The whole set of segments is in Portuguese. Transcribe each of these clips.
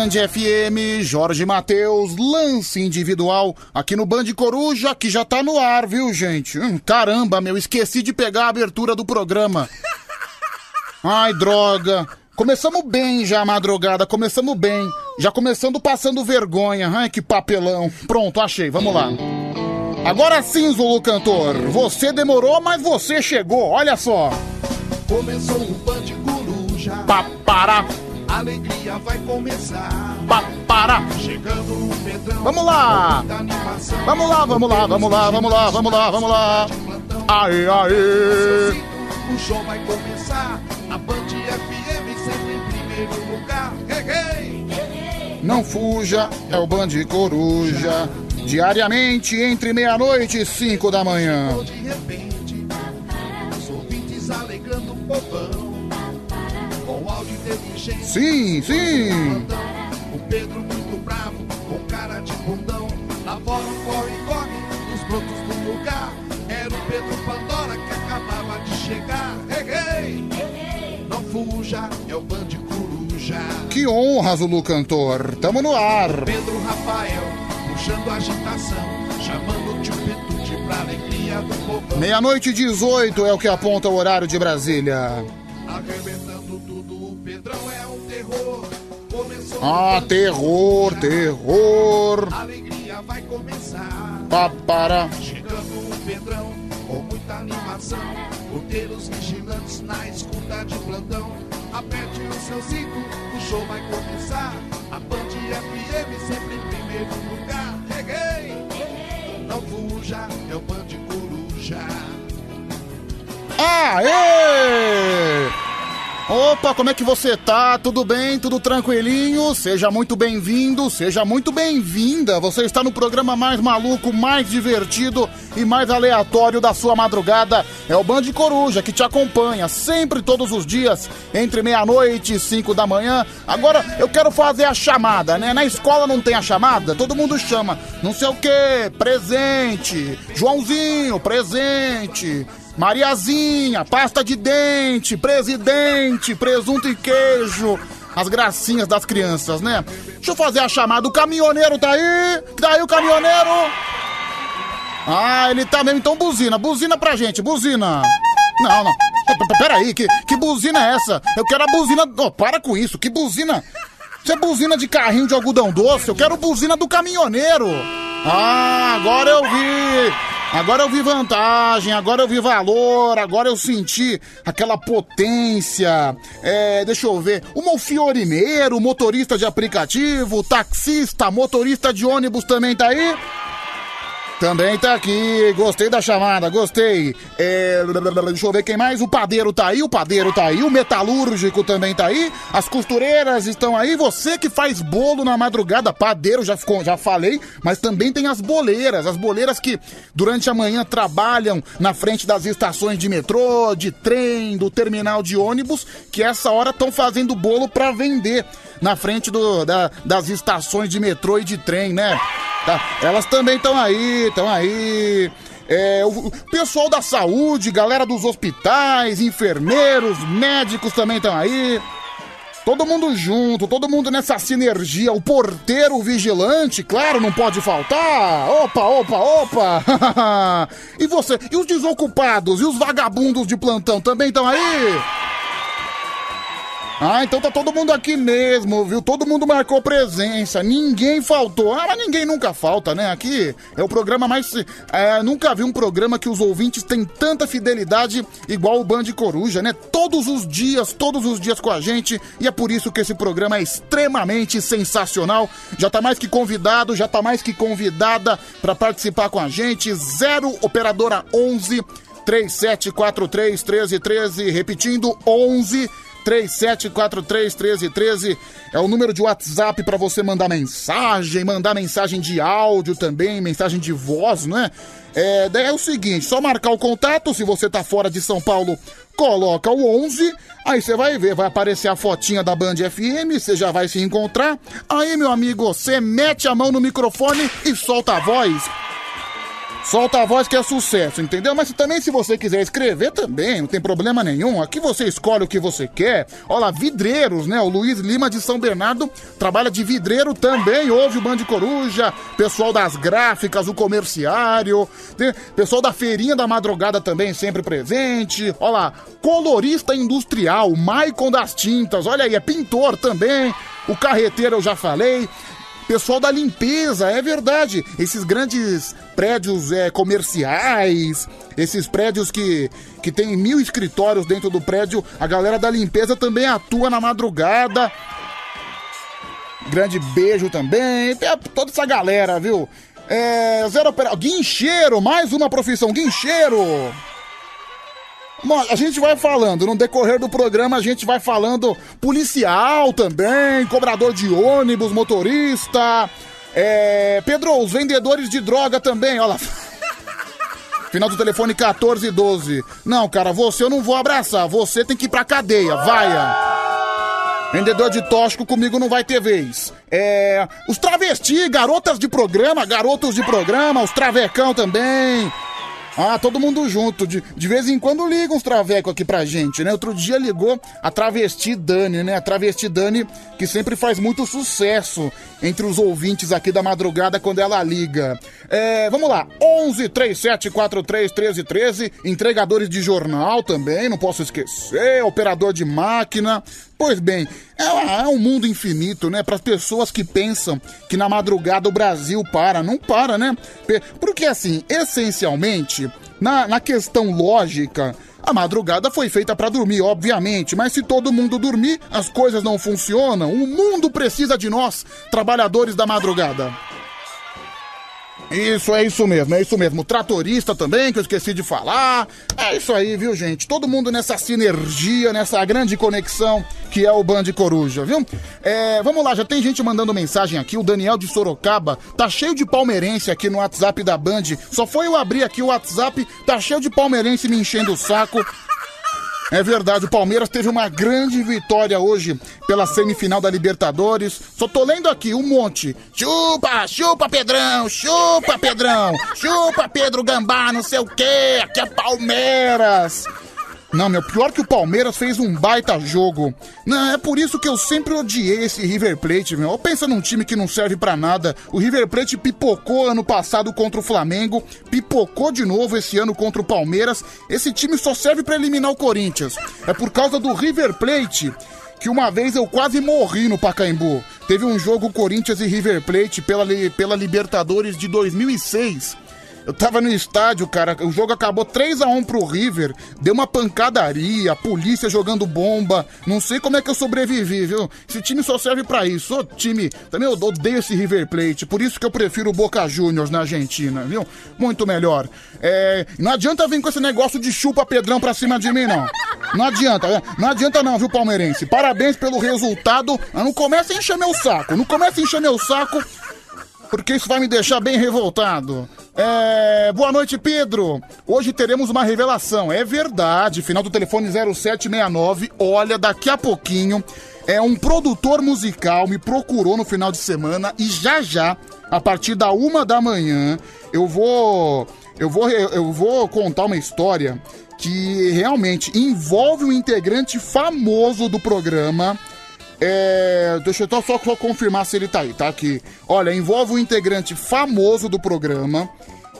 Band FM, Jorge Matheus, lance individual aqui no Band Coruja, que já tá no ar, viu, gente? Hum, caramba, meu, esqueci de pegar a abertura do programa. Ai, droga. Começamos bem já a madrugada, começamos bem. Já começando passando vergonha. Ai, que papelão. Pronto, achei, vamos lá. Agora sim, Zulu Cantor. Você demorou, mas você chegou, olha só. Começou o Band Coruja. Papará. A alegria vai começar. Papará. Chegando o Pedrão. Vamos lá. Vamos lá, vamos lá, vamos lá, vamos lá, vamos lá, vamos lá. Aê, aê. O show vai começar. A Band FM sempre em primeiro lugar. Não fuja, é o Band Coruja. Diariamente entre meia-noite e cinco da manhã. De repente, Sim, sim. O Pedro muito bravo, com cara de bundão. Fora um corre-corre, os brotos do lugar. Era o Pedro Pandora que acabava de chegar. Hey, hey. Não fuja, é o Band Coruja. Que honra, Zulu Cantor. Tamo no ar. Pedro Rafael, puxando agitação. Chamando o tio pra alegria do povão. Meia-noite e 18 é o que aponta o horário de Brasília. Arrebentando tudo, o Pedrão é. Começou Ah, terror, terror. alegria vai começar. Papara. Chegando o Pedrão com muita animação. Porteiros vigilantes na escuta de plantão. Aperte o seu cinto, o show vai começar. A Band FM sempre em primeiro lugar. Reguei! Não fuja, é o Band Coruja. Aê! Opa, como é que você tá? Tudo bem? Tudo tranquilinho? Seja muito bem-vindo, seja muito bem-vinda. Você está no programa mais maluco, mais divertido e mais aleatório da sua madrugada. É o Band Coruja que te acompanha sempre, todos os dias, entre meia-noite e cinco da manhã. Agora eu quero fazer a chamada, né? Na escola não tem a chamada, todo mundo chama. Não sei o que, presente. Joãozinho, presente. Mariazinha, pasta de dente, presidente, presunto e queijo. As gracinhas das crianças, né? Deixa eu fazer a chamada. O caminhoneiro tá aí? Tá aí o caminhoneiro? Ah, ele tá mesmo. Então buzina. Buzina pra gente, buzina. Não, não. Peraí, que, que buzina é essa? Eu quero a buzina... Oh, para com isso. Que buzina... Isso é buzina de carrinho de algodão doce? Eu quero buzina do caminhoneiro. Ah, agora eu vi. Agora eu vi vantagem, agora eu vi valor, agora eu senti aquela potência. É, deixa eu ver. O malfiorineiro, motorista de aplicativo, taxista, motorista de ônibus também tá aí? Também tá aqui, gostei da chamada, gostei. É, deixa eu ver quem mais. O padeiro tá aí, o padeiro tá aí, o metalúrgico também tá aí, as costureiras estão aí. Você que faz bolo na madrugada, padeiro, já, ficou, já falei, mas também tem as boleiras, as boleiras que durante a manhã trabalham na frente das estações de metrô, de trem, do terminal de ônibus, que essa hora estão fazendo bolo pra vender na frente do, da- das estações de metrô e de trem, né? Tá? Elas também estão aí, estão aí. É, o pessoal da saúde, galera dos hospitais, enfermeiros, médicos também estão aí. Todo mundo junto, todo mundo nessa sinergia. O porteiro, o vigilante, claro, não pode faltar. Opa, opa, opa. e você? E os desocupados? E os vagabundos de plantão também estão aí? Ah, então tá todo mundo aqui mesmo, viu? Todo mundo marcou presença, ninguém faltou. Ah, mas ninguém nunca falta, né? Aqui é o programa mais. É, nunca vi um programa que os ouvintes têm tanta fidelidade igual o Band Coruja, né? Todos os dias, todos os dias com a gente. E é por isso que esse programa é extremamente sensacional. Já tá mais que convidado, já tá mais que convidada pra participar com a gente. Zero Operadora 11 3743 1313, repetindo 11 37431313 é o número de WhatsApp para você mandar mensagem, mandar mensagem de áudio também, mensagem de voz, né? É, daí é o seguinte, só marcar o contato, se você tá fora de São Paulo, coloca o 11, aí você vai ver, vai aparecer a fotinha da Band FM, você já vai se encontrar. Aí, meu amigo, você mete a mão no microfone e solta a voz. Solta a voz que é sucesso, entendeu? Mas também se você quiser escrever também, não tem problema nenhum. Aqui você escolhe o que você quer. Olha lá, vidreiros, né? O Luiz Lima de São Bernardo trabalha de vidreiro também. Ouve o Band Coruja, pessoal das gráficas, o comerciário, pessoal da feirinha da madrugada também sempre presente. Olha lá, colorista industrial, Maicon das Tintas. Olha aí, é pintor também. O carreteiro eu já falei pessoal da limpeza, é verdade. Esses grandes prédios é, comerciais, esses prédios que, que tem mil escritórios dentro do prédio, a galera da limpeza também atua na madrugada. Grande beijo também. É, toda essa galera, viu? É, zero operador. Guincheiro, mais uma profissão, guincheiro. Bom, a gente vai falando, no decorrer do programa a gente vai falando policial também, cobrador de ônibus, motorista. É, Pedro, os vendedores de droga também, olha lá. Final do telefone 1412. Não, cara, você eu não vou abraçar. Você tem que ir pra cadeia. Vaia. Vendedor de tóxico comigo não vai ter vez. É. Os travesti, garotas de programa, garotos de programa, os travecão também. Ah, todo mundo junto. De, de vez em quando liga uns traveco aqui pra gente, né? Outro dia ligou a travesti Dani, né? A travesti Dani que sempre faz muito sucesso entre os ouvintes aqui da madrugada quando ela liga. É, vamos lá. 11 37 43 13 13. Entregadores de jornal também, não posso esquecer. Operador de máquina. Pois bem, é, é um mundo infinito, né? Para as pessoas que pensam que na madrugada o Brasil para. Não para, né? Porque, assim, essencialmente, na, na questão lógica, a madrugada foi feita para dormir, obviamente, mas se todo mundo dormir, as coisas não funcionam. O mundo precisa de nós, trabalhadores da madrugada. Isso, é isso mesmo, é isso mesmo. Tratorista também, que eu esqueci de falar. É isso aí, viu, gente? Todo mundo nessa sinergia, nessa grande conexão que é o Band Coruja, viu? É, vamos lá, já tem gente mandando mensagem aqui. O Daniel de Sorocaba tá cheio de palmeirense aqui no WhatsApp da Band. Só foi eu abrir aqui o WhatsApp, tá cheio de palmeirense me enchendo o saco. É verdade, o Palmeiras teve uma grande vitória hoje pela semifinal da Libertadores. Só tô lendo aqui um monte. Chupa, chupa Pedrão, chupa Pedrão, chupa Pedro Gambá, não sei o quê. Aqui é Palmeiras. Não, meu, pior que o Palmeiras fez um baita jogo. Não, é por isso que eu sempre odiei esse River Plate, meu. Pensa num time que não serve para nada. O River Plate pipocou ano passado contra o Flamengo, pipocou de novo esse ano contra o Palmeiras. Esse time só serve para eliminar o Corinthians. É por causa do River Plate que uma vez eu quase morri no Pacaembu. Teve um jogo Corinthians e River Plate pela, pela Libertadores de 2006. Eu tava no estádio, cara. O jogo acabou 3 a 1 pro River. Deu uma pancadaria, polícia jogando bomba. Não sei como é que eu sobrevivi, viu? Esse time só serve para isso. Ô, time, também eu odeio esse River Plate. Por isso que eu prefiro o Boca Juniors na Argentina, viu? Muito melhor. É, não adianta vir com esse negócio de chupa Pedrão pra cima de mim, não. Não adianta, né? não adianta não, viu, palmeirense? Parabéns pelo resultado. Não começa a encher meu saco. Não começa a encher meu saco porque isso vai me deixar bem revoltado. É... Boa noite, Pedro. Hoje teremos uma revelação. É verdade. Final do telefone 0769. Olha, daqui a pouquinho, é um produtor musical me procurou no final de semana e já já, a partir da uma da manhã, eu vou. Eu vou, eu vou contar uma história que realmente envolve um integrante famoso do programa é, deixa eu só, confirmar se ele tá aí, tá? Aqui. Olha, envolve um integrante famoso do programa.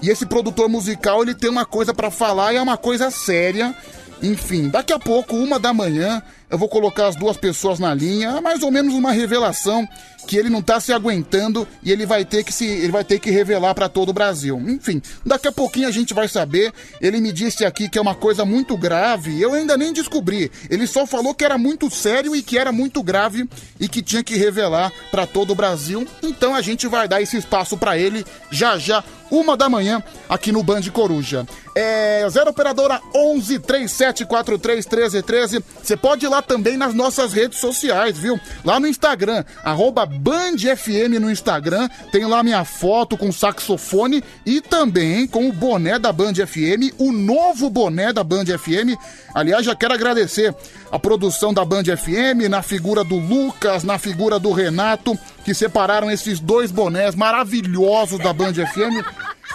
E esse produtor musical, ele tem uma coisa para falar e é uma coisa séria. Enfim, daqui a pouco, uma da manhã, eu vou colocar as duas pessoas na linha, é mais ou menos uma revelação que ele não tá se aguentando e ele vai ter que se ele vai ter que revelar para todo o Brasil. Enfim, daqui a pouquinho a gente vai saber. Ele me disse aqui que é uma coisa muito grave. Eu ainda nem descobri. Ele só falou que era muito sério e que era muito grave e que tinha que revelar para todo o Brasil. Então a gente vai dar esse espaço para ele já já uma da manhã aqui no Band Coruja. É zero operadora 11 3743 1313. Você pode ir lá também nas nossas redes sociais, viu? Lá no Instagram, arroba BandFM no Instagram, tem lá minha foto com saxofone e também com o boné da Band FM, o novo boné da Band FM. Aliás, já quero agradecer a produção da Band FM, na figura do Lucas, na figura do Renato, que separaram esses dois bonés maravilhosos da Band FM.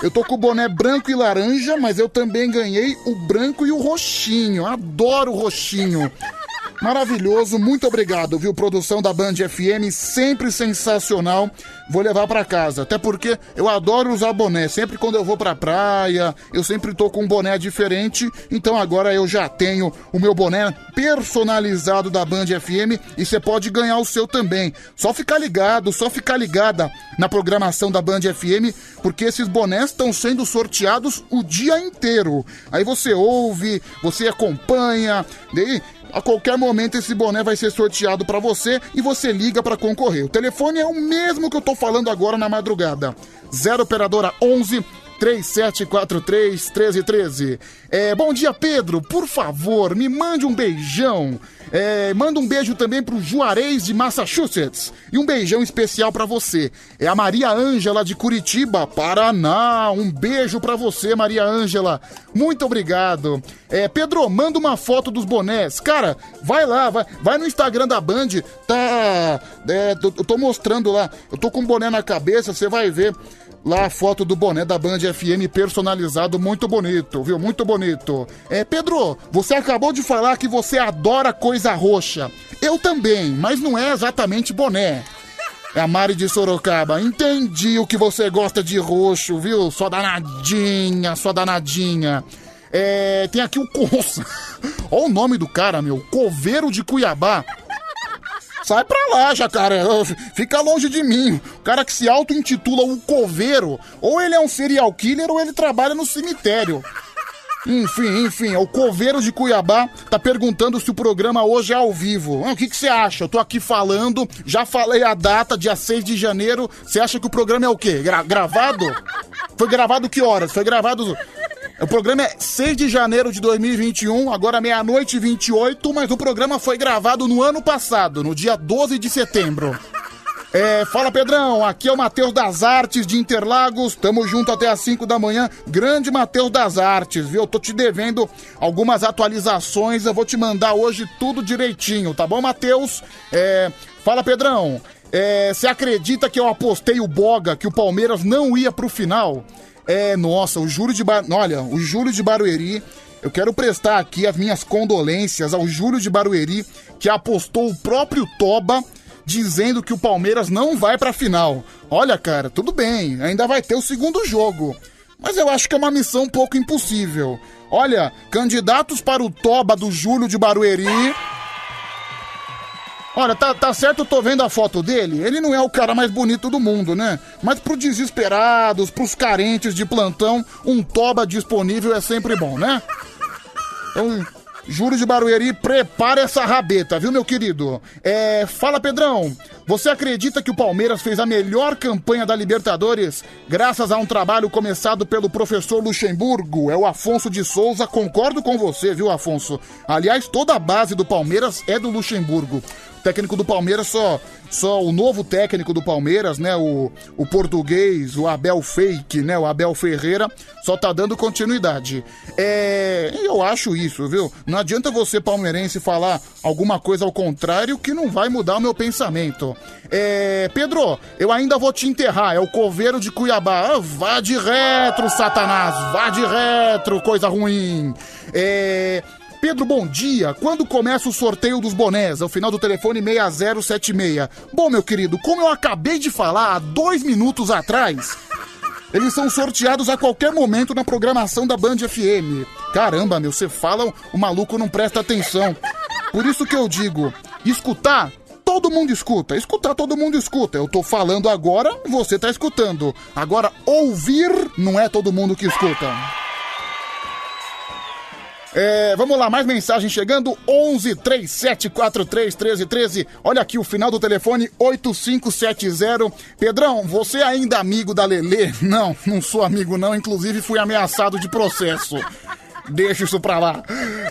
Eu tô com o boné branco e laranja, mas eu também ganhei o branco e o roxinho. Adoro o roxinho. Maravilhoso, muito obrigado, viu? Produção da Band FM, sempre sensacional. Vou levar para casa, até porque eu adoro usar boné. Sempre quando eu vou pra praia, eu sempre tô com um boné diferente. Então agora eu já tenho o meu boné personalizado da Band FM e você pode ganhar o seu também. Só ficar ligado, só ficar ligada na programação da Band FM, porque esses bonés estão sendo sorteados o dia inteiro. Aí você ouve, você acompanha, daí a qualquer momento esse boné vai ser sorteado para você e você liga para concorrer. O telefone é o mesmo que eu tô falando agora na madrugada. 0 operadora 11 3743 1313. É, bom dia, Pedro. Por favor, me mande um beijão. É, manda um beijo também pro Juarez de Massachusetts. E um beijão especial para você. É a Maria Ângela de Curitiba, Paraná. Um beijo para você, Maria Ângela. Muito obrigado. É, Pedro, manda uma foto dos bonés. Cara, vai lá, vai, vai no Instagram da Band. Tá. É, eu tô mostrando lá. Eu tô com um boné na cabeça, você vai ver. Lá a foto do boné da Band FM personalizado, muito bonito, viu? Muito bonito. É, Pedro, você acabou de falar que você adora coisa roxa. Eu também, mas não é exatamente boné. É a Mari de Sorocaba. Entendi o que você gosta de roxo, viu? Só danadinha, só danadinha. É, tem aqui o Coça. Olha o nome do cara, meu. Coveiro de Cuiabá. Sai pra lá, jacaré. Fica longe de mim. O cara que se auto-intitula o coveiro, ou ele é um serial killer ou ele trabalha no cemitério. Enfim, enfim, o Coveiro de Cuiabá tá perguntando se o programa hoje é ao vivo. Ah, o que, que você acha? Eu tô aqui falando, já falei a data, dia 6 de janeiro. Você acha que o programa é o quê? Gra gravado? Foi gravado que horas? Foi gravado o programa é 6 de janeiro de 2021, agora meia-noite e 28, mas o programa foi gravado no ano passado, no dia 12 de setembro. É, fala Pedrão, aqui é o Matheus das Artes de Interlagos, tamo junto até às 5 da manhã. Grande Matheus das Artes, viu? Tô te devendo algumas atualizações, eu vou te mandar hoje tudo direitinho, tá bom, Matheus? É, fala Pedrão, é, você acredita que eu apostei o Boga que o Palmeiras não ia pro final? É, nossa, o Júlio de Bar... Olha, o Júlio de Barueri. Eu quero prestar aqui as minhas condolências ao Júlio de Barueri, que apostou o próprio Toba dizendo que o Palmeiras não vai pra final. Olha, cara, tudo bem, ainda vai ter o segundo jogo. Mas eu acho que é uma missão um pouco impossível. Olha, candidatos para o Toba do Júlio de Barueri. Olha, tá, tá certo, eu tô vendo a foto dele. Ele não é o cara mais bonito do mundo, né? Mas pro desesperados, pros carentes de plantão, um toba disponível é sempre bom, né? Então, Júlio de Barueri, prepara essa rabeta, viu, meu querido? É, fala, Pedrão. Você acredita que o Palmeiras fez a melhor campanha da Libertadores graças a um trabalho começado pelo professor Luxemburgo? É o Afonso de Souza. Concordo com você, viu, Afonso? Aliás, toda a base do Palmeiras é do Luxemburgo técnico do Palmeiras só só o novo técnico do Palmeiras, né, o, o português, o Abel Fake, né, o Abel Ferreira, só tá dando continuidade. É, eu acho isso, viu? Não adianta você palmeirense falar alguma coisa ao contrário que não vai mudar o meu pensamento. É, Pedro, eu ainda vou te enterrar, é o coveiro de Cuiabá. Ah, vá de retro, Satanás, vá de retro, coisa ruim. É, Pedro, bom dia. Quando começa o sorteio dos bonés? Ao final do telefone 6076. Bom, meu querido, como eu acabei de falar há dois minutos atrás, eles são sorteados a qualquer momento na programação da Band FM. Caramba, meu, você fala, o maluco não presta atenção. Por isso que eu digo, escutar todo mundo escuta. Escutar, todo mundo escuta. Eu tô falando agora, você tá escutando. Agora, ouvir não é todo mundo que escuta. É, vamos lá, mais mensagem chegando: 11 3743 1313. Olha aqui o final do telefone 8570. Pedrão, você é ainda amigo da Lelê? Não, não sou amigo, não. Inclusive, fui ameaçado de processo. Deixa isso pra lá.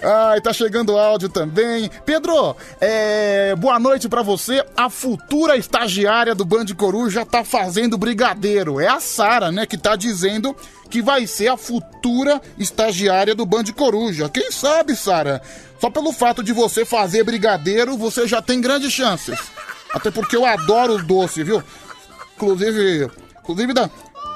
Ai, tá chegando áudio também. Pedro, é... boa noite para você. A futura estagiária do Band Coruja tá fazendo brigadeiro. É a Sara, né, que tá dizendo que vai ser a futura estagiária do Band Coruja. Quem sabe, Sara? Só pelo fato de você fazer brigadeiro, você já tem grandes chances. Até porque eu adoro doce, viu? Inclusive, inclusive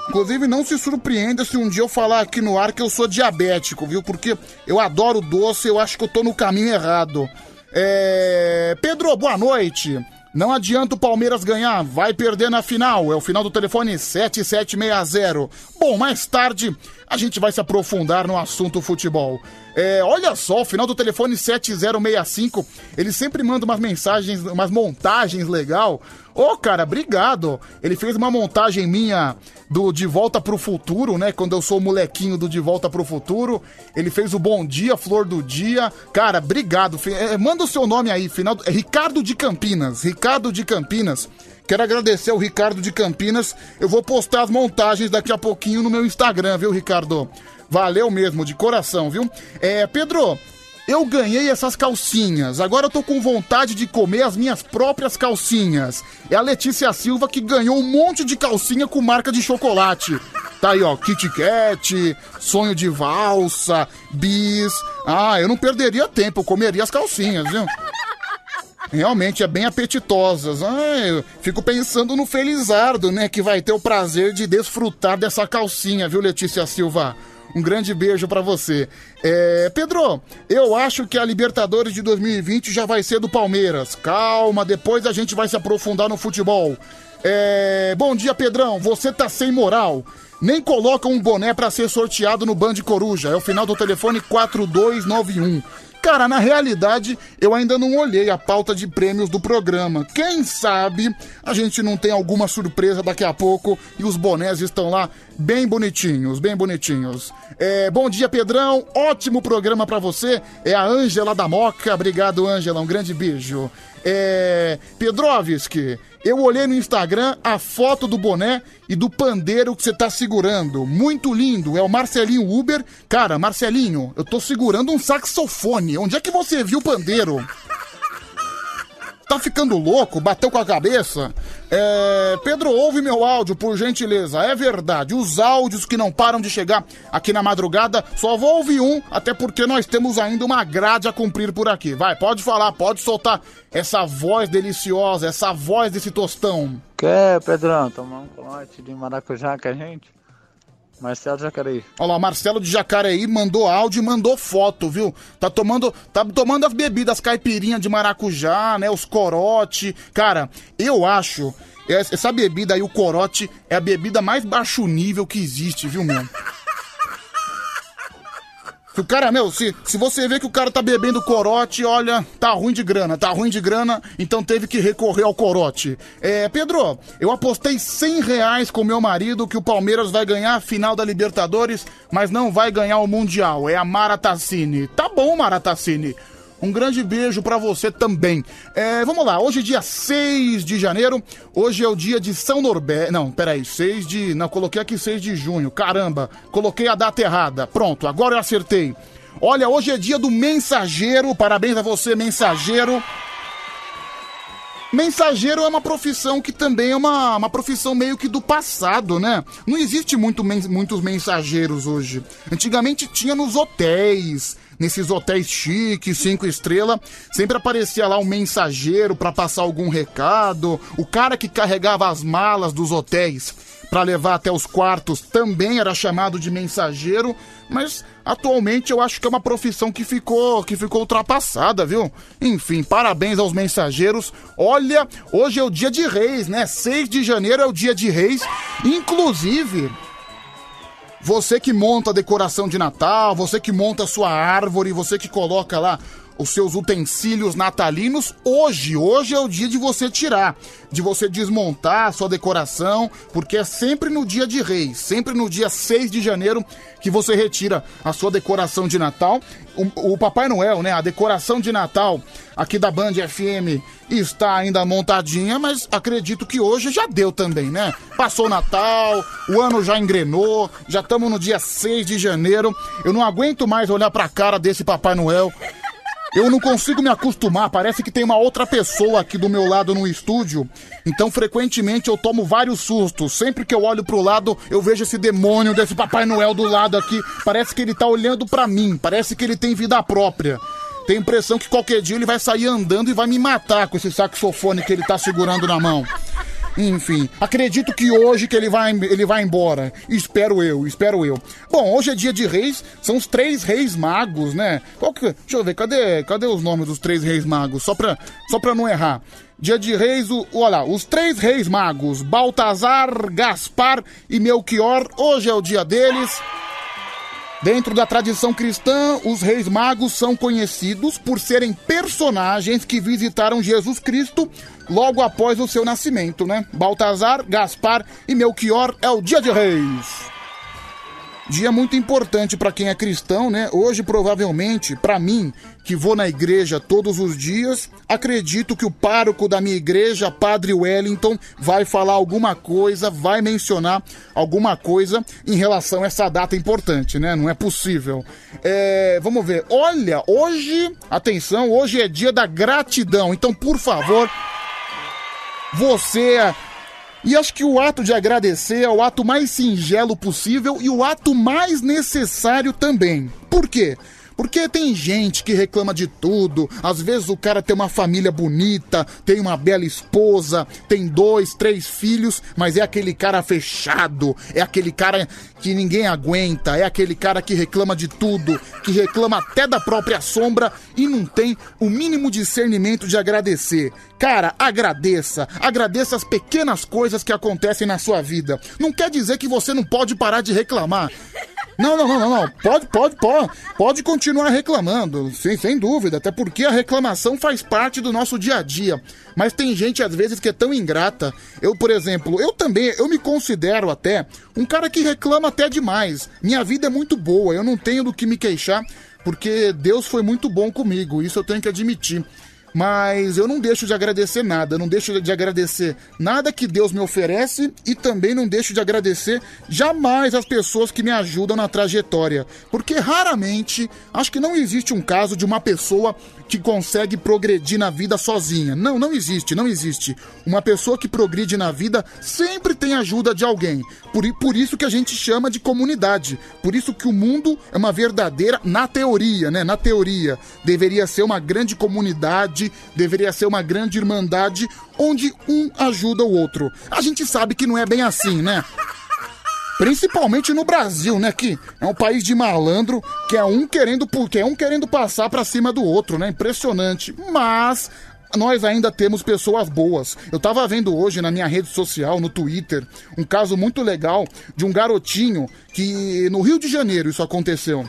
Inclusive, não se surpreenda se um dia eu falar aqui no ar que eu sou diabético, viu? Porque eu adoro doce, eu acho que eu tô no caminho errado. É... Pedro, boa noite. Não adianta o Palmeiras ganhar, vai perder na final. É o final do telefone 7760. Bom, mais tarde a gente vai se aprofundar no assunto futebol. É, olha só, o final do telefone 7065, ele sempre manda umas mensagens, umas montagens legal. Ô, oh, cara, obrigado. Ele fez uma montagem minha do De Volta pro Futuro, né? Quando eu sou o molequinho do De Volta pro Futuro. Ele fez o Bom Dia, Flor do Dia. Cara, obrigado. É, manda o seu nome aí, final. É Ricardo de Campinas. Ricardo de Campinas. Quero agradecer ao Ricardo de Campinas. Eu vou postar as montagens daqui a pouquinho no meu Instagram, viu, Ricardo? Valeu mesmo, de coração, viu? É, Pedro, eu ganhei essas calcinhas. Agora eu tô com vontade de comer as minhas próprias calcinhas. É a Letícia Silva que ganhou um monte de calcinha com marca de chocolate. Tá aí, ó, Kit Kat, Sonho de Valsa, Bis. Ah, eu não perderia tempo, eu comeria as calcinhas, viu? Realmente é bem apetitosas. Ah, eu fico pensando no Felizardo, né? Que vai ter o prazer de desfrutar dessa calcinha, viu, Letícia Silva? Um grande beijo para você. É, Pedro, eu acho que a Libertadores de 2020 já vai ser do Palmeiras. Calma, depois a gente vai se aprofundar no futebol. É, bom dia, Pedrão. Você tá sem moral. Nem coloca um boné para ser sorteado no Band Coruja. É o final do telefone 4291. Cara, na realidade, eu ainda não olhei a pauta de prêmios do programa. Quem sabe a gente não tem alguma surpresa daqui a pouco e os bonés estão lá bem bonitinhos, bem bonitinhos. É, bom dia, Pedrão. Ótimo programa para você. É a Ângela da Moca. Obrigado, Ângela. Um grande beijo. É, Pedrovski, eu olhei no Instagram a foto do boné e do pandeiro que você tá segurando. Muito lindo. É o Marcelinho Uber. Cara, Marcelinho, eu tô segurando um saxofone. Onde é que você viu o pandeiro? Tá ficando louco? Bateu com a cabeça? É... Pedro, ouve meu áudio, por gentileza. É verdade, os áudios que não param de chegar aqui na madrugada, só vou ouvir um, até porque nós temos ainda uma grade a cumprir por aqui. Vai, pode falar, pode soltar essa voz deliciosa, essa voz desse tostão. Quer, Pedrão, tomar um colote de maracujá com a gente? Marcelo de Jacareí. Olha lá, Marcelo de Jacareí mandou áudio e mandou foto, viu? Tá tomando, tá tomando as bebidas caipirinha de maracujá, né? Os corote. Cara, eu acho essa bebida aí, o corote, é a bebida mais baixo nível que existe, viu, meu? O cara, meu, se, se você vê que o cara tá bebendo corote, olha, tá ruim de grana, tá ruim de grana, então teve que recorrer ao corote. É, Pedro, eu apostei 100 reais com meu marido que o Palmeiras vai ganhar a final da Libertadores, mas não vai ganhar o Mundial. É a Maratacine. Tá bom, Maratacine. Um grande beijo para você também. É, vamos lá, hoje é dia 6 de janeiro. Hoje é o dia de São Norberto. Não, peraí, 6 de. Não, coloquei aqui 6 de junho. Caramba, coloquei a data errada. Pronto, agora eu acertei. Olha, hoje é dia do mensageiro. Parabéns a você, mensageiro. Mensageiro é uma profissão que também é uma, uma profissão meio que do passado, né? Não existe muito, muitos mensageiros hoje. Antigamente tinha nos hotéis, nesses hotéis chiques, cinco estrelas, sempre aparecia lá um mensageiro para passar algum recado, o cara que carregava as malas dos hotéis para levar até os quartos também era chamado de mensageiro, mas atualmente eu acho que é uma profissão que ficou que ficou ultrapassada, viu? Enfim, parabéns aos mensageiros. Olha, hoje é o dia de Reis, né? 6 de janeiro é o dia de Reis. Inclusive, você que monta a decoração de Natal, você que monta a sua árvore, você que coloca lá os seus utensílios natalinos, hoje, hoje é o dia de você tirar, de você desmontar a sua decoração, porque é sempre no dia de Reis, sempre no dia 6 de janeiro que você retira a sua decoração de Natal. O, o Papai Noel, né, a decoração de Natal aqui da Band FM está ainda montadinha, mas acredito que hoje já deu também, né? Passou o Natal, o ano já engrenou, já estamos no dia 6 de janeiro. Eu não aguento mais olhar para a cara desse Papai Noel eu não consigo me acostumar, parece que tem uma outra pessoa aqui do meu lado no estúdio. Então, frequentemente, eu tomo vários sustos. Sempre que eu olho pro lado, eu vejo esse demônio desse Papai Noel do lado aqui. Parece que ele tá olhando para mim, parece que ele tem vida própria. Tenho a impressão que qualquer dia ele vai sair andando e vai me matar com esse saxofone que ele tá segurando na mão. Enfim, acredito que hoje que ele vai, ele vai embora. Espero eu, espero eu. Bom, hoje é dia de reis, são os três reis magos, né? Qual que, deixa eu ver, cadê, cadê os nomes dos três reis magos? Só pra, só pra não errar. Dia de reis, o, olha, os três reis magos, Baltazar, Gaspar e Melchior, hoje é o dia deles. Dentro da tradição cristã, os reis magos são conhecidos por serem personagens que visitaram Jesus Cristo logo após o seu nascimento, né? Baltazar, Gaspar e Melchior é o dia de reis. Dia muito importante para quem é cristão, né? Hoje, provavelmente, para mim, que vou na igreja todos os dias, acredito que o pároco da minha igreja, Padre Wellington, vai falar alguma coisa, vai mencionar alguma coisa em relação a essa data importante, né? Não é possível. É, vamos ver. Olha, hoje, atenção, hoje é dia da gratidão. Então, por favor, você e acho que o ato de agradecer é o ato mais singelo possível e o ato mais necessário também. Por quê? Porque tem gente que reclama de tudo. Às vezes o cara tem uma família bonita, tem uma bela esposa, tem dois, três filhos, mas é aquele cara fechado, é aquele cara que ninguém aguenta, é aquele cara que reclama de tudo, que reclama até da própria sombra e não tem o mínimo discernimento de agradecer. Cara, agradeça, agradeça as pequenas coisas que acontecem na sua vida. Não quer dizer que você não pode parar de reclamar. Não, não, não, não, não. Pode, pode, pode. Pode continuar reclamando, sem, sem dúvida. Até porque a reclamação faz parte do nosso dia a dia. Mas tem gente, às vezes, que é tão ingrata. Eu, por exemplo, eu também, eu me considero até um cara que reclama até demais. Minha vida é muito boa, eu não tenho do que me queixar, porque Deus foi muito bom comigo. Isso eu tenho que admitir. Mas eu não deixo de agradecer nada, não deixo de agradecer nada que Deus me oferece e também não deixo de agradecer jamais as pessoas que me ajudam na trajetória. Porque raramente, acho que não existe um caso de uma pessoa que consegue progredir na vida sozinha. Não, não existe, não existe. Uma pessoa que progride na vida sempre tem ajuda de alguém. Por, por isso que a gente chama de comunidade. Por isso que o mundo é uma verdadeira, na teoria, né? Na teoria, deveria ser uma grande comunidade, deveria ser uma grande irmandade onde um ajuda o outro. A gente sabe que não é bem assim, né? Principalmente no Brasil, né? Que é um país de malandro, que é um querendo, que é um querendo passar para cima do outro, né? Impressionante. Mas nós ainda temos pessoas boas. Eu tava vendo hoje na minha rede social, no Twitter, um caso muito legal de um garotinho que no Rio de Janeiro isso aconteceu.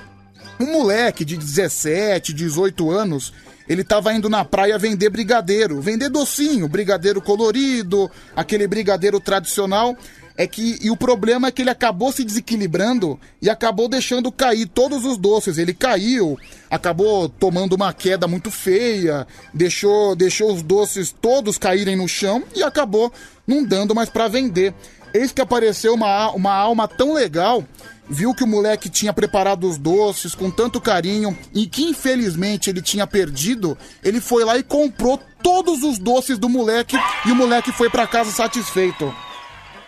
Um moleque de 17, 18 anos, ele tava indo na praia vender brigadeiro, vender docinho, brigadeiro colorido, aquele brigadeiro tradicional é que e o problema é que ele acabou se desequilibrando e acabou deixando cair todos os doces. Ele caiu, acabou tomando uma queda muito feia, deixou deixou os doces todos caírem no chão e acabou não dando mais para vender. Eis que apareceu uma, uma alma tão legal, viu que o moleque tinha preparado os doces com tanto carinho e que infelizmente ele tinha perdido, ele foi lá e comprou todos os doces do moleque e o moleque foi para casa satisfeito.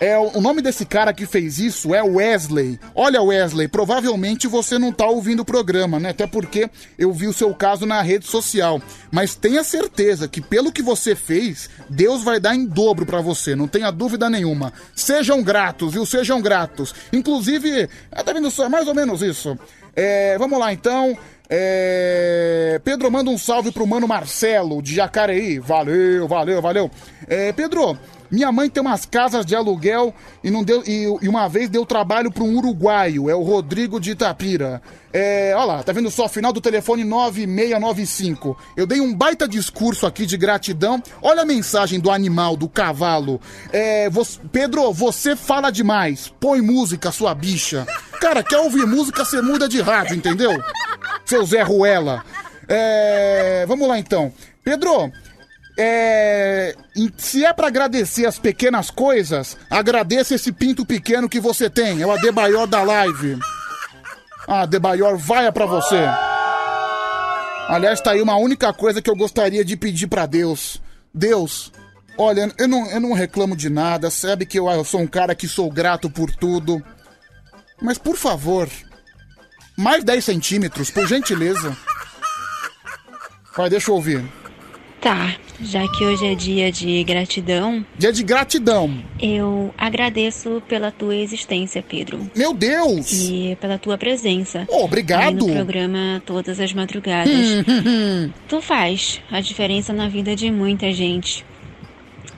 É, o nome desse cara que fez isso é Wesley. Olha, Wesley, provavelmente você não tá ouvindo o programa, né? Até porque eu vi o seu caso na rede social. Mas tenha certeza que pelo que você fez, Deus vai dar em dobro para você, não tenha dúvida nenhuma. Sejam gratos, viu? Sejam gratos. Inclusive, é, tá vendo só? Mais ou menos isso. É, vamos lá então. É... Pedro manda um salve pro mano Marcelo de Jacareí. Valeu, valeu, valeu. É, Pedro, minha mãe tem umas casas de aluguel e não deu e, e uma vez deu trabalho para um uruguaio, é o Rodrigo de Itapira. É, olha lá, tá vendo só, final do telefone 9695. Eu dei um baita discurso aqui de gratidão. Olha a mensagem do animal, do cavalo. É, você, Pedro, você fala demais. Põe música, sua bicha. Cara, quer ouvir música, você muda de rádio, entendeu? Seu Zé Ruela. É, vamos lá então. Pedro, é, se é para agradecer as pequenas coisas, agradeça esse pinto pequeno que você tem. É o Adebayor da live. Ah, Adebayor, vaia pra você. Aliás, tá aí uma única coisa que eu gostaria de pedir para Deus. Deus, olha, eu não, eu não reclamo de nada, sabe que eu, eu sou um cara que sou grato por tudo. Mas por favor, mais 10 centímetros, por gentileza. Vai, deixa eu ouvir. Tá, já que hoje é dia de gratidão. Dia de gratidão. Eu agradeço pela tua existência, Pedro. Meu Deus! E pela tua presença. Oh, obrigado! no programa todas as madrugadas. tu faz a diferença na vida de muita gente.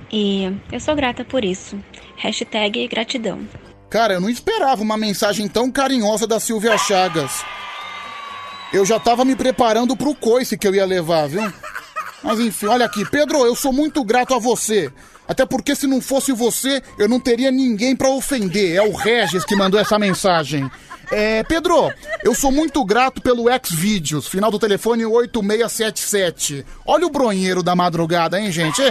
E eu sou grata por isso. Hashtag gratidão. Cara, eu não esperava uma mensagem tão carinhosa da Silvia Chagas. Eu já tava me preparando pro coice que eu ia levar, viu? Mas enfim, olha aqui, Pedro, eu sou muito grato a você. Até porque se não fosse você, eu não teria ninguém para ofender. É o Regis que mandou essa mensagem. É, Pedro, eu sou muito grato pelo Xvideos, final do telefone 8677. Olha o bronheiro da madrugada, hein, gente?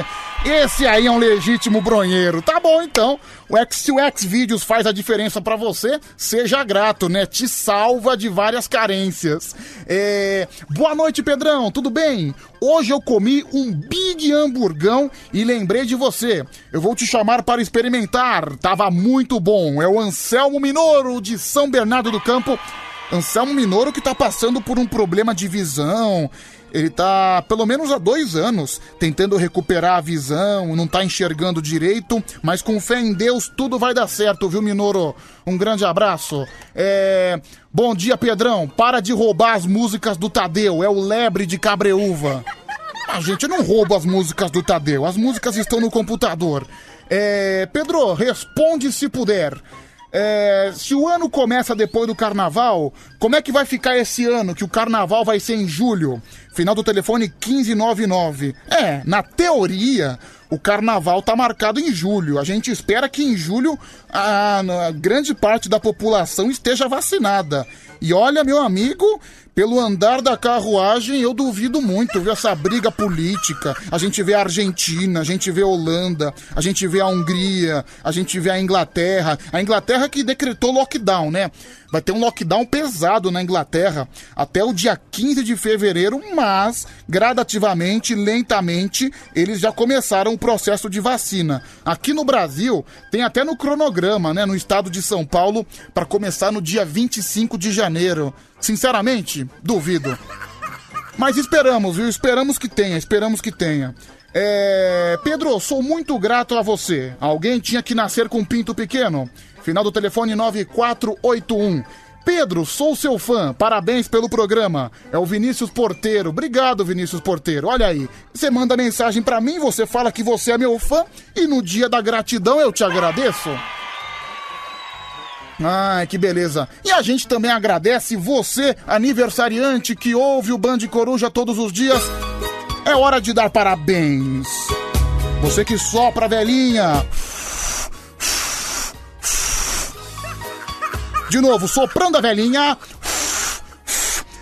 Esse aí é um legítimo bronheiro. Tá bom, então. O X, se o faz a diferença para você, seja grato, né? Te salva de várias carências. É... Boa noite, Pedrão, tudo bem? Hoje eu comi um Big Hamburgão e lembrei de você. Eu vou te chamar para experimentar. Tava muito bom. É o Anselmo Minoro de São Bernardo do Campo. Anselmo Minoro que tá passando por um problema de visão. Ele tá pelo menos há dois anos tentando recuperar a visão, não tá enxergando direito, mas com fé em Deus tudo vai dar certo, viu, Minoro? Um grande abraço. É... Bom dia, Pedrão. Para de roubar as músicas do Tadeu, é o lebre de cabreúva. A gente não rouba as músicas do Tadeu, as músicas estão no computador. É... Pedro, responde se puder. É, se o ano começa depois do carnaval, como é que vai ficar esse ano? Que o carnaval vai ser em julho. Final do telefone 1599. É, na teoria, o carnaval tá marcado em julho. A gente espera que em julho a, a grande parte da população esteja vacinada. E olha, meu amigo, pelo andar da carruagem, eu duvido muito ver essa briga política. A gente vê a Argentina, a gente vê a Holanda, a gente vê a Hungria, a gente vê a Inglaterra. A Inglaterra que decretou lockdown, né? Vai ter um lockdown pesado na Inglaterra até o dia 15 de fevereiro, mas gradativamente, lentamente, eles já começaram processo de vacina. Aqui no Brasil, tem até no cronograma, né, no estado de São Paulo, para começar no dia 25 de janeiro. Sinceramente, duvido. Mas esperamos, viu? Esperamos que tenha, esperamos que tenha. É... Pedro, sou muito grato a você. Alguém tinha que nascer com um pinto pequeno? Final do telefone 9481. Pedro, sou seu fã, parabéns pelo programa. É o Vinícius Porteiro. Obrigado, Vinícius Porteiro. Olha aí, você manda mensagem para mim, você fala que você é meu fã e no dia da gratidão eu te agradeço. Ai, que beleza. E a gente também agradece você, aniversariante que ouve o Band Coruja todos os dias. É hora de dar parabéns. Você que sopra, velhinha. De novo, soprando a velhinha.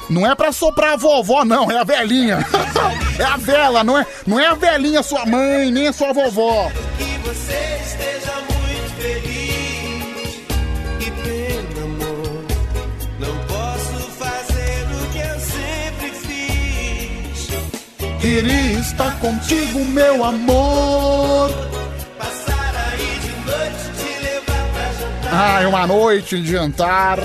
Não é pra soprar a vovó, não, é a velhinha. é a vela, não é, não é a velhinha sua mãe, nem a sua vovó. Que você esteja muito feliz. Que pena, amor. Não posso fazer o que eu sempre fiz. Queria estar contigo, meu amor. Ai, uma noite de jantar.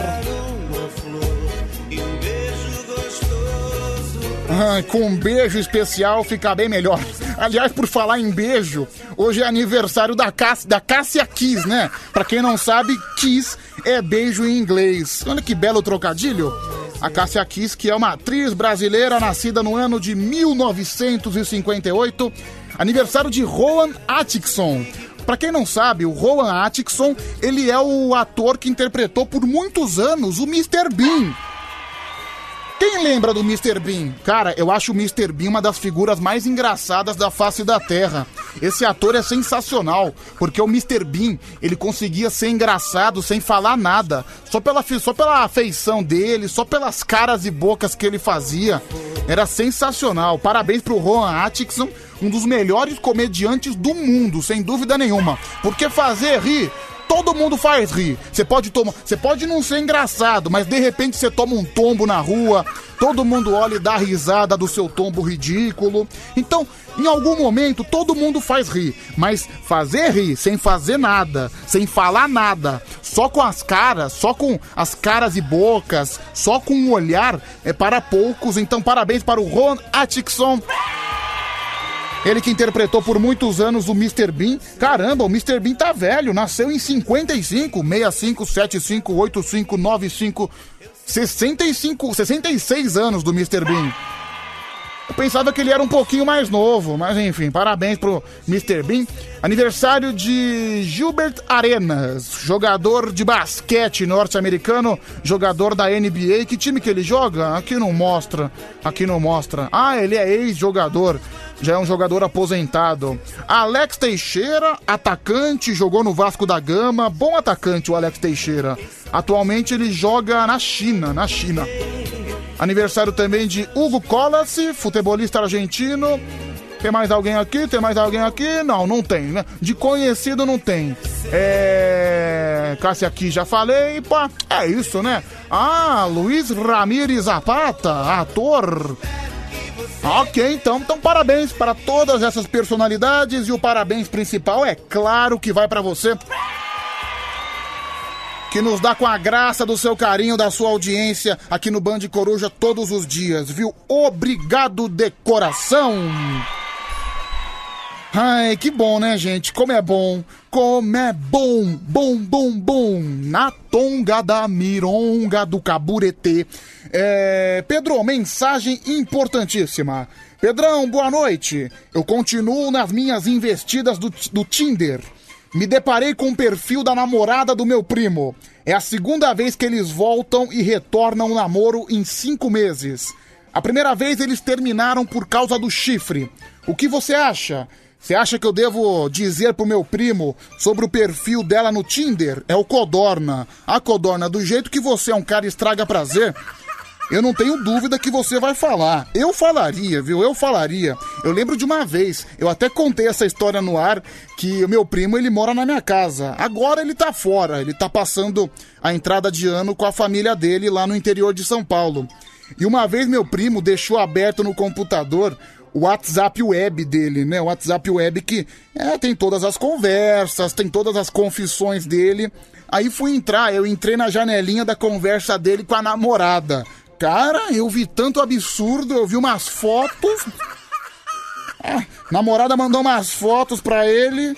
Ai, com um beijo especial fica bem melhor. Aliás, por falar em beijo, hoje é aniversário da, Cass, da Cássia Kiss, né? Pra quem não sabe, Kiss é beijo em inglês. Olha que belo trocadilho. A Cássia Kiss, que é uma atriz brasileira nascida no ano de 1958, aniversário de Rowan Atkinson. Pra quem não sabe, o Rowan Atkinson, ele é o ator que interpretou por muitos anos o Mr. Bean. Quem lembra do Mr. Bean? Cara, eu acho o Mr. Bean uma das figuras mais engraçadas da face da Terra. Esse ator é sensacional, porque o Mr. Bean, ele conseguia ser engraçado sem falar nada. Só pela, só pela afeição dele, só pelas caras e bocas que ele fazia. Era sensacional. Parabéns pro Rowan Atkinson, um dos melhores comediantes do mundo, sem dúvida nenhuma. Porque fazer rir Todo mundo faz rir. Você pode tomar, você pode não ser engraçado, mas de repente você toma um tombo na rua, todo mundo olha e dá risada do seu tombo ridículo. Então, em algum momento todo mundo faz rir, mas fazer rir sem fazer nada, sem falar nada, só com as caras, só com as caras e bocas, só com o olhar é para poucos. Então, parabéns para o Ron Atkinson. Ele que interpretou por muitos anos o Mr. Bean. Caramba, o Mr. Bean tá velho, nasceu em 55, 65, 75, 85, 95, 65, 66 anos do Mr. Bean. Eu pensava que ele era um pouquinho mais novo, mas enfim, parabéns pro Mr. Bean. Aniversário de Gilbert Arenas, jogador de basquete norte-americano, jogador da NBA. Que time que ele joga? Aqui não mostra, aqui não mostra. Ah, ele é ex-jogador, já é um jogador aposentado. Alex Teixeira, atacante, jogou no Vasco da Gama, bom atacante o Alex Teixeira. Atualmente ele joga na China, na China. Aniversário também de Hugo Colas, futebolista argentino. Tem mais alguém aqui? Tem mais alguém aqui? Não, não tem, né? De conhecido não tem. É. Cássia aqui já falei. Pá, é isso, né? Ah, Luiz Ramírez Zapata, ator. Ok, então, então parabéns para todas essas personalidades e o parabéns principal é claro que vai para você que nos dá com a graça do seu carinho, da sua audiência aqui no Band Coruja todos os dias, viu? Obrigado de coração! Ai, que bom, né, gente? Como é bom! Como é bom! Bom, bom, bom! Na tonga da mironga do caburetê. É... Pedro, mensagem importantíssima. Pedrão, boa noite. Eu continuo nas minhas investidas do, do Tinder. Me deparei com o perfil da namorada do meu primo. É a segunda vez que eles voltam e retornam o namoro em cinco meses. A primeira vez eles terminaram por causa do chifre. O que você acha? Você acha que eu devo dizer pro meu primo sobre o perfil dela no Tinder? É o Codorna. A Codorna, do jeito que você é um cara estraga prazer, eu não tenho dúvida que você vai falar. Eu falaria, viu? Eu falaria. Eu lembro de uma vez, eu até contei essa história no ar, que o meu primo ele mora na minha casa. Agora ele tá fora, ele tá passando a entrada de ano com a família dele lá no interior de São Paulo. E uma vez meu primo deixou aberto no computador o WhatsApp web dele, né? O WhatsApp web que é, tem todas as conversas, tem todas as confissões dele. Aí fui entrar, eu entrei na janelinha da conversa dele com a namorada. Cara, eu vi tanto absurdo, eu vi umas fotos. É, namorada mandou umas fotos pra ele.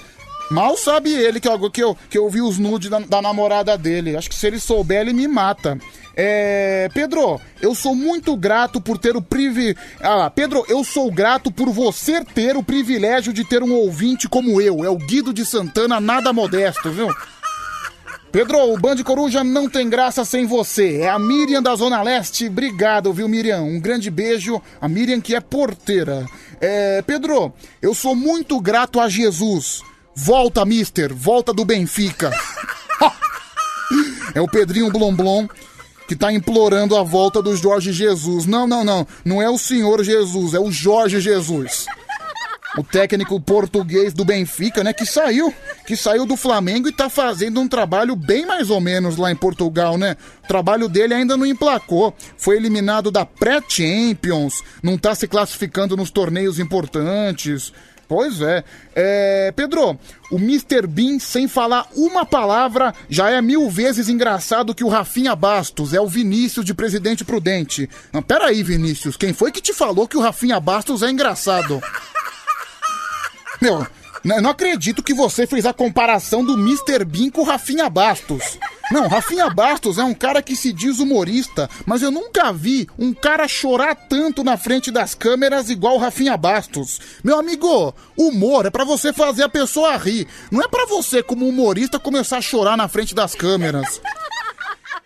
Mal sabe ele que eu, que eu, que eu vi os nudes da, da namorada dele. Acho que se ele souber, ele me mata. É, Pedro, eu sou muito grato por ter o privilégio. Ah, Pedro, eu sou grato por você ter o privilégio de ter um ouvinte como eu. É o Guido de Santana, nada modesto, viu? Pedro, o Band Coruja não tem graça sem você. É a Miriam da Zona Leste. Obrigado, viu, Miriam? Um grande beijo. A Miriam que é porteira. É, Pedro, eu sou muito grato a Jesus. Volta, mister. Volta do Benfica. é o Pedrinho Blomblom que tá implorando a volta do Jorge Jesus. Não, não, não. Não é o senhor Jesus, é o Jorge Jesus o técnico português do Benfica, né, que saiu, que saiu do Flamengo e tá fazendo um trabalho bem mais ou menos lá em Portugal, né? O trabalho dele ainda não emplacou. Foi eliminado da pré-Champions, não tá se classificando nos torneios importantes. Pois é. é. Pedro, o Mr. Bean, sem falar uma palavra, já é mil vezes engraçado que o Rafinha Bastos. É o Vinícius de Presidente Prudente. Não, peraí, Vinícius, quem foi que te falou que o Rafinha Bastos é engraçado? Meu, não acredito que você fez a comparação do Mr. Bean com o Rafinha Bastos. Não, Rafinha Bastos é um cara que se diz humorista, mas eu nunca vi um cara chorar tanto na frente das câmeras igual o Rafinha Bastos. Meu amigo, humor é pra você fazer a pessoa rir, não é pra você como humorista começar a chorar na frente das câmeras.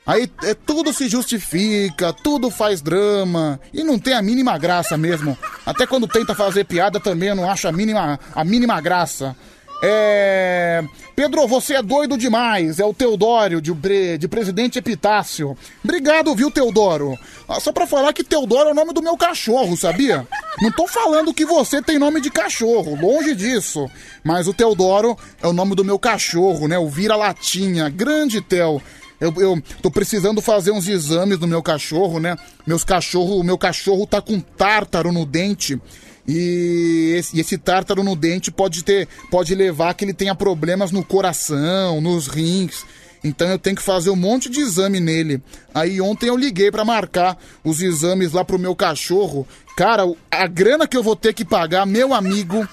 Aí é, tudo se justifica, tudo faz drama e não tem a mínima graça mesmo. Até quando tenta fazer piada também eu não acho a mínima, a mínima graça. É. Pedro, você é doido demais. É o Teodório, de, de Presidente Epitácio. Obrigado, viu, Teodoro? Ah, Só pra falar que Teodoro é o nome do meu cachorro, sabia? Não tô falando que você tem nome de cachorro, longe disso. Mas o Teodoro é o nome do meu cachorro, né? O vira-latinha. Grande Tel. Eu, eu tô precisando fazer uns exames no meu cachorro, né? Meus cachorro, o meu cachorro tá com tártaro no dente. E esse, e esse tártaro no dente pode ter, pode levar que ele tenha problemas no coração, nos rins. Então eu tenho que fazer um monte de exame nele. Aí ontem eu liguei pra marcar os exames lá pro meu cachorro. Cara, a grana que eu vou ter que pagar, meu amigo,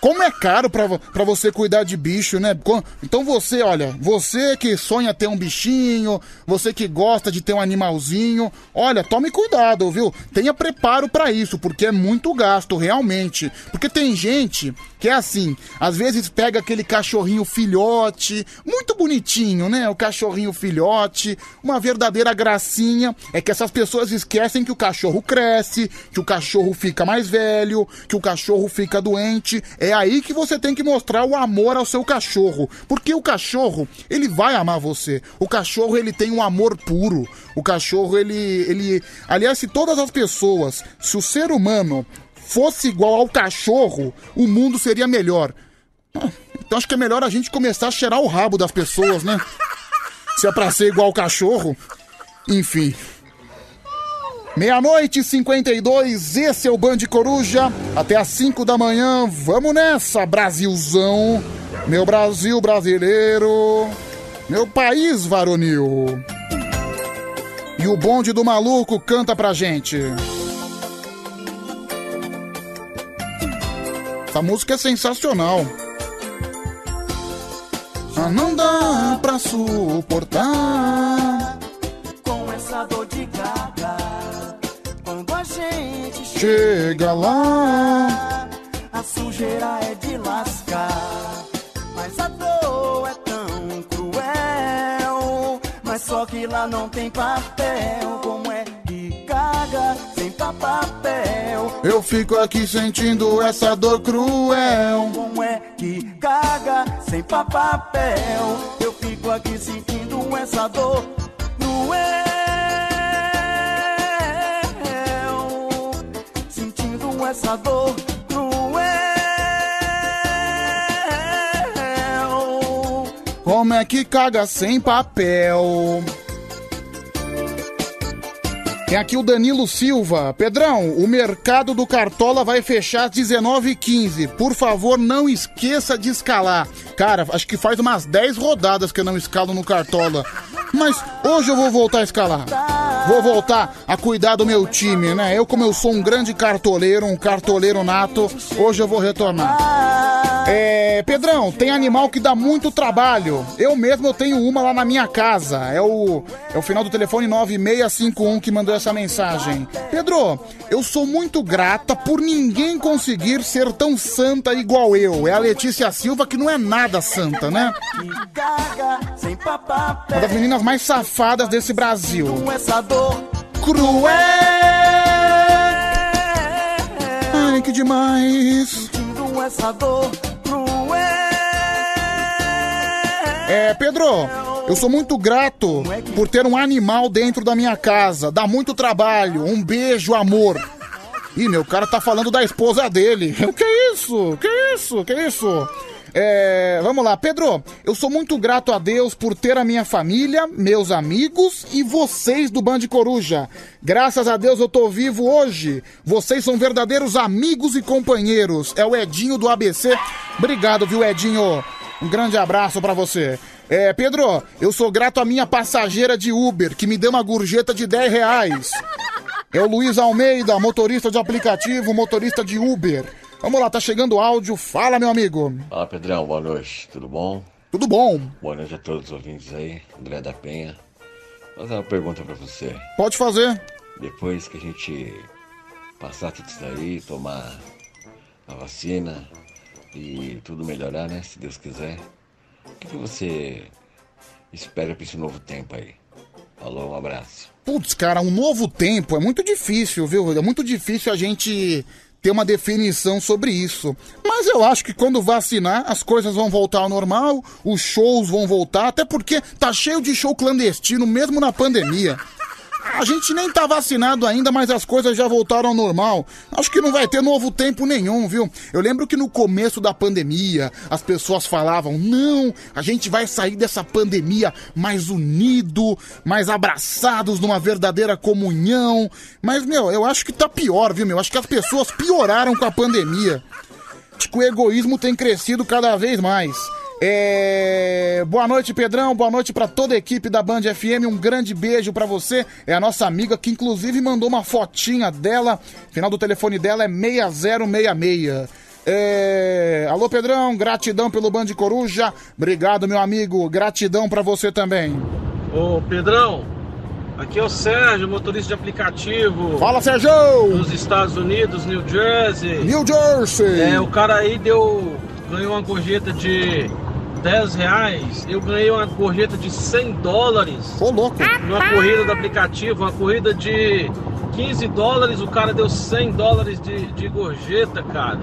como é caro pra você cuidar de bicho, né? Então você, olha, você que sonha ter um bichinho, você que gosta de ter um animalzinho, olha, tome cuidado, viu? Tenha preparo pra isso, porque é muito gasto, realmente. Porque tem gente que é assim, às vezes pega aquele cachorrinho filhote, muito bonitinho, né? O cachorrinho filhote, uma verdadeira gracinha. É que essas pessoas esquecem que o cachorro cresce, que o cachorro fica mais velho, que o cachorro fica doente. Aí que você tem que mostrar o amor ao seu cachorro, porque o cachorro, ele vai amar você. O cachorro, ele tem um amor puro. O cachorro, ele ele, aliás, se todas as pessoas, se o ser humano fosse igual ao cachorro, o mundo seria melhor. Então acho que é melhor a gente começar a cheirar o rabo das pessoas, né? Se é pra ser igual ao cachorro. Enfim. Meia-noite e 52, esse é o Band Coruja. Até às 5 da manhã, vamos nessa, Brasilzão. Meu Brasil brasileiro. Meu país varonil. E o bonde do maluco canta pra gente. Essa música é sensacional. Ah, não dá pra suportar. Com essa dor de gente Chega lá. a sujeira é de lascar. Mas a dor é tão cruel. Mas só que lá não tem papel. Como é que caga sem papel? Eu fico aqui sentindo essa dor cruel. Como é que caga sem papel? Eu fico aqui sentindo essa dor cruel. Essa dor cruel. Como é que caga sem papel? Tem aqui o Danilo Silva. Pedrão, o mercado do Cartola vai fechar às 19h15. Por favor, não esqueça de escalar. Cara, acho que faz umas 10 rodadas que eu não escalo no Cartola. Mas hoje eu vou voltar a escalar. Vou voltar a cuidar do meu time, né? Eu, como eu sou um grande cartoleiro, um cartoleiro nato, hoje eu vou retornar. É, Pedrão, tem animal que dá muito trabalho. Eu mesmo eu tenho uma lá na minha casa. É o, é o final do telefone 9651 que mandou essa mensagem. Pedro, eu sou muito grata por ninguém conseguir ser tão santa igual eu. É a Letícia Silva que não é nada santa, né? Uma das meninas mais safadas desse Brasil. Essa dor Cruel! Ai, que demais! Essa dor cruel. É, Pedro, eu sou muito grato por ter um animal dentro da minha casa. Dá muito trabalho. Um beijo, amor. Ih, meu cara tá falando da esposa dele. O que é isso? Que isso? Que isso? É, vamos lá, Pedro. Eu sou muito grato a Deus por ter a minha família, meus amigos e vocês do Band Coruja. Graças a Deus eu tô vivo hoje. Vocês são verdadeiros amigos e companheiros. É o Edinho do ABC. Obrigado, viu, Edinho? Um grande abraço pra você. É, Pedro, eu sou grato à minha passageira de Uber, que me deu uma gorjeta de 10 reais. É o Luiz Almeida, motorista de aplicativo, motorista de Uber. Vamos lá, tá chegando o áudio. Fala, meu amigo. Fala Pedrão, boa noite, tudo bom? Tudo bom? Boa noite a todos os ouvintes aí, André da Penha. Vou fazer uma pergunta pra você. Pode fazer. Depois que a gente passar tudo isso daí, tomar a vacina e tudo melhorar, né? Se Deus quiser. O que, que você espera pra esse novo tempo aí? Falou, um abraço. Putz, cara, um novo tempo é muito difícil, viu? É muito difícil a gente ter uma definição sobre isso. Mas eu acho que quando vacinar, as coisas vão voltar ao normal, os shows vão voltar, até porque tá cheio de show clandestino, mesmo na pandemia. A gente nem tá vacinado ainda, mas as coisas já voltaram ao normal. Acho que não vai ter novo tempo nenhum, viu? Eu lembro que no começo da pandemia, as pessoas falavam: não, a gente vai sair dessa pandemia mais unido, mais abraçados numa verdadeira comunhão. Mas, meu, eu acho que tá pior, viu, meu? Acho que as pessoas pioraram com a pandemia. Que o egoísmo tem crescido cada vez mais. É... Boa noite, Pedrão. Boa noite para toda a equipe da Band FM. Um grande beijo para você. É a nossa amiga que inclusive mandou uma fotinha dela. Final do telefone dela é 6066. É... Alô, Pedrão. Gratidão pelo Band Coruja. Obrigado, meu amigo. Gratidão para você também. Ô, Pedrão. Aqui é o Sérgio, motorista de aplicativo. Fala, Sérgio! Dos Estados Unidos, New Jersey. New Jersey! É, o cara aí deu. Ganhou uma gorjeta de 10 reais. Eu ganhei uma gorjeta de 100 dólares. Ô, louco! Numa corrida do aplicativo, uma corrida de 15 dólares, o cara deu 100 dólares de, de gorjeta, cara.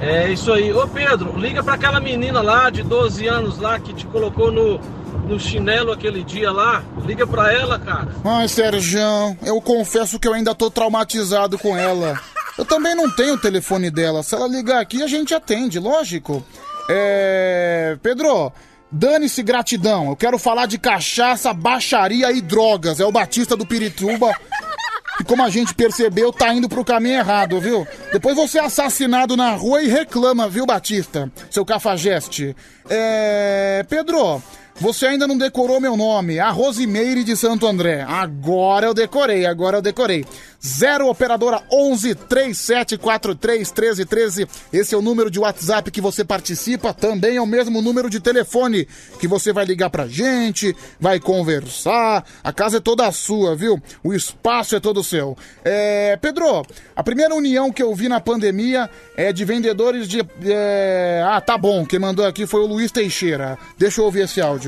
É isso aí. Ô Pedro, liga para aquela menina lá de 12 anos lá que te colocou no no chinelo aquele dia lá. Liga pra ela, cara. Ai, Sérgio, eu confesso que eu ainda tô traumatizado com ela. Eu também não tenho o telefone dela. Se ela ligar aqui, a gente atende, lógico. É. Pedro, dane-se gratidão. Eu quero falar de cachaça, baixaria e drogas. É o Batista do Pirituba. E como a gente percebeu, tá indo pro caminho errado, viu? Depois você é assassinado na rua e reclama, viu, Batista? Seu cafajeste. É. Pedro, você ainda não decorou meu nome, a Rosimeire de Santo André. Agora eu decorei, agora eu decorei. 0 operadora 11 3743 1313. Esse é o número de WhatsApp que você participa, também é o mesmo número de telefone que você vai ligar pra gente, vai conversar. A casa é toda sua, viu? O espaço é todo seu. É, Pedro, a primeira união que eu vi na pandemia é de vendedores de é... Ah, tá bom, quem mandou aqui foi o Luiz Teixeira. Deixa eu ouvir esse áudio.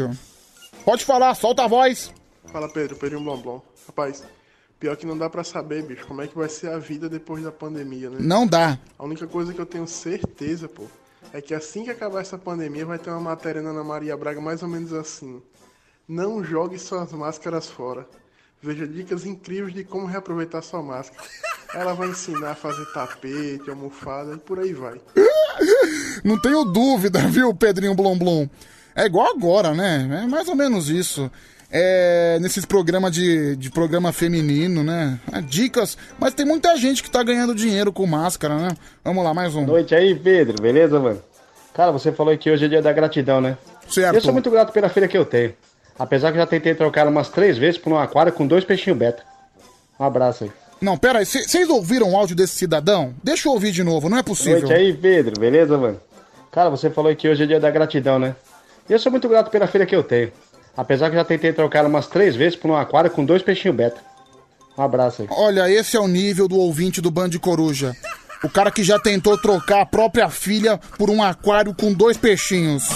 Pode falar, solta a voz. Fala Pedro, Pedrinho Blomblom. Rapaz, pior que não dá pra saber, bicho, como é que vai ser a vida depois da pandemia, né? Não dá. A única coisa que eu tenho certeza, pô, é que assim que acabar essa pandemia vai ter uma matéria na Ana Maria Braga mais ou menos assim. Não jogue suas máscaras fora. Veja dicas incríveis de como reaproveitar sua máscara. Ela vai ensinar a fazer tapete, almofada e por aí vai. Não tenho dúvida, viu, Pedrinho Blom Blom? É igual agora, né? É mais ou menos isso. É, nesses programas de, de programa feminino, né? É, dicas, mas tem muita gente que tá ganhando dinheiro com máscara, né? Vamos lá, mais um. Noite aí, Pedro, beleza, mano? Cara, você falou que hoje é dia da gratidão, né? Certo. Eu sou muito grato pela feira que eu tenho. Apesar que já tentei trocar umas três vezes por um aquário com dois peixinhos beta. Um abraço aí. Não, pera aí, vocês ouviram o áudio desse cidadão? Deixa eu ouvir de novo, não é possível. Noite aí, Pedro, beleza, mano? Cara, você falou que hoje é dia da gratidão, né? Eu sou muito grato pela feira que eu tenho. Apesar que já tentei trocar umas três vezes por um aquário com dois peixinhos beta. Um abraço aí. Olha, esse é o nível do ouvinte do Band Coruja. O cara que já tentou trocar a própria filha por um aquário com dois peixinhos.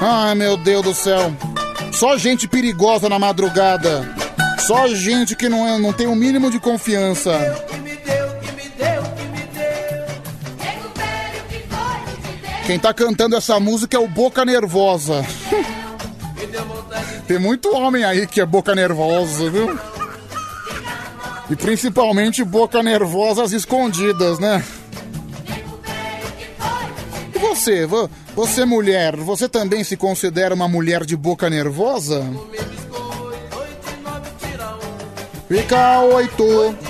Ai, meu Deus do céu. Só gente perigosa na madrugada. Só gente que não, é, não tem o mínimo de confiança. Quem tá cantando essa música é o Boca Nervosa. Tem muito homem aí que é boca nervosa, viu? E principalmente boca nervosas escondidas, né? E você, você mulher, você também se considera uma mulher de boca nervosa? Fica oito.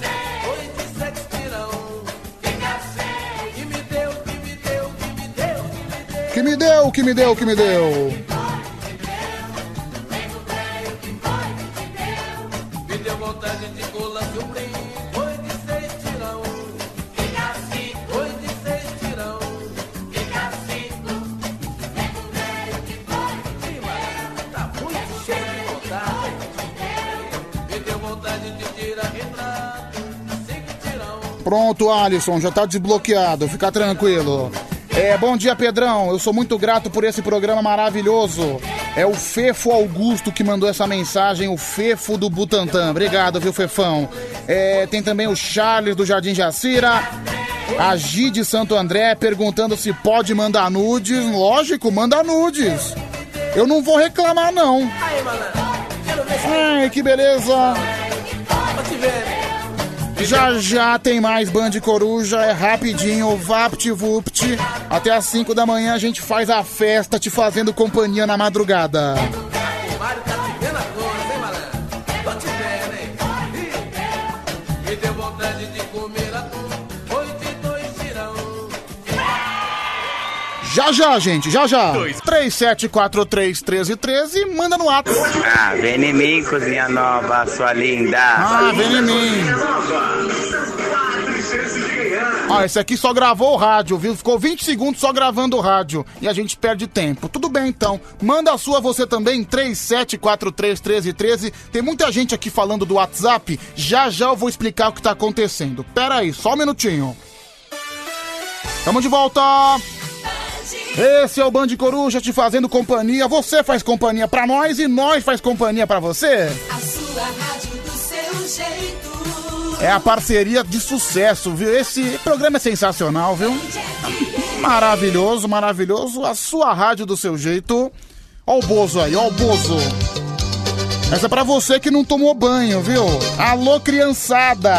Que me deu, que me deu, que me deu. Pronto, Alisson, já tá desbloqueado, fica tranquilo. É, bom dia, Pedrão. Eu sou muito grato por esse programa maravilhoso. É o Fefo Augusto que mandou essa mensagem, o Fefo do Butantã. Obrigado, viu, Fefão? É, tem também o Charles do Jardim Jacira. A Gi de Santo André perguntando se pode mandar nudes. Lógico, manda nudes. eu não vou reclamar, não. Ai, que beleza. Já já tem mais Band Coruja, é rapidinho, vapt-vupt. Até às 5 da manhã a gente faz a festa te fazendo companhia na madrugada. Já já, gente, já já. 37431313, manda no ato. Ah, vem em mim, cozinha nova, sua linda. Ah, vem em mim. Ah, esse aqui só gravou o rádio, viu? Ficou 20 segundos só gravando o rádio e a gente perde tempo. Tudo bem então. Manda a sua você também, 37431313. Tem muita gente aqui falando do WhatsApp. Já já eu vou explicar o que tá acontecendo. Pera aí, só um minutinho. Tamo de volta. Esse é o Band Coruja te fazendo companhia. Você faz companhia pra nós e nós faz companhia pra você. A sua rádio do seu jeito. É a parceria de sucesso, viu? Esse programa é sensacional, viu? Maravilhoso, maravilhoso. A sua rádio do seu jeito. Ó o Bozo aí, ó o Bozo. Essa é pra você que não tomou banho, viu? Alô, criançada!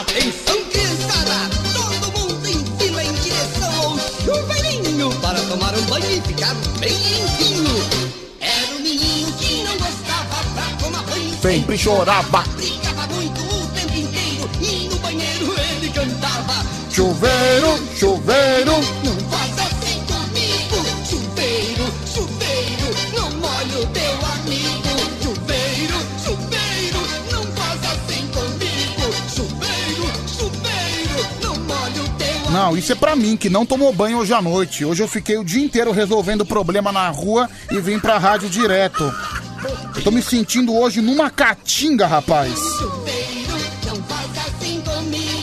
Atenção, Sempre chorava. Brincava muito o tempo inteiro e no banheiro ele cantava. Chuveiro, chuveiro. Não faz assim comigo. Chuveiro, chuveiro, não molha o teu amigo. Chuveiro, chuveiro, não faz assim comigo. Chuveiro, chuveiro, não molha o teu Não, isso é pra mim, que não tomou banho hoje à noite. Hoje eu fiquei o dia inteiro resolvendo problema na rua e vim pra rádio direto. Eu tô me sentindo hoje numa caatinga, rapaz.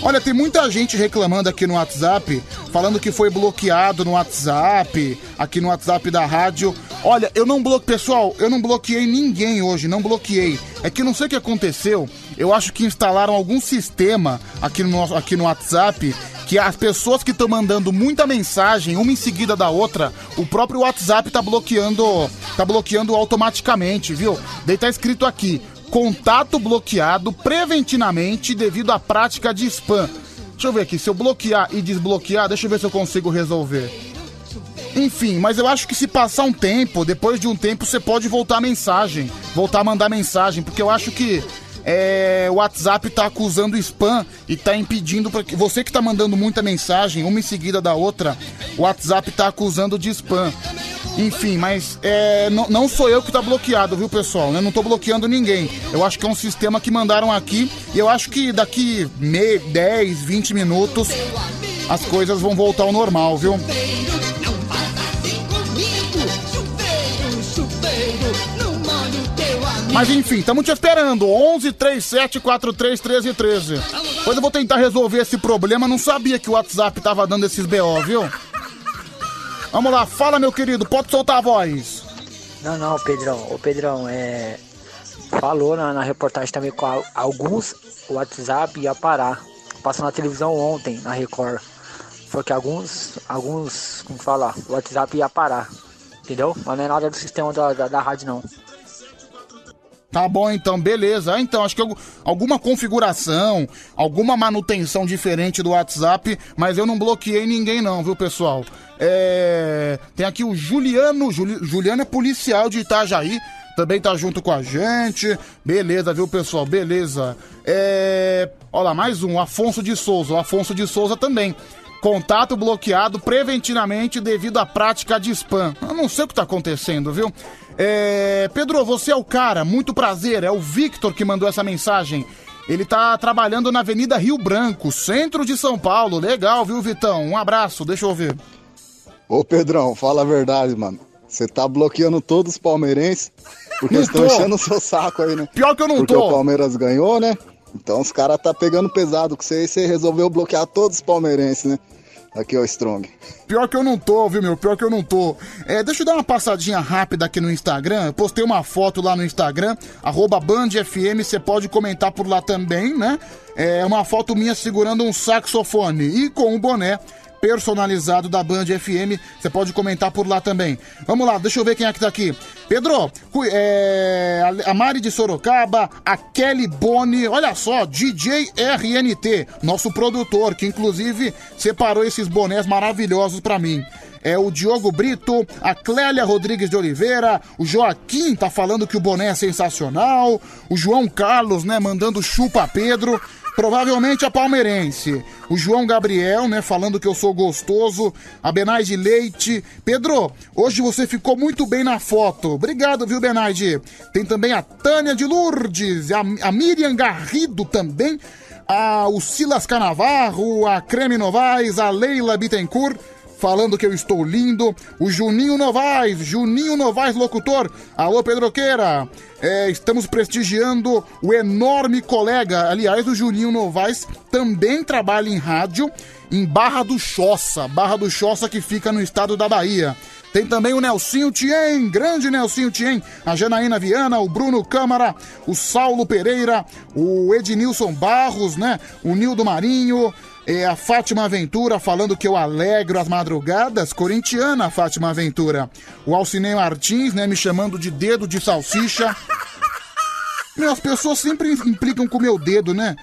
Olha, tem muita gente reclamando aqui no WhatsApp, falando que foi bloqueado no WhatsApp, aqui no WhatsApp da rádio. Olha, eu não bloqueei, pessoal, eu não bloqueei ninguém hoje, não bloqueei. É que não sei o que aconteceu. Eu acho que instalaram algum sistema aqui no, aqui no WhatsApp que as pessoas que estão mandando muita mensagem, uma em seguida da outra, o próprio WhatsApp tá bloqueando, tá bloqueando automaticamente, viu? Daí tá escrito aqui: contato bloqueado preventivamente devido à prática de spam. Deixa eu ver aqui, se eu bloquear e desbloquear, deixa eu ver se eu consigo resolver. Enfim, mas eu acho que se passar um tempo, depois de um tempo, você pode voltar a mensagem, voltar a mandar mensagem, porque eu acho que é, o WhatsApp tá acusando spam e tá impedindo para que você que tá mandando muita mensagem, uma em seguida da outra, o WhatsApp tá acusando de spam. Enfim, mas é, não, sou eu que tá bloqueado, viu, pessoal? Eu não tô bloqueando ninguém. Eu acho que é um sistema que mandaram aqui e eu acho que daqui me, 10, 20 minutos as coisas vão voltar ao normal, viu? Mas enfim, estamos te esperando. 11 37 43 13 13. Depois eu vou tentar resolver esse problema. Não sabia que o WhatsApp tava dando esses BO, viu? Vamos lá, fala meu querido, pode soltar a voz. Não, não, Pedrão. Ô, Pedrão, é. Falou na, na reportagem também com a- alguns o WhatsApp ia parar. Passou na televisão ontem, na Record. Foi que alguns, alguns, como fala, o WhatsApp ia parar. Entendeu? Mas não é nada do sistema da, da, da rádio, não. Tá bom então, beleza. Ah, Então, acho que algu- alguma configuração, alguma manutenção diferente do WhatsApp, mas eu não bloqueei ninguém não, viu, pessoal? É... Tem aqui o Juliano, Juli- Juliano é policial de Itajaí, também tá junto com a gente. Beleza, viu, pessoal? Beleza. É... Olha lá, mais um, Afonso de Souza. O Afonso de Souza também. Contato bloqueado preventivamente devido à prática de spam. Eu não sei o que tá acontecendo, viu? É... Pedro, você é o cara, muito prazer. É o Victor que mandou essa mensagem. Ele tá trabalhando na Avenida Rio Branco, centro de São Paulo. Legal, viu, Vitão? Um abraço, deixa eu ver. Ô Pedrão, fala a verdade, mano. Você tá bloqueando todos os palmeirenses porque Não estão tô. enchendo o seu saco aí, né? Pior que eu não porque tô. o Palmeiras ganhou, né? Então os caras tá pegando pesado com você e você resolveu bloquear todos os palmeirenses, né? Aqui, ó, Strong. Pior que eu não tô, viu, meu? Pior que eu não tô. É, deixa eu dar uma passadinha rápida aqui no Instagram. Eu postei uma foto lá no Instagram, BandFM, você pode comentar por lá também, né? É uma foto minha segurando um saxofone e com um boné personalizado da Band FM. Você pode comentar por lá também. Vamos lá, deixa eu ver quem é que tá aqui. Pedro, é, a Mari de Sorocaba, a Kelly Boni, olha só, DJ RNT, nosso produtor, que inclusive separou esses bonés maravilhosos pra mim. É o Diogo Brito, a Clélia Rodrigues de Oliveira, o Joaquim tá falando que o boné é sensacional, o João Carlos, né, mandando chupa Pedro. Provavelmente a palmeirense. O João Gabriel, né, falando que eu sou gostoso. A Benaide Leite. Pedro, hoje você ficou muito bem na foto. Obrigado, viu, Benaide? Tem também a Tânia de Lourdes, a, a Miriam Garrido também. A, o Silas Canavarro, a Creme Novaes, a Leila Bittencourt falando que eu estou lindo. O Juninho Novaes, Juninho Novaes, locutor. Alô, Pedroqueira. É, estamos prestigiando o enorme colega. Aliás, o Juninho Novaes também trabalha em rádio em Barra do Choça. Barra do Choça que fica no estado da Bahia. Tem também o Nelsinho Tien, grande Nelsinho Tien, a Janaína Viana, o Bruno Câmara, o Saulo Pereira, o Ednilson Barros, né? O Nildo Marinho, é, a Fátima Aventura falando que eu alegro as madrugadas, corintiana Fátima Aventura. O Alcinei Martins, né, me chamando de dedo de salsicha. Meu, as pessoas sempre implicam com o meu dedo, né?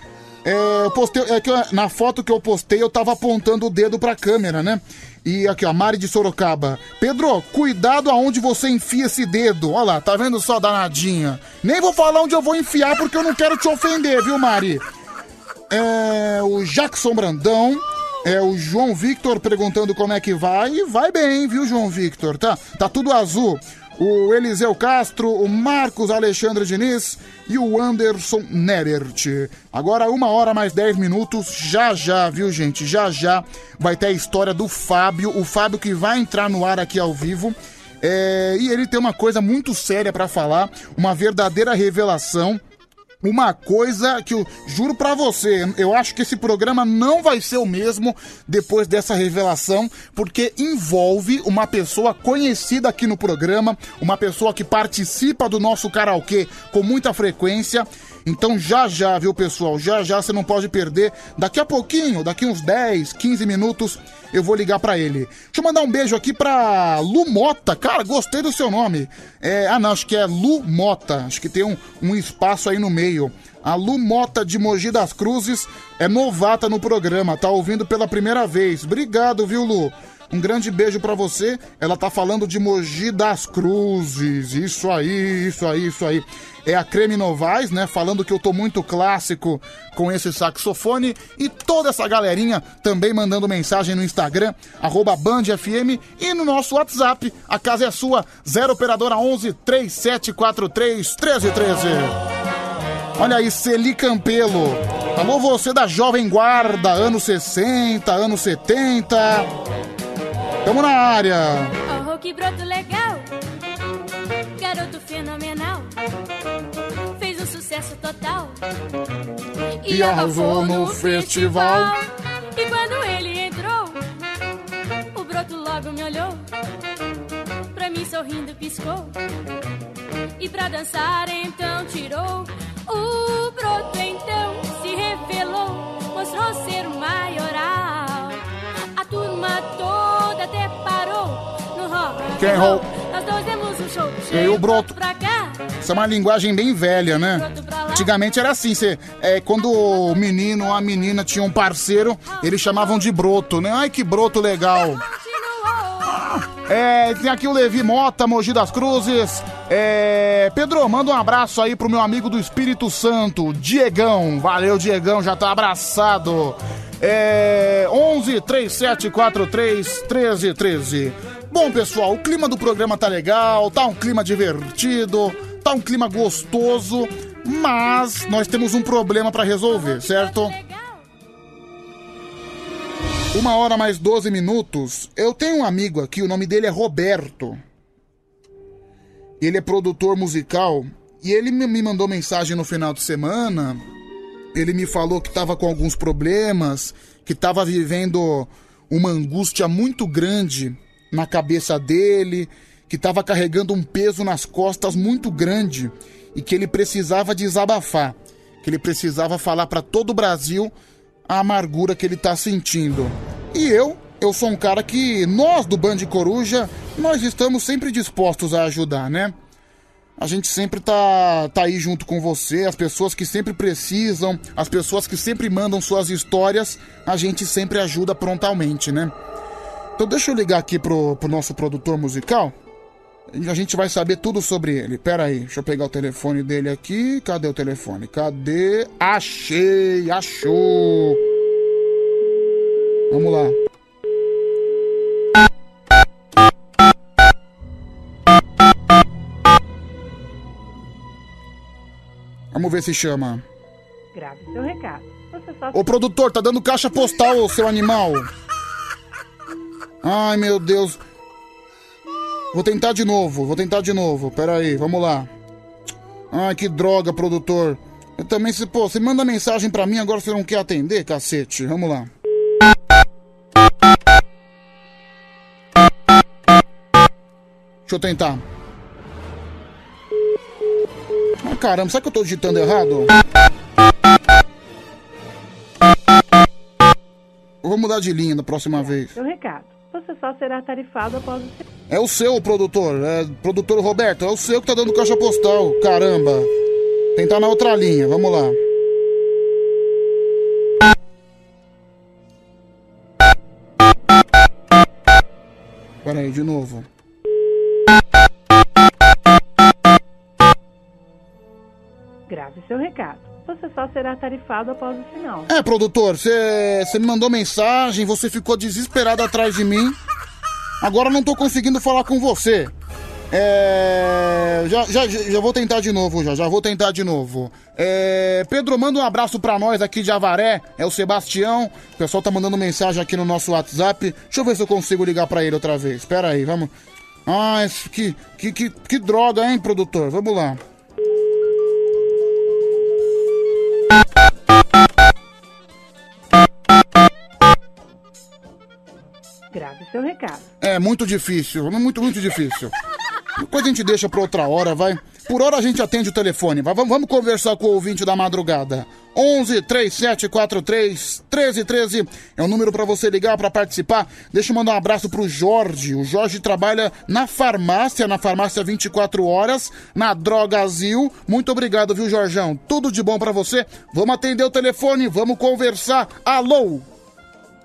É, eu postei, é que eu- na foto que eu postei eu tava apontando o dedo pra câmera, né? E aqui, ó, Mari de Sorocaba. Pedro, cuidado aonde você enfia esse dedo. Olha lá, tá vendo só, danadinha? Nem vou falar onde eu vou enfiar porque eu não quero te ofender, viu, Mari? É, o Jackson Brandão. É o João Victor perguntando como é que vai. E vai bem, viu, João Victor? Tá, tá tudo azul. O Eliseu Castro, o Marcos Alexandre Diniz e o Anderson Nerert. Agora, uma hora mais 10 minutos. Já já, viu, gente? Já já vai ter a história do Fábio. O Fábio que vai entrar no ar aqui ao vivo. É, e ele tem uma coisa muito séria pra falar, uma verdadeira revelação. Uma coisa que eu juro pra você, eu acho que esse programa não vai ser o mesmo depois dessa revelação, porque envolve uma pessoa conhecida aqui no programa, uma pessoa que participa do nosso karaokê com muita frequência. Então já já, viu pessoal, já já você não pode perder. Daqui a pouquinho, daqui uns 10, 15 minutos, eu vou ligar pra ele. Deixa eu mandar um beijo aqui pra Lu Mota. Cara, gostei do seu nome. É, ah, não, acho que é Lu Mota. Acho que tem um, um espaço aí no meio. A Lu Mota de Mogi das Cruzes é novata no programa, tá ouvindo pela primeira vez. Obrigado, viu, Lu? Um grande beijo pra você. Ela tá falando de Mogi das Cruzes. Isso aí, isso aí, isso aí. É a Creme Novaes, né? Falando que eu tô muito clássico com esse saxofone. E toda essa galerinha também mandando mensagem no Instagram, arroba BandFM e no nosso WhatsApp. A casa é sua, 0 Operadora 11 3743 1313. Olha aí, Celi Campelo. Alô, você da Jovem Guarda, anos 60, anos 70. Tamo na área. Oh, que broto legal! Garoto fenomenal! Fez um sucesso total! E arrasou no festival. E quando ele entrou, o broto logo me olhou. Pra mim sorrindo piscou. E pra dançar então tirou. O broto então se revelou, mostrou ser o roll. Nós dois demos um show. E Cheio o broto? pra cá. Isso é uma linguagem bem velha, né? Antigamente era assim, cê, é, quando o menino ou a menina tinha um parceiro, eles chamavam de broto, né? Ai, que broto legal. É, tem aqui o Levi Mota, Mogi das Cruzes. É, Pedro, manda um abraço aí pro meu amigo do Espírito Santo, Diegão. Valeu, Diegão, já tá abraçado. É, 11 3743 1313. Bom, pessoal, o clima do programa tá legal, tá um clima divertido, tá um clima gostoso, mas nós temos um problema pra resolver, certo? Uma hora mais 12 minutos. Eu tenho um amigo aqui, o nome dele é Roberto. Ele é produtor musical e ele me mandou mensagem no final de semana. Ele me falou que estava com alguns problemas, que estava vivendo uma angústia muito grande na cabeça dele, que estava carregando um peso nas costas muito grande e que ele precisava desabafar, que ele precisava falar para todo o Brasil a amargura que ele tá sentindo. E eu, eu sou um cara que nós do Band Coruja, nós estamos sempre dispostos a ajudar, né? A gente sempre tá, tá aí junto com você, as pessoas que sempre precisam, as pessoas que sempre mandam suas histórias, a gente sempre ajuda prontamente, né? Então deixa eu ligar aqui pro, pro nosso produtor musical. A gente vai saber tudo sobre ele. Pera aí, deixa eu pegar o telefone dele aqui. Cadê o telefone? Cadê? Achei, achou. Vamos lá. Vamos ver se chama. Grave seu recado. Você só Ô produtor, tá dando caixa postal, seu animal. Ai, meu Deus. Vou tentar de novo, vou tentar de novo. Pera aí, vamos lá. Ai, que droga, produtor. Eu também, se, pô, você manda mensagem pra mim, agora você não quer atender, cacete. Vamos lá. Deixa eu tentar. Ah, caramba, será que eu tô digitando errado? Vou mudar de linha da próxima vez. seu recado. Você só será tarifado após o. É o seu, produtor. É, produtor Roberto, é o seu que tá dando caixa postal. Caramba. Tentar na outra linha, vamos lá. Pera aí, de novo. Seu recado. Você só será tarifado após o final. É, produtor, você me mandou mensagem, você ficou desesperado atrás de mim. Agora não tô conseguindo falar com você. É. Já, já, já vou tentar de novo, já, já vou tentar de novo. É. Pedro, manda um abraço pra nós aqui de Avaré, é o Sebastião. O pessoal tá mandando mensagem aqui no nosso WhatsApp. Deixa eu ver se eu consigo ligar pra ele outra vez. Pera aí, vamos. Ah, que, que, que, que droga, hein, produtor? Vamos lá. Grave seu recado. É muito difícil, muito, muito difícil. Depois a gente deixa pra outra hora, vai. Por hora a gente atende o telefone. Vai, vamos, conversar com o ouvinte da madrugada. 11 3743 1313 é o número pra você ligar pra participar. Deixa eu mandar um abraço pro Jorge. O Jorge trabalha na farmácia, na farmácia 24 horas, na Drogazil. Muito obrigado, viu, Jorjão? Tudo de bom pra você. Vamos atender o telefone, vamos conversar. Alô?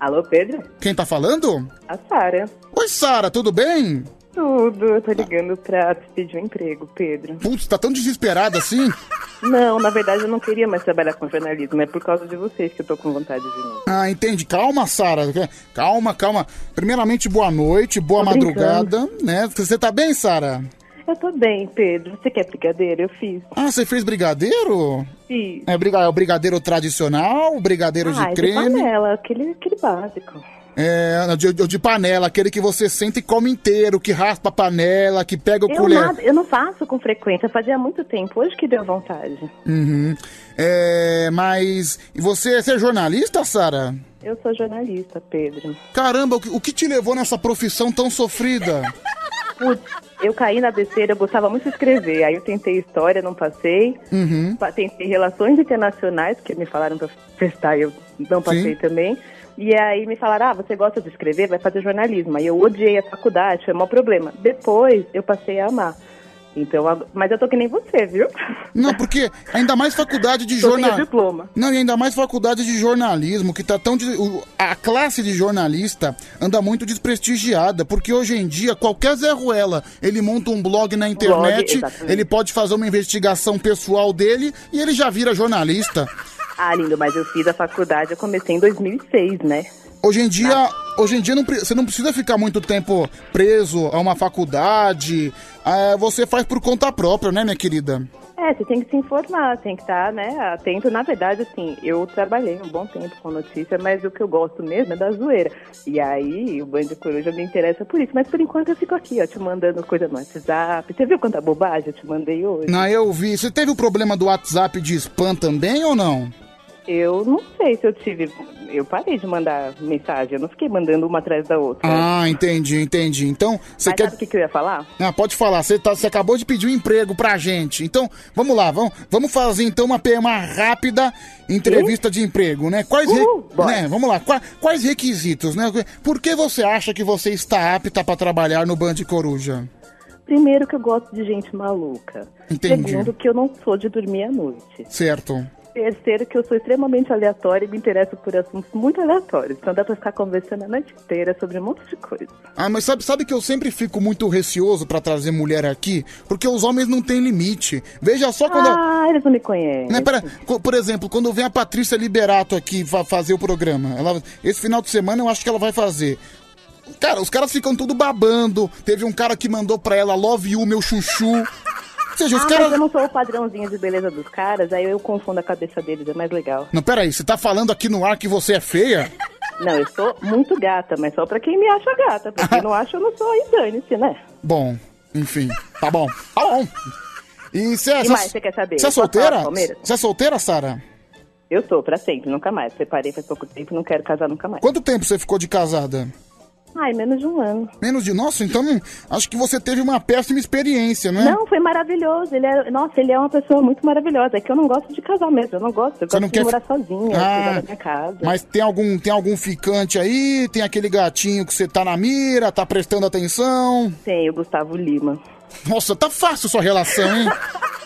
Alô, Pedro? Quem tá falando? A Sara. Oi, Sara, tudo bem? Tudo, eu tô ligando pra te pedir um emprego, Pedro. Putz, tá tão desesperada assim? Não, na verdade eu não queria mais trabalhar com jornalismo, é por causa de vocês que eu tô com vontade de novo. Ah, entendi. Calma, Sara. Calma, calma. Primeiramente, boa noite, boa Tô madrugada, né? Você tá bem, Sara? Eu tô bem, Pedro. Você quer brigadeiro? Eu fiz. Ah, você fez brigadeiro? Fiz. É, briga- é o brigadeiro tradicional, o brigadeiro ah, de creme. panela, aquele, aquele básico. É, de, de panela, aquele que você senta e come inteiro, que raspa a panela, que pega o Eu, colher. nada- eu não faço com frequência, fazia muito tempo, hoje que deu vontade. Uhum. É, mas. Você, você é jornalista, Sara? Eu sou jornalista, Pedro. Caramba, o que, o que te levou nessa profissão tão sofrida? Putz, eu caí na besteira, eu gostava muito de escrever. Aí eu tentei história, não passei. Uhum. Tentei relações internacionais, que me falaram pra prestar e eu não passei também. E aí me falaram, ah, você gosta de escrever, vai fazer jornalismo. Aí eu odiei a faculdade, foi o maior problema. Depois eu passei a amar. Então, mas eu tô que nem você, viu? Não, porque ainda mais faculdade de jornalismo. diploma. Não, e ainda mais faculdade de jornalismo, que tá tão. de- A classe de jornalista anda muito desprestigiada, porque hoje em dia, qualquer Zé Ruela, ele monta um blog na internet, exatamente. ele pode fazer uma investigação pessoal dele e ele já vira jornalista. Ah, lindo, mas eu fiz a faculdade, eu comecei em 2006, né? Hoje em dia, hoje em dia não você não precisa ficar muito tempo preso a uma faculdade. ah, você faz por conta própria, né, minha querida? É, você tem que se informar, tem que estar, né, atento. Na verdade, assim, eu trabalhei um bom tempo com notícia, mas o que eu gosto mesmo é da zoeira. E aí, o Band Coruja me interessa por isso. Mas por enquanto eu fico aqui, ó, te mandando coisa no WhatsApp. Você viu quanta bobagem eu te mandei hoje? Não, eu vi. Você teve o problema do WhatsApp de spam também ou não? Eu não sei se eu tive. Eu parei de mandar mensagem, eu não fiquei mandando uma atrás da outra. Ah, entendi, entendi. Então, você Mas quer. sabe o que, que eu ia falar? Ah, pode falar, você, tá, você acabou de pedir um emprego pra gente. Então, vamos lá, vamos, vamos fazer então uma, uma rápida entrevista de emprego, né? Quais re- né? Vamos lá, qua- quais requisitos, né? Por que você acha que você está apta pra trabalhar no Band Coruja? Primeiro que eu gosto de gente maluca. Entendi. Segundo que eu não sou de dormir à noite. Certo. Terceiro que eu sou extremamente aleatória e me interesso por assuntos muito aleatórios. Então dá pra ficar conversando a noite inteira sobre um monte de coisa. Ah, mas sabe, sabe que eu sempre fico muito receoso pra trazer mulher aqui? Porque os homens não têm limite. Veja só quando. Ah, eles não me conhecem. Né, pera, por exemplo, quando vem a Patrícia Liberato aqui fa- fazer o programa, ela, esse final de semana eu acho que ela vai fazer. Cara, os caras ficam tudo babando. Teve um cara que mandou pra ela Love You, meu chuchu. Seja, os ah, caras. mas eu não sou o padrãozinho de beleza dos caras, aí eu confundo a cabeça deles, é mais legal. Não, peraí, você tá falando aqui no ar que você é feia? Não, eu sou muito gata, mas só pra quem me acha gata. Pra quem não acha, eu não sou aí, dane-se, né? Bom, enfim, tá bom. Tá bom. E você é, mais, você quer saber? Você é solteira? Você é solteira, Sara? Eu tô, pra sempre, nunca mais. Separei faz pouco tempo, não quero casar nunca mais. Quanto tempo você ficou de casada? Ai, menos de um ano. Menos de. Nossa, então acho que você teve uma péssima experiência, né? Não, foi maravilhoso. Ele é, nossa, ele é uma pessoa muito maravilhosa. É que eu não gosto de casar mesmo, eu não gosto. Eu Você gosto não de quer morar sozinha, Ah, cuidar da minha casa. Mas tem algum, tem algum ficante aí? Tem aquele gatinho que você tá na mira, tá prestando atenção? Tem, o Gustavo Lima. Nossa, tá fácil sua relação, hein?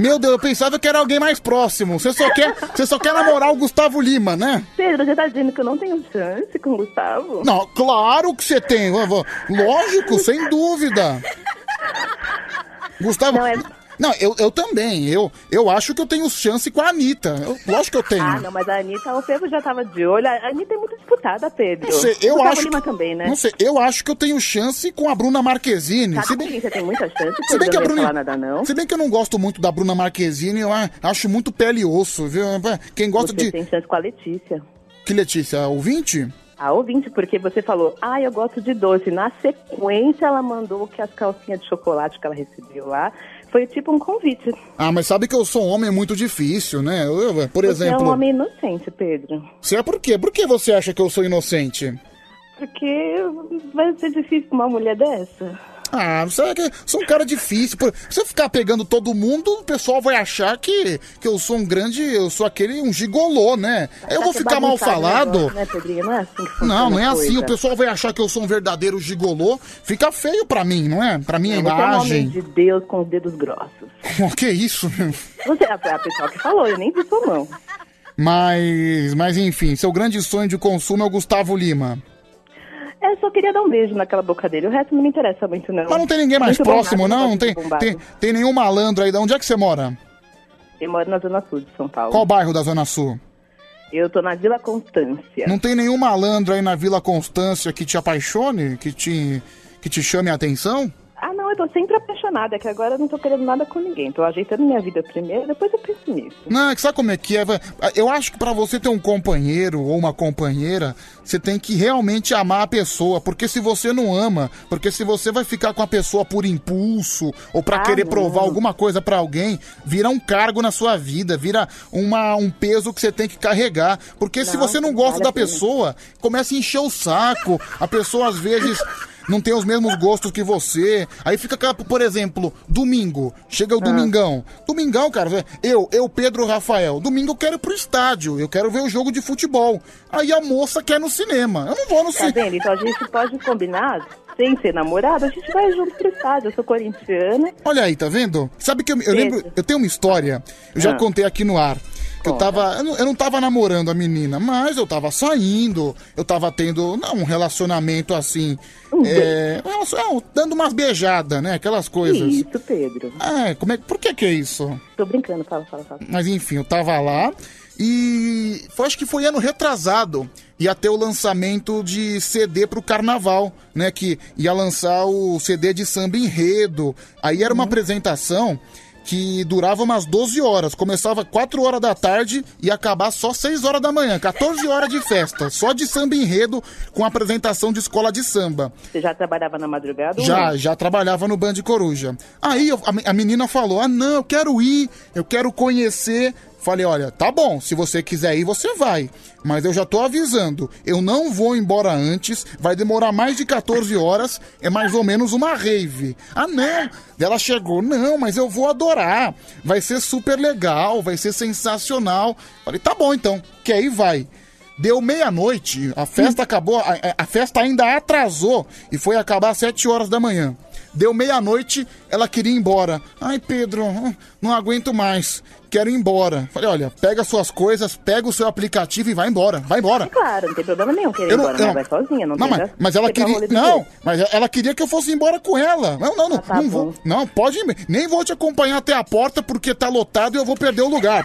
Meu Deus, eu pensava que era alguém mais próximo. Você só quer, você só quer namorar o Gustavo Lima, né? Pedro, você tá dizendo que eu não tenho chance com o Gustavo? Não, claro que você tem. Lógico, sem dúvida. Gustavo. Não, eu, eu também. Eu, eu acho que eu tenho chance com a Anitta. Eu- lógico que eu tenho. Ah, não, mas a Anitta, o Pedro já tava de olho. A Anitta é muito disputada, Pedro. Não sei, eu Gustavo acho. Lima que- também, né? Não sei, eu acho que eu tenho chance com a Bruna Marquezine. Sabe Se bem, quem você tem muita chance, se bem que a não Bruna. nada, não. Se bem que eu não gosto muito da Bruna Marquezine, eu acho muito pele e osso, viu? Quem gosta Você de. tem chance com a Letícia. Que Letícia? Ouvinte? A ouvinte, porque você falou, ah, eu gosto de doce. Na sequência, ela mandou que as calcinhas de chocolate que ela recebeu lá foi tipo um convite. Ah, mas sabe que eu sou um homem muito difícil, né? Eu- por Você é exemplo. um homem inocente, Pedro. Você é por quê? Por que você acha que eu sou inocente? Porque vai ser difícil com uma mulher dessa. Ah, você é que sou um cara difícil. Por- Se eu ficar pegando todo mundo, o pessoal vai achar que, que eu sou um grande. Eu sou aquele, um gigolô, né? Aí eu Tá vou ficar mal o falado. Né, Pedrinho? Não é assim que Não, não é assim. coisa. O pessoal vai achar que eu sou um verdadeiro gigolô. Fica feio pra mim, não é? Pra minha Você é um homem imagem. de Deus com os dedos grossos. O que é isso? Você é a pessoa que falou, eu nem vi sua mão. Mas, mas enfim, seu grande sonho de consumo é o Gustavo Lima. É, só queria dar um beijo naquela boca dele. O resto não me interessa muito, não. Mas não tem ninguém mais Muito próximo, bombado, não? Não tem, tem, tem nenhum malandro aí. De onde é que você mora? Eu moro na Zona Sul de São Paulo. Qual bairro da Zona Sul? Eu tô na Vila Constância. Não tem nenhum malandro aí na Vila Constância que te apaixone, que te, que te chame a atenção? Ah, não, eu tô sempre apaixonada, é que agora eu não tô querendo nada com ninguém. Tô ajeitando minha vida primeiro, depois eu penso nisso. Não, é que sabe como é que é? vai- Eu acho que pra você ter um companheiro ou uma companheira, você tem que realmente amar a pessoa. Porque se você não ama, porque se você vai ficar com a pessoa por impulso ou pra Ah, querer não. provar alguma coisa pra alguém, vira um cargo na sua vida, vira uma, um peso que você tem que carregar. Porque se Não, você não gosta vale da pessoa, começa a encher o saco. A pessoa às vezes. Não tem os mesmos gostos que você. Aí fica, aquela, por exemplo, domingo. Chega Ah. o domingão. Domingão, cara, eu, eu, Pedro Rafael. Domingo eu quero ir pro estádio. Eu quero ver o jogo de futebol. Aí a moça quer no cinema. Eu não vou no Tá cinema. vendo? Então a gente pode combinar, sem ser namorado, a gente vai junto pro estádio. Eu sou corintiana. Olha aí, tá vendo? Sabe que eu, eu lembro, eu tenho uma história, eu já Ah. contei aqui no ar. Que eu tava. Eu não, eu não tava namorando a menina, mas eu tava saindo, eu tava tendo não, um relacionamento assim. é, é, é, dando umas beijadas, né? Aquelas coisas. Isso, Pedro. É, como é, por que que é isso? Tô brincando, fala, fala, fala. Mas enfim, eu tava lá e foi, acho que foi ano retrasado. Ia ter o lançamento de CD pro carnaval, né? Que ia lançar o CD de samba enredo. Aí era uma apresentação que durava umas 12 horas. Começava 4 horas da tarde e acabar só 6 horas da manhã. 14 horas de festa. Só de samba enredo com apresentação de escola de samba. Você já trabalhava na madrugada? Já, já trabalhava no Band Coruja. Aí eu- a, a menina falou: Ah, não, eu quero ir, eu quero conhecer. Falei, olha, tá bom, se você quiser ir, você vai. Mas eu já tô avisando, eu não vou embora antes, vai demorar mais de 14 horas, é mais ou menos uma rave. Ah, não! Ela chegou, não, mas eu vou adorar. Vai ser super legal, vai ser sensacional. Falei, tá bom então, que aí vai. Deu meia-noite, a festa acabou, a, a festa ainda atrasou e foi acabar às 7 horas da manhã. Deu meia-noite, ela queria ir embora. Ai, Pedro, hum, não aguento mais. Quero ir embora. Falei, olha, pega suas coisas, pega o seu aplicativo e vai embora. Vai embora. Claro, não tem problema nenhum querer ir não- embora, mas não- vai sozinha, não, Não, tem mas, mas ela queria. Não, mas ela queria que eu fosse embora com ela. Não, não, não. tá não, vou, não, pode ir. Nem vou te acompanhar até a porta porque tá lotado e eu vou perder o lugar.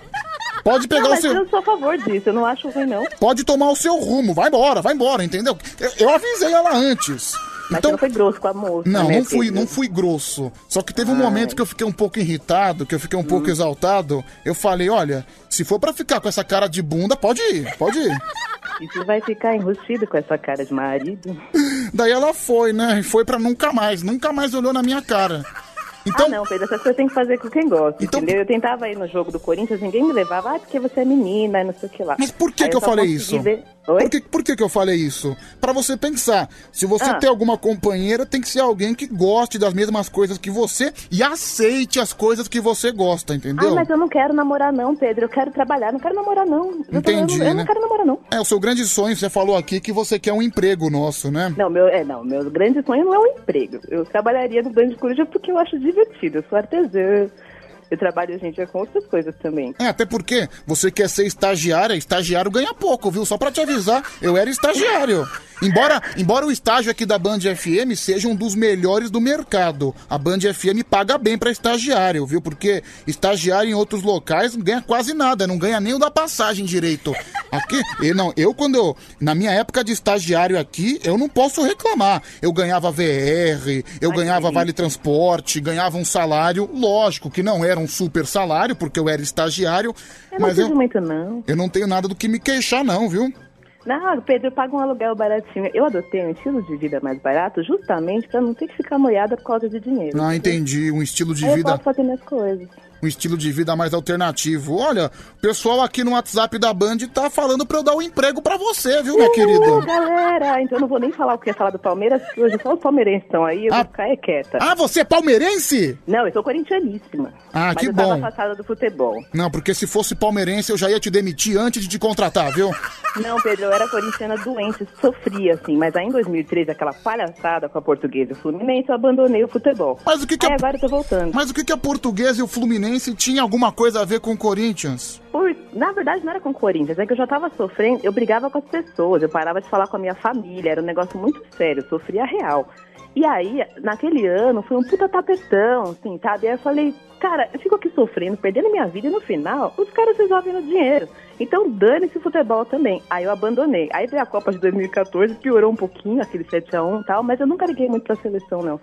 Pode pegar não, o mas seu. eu sou a favor disso, eu não acho ruim, não. Pode tomar o seu rumo. Vai embora, vai embora, entendeu? Eu, eu avisei ela antes. Mas Então, não foi grosso com a moça, não, né, não fui, não fui grosso. Só que teve um Ai. momento que eu fiquei um pouco irritado, que eu fiquei um pouco exaltado. Eu falei, olha, se for pra ficar com essa cara de bunda, pode ir, pode ir. E você vai ficar enrustido com essa cara de marido? Daí ela foi, né? E foi pra nunca mais, nunca mais olhou na minha cara. Então, Ah, não, Pedro, essas coisas tem que fazer com quem gosta, entendeu? Eu tentava ir no jogo do Corinthians, ninguém me levava, ah, porque você é menina, e não sei o que lá. Mas por que, Aí que eu só falei isso? ver- Por, que, por que, que eu falei isso? Pra você pensar, se você Ah. tem alguma companheira, tem que ser alguém que goste das mesmas coisas que você e aceite as coisas que você gosta, entendeu? Ah, mas eu não quero namorar não, Pedro, eu quero trabalhar, não quero namorar não. Eu tô- Entendi, eu, não, eu né? não quero namorar não. É, o seu grande sonho, você falou aqui que você quer um emprego nosso, né? Não, meu, é, não, meu grande sonho não é um emprego. Eu trabalharia no Band de Coruja porque eu acho divertido. Eu sou artesã. Eu trabalho, gente, com outras coisas também. É, até porque você quer ser estagiária, estagiário ganha pouco, viu? Só pra te avisar, eu era estagiário. Embora, embora o estágio aqui da Band FM seja um dos melhores do mercado, a Band FM paga bem pra estagiário, viu? Porque estagiário em outros locais não ganha quase nada, não ganha nem o da passagem direito. Aqui, eu, não, eu quando eu, na minha época de estagiário aqui, eu não posso reclamar. Eu ganhava VR, eu ganhava vale transporte, ganhava um salário, lógico que não era um super salário, porque eu era estagiário, Eu não mas eu, muito, não. eu não tenho nada do que me queixar, não, viu? Não, Pedro, eu pago um aluguel baratinho. Eu adotei um estilo de vida mais barato justamente pra não ter que ficar moiada por causa de dinheiro. Ah, entendi. Um estilo de Aí eu vida. posso fazer minhas coisas. Um estilo de vida mais alternativo. Olha, o pessoal aqui no WhatsApp da Band tá falando pra eu dar um emprego pra você, viu, minha querida? galera, então eu não vou nem falar o que ia falar do Palmeiras, porque hoje só os palmeirenses estão aí, eu vou ficar é quieta. Ah, você é palmeirense? Não, eu sou corintianíssima. Ah, mas que eu tava bom. afastada do futebol. Não, porque se fosse palmeirense eu já ia te demitir antes de te contratar, viu? Não, Pedro, eu era corintiana doente, sofria, assim, mas aí em 2013, aquela palhaçada com a portuguesa e o Fluminense, eu abandonei o futebol. Mas o que que a- agora eu tô voltando. Mas o que, que a portuguesa e o Fluminense tinha alguma coisa a ver com o Corinthians? Na verdade, não era com o Corinthians, é que eu já tava sofrendo, eu brigava com as pessoas, eu parava de falar com a minha família, era um negócio muito sério, eu sofria real. E aí, naquele ano, foi um puta tapetão, assim, sabe? Aí eu falei, cara, eu fico aqui sofrendo, perdendo minha vida, e no final, os caras resolvem no dinheiro. Então, dane-se o futebol também. Aí eu abandonei. Aí veio a Copa de 2014, piorou um pouquinho, aquele 7x1 e tal, mas eu nunca liguei muito pra seleção, não.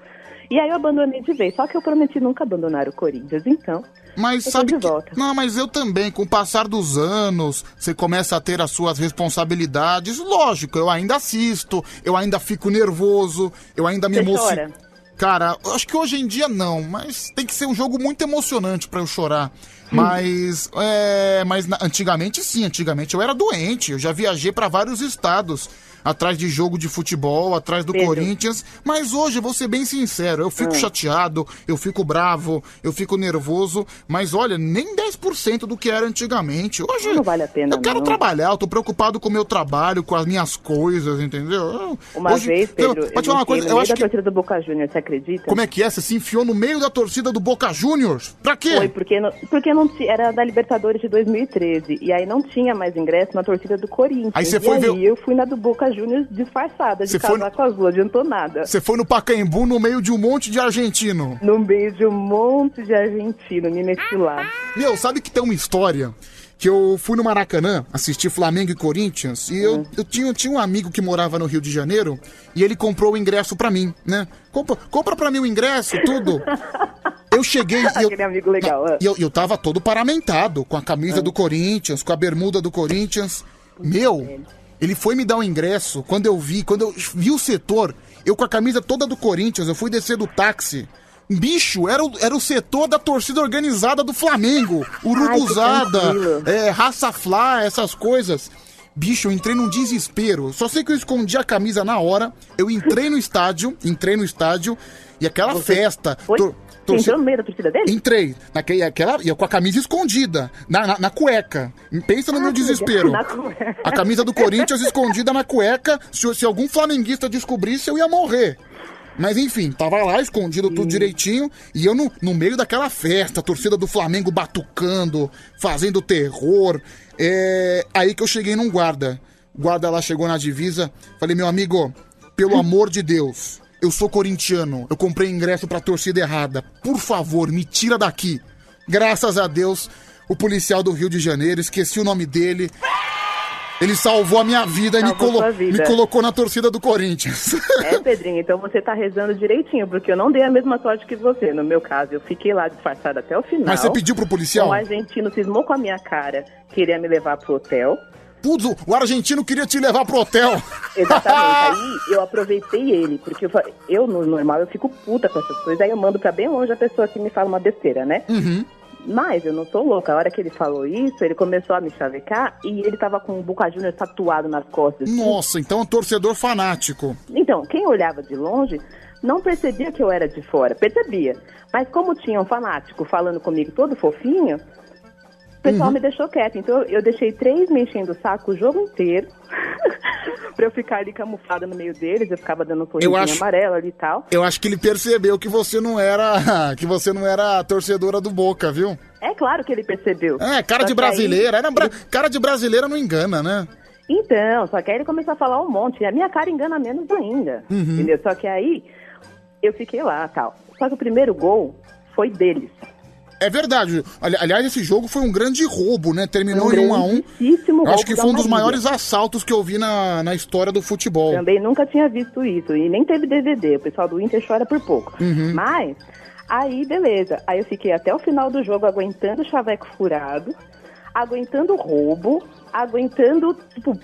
E aí eu abandonei de vez, só que eu prometi nunca abandonar o Corinthians, então... Mas sabe que... Não, mas eu também, com o passar dos anos, você começa a ter as suas responsabilidades. Lógico, eu ainda assisto, eu ainda fico nervoso, eu ainda me emociono. Cara, eu acho que hoje em dia não, mas tem que ser um jogo muito emocionante pra eu chorar. Mas, é, mas antigamente sim, antigamente eu era doente, eu já viajei pra vários estados atrás de jogo de futebol, atrás do Pedro. Corinthians, mas hoje, vou ser bem sincero, eu fico Hum. chateado, eu fico bravo, eu fico nervoso, mas olha, nem 10% do que era antigamente. Hoje Não vale a pena, eu quero não. trabalhar, eu tô preocupado com o meu trabalho, com as minhas coisas, entendeu? Eu- Uma hoje- vez, eu- Pedro, pode falar uma eu coisa, eu acho que torcida do Boca Juniors, você acredita? como é que é? Você se enfiou no meio da torcida do Boca Juniors? Pra quê? Foi, porque não, porque não era da Libertadores de 2013. E aí não tinha mais ingresso na torcida do Corinthians. Aí você e foi aí ver eu fui na do Boca Juniors disfarçada, de foi casaco azul, adiantou nada. Você foi no Pacaembu no meio de um monte de argentino. No meio de um monte de argentino, me meti lá. Meu, sabe que tem uma história que eu fui no Maracanã assistir Flamengo e Corinthians e eu, eu tinha, eu tinha um amigo que morava no Rio de Janeiro e ele comprou o ingresso pra mim, né? Compra, compra pra mim o ingresso, tudo. Eu cheguei e eu, amigo legal. e eu, eu tava todo paramentado, com a camisa do Corinthians, com a bermuda do Corinthians. Meu, ele foi me dar o ingresso, quando eu vi, quando eu vi o setor, eu com a camisa toda do Corinthians, eu fui descer do táxi. Bicho, era o, era o setor da torcida organizada do Flamengo. Urubuzada, é, raça flá, essas coisas. Bicho, eu entrei num desespero. Só sei que eu escondi a camisa na hora. Eu entrei no estádio, entrei no estádio e aquela festa. Foi? tor- Você entrou no meio da torcida dele? Entrei. Naquele, aquela, e eu com a camisa escondida. Na, na, na cueca. Pensa no meu desespero. Cueca. A camisa do Corinthians escondida na cueca. Se, se algum flamenguista descobrisse, eu ia morrer. Mas enfim, tava lá escondido tudo direitinho. E eu no, no meio daquela festa, a torcida do Flamengo batucando, fazendo terror. É aí que eu cheguei num guarda. O guarda lá chegou na divisa. Falei, meu amigo, pelo amor de Deus, eu sou corintiano. Eu comprei ingresso pra torcida errada. Por favor, me tira daqui. Graças a Deus, o policial do Rio de Janeiro, esqueci o nome dele. Ele salvou a minha vida e me, Salvou colo- vida. me colocou na torcida do Corinthians. É, Pedrinho, então você tá rezando direitinho, porque eu não dei a mesma sorte que você. No meu caso, eu fiquei lá disfarçada até o final. Mas você pediu pro policial? Um argentino cismou com a minha cara, queria me levar pro hotel. Putz, o- argentino queria te levar pro hotel. Exatamente. Aí eu aproveitei ele, porque eu, eu, no normal, eu fico puta com essas coisas. Aí eu mando pra bem longe a pessoa que me fala uma besteira, né? Uhum. Mas eu não sou louca. A hora que ele falou isso, ele começou a me chavecar e ele tava com o Boca Juniors tatuado nas costas. Nossa, então é um torcedor fanático. Então, quem olhava de longe não percebia que eu era de fora. Percebia. Mas como tinha um fanático falando comigo todo fofinho, o pessoal Uhum. me deixou quieto. Então eu deixei três me enchendo o saco o jogo inteiro. pra eu ficar ali camuflada no meio deles. Eu ficava dando sorrisinho acho- amarelo ali e tal. Eu acho que ele percebeu que você não era. que você não era a torcedora do Boca, viu? É claro que ele percebeu. É, cara Só de que aí- brasileira. Era bra- Cara de brasileira não engana, né? Então, só que aí ele começou a falar um monte. E a minha cara engana menos ainda. Uhum. Entendeu? Só que aí eu fiquei lá tal. Só que o primeiro gol foi deles. É verdade. Ali- Aliás, esse jogo foi um grande roubo, né? Terminou Foi em um 1 a 1 grandíssimo Eu Acho roubo que foi um dos maiores assaltos que eu vi na, na história do futebol. Também nunca tinha visto isso. E nem teve DVD. O pessoal do Inter chora por pouco. Uhum. Mas, aí, beleza. Aí eu fiquei até o final do jogo aguentando o chaveco furado, aguentando o roubo, aguentando, tipo,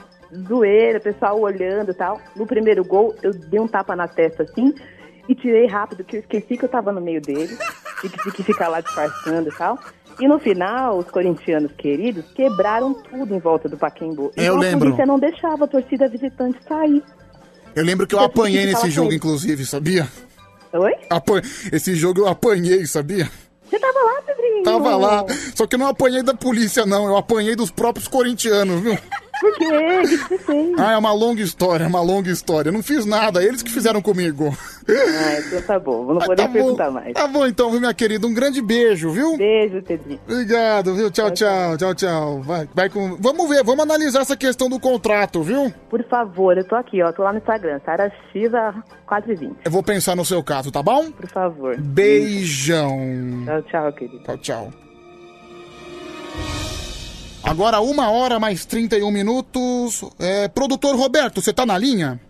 zoeira, o pessoal olhando e tal. No primeiro gol, eu dei um tapa na testa assim e tirei rápido, que eu esqueci que eu tava no meio dele. e que que ficar lá disfarçando e tal. E no final, os corintianos queridos quebraram tudo em volta do Pacaembu. Eu Então a lembro. polícia não deixava a torcida visitante sair. Eu lembro que eu apanhei nesse jogo, inclusive, sabia? Oi? Apan- Esse jogo eu apanhei, sabia? Você tava lá, Pedrinho? Tava lá. Só que eu não apanhei da polícia, não. Eu apanhei dos próprios corintianos, viu? Por quê? O que você fez? Ah, é uma longa história, é uma longa história. Eu não fiz nada, eles que fizeram comigo. Ah, então tá bom. Vou não Ah, poder tá bom. perguntar mais. Tá bom então, viu, minha querida? Um grande beijo, viu? Beijo, Pedrinho. Obrigado, viu? Tchau, tchau, tchau, tchau. Vai, vai com... Vamos ver, vamos analisar essa questão do contrato, viu? Por favor, eu tô aqui, ó. Tô lá no Instagram. Sara Shiva 420. Eu vou pensar no seu caso, tá bom? Por favor. Beijão. Tchau, tchau, querido. Tchau, tchau. Agora, uma hora mais 31 minutos. É, produtor Roberto, você tá na linha?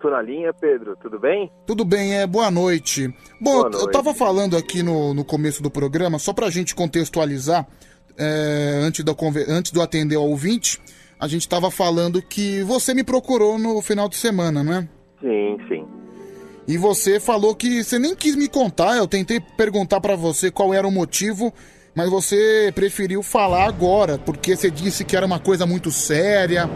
Tô na linha, Pedro, tudo bem? Tudo bem, é boa noite. Bom, Boa eu- eu noite. tava falando aqui no, no começo do programa, só pra gente contextualizar, é, antes, conver- antes eu atender ao ouvinte, a gente tava falando que você me procurou no final de semana, né? Sim, sim. E você falou que você nem quis me contar, eu tentei perguntar pra você qual era o motivo, mas você preferiu falar agora, porque você disse que era uma coisa muito séria,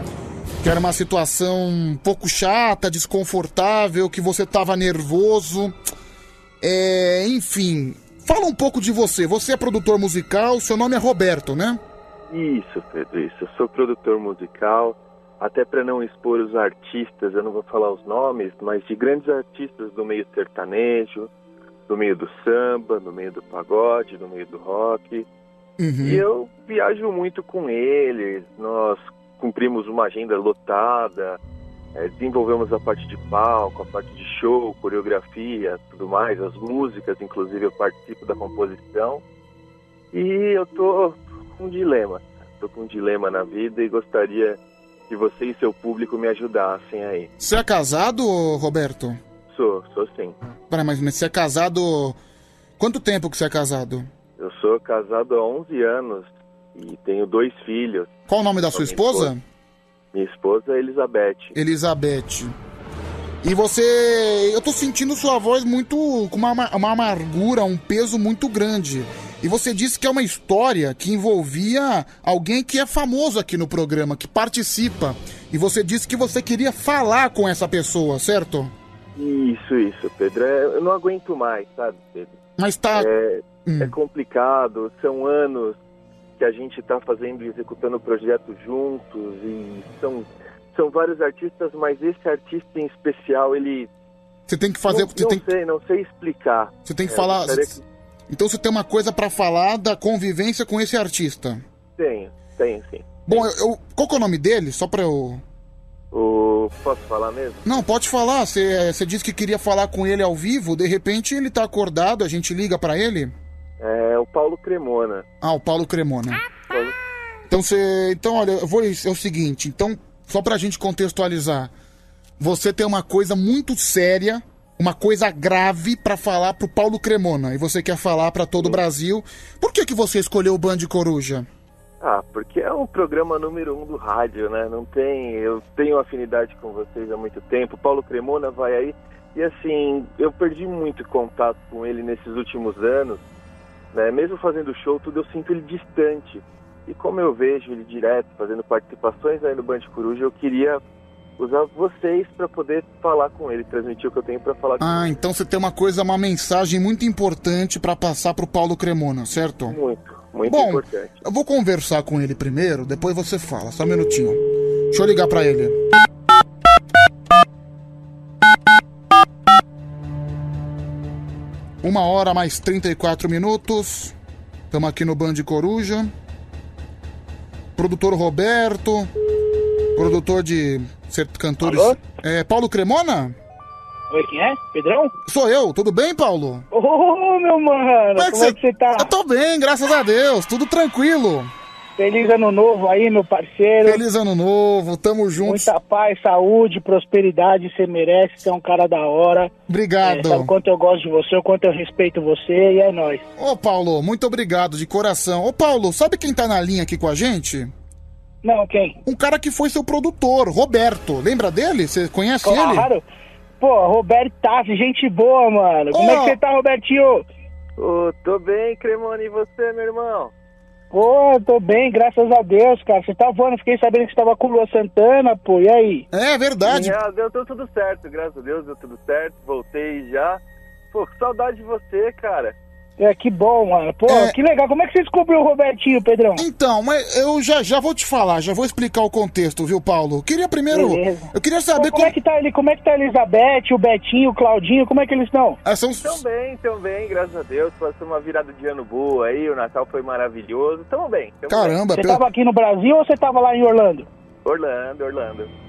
que era uma situação um pouco chata, desconfortável, que você tava nervoso. É, enfim, fala um pouco de você. Você é produtor musical, seu nome é Roberto, né? Isso, Pedro, isso. Eu sou produtor musical, até para não expor os artistas, eu não vou falar os nomes, mas de grandes artistas do meio sertanejo, do meio do samba, do meio do pagode, do meio do rock. Uhum. E eu viajo muito com eles, nós cumprimos uma agenda lotada, eh, desenvolvemos a parte de palco, a parte de show, coreografia, tudo mais, as músicas, inclusive eu participo da composição. E eu tô com um dilema, tô com um dilema na vida e gostaria que você e seu público me ajudassem aí. Você é casado, Roberto? Sou, sou sim. Pera, mas mas você é casado. Quanto tempo que você é casado? Eu sou casado há 11 anos e tenho dois filhos. Qual o nome da Com sua minha esposa? Minha esposa é Elizabeth. Elizabeth. E você. Eu tô sentindo sua voz muito. com uma, uma amargura, um peso muito grande. E você disse que é uma história que envolvia alguém que é famoso aqui no programa, que participa. E você disse que você queria falar com essa pessoa, certo? Isso, isso, Pedro. É, eu não aguento mais, sabe, Pedro? Mas tá. É, Hum. é complicado, são anos que a gente está fazendo e executando o projeto juntos e são, são vários artistas, mas esse artista em especial, ele... Você tem que fazer. Não, você não tem, sei, não sei explicar. você tem que É, falar. que- Então você tem uma coisa pra falar da convivência com esse artista. Tenho, tenho sim. Bom, eu, eu- qual que é o nome dele? Só pra eu. O... Posso falar mesmo? Não, pode falar. Você você disse que queria falar com ele ao vivo, de repente ele tá acordado, a gente liga pra ele. É o Paulo Cremona. Ah, o Paulo Cremona. Paulo- Então você. Então, olha, eu vou. É o seguinte, então, só pra gente contextualizar. Você tem uma coisa muito séria, uma coisa grave pra falar pro Paulo Cremona. E você quer falar pra todo o Brasil. Por que, que você escolheu o Band Coruja? Ah, porque é o programa número um do rádio, né? Não tem. Eu tenho afinidade com vocês há muito tempo. Paulo Cremona vai aí. E assim, eu perdi muito contato com ele nesses últimos anos. Né? Mesmo fazendo show, tudo eu sinto ele distante. E como eu vejo ele direto, fazendo participações aí no Band Coruja, eu queria usar vocês para poder falar com ele, transmitir o que eu tenho para falar com Ah, então você tem uma coisa, uma mensagem muito importante pra passar pro Paulo Cremona, certo? Muito, muito Bom, importante. eu vou conversar com ele primeiro, depois você fala. Só um minutinho. Deixa eu ligar pra ele. Uma hora mais 34 minutos. Estamos aqui no Band Coruja. Produtor Roberto. Produtor de ser cantores. Alô? É, Paulo Cremona? Oi, quem é? Pedrão? Sou eu, tudo bem, Paulo? Ô, meu mano, como é que você tá? Eu tô bem, graças a Deus, tudo tranquilo. Feliz ano novo aí, meu parceiro. Feliz ano novo, tamo juntos. Muita paz, saúde, prosperidade, você merece, você é um cara da hora. Obrigado. É, sabe o quanto eu gosto de você, o quanto eu respeito você e é nóis. Ô, Paulo, muito obrigado de coração. Ô, Paulo, sabe quem tá na linha aqui com a gente? Não, quem? Um cara que foi seu produtor, Roberto. Lembra dele? Você conhece ele? Claro. Pô, Roberto Tassi, gente boa, mano. Como é que você tá, Robertinho? Ô, tô bem, Cremona, e você, meu irmão? Pô, tô bem, graças a Deus, cara. Você tá voando, fiquei sabendo que você tava com o Lua Santana, pô, e aí? É verdade. Ah, deu deu tudo certo, graças a Deus, deu tudo certo, voltei já. Pô, que saudade de você, cara. É, que bom, mano. Pô, É. que legal. Como é que você descobriu o Robertinho, Pedrão? Então, mas eu já, já vou te falar, já vou explicar o contexto, viu, Paulo? Queria primeiro. Beleza. Eu queria saber Pô, como, é que tá ele? Como é que tá a Elizabeth, o Betinho, o Claudinho? Como é que eles estão? Ah, são... Tão bem, tão bem, graças a Deus. Passou uma virada de ano boa aí, o Natal foi maravilhoso. Tamo bem. Tamo Você bem. tava aqui no Brasil ou você tava lá em Orlando? Orlando, Orlando.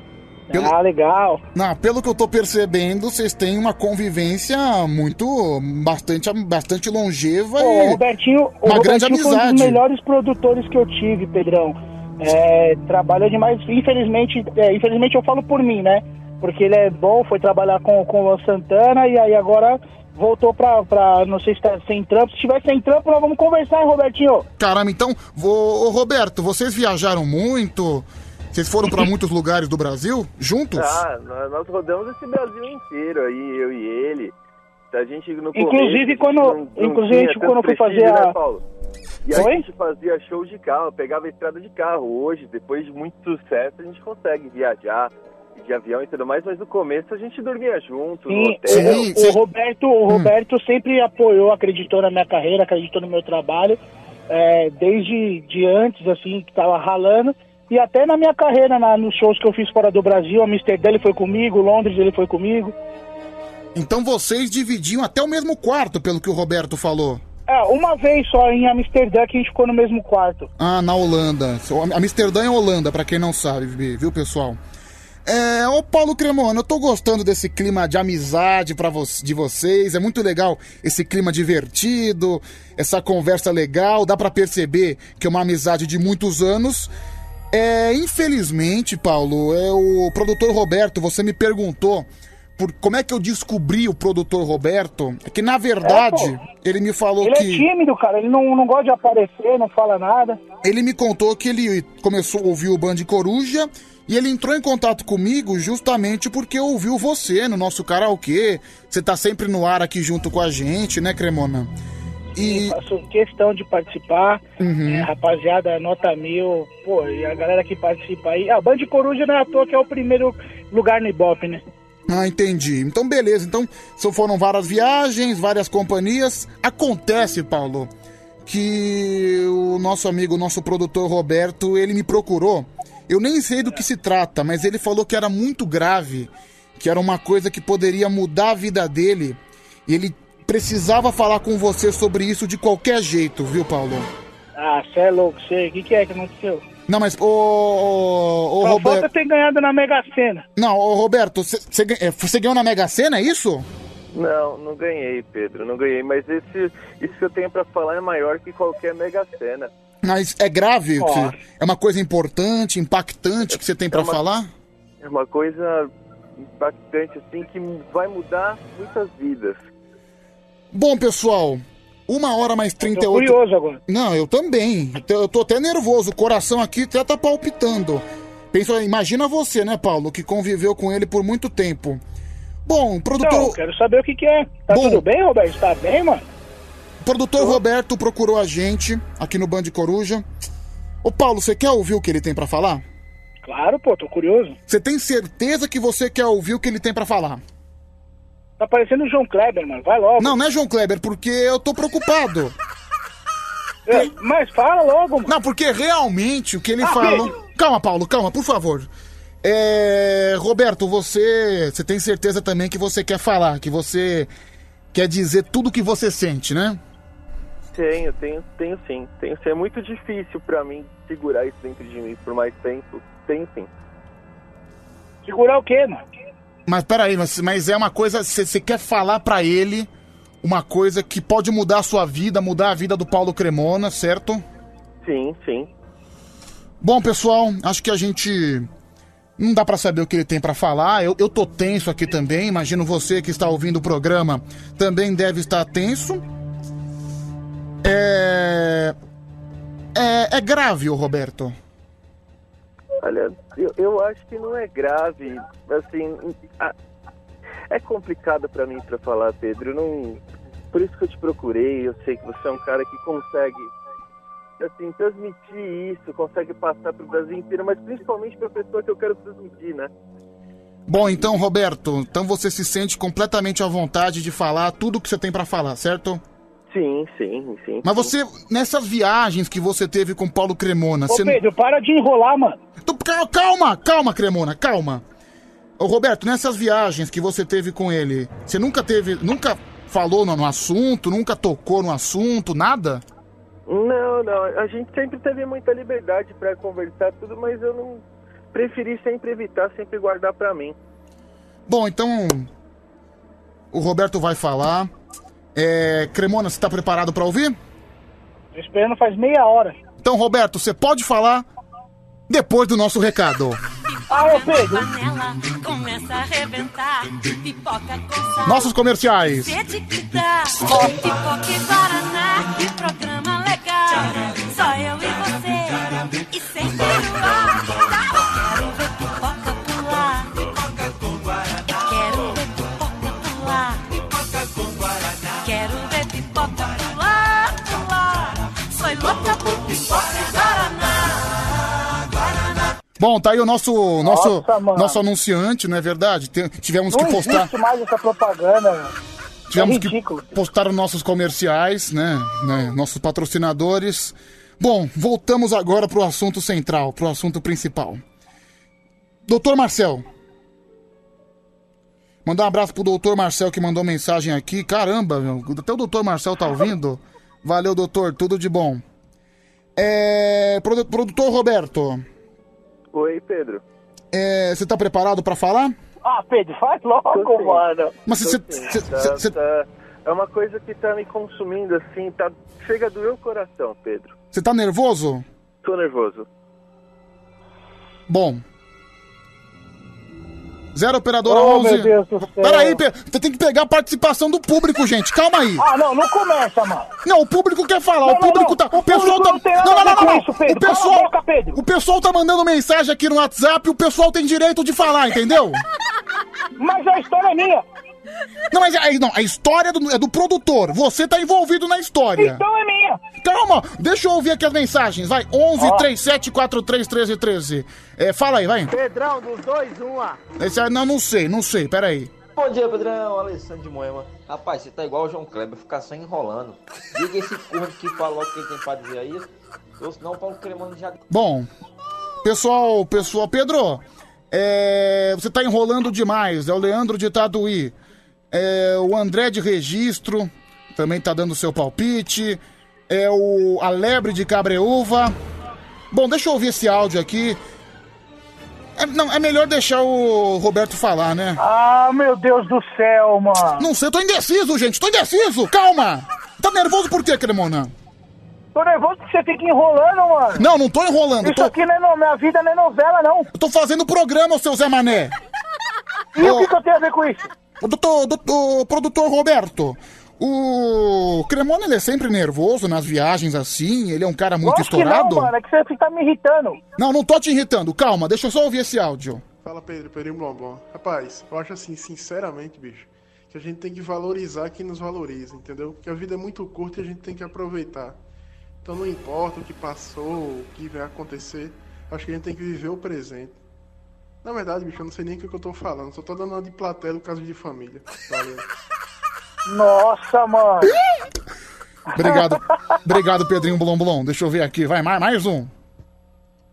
Ah, legal. Não, pelo que eu tô percebendo, vocês têm uma convivência muito. bastante, bastante longeva Pô, e. o Robertinho, o uma grande Robertinho foi um amizade. dos melhores produtores que eu tive, Pedrão. É, trabalha demais. Infelizmente, é, infelizmente eu falo por mim, né? Porque ele é bom, foi trabalhar com, com o Santana e aí agora voltou pra, pra não sei se tá sem trampo. Se tiver sem trampo, nós vamos conversar, hein, Robertinho? Caramba, então, vou... ô, Roberto, vocês viajaram muito? Vocês foram pra muitos lugares do Brasil? Juntos? Ah, nós, rodamos esse Brasil inteiro aí, eu e ele. A gente no Inclusive, começo, a quando- não- não inclusive, a gente, quando eu fui prestígio, fazer a- né, Paulo? E Oi? a gente fazia show de carro, pegava a estrada de carro. Hoje, depois de muito sucesso, a gente consegue viajar de avião e tudo mais, mas no começo a gente dormia junto, no Sim, hotel. o, o Roberto, o Roberto sempre apoiou, acreditou na minha carreira, acreditou no meu trabalho, é, desde de antes, assim, que tava ralando, e até na minha carreira, na, nos shows que eu fiz fora do Brasil, Amsterdã ele foi comigo, Londres ele foi comigo. Então vocês dividiam até o mesmo quarto, pelo que o Roberto falou. É, uma vez só em Amsterdã que a gente ficou no mesmo quarto. Ah, na Holanda. Amsterdã é Holanda, pra quem não sabe, viu, pessoal? É, ô Paulo Cremona, eu tô gostando desse clima de amizade para vo de vocês. É muito legal esse clima divertido, essa conversa legal. Dá pra perceber que é uma amizade de muitos anos. É, infelizmente, Paulo, é o produtor Roberto, você me perguntou por como é que eu descobri o produtor Roberto, é que na verdade ele me falou Ele é que tímido, cara. Ele não, não gosta de aparecer, não fala nada. ele me contou que ele começou a ouvir o Band Coruja e ele entrou em contato comigo justamente porque ouviu você no nosso karaokê. Você tá sempre no ar aqui junto com a gente, né, Cremona? E Faço questão de participar. Uhum. É, rapaziada, nota mil. Pô, e a galera que participa aí. Ah, Band Coruja não é à toa que é o primeiro lugar no Ibope, né? Ah, entendi. Então, beleza. Então, foram várias viagens, várias companhias. Acontece, Paulo, que o nosso amigo, o nosso produtor Roberto, ele me procurou. Eu nem sei do que se trata, mas ele falou que era muito grave, que era uma coisa que poderia mudar a vida dele. E ele precisava falar com você sobre isso de qualquer jeito, viu, Paulo? Ah, cê é louco, sei. O que, que é que aconteceu? Não, mas, ô, ô, ô Só Roberto. falta ter ganhado na Mega Sena. Não, ô, Roberto, você ganhou na Mega Sena, é isso? Não, não ganhei, Pedro, não ganhei. Mas esse, isso que eu tenho pra falar é maior que qualquer Mega Sena. Mas é grave? É uma coisa importante, impactante que você tem pra É uma- falar? É uma coisa impactante, assim, que vai mudar muitas vidas. Bom, pessoal, uma hora mais 38... curioso agora. Não, eu também. Eu tô- Eu tô até nervoso, o coração aqui até tá palpitando. Pensa, imagina você, né, Paulo, que conviveu com ele por muito tempo. Bom, produtor... Não, quero saber o que, que é. Tá Bom. tudo bem, Roberto? Tá bem, mano? O produtor Roberto procurou a gente aqui no Band Coruja. Ô, Paulo, você quer ouvir o que ele tem pra falar? Claro, pô, tô curioso. Você tem certeza que você quer ouvir o que ele tem pra falar? Tá parecendo o João Kleber, mano. Vai logo. Não, não é João Kleber, porque eu tô preocupado. É, mas fala logo, mano. Não, porque realmente o que ele Ah, falou. Pedro. Calma, Paulo, calma, por favor. É, Roberto, você, você tem certeza também que você quer falar, que você quer dizer tudo que você sente, né? Tenho, tenho, tenho sim. Tenho sim. É muito difícil pra mim segurar isso dentro de mim por mais tempo. Tenho sim. Segurar o quê, mano? Mas peraí, mas, mas é uma coisa. Você quer falar pra ele uma coisa que pode mudar a sua vida, mudar a vida do Paulo Cremona, certo? Sim, sim. Bom, pessoal, acho que a gente. Não dá pra saber o que ele tem pra falar. Eu, eu tô tenso aqui também. Imagino você que está ouvindo o programa também deve estar tenso. É. É, é grave, Roberto. Olha, eu, eu acho que não é grave. Assim, a- é complicado pra mim pra falar, Pedro. Não, por isso que eu te procurei. Eu sei que você é um cara que consegue, assim, transmitir isso, consegue passar pro Brasil inteiro, mas principalmente pra pessoa que eu quero transmitir, né? Bom, então, Roberto, então você se sente completamente à vontade de falar tudo que você tem pra falar, certo? Sim, sim, sim. Mas você, nessas viagens que você teve com Paulo Cremona, Ô, você. Pedro, para de enrolar, mano. Calma, calma, Cremona, calma. Ô, Roberto, nessas viagens que você teve com ele, você nunca teve. Nunca falou no, no assunto, nunca tocou no assunto, nada? Não, não. A gente sempre teve muita liberdade pra conversar tudo, mas eu não preferi sempre evitar, sempre guardar pra mim. Bom, então. O Roberto vai falar. É, Cremona, você tá preparado pra ouvir? Tô esperando faz meia hora. Então, Roberto, você pode falar depois do nosso recado. Ah, ô Pedro. Começa a arrebentar, pipoca com sal. Nossos comerciais. Sede que dá, pipoca e guaraná, que programa legal. Só eu e você, e sem. Bom, tá aí o nosso, nosso, Nossa, nosso anunciante, não é verdade? Tem- tivemos Não que postar. existe mais essa propaganda, mano. Tivemos É que ridículo. postar os nossos comerciais, né, né, Nossos patrocinadores. Bom, voltamos agora pro assunto central, pro assunto principal. Doutor Marcel. Mandar um abraço pro doutor Marcel que mandou mensagem aqui. Caramba, meu, até o doutor Marcel tá ouvindo. Valeu, doutor, tudo de bom. É. produ- Produtor Roberto, Oi, Pedro. é, você tá preparado pra falar? Ah, Pedro, faz logo, mano. Mas você- tá- você- tá- É uma coisa que tá me consumindo assim, tá... chega a doer o coração, Pedro. Você tá nervoso? Tô nervoso. Bom. Zero operadora Oh, 11. meu Deus do céu. Peraí, Pe- você tem que pegar a participação do público, gente. Calma aí. Ah, não, não começa, mano. Não, o público quer falar, Não, o público não, tá. O pessoal tá. não Não, não, não, isso. O pessoal. Boca. O pessoal tá mandando mensagem aqui no WhatsApp, o pessoal tem direito de falar, entendeu? Mas a história é minha. Não, mas aí não, a história é do, é do produtor. Você tá envolvido na história. Então é minha. Calma, deixa eu ouvir aqui as mensagens. Vai, 11 Ó. 37 43 13 13. É, fala aí, vai. Pedrão, dos dois, um a. Esse, aí- não, não sei, não sei, peraí. Bom dia, Pedrão. Alessandro de Moema. Rapaz, você tá igual o João Kleber, ficar só enrolando. Diga esse corno que falou o que ele tem pra dizer aí. Ou senão o Paulo Cremano já. Bom, pessoal, pessoal, Pedro, é, você tá enrolando demais. É o Leandro de Tatuí. É, o André de Registro também tá dando seu palpite. É o a Lebre de Cabreúva. Bom, deixa eu ouvir esse áudio aqui. É, não, é melhor deixar o Roberto falar, né? Ah, meu Deus do céu, mano. Não sei, tô indeciso, gente, tô indeciso. Calma. Tá nervoso por quê, Cremona? Tô nervoso porque você fica enrolando, mano. Não, não tô enrolando. Isso tô... aqui não é no... minha vida não é novela, não. Eu tô fazendo programa, seu Zé Mané. E o que, que eu tenho a ver com isso? O doutor, doutor, produtor Roberto, o Cremona ele é sempre nervoso nas viagens assim, ele é um cara muito Lógico estourado. Que não, mano, é que você fica me irritando. Não, não tô te irritando, calma, deixa eu só ouvir esse áudio. Fala, Pedro, Pedro Blom Rapaz, eu acho assim, sinceramente, bicho, que a gente tem que valorizar quem nos valoriza, entendeu? Porque a vida é muito curta e a gente tem que aproveitar. Então não importa o que passou, o que vai acontecer, acho que a gente tem que viver o presente. Na verdade, bicho, eu não sei nem o que eu tô falando, só tô dando uma de plateia no caso de família. Valeu. Nossa, mano. Obrigado, obrigado Pedrinho Blom Blom, deixa eu ver aqui, vai, mais, mais um.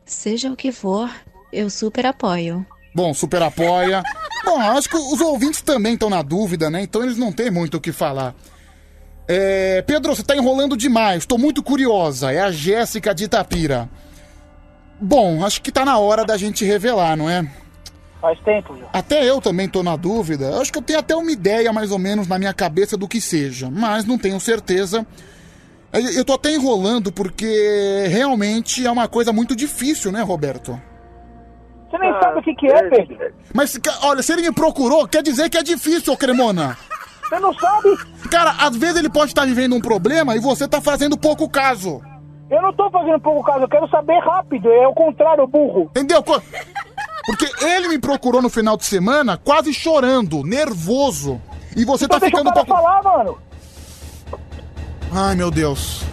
Seja o que for, eu super apoio. Bom, super apoia. Bom, acho que os ouvintes também estão na dúvida, né? Então eles não têm muito o que falar. É, Pedro, você tá enrolando demais. Tô muito curiosa. É a Jéssica de Itapira. Bom, acho que tá na hora da gente revelar, não é? Faz tempo já. Até eu também tô na dúvida. Acho que eu tenho até uma ideia mais ou menos na minha cabeça do que seja, mas não tenho certeza. Eu eu tô até enrolando porque realmente é uma coisa muito difícil, né, Roberto? Você nem sabe o que, que é, Pedro. Mas, olha, se ele me procurou, quer dizer que é difícil, ô Cremona. Você não sabe? Cara, às vezes ele pode estar vivendo um problema e você tá fazendo pouco caso. Eu não tô fazendo pouco caso, eu quero saber rápido. É o contrário, burro. Entendeu? Porque ele me procurou no final de semana quase chorando, nervoso. E você Então tá deixa ficando um pouco. falar, mano. Ai, meu Deus.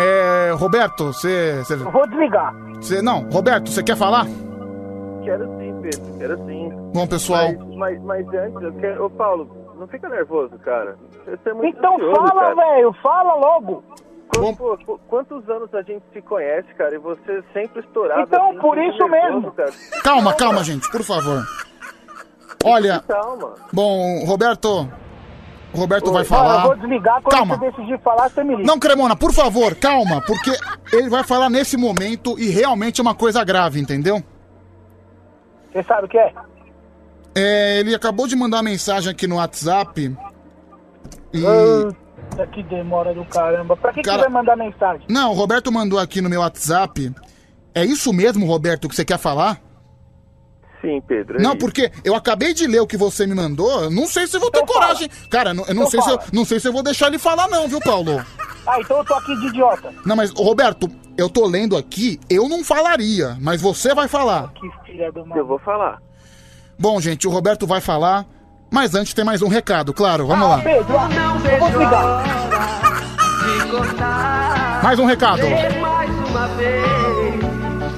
É. Roberto, você. você- Vou desligar. você- Não, Roberto, você quer falar? Quero sim, Pedro, quero sim. Bom, pessoal. Mas, mas, mas antes, eu quero... Ô, Paulo, não fica nervoso, cara. Você é muito Então ansioso, fala, velho, fala logo. Quantos anos a gente se conhece, cara, e você sempre estourado. Então, assim, por fica isso nervoso, mesmo. Cara. Calma, calma, gente, por favor. Olha. Calma. Bom, Roberto. O Roberto vai Mano, falar. eu vou desligar quando Calma. você decidir falar, você me liga. Não, Cremona, por favor, calma, porque ele vai falar nesse momento e realmente é uma coisa grave, entendeu? Você sabe o que é? É, ele acabou de mandar uma mensagem aqui no WhatsApp. E. Puta, que demora do caramba. Pra que, que Cara- você vai mandar mensagem? Não, o Roberto mandou aqui no meu WhatsApp. É isso mesmo, Roberto, que você quer falar? Sim, Pedro. é Não, isso. porque eu acabei de ler o que você me mandou. Não sei se eu vou ter coragem. Cara, eu não, Então sei se eu, fala. não sei se eu vou deixar ele falar, não, viu, Paulo? Ah, então eu tô aqui de idiota. Não, mas, Roberto, eu tô lendo aqui, eu não falaria, mas você vai falar. Que filha do Eu vou falar. Bom, gente, o Roberto vai falar, mas antes tem mais um recado, claro, vamos lá. Pedro, eu vou desligar. Mais um recado. mais uma vez,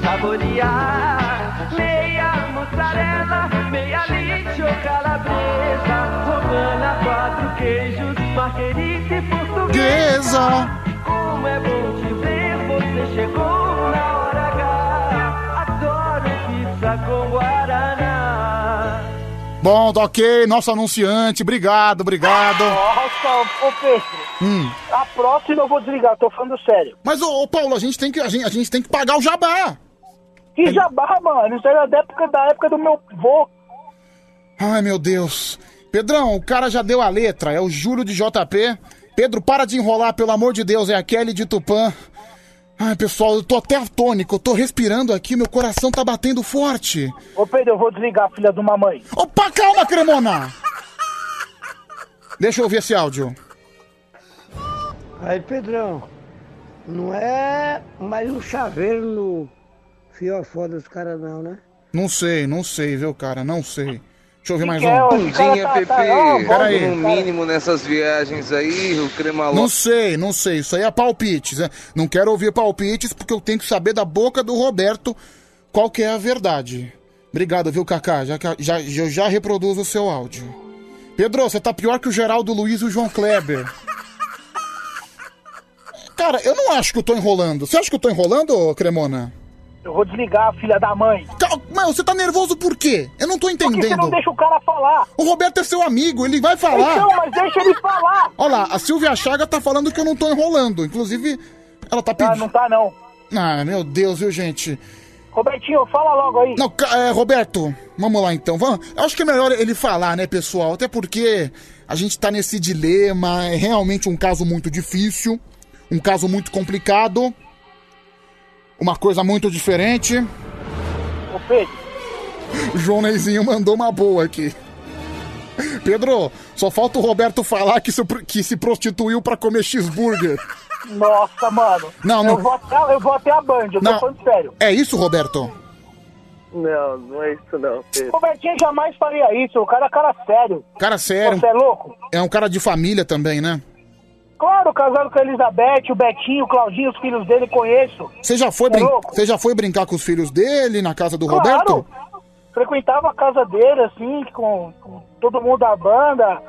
saborear meia mussarela, meia leite ou calabresa, romana, quatro queijos, marguerita e. Portuguesa. Como é bom te ver, você chegou Bom, tá ok, nosso anunciante, obrigado, obrigado. Nossa, ô Pedro. Hum. A próxima eu vou desligar, tô falando sério. Mas, ô, ô, Paulo, a gente, tem que, a, gente, a gente tem que pagar o jabá. Que jabá, mano. Isso era da época, da época do meu vô. Ai, meu Deus. Pedrão, o cara já deu a letra, é o Júlio de JP. Pedro, para de enrolar, pelo amor de Deus, é a Kelly de Tupã. Ai, pessoal, eu tô até atônico, eu tô respirando aqui, meu coração tá batendo forte. Ô Pedro, eu vou desligar, filha de uma mãe. Opa, calma, Cremona! Deixa eu ouvir esse áudio. Aí, Pedrão, não é mais um chaveiro no fiofó dos caras, não, né? Não sei, não sei, viu, cara, não sei. Deixa eu ouvir mais que é, um. ó, Bom dia, Pepe. Pera aí. No mínimo nessas viagens aí, o crema Não sei, não sei. Isso aí é palpites, né? Não quero ouvir palpites porque eu tenho que saber da boca do Roberto qual que é a verdade. Obrigado, viu, Kaká? Já, já, eu já reproduzo o seu áudio. Pedro, você tá pior que o Geraldo Luiz e o João Kleber. Cara, eu não acho que eu tô enrolando. Você acha que eu tô enrolando, ô, Cremona? Eu vou desligar, filha da mãe. Mas você tá nervoso por quê? Eu não tô Por que você entendendo. não deixa o cara falar? O Roberto é seu amigo, ele vai falar. Então, mas deixa ele falar. Olha lá, a Silvia Chaga tá falando que eu não tô enrolando. Inclusive, ela tá pedindo. Ah, não tá não. Ah, meu Deus, viu, gente? Robertinho, fala logo aí. Não, é, Roberto, vamos lá então. Vamos. Eu acho que é melhor ele falar, né, pessoal? Até porque a gente tá nesse dilema. É realmente um caso muito difícil. Um caso muito complicado. Uma coisa muito diferente. Ô, Pedro. O João Neizinho mandou uma boa aqui. Pedro, só falta o Roberto falar que se, que se prostituiu pra comer cheeseburger. Nossa, mano. Não, não. Eu vou até, eu vou até a Band, eu tô Não. falando sério. É isso, Roberto? Não, não é isso não, Pedro. Robertinho jamais faria isso, o cara é cara sério. Cara sério. Você é louco? É um cara de família também, né? Claro, casado com a Elizabeth, o Betinho, o Claudinho, os filhos dele, conheço. Você já foi, é brin-? Você já foi brincar com os filhos dele na casa do Claro. Roberto? Frequentava a casa dele, assim, com, com todo mundo da banda,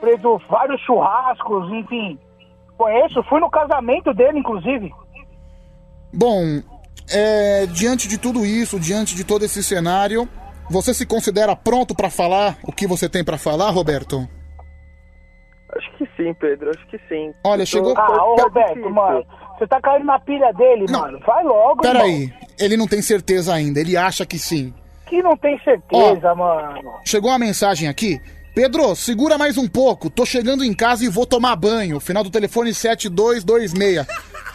feito vários churrascos, enfim. Conheço, fui no casamento dele, inclusive. Bom, é, diante de tudo isso, diante de todo esse cenário, você se considera pronto pra falar o que você tem pra falar, Roberto? Acho que sim, Pedro, acho que sim. Olha, chegou- Ah, ô Roberto, mano, você tá caindo na pilha dele, mano. Vai logo, irmão. Peraí, ele não tem certeza ainda, ele acha que sim. Que não tem certeza, mano. Chegou uma mensagem aqui. Pedro, segura mais um pouco. Tô chegando em casa e vou tomar banho. Final do telefone 7226.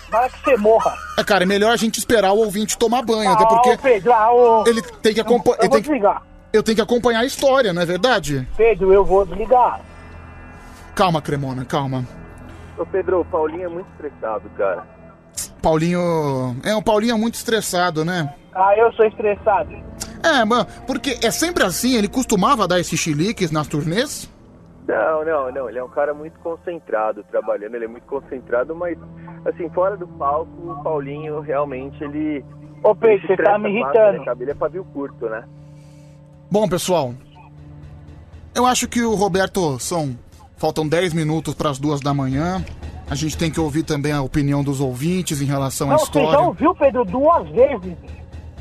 Para que você morra. É, cara, é melhor a gente esperar o ouvinte tomar banho, até Ah, porque ô, Pedro, ah, ô... ele tem que acompanhar. Eu vou desligar. Eu tenho que acompanhar a história, não é verdade? Pedro, eu vou desligar. Calma, Cremona, calma. Ô, Pedro, o Paulinho é muito estressado, cara. Paulinho. É, o Paulinho é muito estressado, né? Ah, eu sou estressado. É, mano, porque é sempre assim, ele costumava dar esses chiliques nas turnês? Não, não, não. Ele é um cara muito concentrado trabalhando, ele é muito concentrado, mas, assim, fora do palco, o Paulinho realmente ele. Ô, Pedro, você tá me irritando. Né, cara? ele é pavio curto, né? Bom, pessoal, eu acho que o Roberto são. Faltam 10 minutos para as duas da manhã. A gente tem que ouvir também a opinião dos ouvintes em relação à Não, você já história. ouviu, Pedro, duas vezes.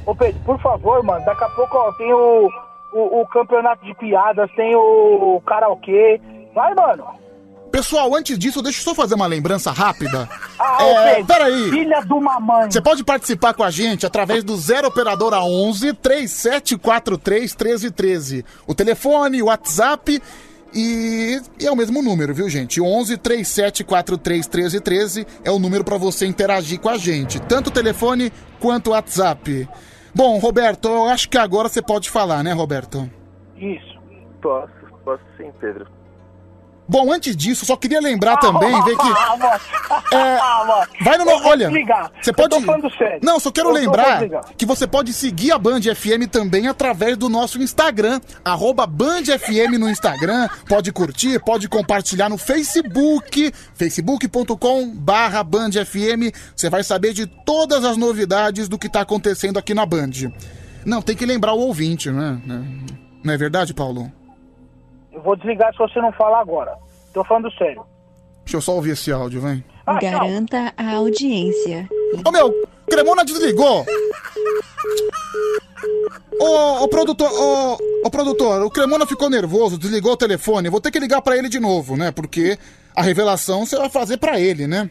Ô, Pedro, por favor, mano, daqui a pouco, ó, tem o, o, o campeonato de piadas, tem o, o karaokê. Vai, mano. Pessoal, antes disso, deixa eu só fazer uma lembrança rápida. Ah, é, Pedro, peraí. Filha de uma mãe. Você pode participar com a gente através do 0 Operadora 11 3743 1313. O telefone, o WhatsApp e, e é o mesmo número, viu, gente? 11 3743 1313 é o número para você interagir com a gente, tanto telefone quanto WhatsApp. Bom, Roberto, eu acho que agora você pode falar, né, Roberto? Isso. Posso, posso sim, Pedro. Bom, antes disso, só queria lembrar também, ver que mano. É, mano. Vai no. Eu Olha, você Eu pode. Não, só quero Eu lembrar que você pode seguir a Band FM também através do nosso Instagram, arroba Band FM no Instagram. Pode curtir, pode compartilhar no Facebook, facebook.com barra Band FM. Você vai saber de todas as novidades do que tá acontecendo aqui na Band. Não, tem que lembrar o ouvinte, né? Não é verdade, Paulo? Eu vou desligar se você não falar agora. Tô falando sério. Deixa eu só ouvir esse áudio, vem. Garanta a audiência. Ô meu, Cremona desligou! Ô, ô produtor, ô, ô produtor, o Cremona ficou nervoso, desligou o telefone. Vou ter que ligar pra ele de novo, né? Porque a revelação você vai fazer pra ele, né?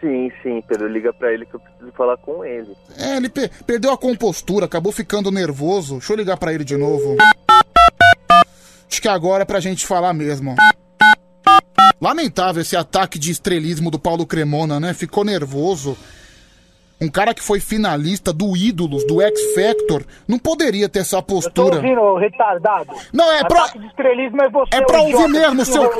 Sim, sim, Pedro, liga pra ele que eu preciso falar com ele. É, ele pe- perdeu a compostura, acabou ficando nervoso. Deixa eu ligar pra ele de novo. Acho que agora é pra gente falar mesmo. Lamentável esse ataque de estrelismo do Paulo Cremona, né? Ficou nervoso. Um cara que foi finalista do Ídolos, do X Factor, não poderia ter essa Tô postura. ouvindo, ô retardado. Não, é pra- Ataque de estrelismo é você, É ô pra idiota, ouvir mesmo, seu-.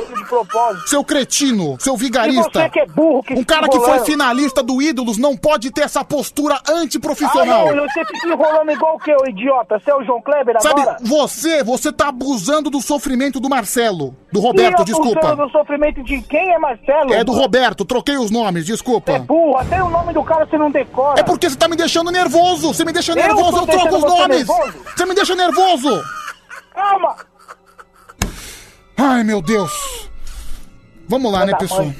Seu cretino, seu E vigarista. você que é burro, que Um cara que foi finalista do Ídolos não pode ter essa postura antiprofissional. Ah, não, você fica enrolando igual o que, ô idiota? Você é o João Kleber Sabe, agora? você, você tá abusando do sofrimento do Marcelo. Do E Roberto, eu desculpa. abusando do sofrimento de quem é Marcelo? É do Roberto, troquei os nomes, desculpa. É burro, até o nome do cara você não decora. É porque você tá me deixando nervoso. Você me deixa Eu nervoso, eu troco os nomes. nervoso? Você me deixa nervoso. Calma! Ai, meu Deus. Vamos lá, Vai né, dar pessoal? mãe.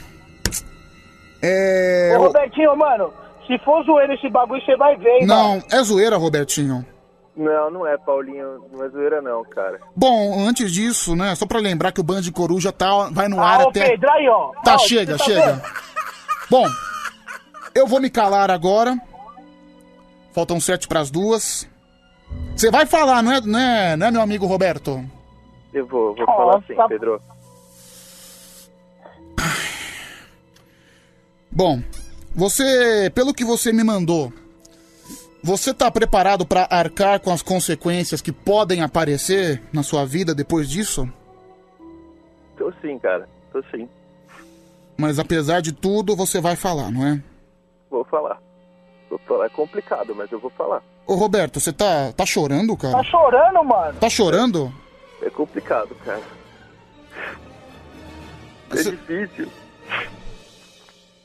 É. Ô, Robertinho, mano, se for zoeiro esse bagulho, você vai ver, hein, mano. Não, é zoeira, Robertinho. Não, não é, Paulinho. Não é zoeira, não, cara. Bom, antes disso, né, só pra lembrar que o Band Coruja tá, vai no Ah, ar ô, até... Pedro, aí, ó. Tá, Ó, chega, tá chega. vendo? Bom, eu vou me calar agora. Faltam sete pras duas. Você vai falar, não é, não é, não é meu amigo Roberto? Eu vou, vou falar sim, tá- Pedro. Bom, você, pelo que você me mandou, você tá preparado pra arcar com as consequências que podem aparecer na sua vida depois disso? Tô sim, cara. Tô sim. Mas apesar de tudo, você vai falar, não é? Vou falar. Vou falar. É complicado, mas eu vou falar. Ô Roberto, você tá, tá chorando, Tá cara? chorando, mano? Tá chorando? É complicado, cara. É difícil.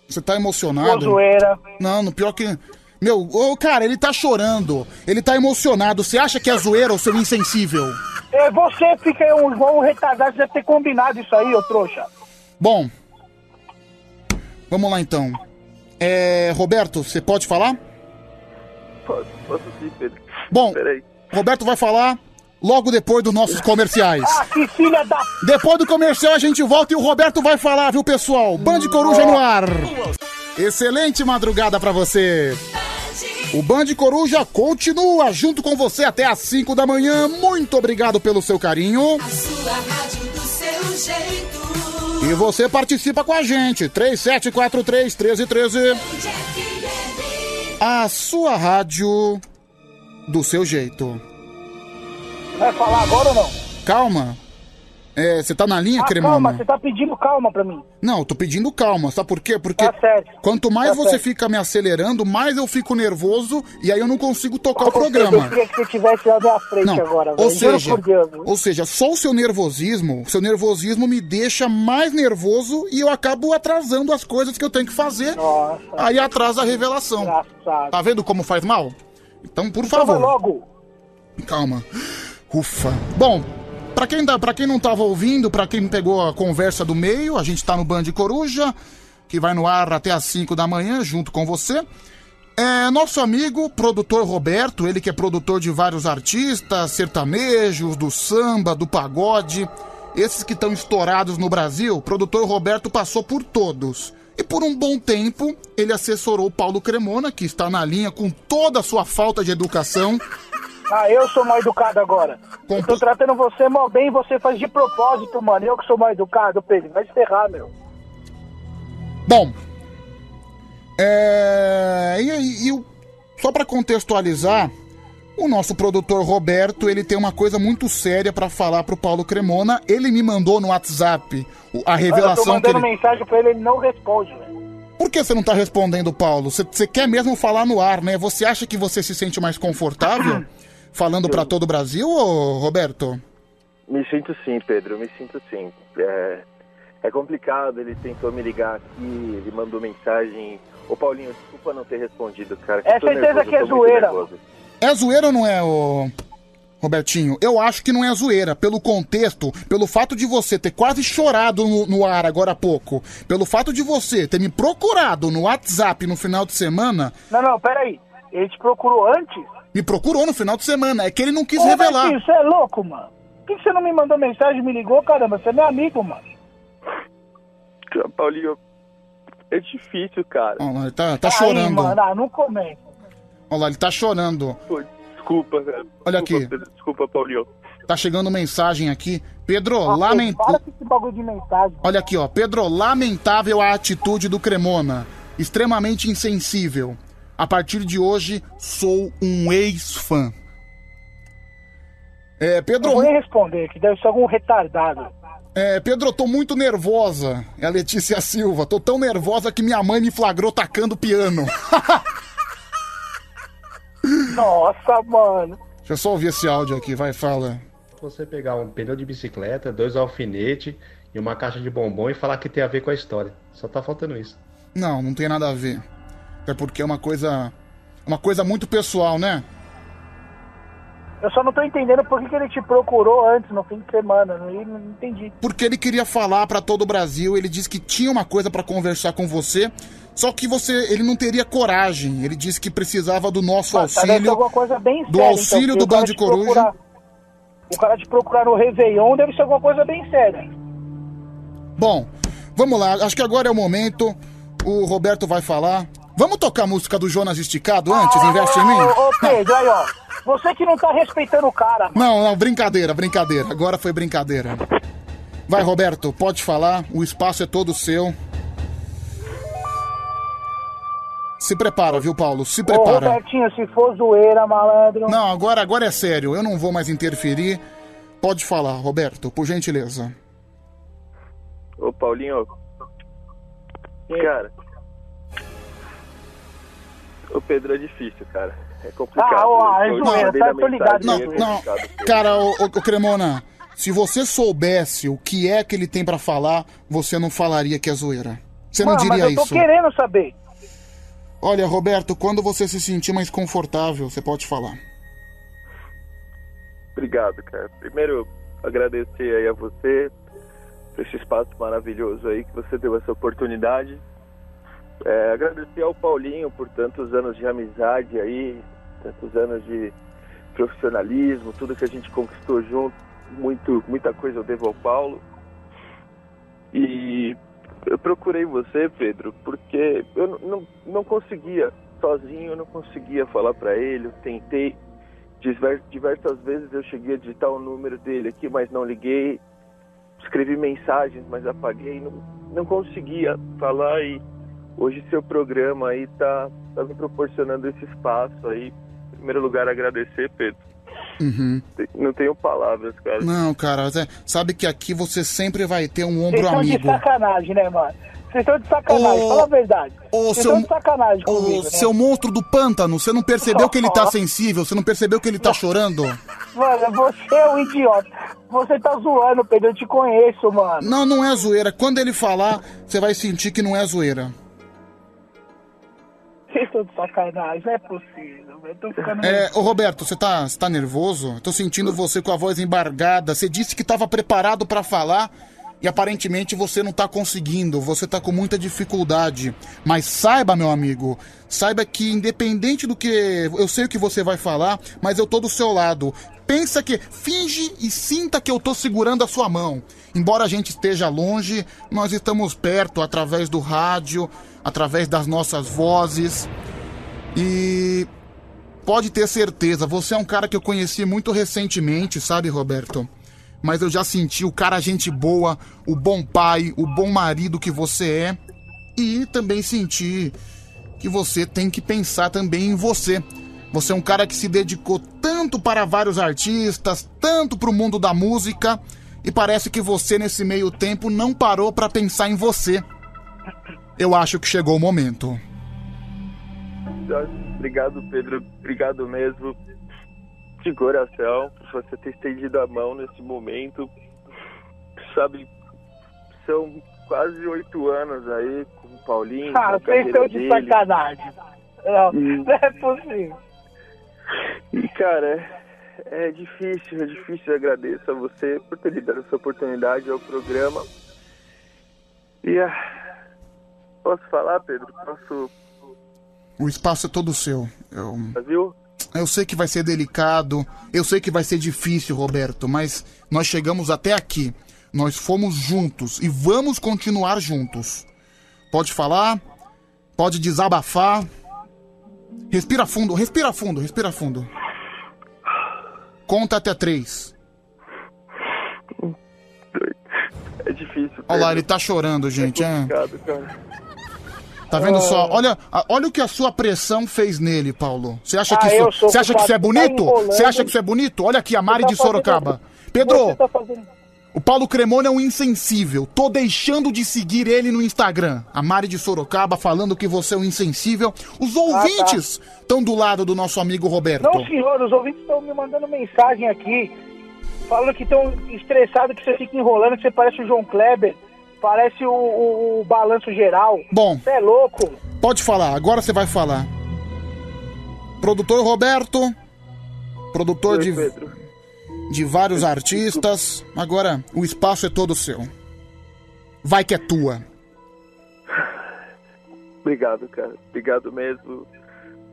Você tá emocionado? zoeira. Não, no pior que. Meu, ô, cara, ele tá chorando. Ele tá emocionado. Você acha que é zoeira ou seu insensível? É, você fica um, igual um retardado, você deve ter combinado isso aí, ô trouxa. Bom. Vamos lá então. É. Roberto, você pode falar? Posso, posso sim, Pedro. Bom, Peraí. Roberto vai falar logo depois dos nossos comerciais. Ah, que filha da... Depois do comercial a gente volta e o Roberto vai falar, viu, pessoal? Band Coruja no ar. Excelente madrugada pra você. O Band Coruja continua junto com você até às 5 da manhã. Muito obrigado pelo seu carinho. Sua rádio seu jeito. E você participa com a gente. 3743 1313. A sua rádio do seu jeito. Vai falar agora ou não? Calma. É, você tá na linha, Ah, Cremona? calma, você tá pedindo calma pra mim. Não, eu tô pedindo calma. Sabe por quê? Porque quanto mais Tá você certo. fica me acelerando, mais eu fico nervoso e aí eu não consigo tocar o Eu programa. queria que você tivesse lá na frente Não, agora, ou velho. Seja, Deus, ou seja, só o seu nervosismo, o seu nervosismo me deixa mais nervoso e eu acabo atrasando as coisas que eu tenho que fazer. Aí atrasa a revelação. Tá vendo como faz mal? Então, por Então favor. logo. Calma. Ufa. Bom, pra quem, dá- pra quem não tava ouvindo, pra quem pegou a conversa do meio, a gente tá no Band Coruja, que vai no ar até às 5 da manhã, junto com você. É, nosso amigo, produtor Roberto, ele que é produtor de vários artistas, sertanejos, do samba, do pagode, esses que estão estourados no Brasil, produtor Roberto passou por todos. E por um bom tempo, ele assessorou Paulo Cremona, que está na linha com toda a sua falta de educação. Ah, eu sou mal educado agora. Eu tô tratando você mal bem e você faz de propósito, mano. Eu que sou mal educado, Pedro. Vai se ferrar, meu. Bom, é, e, aí, e o- só para contextualizar, o nosso produtor Roberto ele tem uma coisa muito séria para falar pro Paulo Cremona. Ele me mandou no WhatsApp a eu tô revelação mandando ele. mensagem pra ele, ele não responde, velho. Por que você não tá respondendo, Paulo? Você quer mesmo falar no ar, né? Você acha que você se sente mais confortável falando para todo o Brasil, ô Roberto? Me sinto sim, Pedro, me sinto sim. É, é complicado, ele tentou me ligar aqui, ele mandou mensagem. Ô Paulinho, desculpa não ter respondido, cara. É certeza nervoso, que é zoeira. nervoso. É zoeira ou não é, ô Robertinho? Eu acho que não é zoeira, pelo contexto, pelo fato de você ter quase chorado no, no ar agora há pouco, pelo fato de você ter me procurado no WhatsApp no final de semana, Não, não, peraí. Ele te procurou antes? Me procurou no final de semana, é que ele não quis Ô, revelar. Você é louco, mano. Por que você não me mandou mensagem e me ligou, caramba? Você é meu amigo, mano. Paulinho, é difícil, cara. Olha lá, ele tá, tá Aí, chorando. mano, ah, não comenta. Olha lá, ele tá chorando. Pô, desculpa, velho. Olha aqui. Pedro, desculpa, Paulinho. Tá chegando mensagem aqui. Pedro, Ah, lament... Para com esse bagulho de mensagem. Olha aqui, ó. Pedro, lamentável a atitude do Cremona. Extremamente insensível. A partir de hoje, sou um ex-fã. É, Pedro. Eu vou nem responder, que deve ser algum retardado. É, Pedro, eu tô muito nervosa. É a Letícia Silva. Tô tão nervosa que minha mãe me flagrou tacando piano. Nossa, mano. Deixa eu só ouvir esse áudio aqui, vai, fala. Você pegar um pneu de bicicleta, dois alfinetes e uma caixa de bombom e falar que tem a ver com a história. Só tá faltando isso. Não, não tem nada a ver. É porque é uma coisa. Uma coisa muito pessoal, né? Eu só não tô entendendo por que, que ele te procurou antes, no fim de semana. Não, não entendi. Porque ele queria falar pra todo o Brasil, ele disse que tinha uma coisa pra conversar com você, só que você, ele não teria coragem. Ele disse que precisava do nosso ser auxílio, alguma coisa bem do séria, auxílio então, do porque o cara Band te Coruja. procurar- O cara te procurar no Réveillon deve ser alguma coisa bem séria. Bom, vamos lá. Acho que agora é o momento. O Roberto vai falar. Vamos tocar a música do Jonas Esticado antes? Investe em mim? Ô, ô, Pedro, aí, ó. Você que não tá respeitando o cara. Não, não, brincadeira, brincadeira. Agora foi brincadeira. Vai, Roberto, pode falar. O espaço é todo seu. Se prepara, viu, Paulo? Se Ô, prepara. Robertinho, se for zoeira, malandro. Não, agora, agora é sério. Eu não vou mais interferir. Pode falar, Roberto, por gentileza. Ô, Paulinho. Cara. O Pedro é difícil, cara. É complicado. Ah, ó, é zoeira, tá, tô ligado Não, é não. complicado. Cara, ô, ô, ô, Cremona, se você soubesse o que é que ele tem pra falar, você não falaria que é zoeira. Você não Mano, diria mas eu tô isso. querendo saber. Olha, Roberto, quando você se sentir mais confortável, você pode falar. Obrigado, cara. Primeiro, agradecer aí a você por esse espaço maravilhoso aí que você deu essa oportunidade. É, agradecer ao Paulinho por tantos anos de amizade aí, tantos anos de profissionalismo, tudo que a gente conquistou junto. Muito, muita coisa eu devo ao Paulo. E eu procurei você, Pedro, porque eu não, não, não conseguia, sozinho eu não conseguia falar para ele, eu tentei Diver- diversas vezes eu cheguei a digitar o número dele aqui, mas não liguei. Escrevi mensagens, mas apaguei. Não, não conseguia falar e hoje seu programa aí tá, tá me proporcionando esse espaço aí. Em primeiro lugar, agradecer, Pedro. Uhum. Não tenho palavras, cara. Não, cara, sabe que aqui você sempre vai ter um Vocês ombro estão de amigo. sacanagem, né, mano? Vocês estão de sacanagem, Ô, fala a verdade. ô, Vocês seu- estão de sacanagem Ô, comigo, né? seu monstro do pântano, você não percebeu que ele tá sensível? Você não percebeu que ele tá chorando? Mano, você é um idiota. Você tá zoando, Pedro, eu te conheço, mano. Não, não é zoeira. Quando ele falar, você vai sentir que não é zoeira. Vocês estão de sacanagem, não é possível. Eu tô ficando... É, ô Roberto, você tá, você tá nervoso? Eu tô sentindo você com a voz embargada. Você disse que tava preparado pra falar e aparentemente você não tá conseguindo. Você tá com muita dificuldade. Mas saiba, meu amigo, saiba que independente do que. Eu sei o que você vai falar, mas eu tô do seu lado. Pensa que. Finge e sinta que eu tô segurando a sua mão. Embora a gente esteja longe, nós estamos perto através do rádio, através das nossas vozes. E pode ter certeza, você é um cara que eu conheci muito recentemente, sabe, Roberto? Mas eu já senti o cara gente boa, o bom pai, o bom marido que você é. E também senti que você tem que pensar também em você. Você é um cara que se dedicou tanto para vários artistas, tanto para o mundo da música, e parece que você nesse meio tempo não parou para pensar em você. Eu acho que chegou o momento. Obrigado, Pedro. Obrigado mesmo. De coração, por você ter estendido a mão nesse momento. Sabe, são quase oito anos aí com o Paulinho. Ah, vocês estão de dele. sacanagem. Não, Hum. não é possível. E, cara, é, é difícil, é difícil. Eu agradeço a você por ter me dado essa oportunidade ao programa. E, ah, posso falar, Pedro? Posso, O espaço é todo seu. Eu, viu? Eu sei que vai ser delicado, eu sei que vai ser difícil, Roberto, mas nós chegamos até aqui. Nós fomos juntos e vamos continuar juntos. Pode falar, pode desabafar. Respira fundo, respira fundo, respira fundo. Conta até três. É difícil. Olha lá, ele tá chorando, gente. É É. complicado, cara. Tá vendo só? Olha, a- olha o que a sua pressão fez nele, Paulo. Você acha que Ah, eu isso, você acha que isso é tá bonito? Você acha que isso é bonito? Olha aqui a Mari tá de Sorocaba. Pedro, tá o Paulo Cremona é um insensível. Tô deixando de seguir ele no Instagram. A Mari de Sorocaba falando que você é um insensível. Os ouvintes estão do lado do nosso amigo Roberto. Não, senhor, os ouvintes estão me mandando mensagem aqui, falando que estão estressados que você fica enrolando, que você parece o João Kleber, parece o, o- o balanço geral. Bom. Você é louco? Pode falar, agora você vai falar. Produtor Roberto, produtor de, de vários artistas. Agora o espaço é todo seu. Vai que é tua. Obrigado, cara. Obrigado mesmo.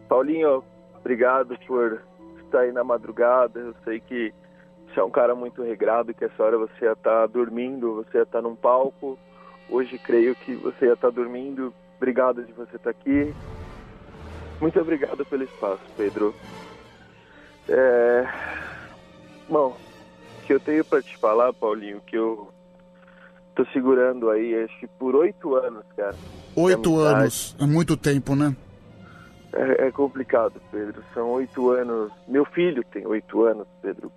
Paulinho, obrigado por estar aí na madrugada. Eu sei que você é um cara muito regrado, que essa hora você ia estar dormindo, você ia estar num palco. Hoje creio que você ia estar dormindo. Obrigado de você estar aqui. Muito obrigado pelo espaço, Pedro. É... Bom, o que eu tenho para te falar, Paulinho, que eu tô segurando aí, acho que por oito anos, cara. Oito amizade. anos, é muito tempo, né? É, é complicado, Pedro. São oito anos. Meu filho tem oito anos, Pedro.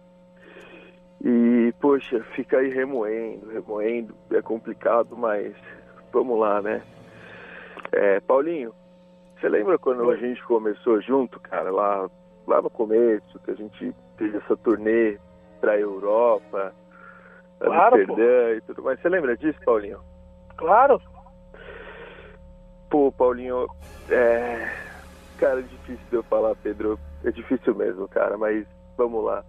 E, poxa, fica aí remoendo, remoendo. É complicado, mas vamos lá, né? É, Paulinho, você lembra quando a gente começou junto, cara, lá, lá no começo, que a gente fez essa turnê pra Europa, Claro, Amsterdã e tudo mais? Você lembra disso, Paulinho? Claro. Pô, Paulinho, é. Cara, é difícil de eu falar, Pedro. É difícil mesmo, cara, mas vamos lá.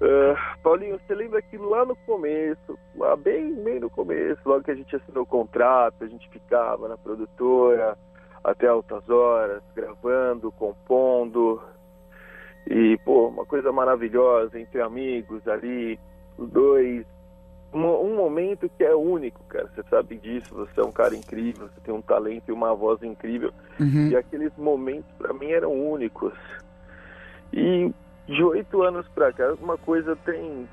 Ah, Paulinho, você lembra que lá no começo, lá bem, bem no começo, logo que a gente assinou o contrato, a gente ficava na produtora até altas horas, gravando, compondo. E, pô, uma coisa maravilhosa entre amigos ali, os dois. Um, um momento que é único, cara. Você sabe disso, você é um cara incrível, você tem um talento e uma voz incrível. Uhum. E aqueles momentos, pra mim, eram únicos. E de oito anos pra cá, uma coisa tem,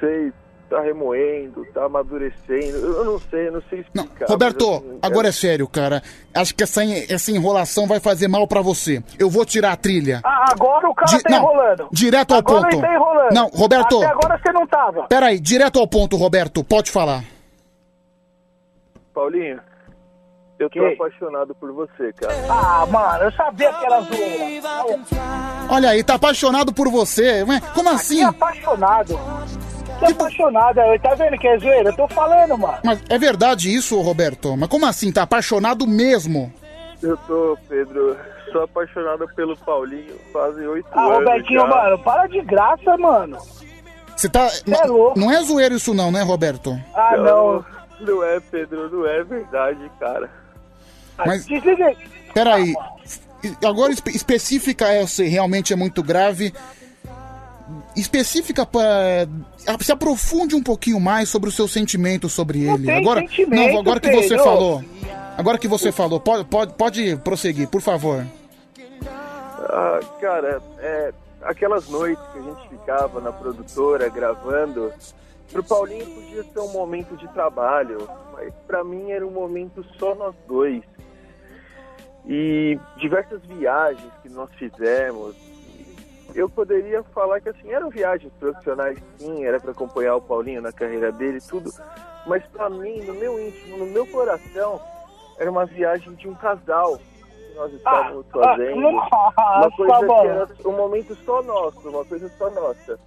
sei, tá remoendo, tá amadurecendo. Eu não sei, eu não sei explicar. Roberto, mas, assim, agora é sério, cara. Acho que essa, essa enrolação vai fazer mal pra você. Eu vou tirar a trilha. Ah, agora o cara Di- tá não, enrolando. direto ao agora ponto. ele tá enrolando. Não, Roberto. Até agora você não tava. Peraí, direto ao ponto, Roberto. Pode falar. Paulinho, eu tô Que? apaixonado por você, cara. Ah, mano, eu sabia que era zoeira. Olha aí, tá apaixonado por você. Como assim? Que apaixonado. Que apaixonado. aí, Tá vendo que é zoeira? Eu tô falando, mano. Mas é verdade isso, Roberto? Mas como assim? Tá apaixonado mesmo? Eu tô, Pedro, sou apaixonado pelo Paulinho fazem oito Ah, anos. Robertinho, já. mano, para de graça, mano. Você tá. é louco. Não é zoeiro isso não, né, Roberto? Ah, não. Não é, Pedro, não é verdade, cara. Mas- Desliga aí. Peraí. Agora espe- específica é se realmente é muito grave. Específica para se aprofunde um pouquinho mais sobre o seu sentimento sobre ele. tem agora, sentimento, não, agora que você falou. Agora que você falou, pode, pode, pode prosseguir, por favor. Ah, cara, é, aquelas noites que a gente ficava na produtora gravando, pro Paulinho podia ser um momento de trabalho, mas pra mim era um momento só nós dois. E diversas viagens que nós fizemos, eu poderia falar que assim, eram viagens profissionais sim, era para acompanhar o Paulinho na carreira dele e tudo, mas pra mim, no meu íntimo, no meu coração, era uma viagem de um casal que nós estávamos ah, fazendo. nossa, uma coisa que mano. era um momento só nosso, uma coisa só nossa.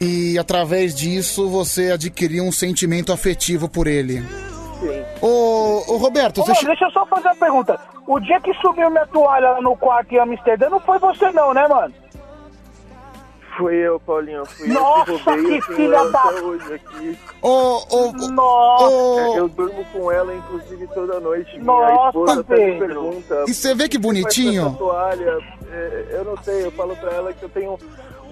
E através disso você adquiriu um sentimento afetivo por ele. Ô, ô Roberto, Ô, você. mano, deixa eu só fazer uma pergunta. O dia que sumiu minha toalha lá no quarto em Amsterdã, não foi você não, né, mano? Fui eu, Paulinho, fui Nossa, eu que roubei, que filha da- até hoje aqui. Ô, ô, Nossa! É, eu durmo com ela, inclusive, toda noite. Minha Nossa, até Pedro. pergunta. E você vê que "Por faz bonitinho? toalha? É, eu não sei, eu falo pra ela que eu tenho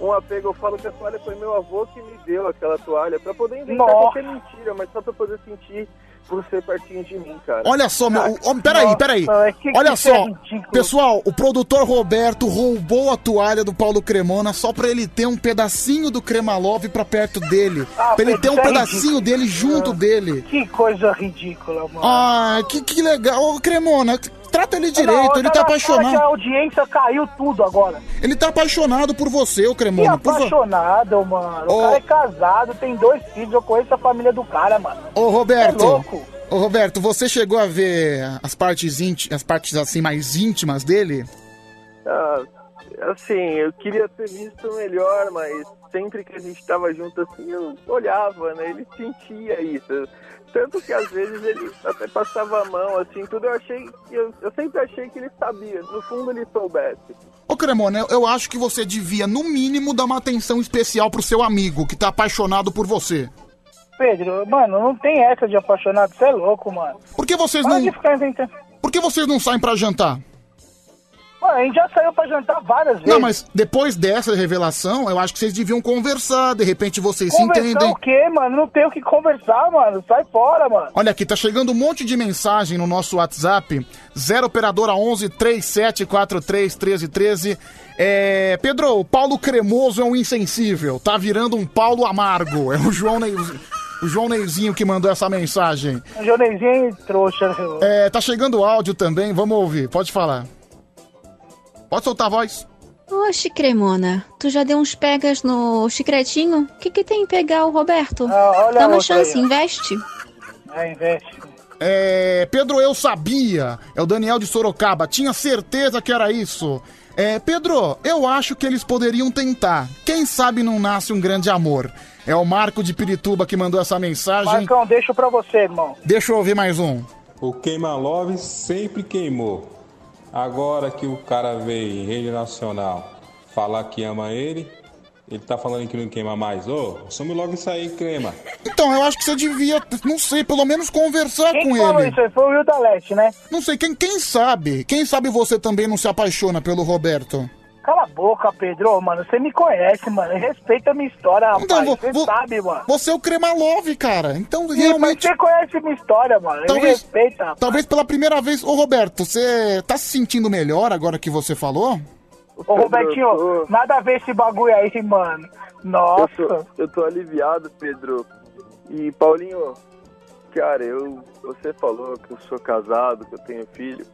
um apego, eu falo que a toalha foi meu avô que me deu aquela toalha, pra poder inventar Nossa. qualquer mentira, mas só pra poder sentir por ser pertinho de mim, cara. Olha só, meu. o- ó, peraí, peraí. Nossa, que- Olha que só, é pessoal, o produtor Roberto roubou a toalha do Paulo Cremona só pra ele ter um pedacinho do Cremalove pra perto dele. Ah, pra ele ter um é pedacinho ridículo. dele junto dele. Que coisa ridícula, mano. Ah, que, que legal. Ô, Cremona, trata ele direito, hora- ele tá que A apaixonado. audiência caiu tudo agora. Ele tá apaixonado por você, ô Que Cremona. Por fa- apaixonado, mano. O Ô. cara é casado, tem dois filhos, eu conheço a família do cara, mano. Ô, Roberto. É louco. Ô, Roberto, você chegou a ver as partes íntimas, as partes assim mais íntimas dele? Ah, assim, eu queria ter visto melhor, mas sempre que a gente tava junto assim, eu olhava, né? Ele sentia isso. Tanto que às vezes ele até passava a mão, assim, tudo. Eu achei, eu, eu sempre achei que ele sabia. No fundo ele soubesse. Ô, Cremona, eu, eu acho que você devia, no mínimo, dar uma atenção especial pro seu amigo, que tá apaixonado por você. Pedro, mano, não tem essa de apaixonado, você é louco, mano. Por que vocês não. de ficar inventando. Por que vocês não saem pra jantar? Mano, a gente já saiu pra jantar várias vezes. Não, mas depois dessa revelação, eu acho que vocês deviam conversar, de repente vocês se Conversar entendem. o quê, mano? Não tem o que conversar, mano. Sai fora, mano. Olha aqui, tá chegando um monte de mensagem no nosso WhatsApp. 0 operadora 11 3743 1313. É, Pedro, o Paulo Cremoso é um insensível. Tá virando um Paulo amargo. É o João Neizinho, o João Neizinho que mandou essa mensagem. O Jonezinho é trouxa. É, tá chegando áudio também, vamos ouvir. Pode falar. Pode soltar a voz. Oxe, Cremona, tu já deu uns pegas no chicretinho? O que, que tem em pegar o Roberto? Ah, olha Dá uma chance, aí, investe. É, investe. É, Pedro, eu sabia. É o Daniel de Sorocaba. Tinha certeza que era isso. É, Pedro, eu acho que eles poderiam tentar. Quem sabe não nasce um grande amor. É o Marco de Pirituba que mandou essa mensagem. Marcão, deixa pra você, irmão. Deixa eu ouvir mais um. O queima-love sempre queimou. Agora que o cara veio em rede nacional falar que ama ele, ele tá falando que não queima mais. Ô, some logo isso aí, crema. Então, eu acho que você devia, não sei, pelo menos conversar Quem com falou ele. isso aí? Foi o Will da Leste, né? Não sei, quem, quem sabe? Quem sabe você também não se apaixona pelo Roberto? Cala a boca, Pedro. Mano, você me conhece, mano. Respeita a minha história, rapaz. Então, vo- Você vo- sabe, mano. Você é o Crema Love, cara. Então, Sim, realmente... Mas você conhece minha história, mano. Me Talvez, respeita, rapaz. talvez pela primeira vez. Ô, Roberto, você tá se sentindo melhor agora que você falou? Ô, Robertinho, nada a ver esse bagulho aí, mano. Nossa. Eu tô, eu tô aliviado, Pedro. E Paulinho, cara, eu você falou que eu sou casado, que eu tenho filho.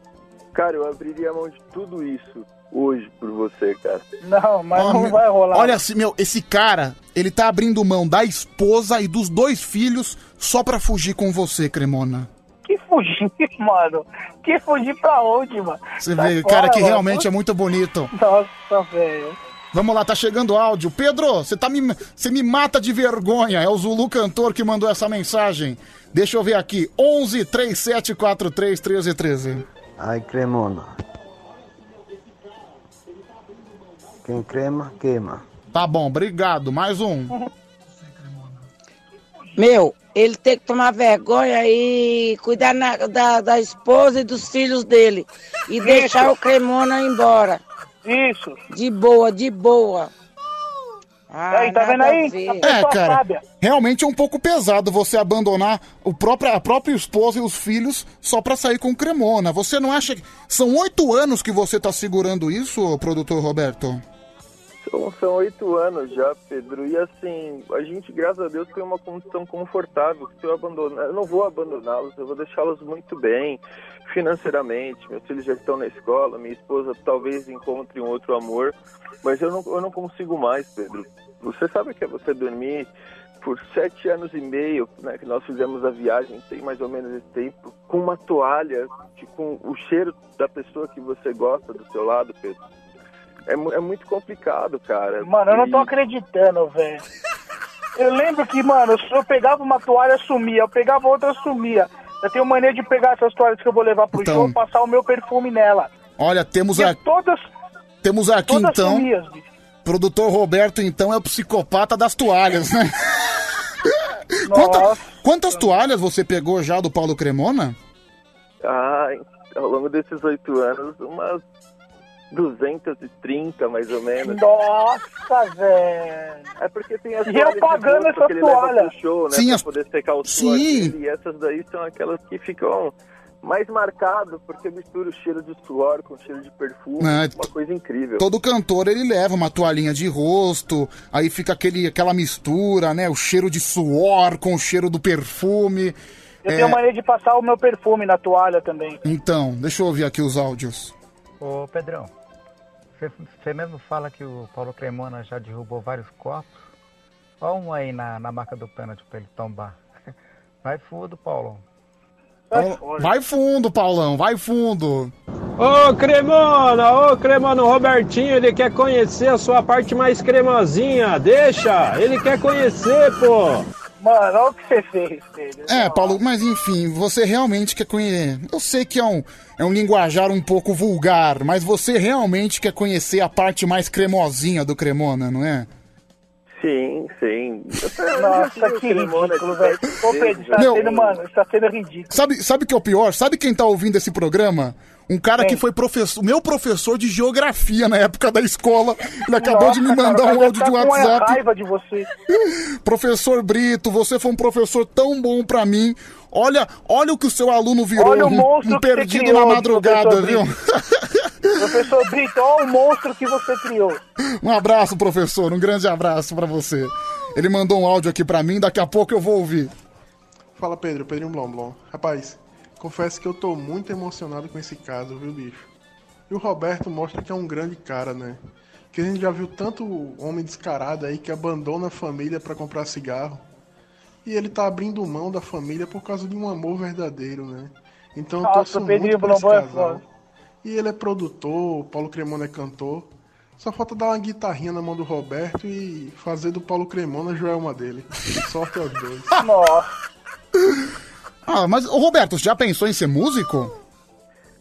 Cara, eu abriria a mão de tudo isso hoje por você, cara. Não, mas Ó, não meu- vai rolar. Olha assim, meu, esse cara, ele tá abrindo mão da esposa e dos dois filhos só pra fugir com você, Cremona. Que fugir, mano? Que fugir pra onde, mano? Você Sai vê, fora, cara, que mano. realmente é muito bonito. Nossa, velho. Vamos lá, tá chegando áudio. Pedro, você tá me, você me mata de vergonha. É o Zulu cantor que mandou essa mensagem. Deixa eu ver aqui. 11 3743 1313. Ai, cremona. Quem crema, queima. Tá bom, obrigado. Mais um. Meu, ele tem que tomar vergonha e cuidar na- da, da esposa e dos filhos dele. E deixar o Cremona embora. Isso. De boa, de boa. Ah, Aí, tá vendo nada a aí? ver. A É, cara, realmente é um pouco pesado você abandonar o próprio, a própria esposa e os filhos só pra sair com cremona. Você não acha que. São oito anos que você tá segurando isso, produtor Roberto? São, oito anos já, Pedro. E assim, a gente, graças a Deus, tem uma condição confortável. Se eu abandonar, eu não vou abandoná-los, eu vou deixá-los muito bem financeiramente. Meus filhos já estão na escola, minha esposa talvez encontre um outro amor, mas eu não, eu não consigo mais, Pedro. Você sabe que é você dormir por sete anos e meio, né, que nós fizemos a viagem, tem mais ou menos esse tempo, com uma toalha, com o cheiro da pessoa que você gosta do seu lado, Pedro. É, é muito complicado, cara. Mano, eu não tô E- acreditando, velho. Eu lembro que, mano, eu pegava uma toalha, sumia. Eu pegava outra, sumia. Eu tenho mania de pegar essas toalhas que eu vou levar pro Então. show, passar o meu perfume nela. Olha, temos, E a, todas, temos aqui todas então. sumias, bicho. Produtor Roberto, então, é o psicopata das toalhas, né? Quanta- quantas toalhas você pegou já do Paulo Cremona? Ah, ao longo desses oito anos, umas 230, mais ou menos. Nossa, velho. É porque tem as E eu pagando essa que ele leva toalha. pro show, né? Sim, pra as- poder secar o suor Sim. dele. E essas daí são aquelas que ficam mais marcado porque mistura o cheiro de suor com o cheiro de perfume. É, uma coisa incrível. Todo cantor ele leva uma toalhinha de rosto, aí fica aquele, aquela mistura, né? O cheiro de suor com o cheiro do perfume. Eu É, tenho mania de passar o meu perfume na toalha também. Então, deixa eu ouvir aqui os áudios. Ô Pedrão, você- você mesmo fala que o Paulo Cremona já derrubou vários copos. Olha um aí na, na marca do pênalti pra ele tombar. Vai fundo, Paulo. Vai fundo, Paulão, vai fundo. Ô Cremona, ô Cremona, o Robertinho, ele quer conhecer a sua parte mais cremosinha. Deixa, ele quer conhecer, pô. Mano, olha o que você fez, filho. É, Paulo, mas enfim, você realmente quer conhecer. Eu sei que é um, é um linguajar um pouco vulgar, mas você realmente quer conhecer a parte mais cremosinha do Cremona, não é? Sim, sim. Nossa, que ridículo, velho. Ô, Pedro, isso tá Meu- sendo, mano, isso tá sendo ridículo. Sabe, sabe o que é o pior? Sabe quem tá ouvindo esse programa? Um cara que foi professor, meu professor de geografia na época da escola. Ele acabou de me mandar cara, um áudio de ficar com WhatsApp. raiva de você. Professor Brito, você foi um professor tão bom pra mim. Olha, olha o que o seu aluno virou, Olha o um, monstro um que você perdido criou, na madrugada, professor viu? Professor Brito, olha o monstro que você criou. Um abraço, professor, um grande abraço pra você. Ele mandou um áudio aqui pra mim, daqui a pouco eu vou ouvir. Fala Pedro, Pedrinho Blom Blom. Rapaz, confesso que eu tô muito emocionado com esse caso, viu, bicho? E o Roberto mostra que é um grande cara, né? Que a gente já viu tanto homem descarado aí que abandona a família pra comprar cigarro. E ele tá abrindo mão da família por causa de um amor verdadeiro, né? Então eu Nossa, torço o Pedrinho muito por esse é casal. E ele é produtor, o Paulo Cremona é cantor. Só falta dar uma guitarrinha na mão do Roberto e fazer do Paulo Cremona Joelma dele. Sorte aos dois. Nossa. Ah, mas, ô Roberto, você já pensou em ser músico?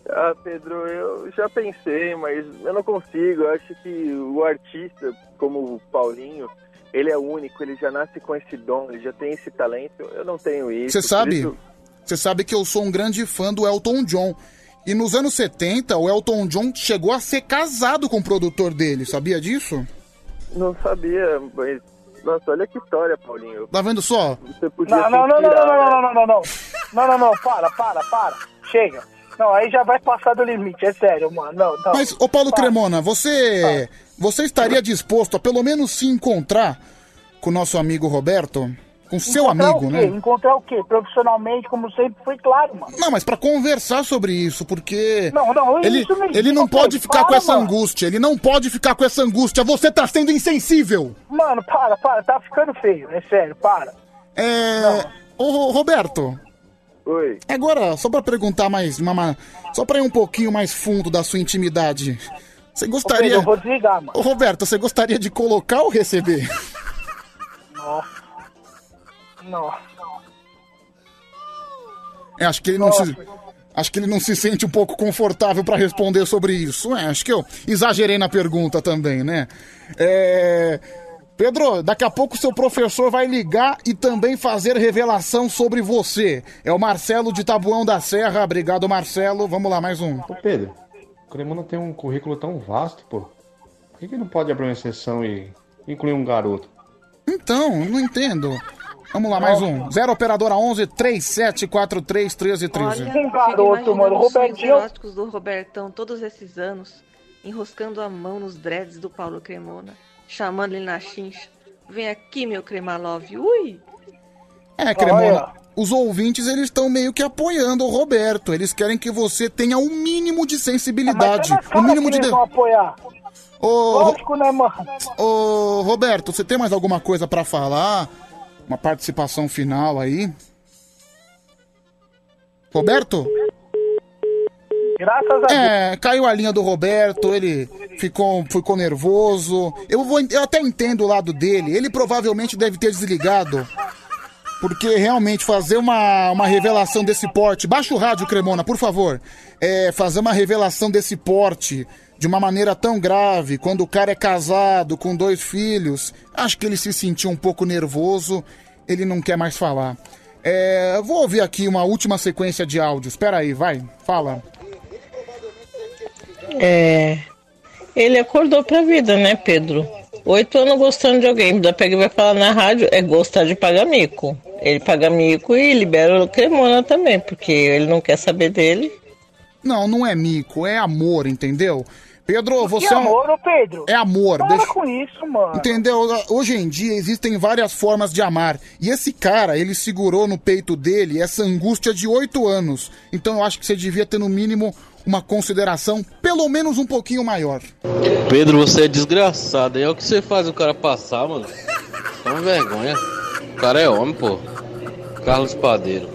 Ah, Pedro, eu já pensei, mas eu não consigo. Eu acho que o artista, como o Paulinho, ele é único, ele já nasce com esse dom, ele já tem esse talento. Eu não tenho isso. Você sabe? isso- Você sabe que eu sou um grande fã do Elton John. E nos anos 70, o Elton John chegou a ser casado com o produtor dele, sabia disso? Não sabia, mas. Nossa, olha que história, Paulinho. Tá vendo só? Você podia Não, não, não, não, não, não, não, não, não, não. Não, não, não, para, para, para. Chega. Não, aí já vai passar do limite, é sério, mano. Não, não. Mas, ô Paulo Cremona, você, você estaria disposto a pelo menos se encontrar com o nosso amigo Roberto? Com seu Encontrar amigo, o quê? né? Encontrar o quê? Profissionalmente, como sempre foi claro, mano. Não, mas pra conversar sobre isso, porque Não, não, ele, isso mesmo. ele não Ok, pode ficar com para, essa mano. angústia, ele não pode ficar com essa angústia, você tá sendo insensível. Mano, para, para, tá ficando feio, é sério, para. É, ô Roberto, Oi. agora só pra perguntar mais, uma, ma- só pra ir um pouquinho mais fundo da sua intimidade, você Ô, Pedro, gostaria... eu vou desligar, mano. Ô Roberto, você gostaria de colocar ou receber? Nossa. Nossa. É, acho que ele não se. Acho que ele não se sente um pouco confortável pra responder sobre isso. É, acho que eu exagerei na pergunta também, né? É. Pedro, daqui a pouco seu professor vai ligar e também fazer revelação sobre você. É o Marcelo de Tabuão da Serra. Obrigado, Marcelo. Vamos lá, mais um. Ô Pedro, o Cremona tem um currículo tão vasto, pô. Por que, que não pode abrir uma exceção e incluir um garoto? Então, não entendo. Vamos lá, mais um. Zero Operadora 11 3743 1313. Um garoto, mano, o Os Robertinho. eróticos do Robertão todos esses anos, enroscando a mão nos dreads do Paulo Cremona, chamando ele na chincha. Vem aqui, meu Cremalove. Ui! É, Cremona, os ouvintes eles estão meio que apoiando o Roberto. Eles querem que você tenha um mínimo de sensibilidade. Mas Um mínimo de. eles vão apoiar. Ô, Lógico, né, mano? ô, Roberto, você tem mais alguma coisa pra falar? Uma participação final aí? Roberto? Graças a Deus. É, caiu a linha do Roberto, ele ficou, ficou nervoso. Eu, vou, eu até entendo o lado dele. Ele provavelmente deve ter desligado. Porque realmente fazer uma, uma revelação desse porte. Baixa o rádio, Cremona, por favor. É, fazer uma revelação desse porte de uma maneira tão grave, quando o cara é casado, com dois filhos. Acho que ele se sentiu um pouco nervoso. Ele não quer mais falar. É, vou ouvir aqui uma última sequência de áudios. Espera aí, vai, fala. É. ele acordou pra vida, né, Pedro? Oito anos gostando de alguém, ainda pega e vai falar na rádio, é gostar de pagar mico. Ele paga mico e libera o Cremona também, porque ele não quer saber dele. Não, não é mico, é amor, entendeu? Pedro, você que é um- amor, ô Pedro? É amor. Para deixa- com isso, mano. Entendeu? Hoje em dia existem várias formas de amar. E esse cara, ele segurou no peito dele essa angústia de oito anos. Então eu acho que você devia ter, no mínimo, uma consideração pelo menos um pouquinho maior. Pedro, você é desgraçado. É o que você faz o cara passar, mano. Toma vergonha. O cara é homem, pô. Carlos Padeiro.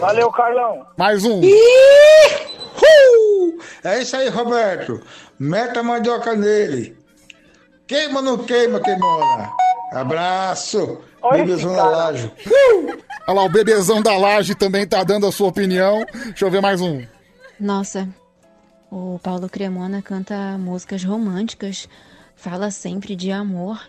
Valeu, Carlão. Mais um. É isso aí, Roberto. Meta a mandioca nele. Queima ou não queima, queimona? Abraço. Olha Bebezão cara. laje. Olha lá, o bebezão da laje também tá dando a sua opinião. Deixa eu ver mais um. Nossa, o Paulo Cremona canta músicas românticas, fala sempre de amor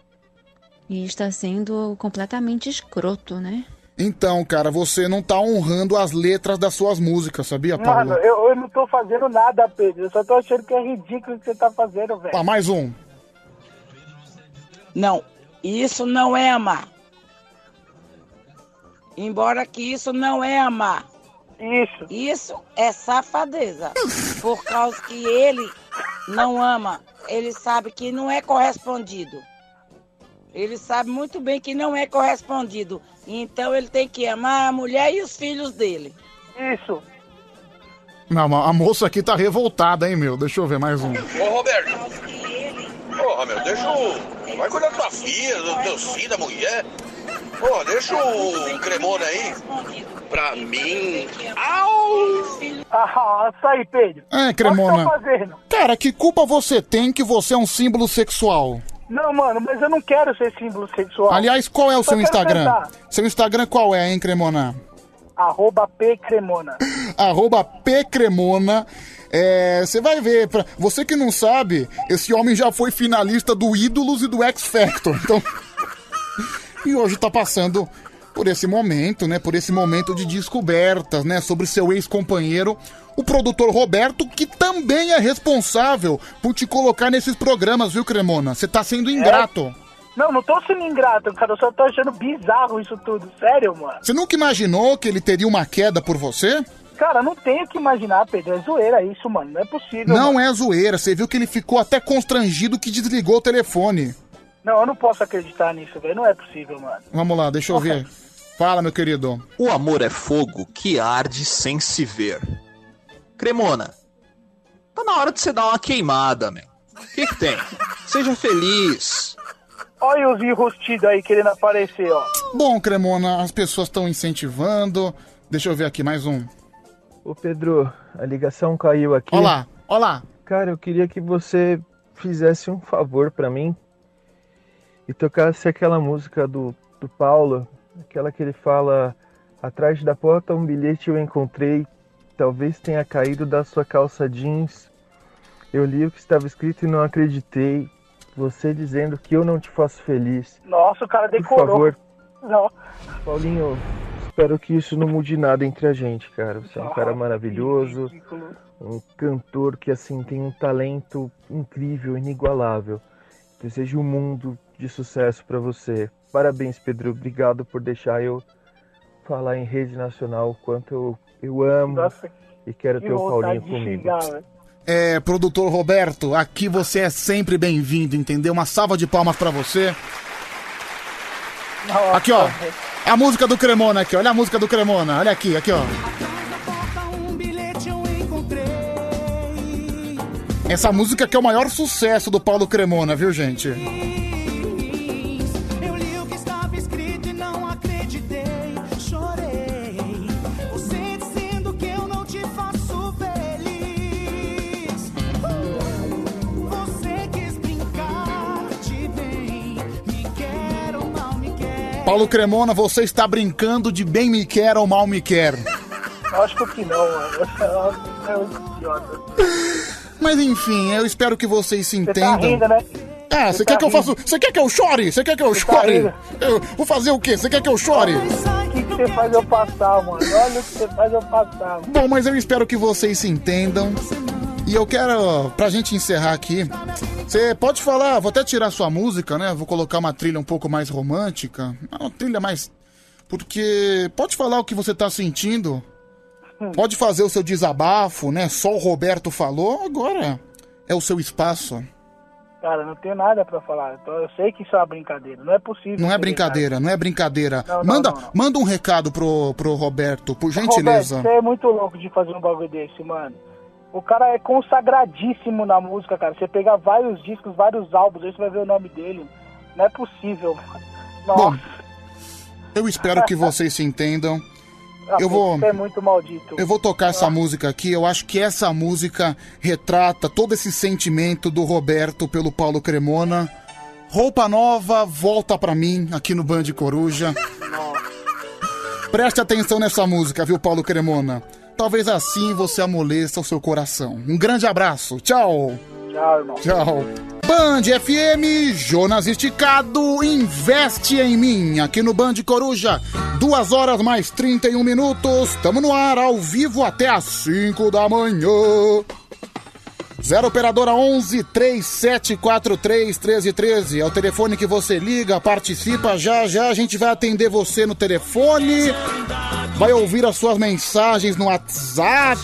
e está sendo completamente escroto, né? Então, cara, você não tá honrando as letras das suas músicas, sabia, Paulo? Mano, eu, eu não tô fazendo nada, Pedro. Eu só tô achando que é ridículo o que você tá fazendo, velho. Ah, mais um. Não, isso não é amar. Embora que isso não é amar. Isso. Isso é safadeza. Por causa que ele não ama, ele sabe que não é correspondido. Ele sabe muito bem que não é correspondido. Então ele tem que amar a mulher e os filhos dele. Isso. Não, a moça aqui tá revoltada, hein, meu? Deixa eu ver mais um. Ô, Roberto. Porra, meu, deixa o. Vai cuidar da tua filha, do teu filho, da mulher. Pô, deixa o cremona aí. Pra mim. Au! Ah, isso aí, Pedro. É, Cremona. que tá fazendo. Cara, que culpa você tem que você é um símbolo sexual? Não, mano, mas eu não quero ser símbolo sexual. Aliás, qual é o Só seu Instagram? cantar. Seu Instagram qual é, hein, Cremona? Arroba P Cremona. Arroba Pcremona. É, Você vai ver, pra... você que não sabe, esse homem já foi finalista do Ídolos e do X Factor. Então. e hoje tá passando por esse momento, né? Por esse momento de descobertas, né? Sobre seu ex-companheiro, o produtor Roberto, que também é responsável por te colocar nesses programas, viu, Cremona? Você tá sendo ingrato. Não, não tô sendo ingrato, cara. Eu só tô achando bizarro isso tudo. Sério, mano. Você nunca imaginou que ele teria uma queda por você? Cara, não tenho que imaginar, Pedro. É zoeira isso, mano. Não é possível. Não mano. é zoeira, você viu que ele ficou até constrangido que desligou o telefone. Não, eu não posso acreditar nisso, velho. Não é possível, mano. Vamos lá, deixa eu ver. Fala, meu querido. O amor é fogo que arde sem se ver. Cremona, tá na hora de você dar uma queimada, meu. O que, que tem? Seja feliz. Olha os enrustidos aí querendo aparecer, ó. Bom, Cremona, as pessoas estão incentivando. Deixa eu ver aqui mais um. Ô Pedro, a ligação caiu aqui. Olá, olá. Cara, eu queria que você fizesse um favor pra mim e tocasse aquela música do, do Paulo, aquela que ele fala: Atrás da porta um bilhete eu encontrei, talvez tenha caído da sua calça jeans. Eu li o que estava escrito e não acreditei. Você dizendo que eu não te faço feliz. Nossa, o cara Por decorou. favor, Não. Paulinho, espero que isso não mude nada entre a gente, cara. Você é um cara maravilhoso, um cantor que assim tem um talento incrível, inigualável. Desejo um mundo de sucesso pra você. Parabéns, Pedro. Obrigado por deixar eu falar em rede nacional o quanto eu, eu amo Nossa, e quero que ter o Paulinho comigo. xingar, velho. É, produtor Roberto, aqui você é sempre bem-vindo, entendeu? Uma salva de palmas pra você. Nossa, Aqui, ó. velho. A música do Cremona aqui, olha a música do Cremona. Olha aqui, aqui, ó. Essa música que é o maior sucesso do Paulo Cremona, viu, gente? Paulo Cremona, você está brincando de bem me quer ou mal me quer. Lógico que não, mano. É um idiota. Mas enfim, eu espero que vocês se Você tá entendam. rindo, né? Ah, você quer que eu faça. Você quer que eu chore? Você quer que eu tá chore? Eu vou fazer o quê? Você quer que eu chore? O que, que você faz eu passar, mano? Olha o que você faz eu passar. Mano. Bom, mas eu espero que vocês se entendam. E eu quero, pra gente encerrar aqui, você pode falar, vou até tirar sua música, né? Vou colocar uma trilha um pouco mais romântica. Uma trilha mais. Porque pode falar o que você tá sentindo. Pode fazer o seu desabafo, né? Só o Roberto falou, agora é o seu espaço. Cara, não tenho nada pra falar. Então, Eu sei que isso é uma brincadeira. Não é possível. Não é brincadeira, não é brincadeira. Não, manda, não, não. manda um recado pro, pro Roberto, por Roberto, gentileza. você é muito louco de fazer um bagulho desse, mano. O cara é consagradíssimo na música, cara. Você pegar vários discos, vários álbuns, aí você vai ver o nome dele. Não é possível. Nossa, Bom, eu espero que vocês se entendam. Eu vou, é muito maldito. eu vou tocar essa música aqui. Eu acho que essa música retrata todo esse sentimento do Roberto pelo Paulo Cremona. Roupa nova, volta pra mim, aqui no Band Coruja. Preste atenção nessa música, viu, Paulo Cremona? Talvez assim você amoleça o seu coração. Um grande abraço. Tchau. Tchau, irmão. Tchau. Band FM, Jonas Esticado, investe em mim, aqui no Band Coruja. Duas horas mais 31 minutos, tamo no ar, ao vivo até às 5 da manhã. Zero Operadora 11 3743 1313 é o telefone que você liga, participa já já, a gente vai atender você no telefone, vai ouvir as suas mensagens no WhatsApp.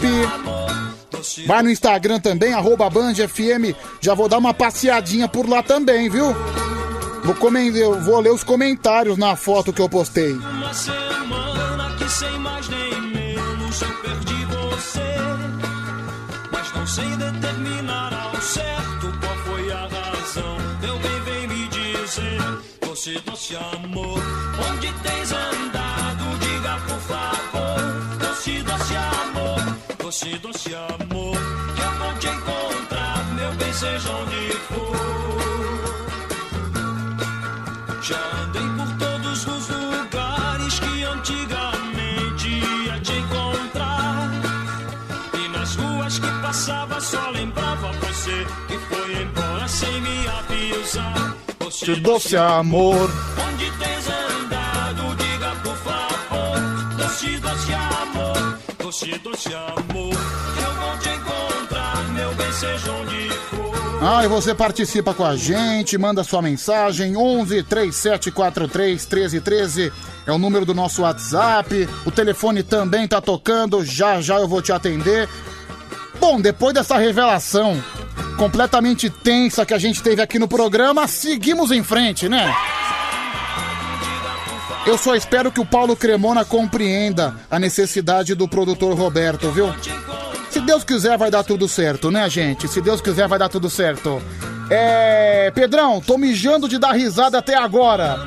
Vai no Instagram também, arroba Band FM. Já vou dar uma passeadinha por lá também, viu? Vou, comen- eu vou ler os comentários na foto que eu postei. Uma semana que sem mais nem menos eu perdi você. Mas não sei determinar ao certo qual foi a razão. Teu bem vem me dizer, doce, doce amor, onde tens andado? Seja onde for. Já andei por todos os lugares que antigamente ia te encontrar. E nas ruas que passava só lembrava você que foi embora sem me avisar. Te doce amor. Onde tens andado, diga por favor. Doce, doce amor, doce, doce amor. Ah, e você participa com a gente, manda sua mensagem 11 3743 1313 é o número do nosso WhatsApp. O telefone também tá tocando, já já eu vou te atender. Bom, depois dessa revelação completamente tensa que a gente teve aqui no programa, seguimos em frente, né? Eu só espero que o Paulo Cremona compreenda a necessidade do produtor Roberto, viu? Se Deus quiser, vai dar tudo certo, né, gente? Se Deus quiser, vai dar tudo certo. É. Pedrão, tô mijando de dar risada até agora.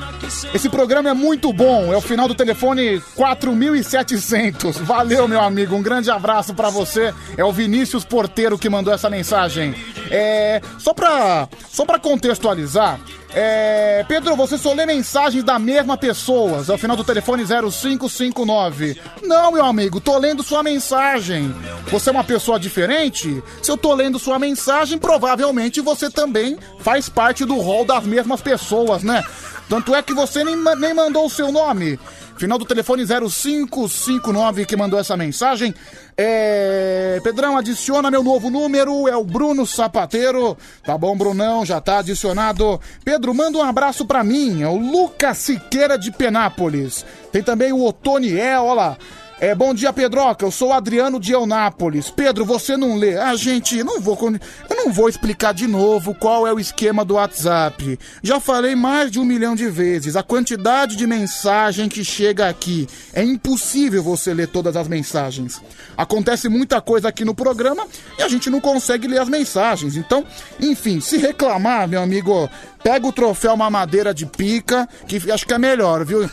Esse programa é muito bom. É o final do telefone 4700. Valeu, meu amigo. Um grande abraço pra você. É o Vinícius Porteiro que mandou essa mensagem. É. Só pra. Só pra contextualizar. É, Pedro, você só lê mensagens da mesma pessoa. É o final do telefone 0559. Não, meu amigo, tô lendo sua mensagem. Você é uma pessoa diferente? Se eu tô lendo sua mensagem, provavelmente você também faz parte do rol das mesmas pessoas, né? Tanto é que você nem, nem mandou o seu nome. Final do telefone 0559 que mandou essa mensagem. É. Pedrão, adiciona meu novo número, é o Bruno Sapateiro. Tá bom, Brunão, já tá adicionado. Pedro, manda um abraço pra mim, é o Lucas Siqueira de Penápolis. Tem também o Otoniel, olha lá. É, bom dia, Pedroca. Eu sou Adriano de Eunápolis. Pedro, você não lê? Ah, gente, não vou, eu não vou explicar de novo qual é o esquema do WhatsApp. Já falei mais de um milhão de vezes. A quantidade de mensagem que chega aqui é impossível você ler todas as mensagens. Acontece muita coisa aqui no programa e a gente não consegue ler as mensagens. Então, enfim, se reclamar, meu amigo, pega o troféu mamadeira de pica, que acho que é melhor, viu?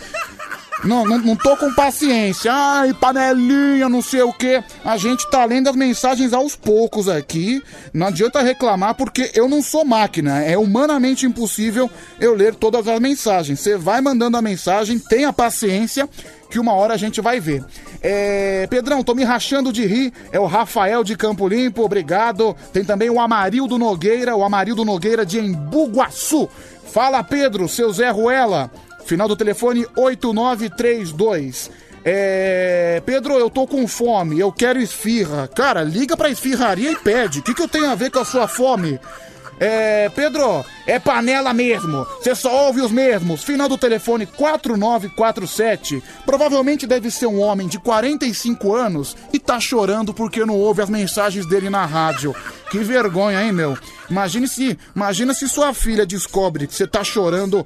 Não, não, não tô com paciência. Ai, panelinha, não sei o que. A gente tá lendo as mensagens aos poucos aqui. Não adianta reclamar porque eu não sou máquina. É humanamente impossível eu ler todas as mensagens. Você vai mandando a mensagem, tenha paciência que uma hora a gente vai ver. É, Pedrão, tô me rachando de rir. É o Rafael de Campo Limpo, obrigado. Tem também o Amarildo Nogueira, o Amarildo Nogueira de Embuguaçu. Fala, Pedro, seu Zé Ruela. Final do telefone 8932. É. Pedro, eu tô com fome, eu quero esfirra. Cara, liga pra esfirraria e pede. O que, que eu tenho a ver com a sua fome? É, Pedro, é panela mesmo. Você só ouve os mesmos. Final do telefone 4947. Provavelmente deve ser um homem de 45 anos e tá chorando porque não ouve as mensagens dele na rádio. Que vergonha, hein, meu? Imagine se, imagina se sua filha descobre que você tá chorando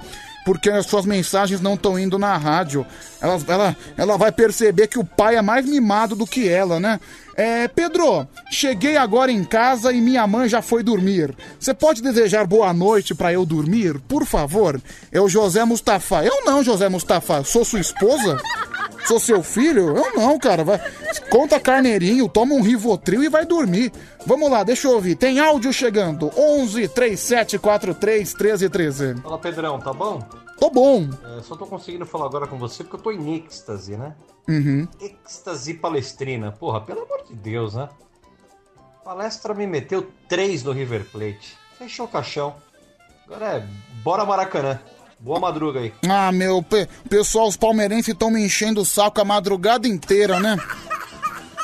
porque as suas mensagens não estão indo na rádio. Ela, ela, ela vai perceber que o pai é mais mimado do que ela, né? É, Pedro, cheguei agora em casa e minha mãe já foi dormir. Você pode desejar boa noite pra eu dormir, por favor? É o José Mustafa. Eu não, José Mustafa. Sou sua esposa? Sou seu filho? Eu não, cara. Vai... Conta carneirinho, toma um Rivotril e vai dormir. Vamos lá, deixa eu ouvir. Tem áudio chegando. 11 3743 1313. Fala Pedrão, tá bom? Tô bom. É, só tô conseguindo falar agora com você porque eu tô em êxtase, né? Uhum. Êxtase palestrina. Porra, pelo amor de Deus, né? Palestra me meteu três no River Plate. Fechou o caixão. Agora é, bora Maracanã. Boa madruga aí. Ah, meu, pe- pessoal, os palmeirenses estão me enchendo o saco a madrugada inteira, né?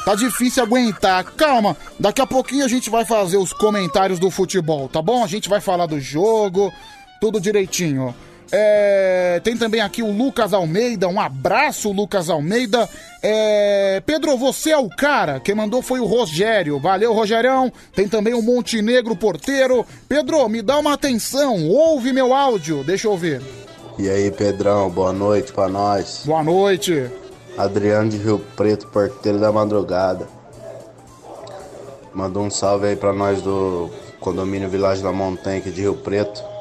Tá difícil aguentar. Calma, daqui a pouquinho a gente vai fazer os comentários do futebol, tá bom? A gente vai falar do jogo, tudo direitinho. É, tem também aqui o Lucas Almeida, um abraço, Lucas Almeida. É, Pedro, você é o cara. Quem mandou foi o Rogério. Valeu, Rogerão. Tem também o Montenegro Porteiro. Pedro, me dá uma atenção. Ouve meu áudio. Deixa eu ouvir. E aí, Pedrão, boa noite pra nós. Boa noite. Adriano de Rio Preto, porteiro da madrugada. Mandou um salve aí pra nós do condomínio Village da Montanha aqui de Rio Preto.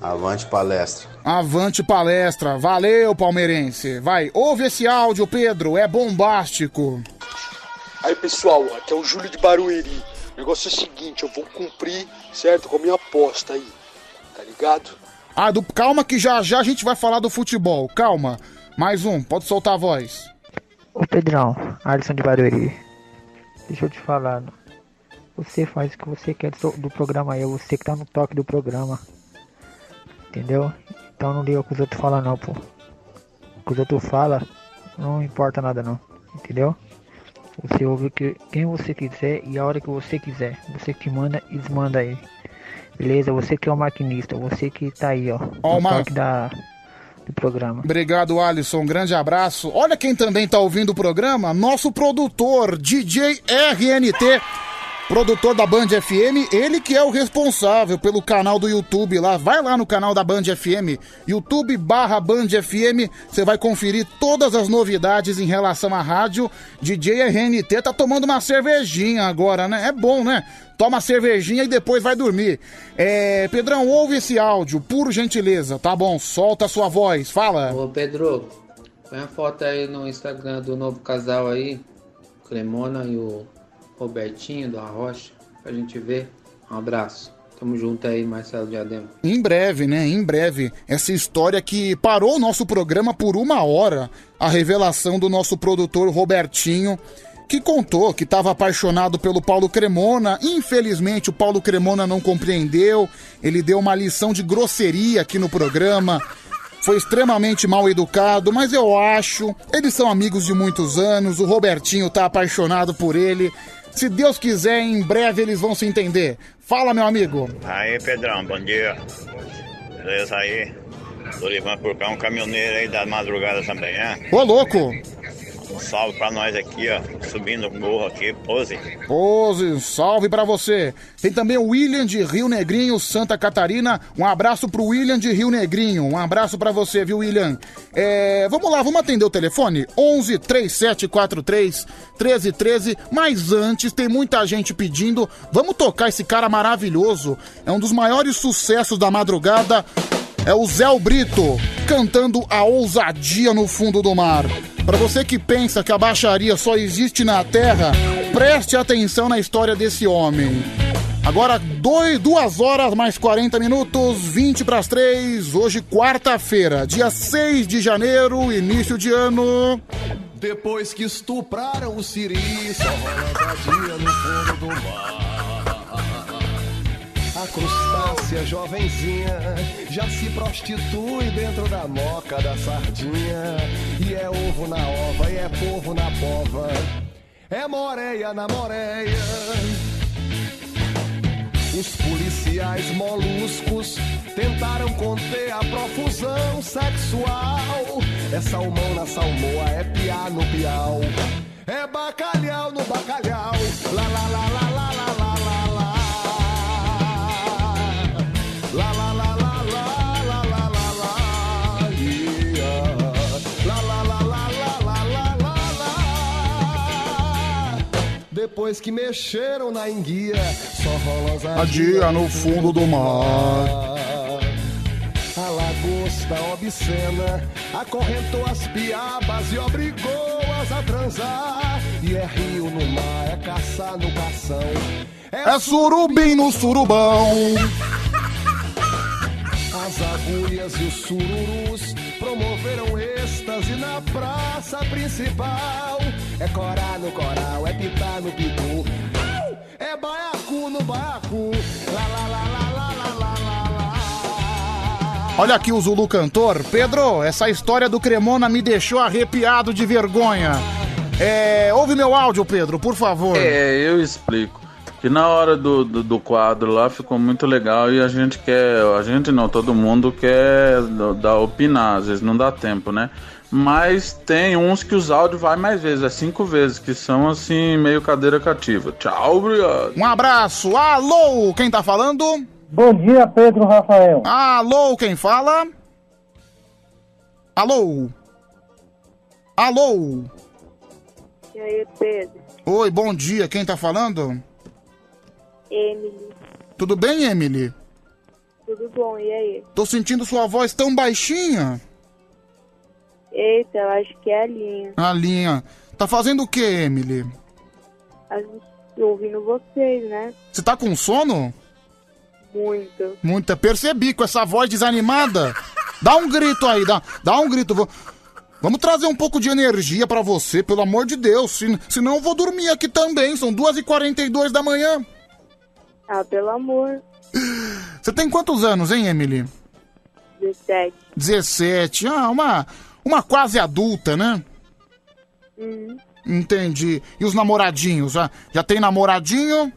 Avante palestra. Avante palestra. Valeu, palmeirense. Vai, ouve esse áudio, Pedro. É bombástico. Aí pessoal, aqui é o Júlio de Barueri. O negócio é o seguinte, eu vou cumprir, certo, com a minha aposta aí. Tá ligado? Ah, do... calma que já já a gente vai falar do futebol. Calma. Mais um, pode soltar a voz. Ô Pedrão, Alisson de Barueri. Deixa eu te falar. Você faz o que você quer do do programa aí, é você que tá no toque do programa. Entendeu? Então não liga o que os outros falam não, pô. O que os outros falam não importa nada não. Entendeu? Você ouve o que, quem você quiser e a hora que você quiser. Você que manda e desmanda aí. Beleza? Você que é o maquinista, você que tá aí, ó. Ó, no ma- toque da, do programa. Obrigado, Alisson. Um grande abraço. Olha quem também tá ouvindo o programa. Nosso produtor, DJ RNT. Produtor da Band FM, ele que é o responsável pelo canal do YouTube lá. Vai lá no canal da Band FM, YouTube barra Band FM. Você vai conferir todas as novidades em relação à rádio. DJ RNT tá tomando uma cervejinha agora, né? É bom, né? Toma cervejinha e depois vai dormir. É, Pedrão, ouve esse áudio, por gentileza. Tá bom, solta a sua voz, fala. Ô Pedro, põe a foto aí no Instagram do novo casal aí, Clemona e o Robertinho do Arrocha, pra gente ver. Um abraço. Tamo junto aí, Marcelo Diadema. Em breve, né? Em breve. Essa história que parou o nosso programa por uma hora. A revelação do nosso produtor Robertinho, que contou que estava apaixonado pelo Paulo Cremona. Infelizmente, o Paulo Cremona não compreendeu. Ele deu uma lição de grosseria aqui no programa. Foi extremamente mal educado, mas eu acho. Eles são amigos de muitos anos. O Robertinho tá apaixonado por ele. Se Deus quiser, em breve eles vão se entender. Fala, meu amigo. Aí, Pedrão, bom dia. Beleza aí? Por cá um caminhoneiro aí da madrugada também, né? Ô, louco! Salve pra nós aqui, ó. Subindo o morro aqui, pose. Pose, salve pra você. Tem também o William de Rio Negrinho, Santa Catarina. Um abraço pro William de Rio Negrinho. Um abraço pra você, viu, William? É, vamos lá, vamos atender o telefone? 11 3743 1313. Mas antes, tem muita gente pedindo. Vamos tocar esse cara maravilhoso. É um dos maiores sucessos da madrugada. É o Zé Brito cantando a ousadia no fundo do mar. Pra você que pensa que a baixaria só existe na Terra, preste atenção na história desse homem. Agora, dois, duas horas mais 40 minutos, 20 para as 3, hoje quarta-feira, dia 6 de janeiro, início de ano. Depois que estupraram o Siri, só rola ousadia no fundo do mar. A crustácea jovenzinha já se prostitui dentro da moca da sardinha. E é ovo na ova, e é povo na pova. É moreia na moreia. Os policiais moluscos tentaram conter a profusão sexual. É salmão na salmoa, é piá no piau. É bacalhau no bacalhau. Lá, lá, lá, lá, Depois que mexeram na enguia, só rola A dia no fundo do mar. a lagosta obscena acorrentou as piabas e obrigou-as a transar. E é rio no mar, é caçar no cação. É surubim no surubão. As agulhas e os sururus promoveram êxtase na praça principal. É corá no coral, é pitar no pitu, é baiacu no baiacu. Lá, lá, lá, lá, lá, lá, lá, lá. Olha aqui o Zulu cantor. Pedro, essa história do Cremona me deixou arrepiado de vergonha. É, ouve meu áudio, Pedro, por favor. É, eu explico. Que na hora do, do, do quadro lá ficou muito legal e a gente quer. A gente não, todo mundo quer dar opinar, às vezes não dá tempo, né? Mas tem uns que os áudios vai mais vezes, é cinco vezes, que são assim, meio cadeira cativa. Tchau, obrigado. Um abraço. Alô, quem tá falando? Bom dia, Pedro Rafael. Alô, quem fala? Alô? Alô? E aí, Pedro? Oi, bom dia, quem tá falando? Emily, Tudo bem, Emily? tudo bom? E aí? Tô sentindo sua voz tão baixinha. Eita, eu acho que é a linha. A linha. Tá fazendo o que, Emily? As- Ouvindo vocês, né? Você tá com sono? Muito. Muita. Percebi com essa voz desanimada. Dá um grito aí, dá, dá um grito. Vou- Vamos trazer um pouco de energia pra você, pelo amor de Deus. Se, senão eu vou dormir aqui também. São 2h42 da manhã. Ah, pelo amor. Você tem quantos anos, hein, Emily? 17. 17. Ah, uma, uma quase adulta, né? Uhum. Entendi. E os namoradinhos? Já, já tem namoradinho?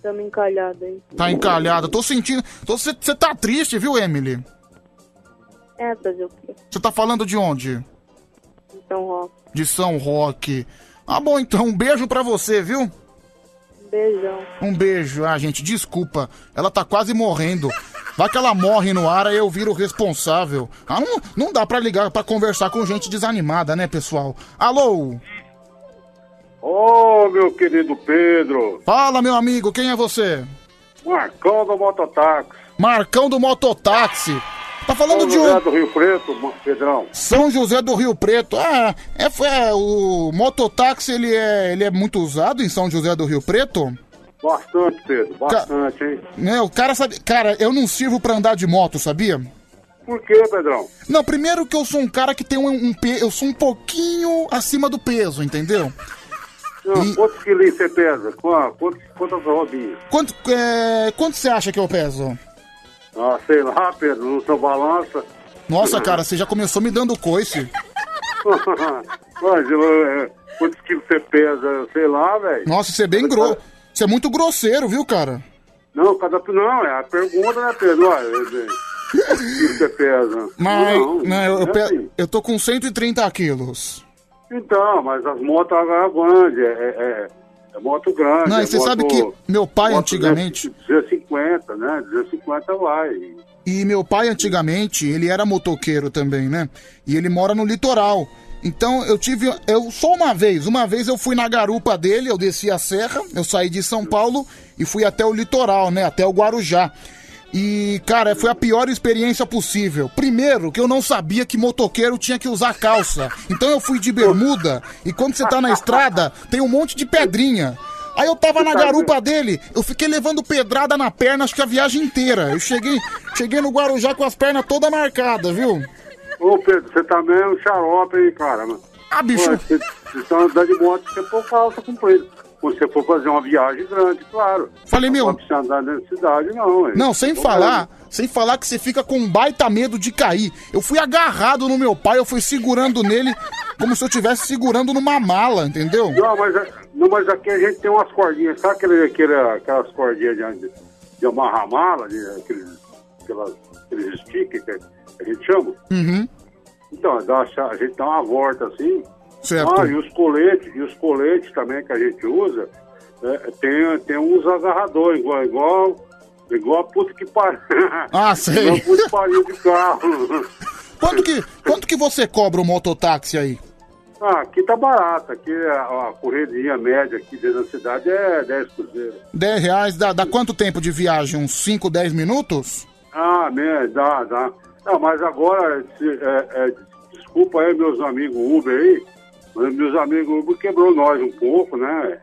Tamo encalhado aí. Tá encalhado. Tô sentindo. Você tá triste, viu, Emily? É, fazer o quê? Você tá falando de onde? Então, ó. De São Roque. Ah, bom, então, um beijo pra você, viu? Um beijão. Um beijo. Ah, gente, desculpa. Ela tá quase morrendo. Vai que ela morre no ar, aí eu viro o responsável. Ah, não, não dá pra ligar pra conversar com gente desanimada, né, pessoal? Alô? Ô, meu querido Pedro, Fala, meu amigo, quem é você? Marcão do Mototáxi. Marcão do Mototáxi. Tá falando São de José onde? do Rio Preto, Pedrão. São José do Rio Preto. Ah, é, é, o mototáxi ele é, ele é muito usado em São José do Rio Preto? Bastante, Pedro, bastante, hein? Né, o cara sabe. Cara, eu não sirvo pra andar de moto, sabia? Por quê, Pedrão? Não, primeiro que eu sou um cara que tem um, um pe... eu sou um pouquinho acima do peso, entendeu? Não, Quantos quilinhos você pesa? Qua- Quantos, quantas rodinhas? Quanto, é, quanto você acha que eu peso? Ah, sei lá, Pedro, não sou balança. Nossa, cara, você já começou me dando coice. Mas, eu, é, quantos quilos você pesa? Sei lá, velho. Nossa, você é bem grosso. Você é muito grosseiro, viu, cara? Não, cada... Não, é a pergunta, né, Pedro? Olha, é, é, você pesa? Mas, não, não, eu, eu, é pe- assim. eu tô com 130 quilos. Então, mas as motos agora é grande, é, é, é moto grande. Não, é e você moto- sabe que meu pai moto antigamente. 250, né? 250 vai. E meu pai antigamente, ele era motoqueiro também, né? E ele mora no litoral. Então eu tive. Eu só uma vez, uma vez eu fui na garupa dele, eu desci a serra, eu saí de São Paulo e fui até o litoral, né? Até o Guarujá. E, cara, foi a pior experiência possível. Primeiro, que eu não sabia que motoqueiro tinha que usar calça. Então eu fui de bermuda e quando você tá na estrada, tem um monte de pedrinha. Aí eu tava na garupa dele, eu fiquei levando pedrada na perna, acho que a viagem inteira. Eu cheguei, cheguei no Guarujá com as pernas todas marcadas, viu? Ô, Pedro, você também é um xarope, hein, cara? Ah, bicho. Você tá andando de moto, você pôr calça comprida. quando você for fazer uma viagem grande, claro. Falei, meu- Não pode andar da cidade, não. hein? Não, sem Tô falar, sem falar que você fica com um baita medo de cair. Eu fui agarrado no meu pai, eu fui segurando nele como se eu estivesse segurando numa mala, entendeu? Não, mas, é- não, mas aqui a gente tem umas cordinhas, sabe aquele, aquele, aquelas cordinhas de, de amarrar mala, de, aqueles, aquelas, aqueles stickers que a gente chama? Uhum. Então, a gente dá uma volta assim. Certo. Ah, e os coletes, e os coletes também que a gente usa, é, tem, tem uns agarradores, igual, igual, igual a puta que pariu. Ah, sei. igual a puta que pariu de carro. Quanto que, quanto que você cobra o mototáxi aí? Ah, aqui tá barato, aqui a, a corredinha média aqui dentro da cidade é 10 cruzeiros. 10 reais dá, dá quanto tempo de viagem? Uns 5, 10 minutos? Ah, né, dá, dá. Não, mas agora, se- é, é, desculpa aí meus amigos Uber aí, meus amigos Uber quebrou nós um pouco, né?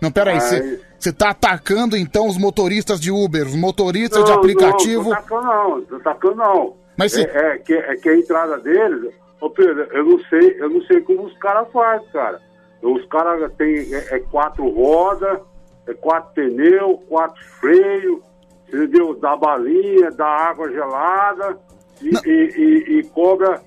Não, peraí, Aí- você tá atacando então os motoristas de Uber, os motoristas Não, de aplicativo. Não, tô tacando não, tô tacando não. Mas é, se- é, que, é que a entrada deles, ô Pedro, eu não sei, eu não sei como os caras fazem, cara. Os caras têm é, é quatro rodas, é quatro pneus, quatro freios, entendeu? Dá balinha, dá água gelada e, e, e- e cobra,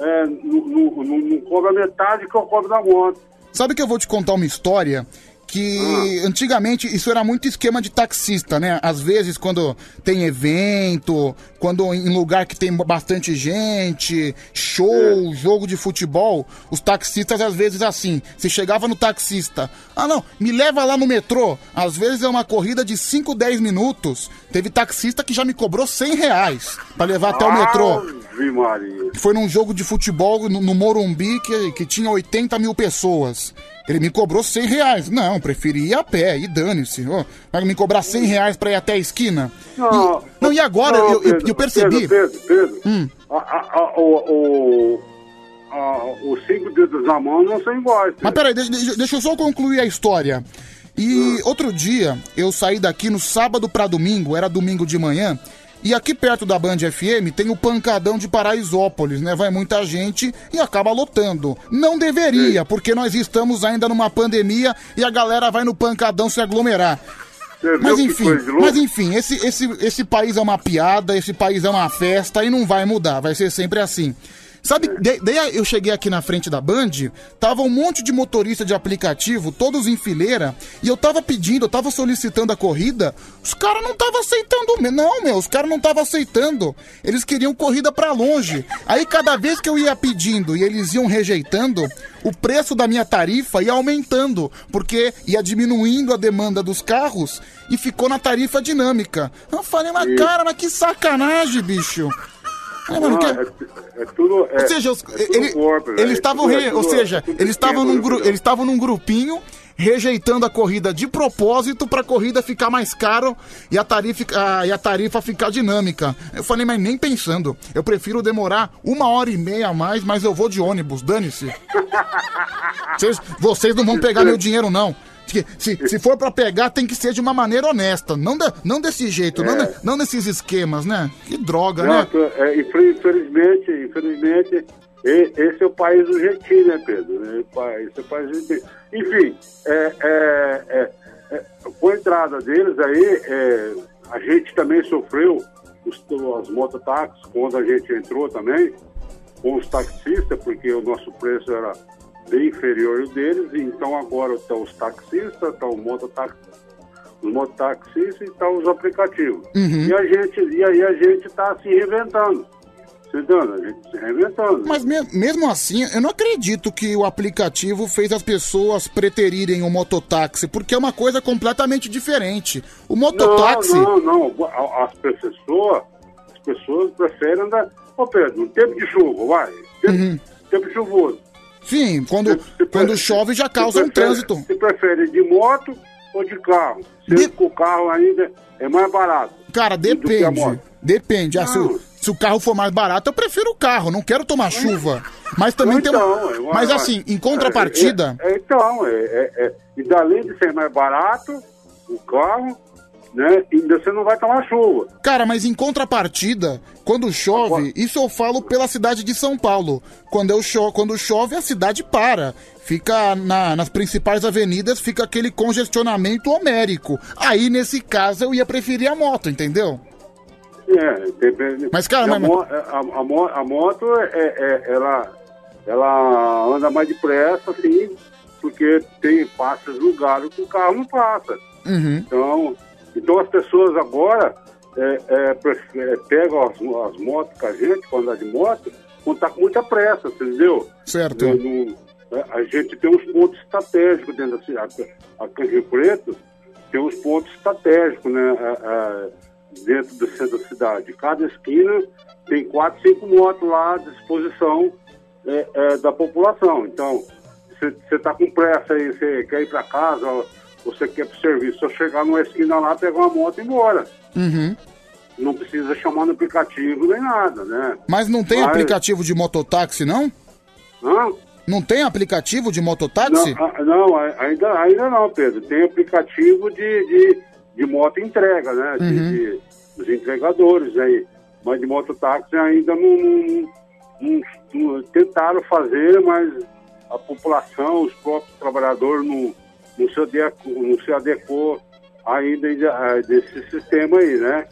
é, não, cobra metade que eu cobro da moto. Sabe que eu vou te contar uma história que antigamente isso era muito esquema de taxista, né? Às vezes quando tem evento, quando em lugar que tem bastante gente, show, jogo de futebol, os taxistas às vezes assim, você chegava no taxista, ah não, me leva lá no metrô, às vezes é uma corrida de 5, 10 minutos, teve taxista que já me cobrou 100 reais pra levar até o metrô. Maria. Foi num jogo de futebol no, no Morumbi que, que tinha 80 mil pessoas. Ele me cobrou 100 reais. Não, preferi ir a pé e dane-se. Vai me cobrar 100 reais pra ir até a esquina? Não, não, e agora não, eu, eu- Pedro, eu percebi. Pedro, Pedro, Pedro. Hum. A- a- a- o, o, os cinco dedos na mão não são iguais. Mas peraí, deixa, deixa- eu só concluir a história. E outro dia, eu saí daqui no sábado pra domingo, era domingo de manhã, e aqui perto da Band FM tem o pancadão de Paraisópolis, né? Vai muita gente e acaba lotando. Não deveria, porque nós estamos ainda numa pandemia e a galera vai no pancadão se aglomerar. Mas enfim, mas enfim, esse, esse, esse país é uma piada, esse país é uma festa e não vai mudar, vai ser sempre assim. Sabe, de- daí eu cheguei aqui na frente da Band, tava um monte de motorista de aplicativo, todos em fileira, e eu tava pedindo, eu tava solicitando a corrida, os caras não tava aceitando, não, meu, os caras não tava aceitando. Eles queriam corrida pra longe. Aí cada vez que eu ia pedindo e eles iam rejeitando, o preço da minha tarifa ia aumentando, porque ia diminuindo a demanda dos carros e ficou na tarifa dinâmica. Eu falei, mas cara, mas que sacanagem, bicho. Não, é, é tudo. É, ou seja, os- é ele- eles estavam, ou seja, eles estavam num, gru- eles num grupinho rejeitando a corrida de propósito pra corrida ficar mais caro e a tarifa, a, e a tarifa ficar dinâmica. Eu falei, mas nem pensando. Eu prefiro demorar uma hora e meia a mais, mas eu vou de ônibus, dane-se. Vocês, vocês não vão pegar meu dinheiro, não. Se, se, for pra pegar, tem que ser de uma maneira honesta. Não, da- não desse jeito, não, É. de- não nesses esquemas, né? Que droga, Não, né? é, infel- infelizmente, infelizmente, esse é o país do jeitinho, né, Pedro? É país- Esse é o país do jeitinho. Enfim, é, é, é, é, com a entrada deles aí, é, a gente também sofreu, os, as mototáxis, quando a gente entrou também, com os taxistas, porque o nosso preço era bem inferior ao deles, então agora estão os taxistas, estão os mototaxistas, os mototaxistas e estão os aplicativos. Uhum. E a gente, e aí a gente está se reinventando. Você entende? A gente se reinventando. Mas me- mesmo assim, eu não acredito que o aplicativo fez as pessoas preterirem o mototáxi, porque é uma coisa completamente diferente. O mototáxi. Não, não, não. As pessoas, as pessoas preferem andar. Ô Pedro, no tempo de chuva, vai. Tempo, tempo chuvoso. Sim, quando, quando chove já causa um trânsito. Você prefere de moto ou de carro? Sendo que o carro ainda é mais barato. Cara, depende. Depende. Ah, se, o, se o carro for mais barato, eu prefiro o carro. Não quero tomar chuva. Mas também tem Então, uma... é, Mas é, assim, em contrapartida. É, é, então, é, é, é, e além de ser mais barato, o carro, né? E você não vai tomar chuva. Cara, mas em contrapartida, quando chove, isso eu falo pela cidade de São Paulo. Quando, eu cho quando chove, a cidade para. Fica na- nas principais avenidas, fica aquele congestionamento homérico. Aí, nesse caso, eu ia preferir a moto, entendeu? É, depende. Mas, cara, E a, mas- mo- a, a a moto, é, é- ela, ela anda mais depressa, assim, porque tem passa lugares que o carro não passa. Uhum. Então, então as pessoas agora é, é, é, pegam as, as motos com a gente, quando andar de moto, quando tá com muita pressa, entendeu? Certo. É, no- é, a gente tem uns pontos estratégicos dentro da cidade. Aqui em Rio Preto tem uns pontos estratégicos, né? é, é, dentro do centro da cidade. Cada esquina tem quatro, cinco motos lá à disposição é, é, da população. Então, você está com pressa aí, você quer ir para casa, você quer ir para o serviço, só chegar numa esquina lá, pegar uma moto e ir embora. Uhum. Não precisa chamar no aplicativo nem nada, né? Mas não tem Mas- aplicativo de mototáxi, não? Hã? Não tem aplicativo de mototáxi? Não, não, ainda, ainda não, Pedro. Tem aplicativo de, de, de moto entrega, né? De, Uhum. de- dos entregadores aí. Mas de mototáxi ainda não, não- não- não- tentaram fazer, mas a população, os próprios trabalhadores não, não, se, adequou, não se adequou ainda desse sistema aí, né?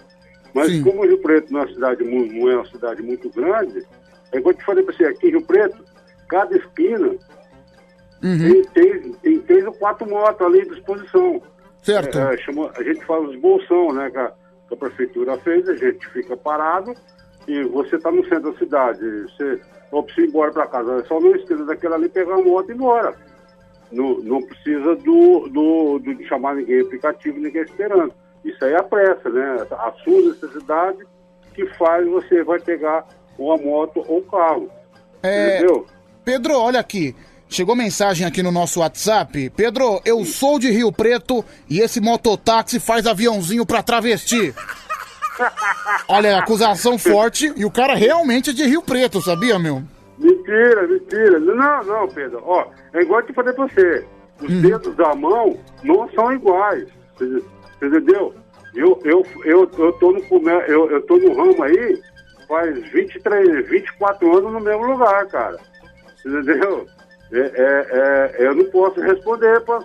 Mas como Rio Preto não é, uma cidade, não é uma cidade muito grande, é igual eu te falei pra você, aqui em Rio Preto, cada esquina tem, tem, tem três ou quatro motos ali à disposição. Certo. É, é, chama- a gente fala os bolsão, né? Que a, que a prefeitura fez, a gente fica parado e você está no centro da cidade. Você precisa ir embora para casa, é só não esquina daquela ali, pegar a moto e ir embora. Não, não precisa do, do, do- de chamar ninguém aplicativo, ninguém esperando. Isso aí é a pressa, né? A sua necessidade que faz você vai pegar uma moto ou um carro. É, Entendeu? Pedro, olha aqui. Chegou mensagem aqui no nosso WhatsApp. Pedro, eu sou de Rio Preto e esse mototáxi faz aviãozinho pra travesti. Olha, acusação forte e o cara realmente é de Rio Preto, sabia, meu? Mentira, mentira. Não, não, Pedro. Ó, é igual eu te falei pra você. Os dedos da mão não são iguais. Você você entendeu? Eu, eu, eu, eu, tô no, eu, eu tô no ramo aí faz 23, 24 anos no mesmo lugar, cara. Você entendeu? É, é, é, eu não posso responder pra,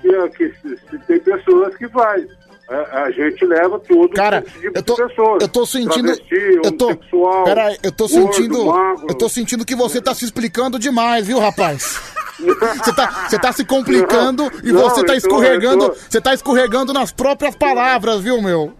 que, que se, se tem pessoas que faz. A, a gente leva tudo Cara, eu tô, eu tô sentindo. Travesti, eu tô. Peraí, eu tô gordo, sentindo. magro. Eu tô sentindo que você tá se explicando demais, viu, rapaz? Você tá, você tá se complicando e Não, você tá eu tô- escorregando. eu tô- Você tá escorregando nas próprias palavras, viu, meu?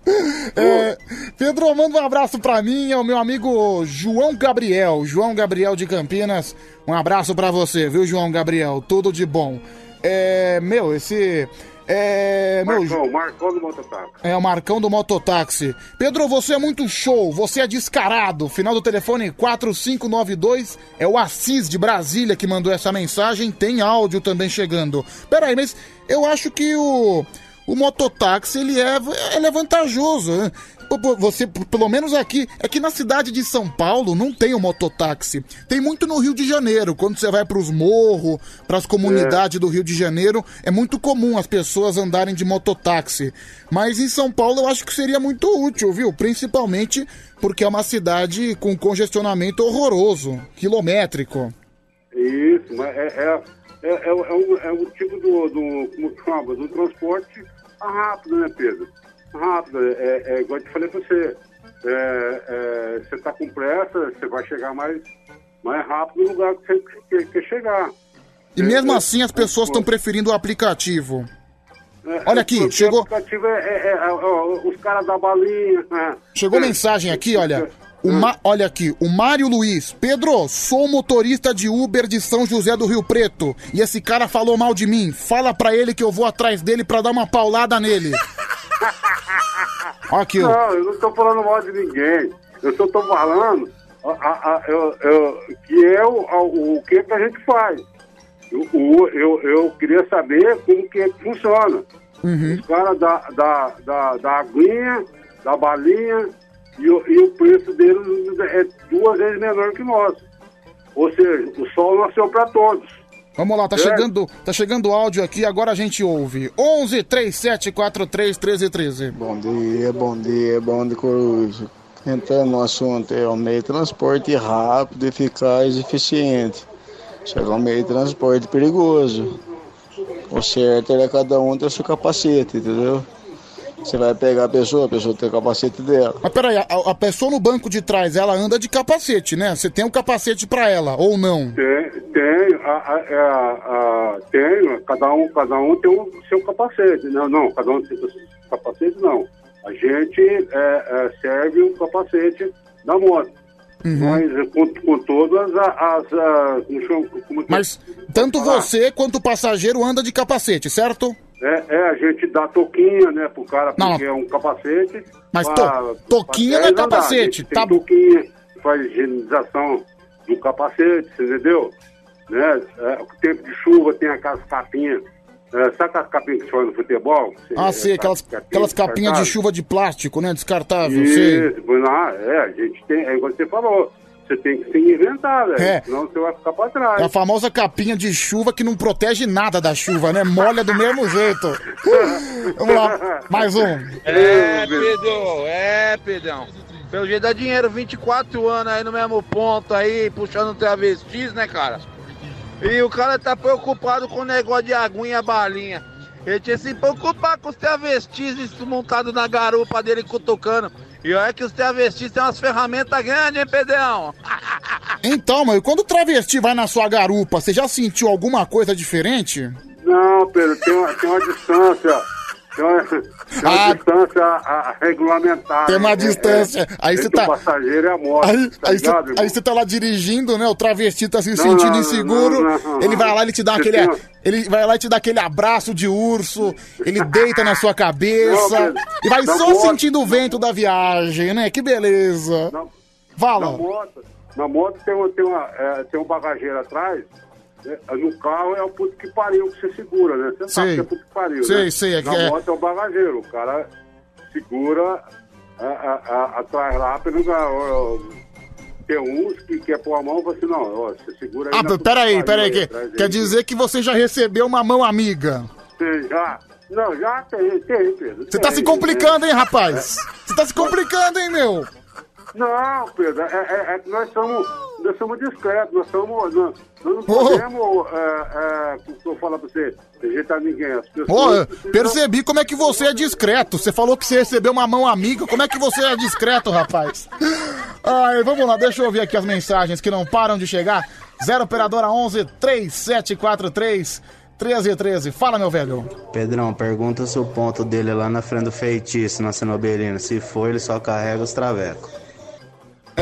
É, Pedro, manda um abraço pra mim, é o meu amigo João Gabriel. João Gabriel de Campinas. Um abraço pra você, viu, João Gabriel? Tudo de bom. É. Meu, esse. É. Meu, Marcão, Marcão do mototáxi. é o Marcão do Mototáxi. Pedro, você é muito show, você é descarado. Final do telefone 4592 é o Assis de Brasília que mandou essa mensagem. Tem áudio também chegando. Peraí, mas eu acho que o, o mototáxi ele é, ele é vantajoso. Você, pelo menos aqui, é que na cidade de São Paulo não tem o mototáxi. Tem muito no Rio de Janeiro. Quando você vai pros morros, pras comunidades do Rio de Janeiro, é muito comum as pessoas andarem de mototáxi. Mas em São Paulo eu acho que seria muito útil, viu? Principalmente porque é uma cidade com congestionamento horroroso, quilométrico. Isso, mas é, é, é, é, é um, é um tipo do, do, como chama, do transporte rápido, né, Pedro? Rápido, é, é igual eu te falei pra você, é, é, você tá com pressa, você vai chegar mais, mais rápido no lugar que você quer, quer chegar. E mesmo assim as pessoas estão preferindo o aplicativo. É, Olha aqui, chegou- O aplicativo é, é- é- é- os caras da balinha. Chegou É. mensagem aqui, olha. O Ma- olha aqui, o Mário Luiz. Pedro, sou motorista de Uber de São José do Rio Preto. E esse cara falou mal de mim. Fala pra ele que eu vou atrás dele pra dar uma paulada nele. Aqui. Não, eu não estou falando mal de ninguém. Eu só estou falando a- a- a- eu- eu- que é o, o que, que a gente faz. Eu, eu, eu queria saber como que, funciona. Os caras da, da, da, da aguinha, da balinha, e, o- e o preço deles é duas vezes menor que o nosso. Ou seja, o sol nasceu para todos. Vamos lá, tá É. chegando, tá chegando áudio aqui, agora a gente ouve. 11 37 43 13 13. Bom dia, bom dia, bom de coruja. Entrando no assunto, é o meio de transporte rápido, eficaz e eficiente. Chegou um meio de transporte perigoso. O certo é cada um ter seu capacete, entendeu? Você vai pegar a pessoa, a pessoa tem o capacete dela. Mas peraí, a, a pessoa no banco de trás, ela anda de capacete, né? Você tem um capacete pra ela, ou não? Tem, tem, a, a, a- a- tem, cada um, cada um tem o seu capacete. Não, não, cada um tem o seu capacete, não. A gente é, é, serve o capacete da moto. Mas é, com, com todas a- as. a- como como que- Mas tanto você quanto o passageiro anda de capacete, certo? É, é, a gente dá toquinha, né, pro cara, Não. porque é um capacete. Mas pra- to- toquinha pra não é capacete, tá- toquinha, faz higienização do capacete, você entendeu? Né? É, o tempo de chuva tem aquelas capinhas. É, sabe aquelas capinhas que se faz no futebol? Você- Ah, sei, é, aquelas, capinha aquelas capinhas de chuva de plástico, né? Descartável, sei. Isso, pois não, é, a gente tem, é igual você falou, você tem que se inventar, velho, É. senão você vai ficar pra trás. É a famosa capinha de chuva que não protege nada da chuva, né? Molha do mesmo jeito. Vamos lá, mais um. É, Pedro, é, Pedrão. Pelo jeito dá dinheiro, 24 anos aí no mesmo ponto aí, puxando travestis, né, cara? E o cara tá preocupado com o negócio de aguinha balinha. Ele tinha se preocupar com os travestis montados na garupa dele cutucando. E olha que os travestis têm umas ferramentas grandes, hein, Pedrão? Então, mas quando o travesti vai na sua garupa, você já sentiu alguma coisa diferente? Não, Pedro, tem uma, tem uma distância. Tem uma, tem uma Ah. distância a, a regulamentada. Tem uma É, distância. é, Aí você tá- O passageiro e a moto. Aí, tá aí, você, ligado, irmão? aí você tá lá dirigindo, né? O travesti tá se Não, sentindo não, inseguro. não, ele vai lá e te dá aquele. tem Ele vai lá e te dá aquele abraço de urso. Ele deita na sua cabeça. E vai na só moto- sentindo o vento da viagem, né? Que beleza. Na Fala. moto, na moto tem, uma, tem, uma, é, tem um bagageiro atrás. Né? No carro é o puto que pariu que você segura, né? Você sabe que é puto que pariu, Sei, né? sei, é Na que é- moto é o bagageiro. O cara segura atrás lá, pelo tem uns que quer pôr a mão e fala assim, não, ó, você segura aí Ah, puta peraí, peraí. Que, atrás quer aí. dizer que você já recebeu uma mão amiga. Você já... Não, já tem, tem, Pedro. Você tá se complicando, tem. hein, rapaz? Você tá se complicando, hein, meu? Não, Pedro, é, é- é que nós somos, nós somos discretos, nós somos. Nós, nós não Oh. podemos, é, é, como eu falo pra você, rejeitar ninguém. As pessoas precisam- percebi como é que você é discreto. Você falou que você recebeu uma mão amiga. Como é que você é discreto, rapaz? Ai, vamos lá, deixa eu ouvir aqui as mensagens que não param de chegar. 0 Operadora 11 3743 1313. Fala, meu velho. Pedrão, pergunta se o ponto dele é lá na frente do feitiço, na Cenobelina. Se for, ele só carrega os travecos.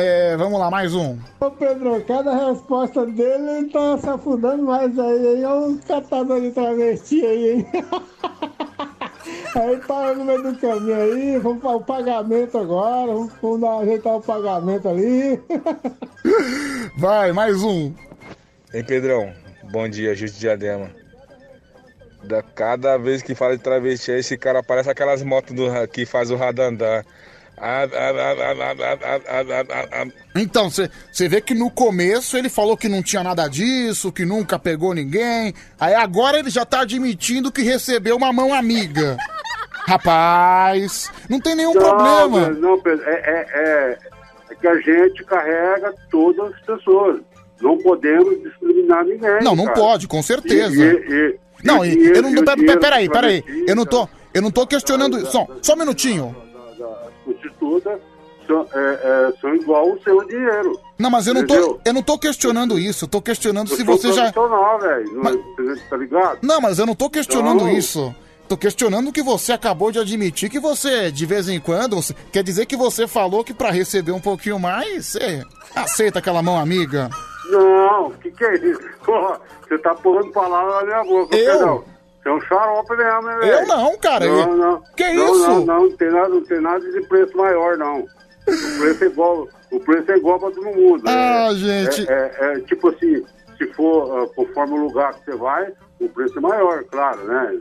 É, vamos lá, mais um. Ô Pedro, cada resposta dele ele tá se afundando mais aí, hein? Olha um catador de travesti aí, hein? Aí para no meio do caminho aí, vamos para o pagamento agora, vamos, vamos dar, ajeitar o pagamento ali. Vai, mais um. Ei, Pedrão, bom dia, Justo de Diadema. Da, cada vez que fala de travesti, esse cara parece aquelas motos do, que faz o radandã. Então, você vê que no começo ele falou que não tinha nada disso, que nunca pegou ninguém. Aí agora ele já tá admitindo que recebeu uma mão amiga. Rapaz, não tem nenhum não, problema. Não, é, é, é, é, que a gente carrega todas as pessoas. Não podemos discriminar ninguém. Não, não cara. pode, com certeza. E, e, não, e, eu não. Peraí, peraí. Eu não tô, eu não tô questionando. Só, só um minutinho são, é, é, são igual o seu dinheiro. Não, mas eu não tô. Eu não tô questionando isso. Eu tô questionando Eu se sou você já. profissional, velho. Não- Tá ligado? Não, mas eu não tô questionando Não. isso. Tô questionando que você acabou de admitir que você, de vez em quando, quer dizer que você falou que pra receber um pouquinho mais, você aceita aquela mão amiga. Não, o que, que é isso? Porra, você tá pondo palavras na minha boca, Eu? Pedrão. Você é um xarope mesmo, né, velho? Eu não, cara. Não, não. Que não, isso? Não, não, não tem nada, não tem nada de preço maior, não. O preço é igual, o preço é igual pra todo mundo. Ah, É- gente. É, é- é tipo assim, se for ah, conforme o lugar que você vai, o preço é maior, claro, né?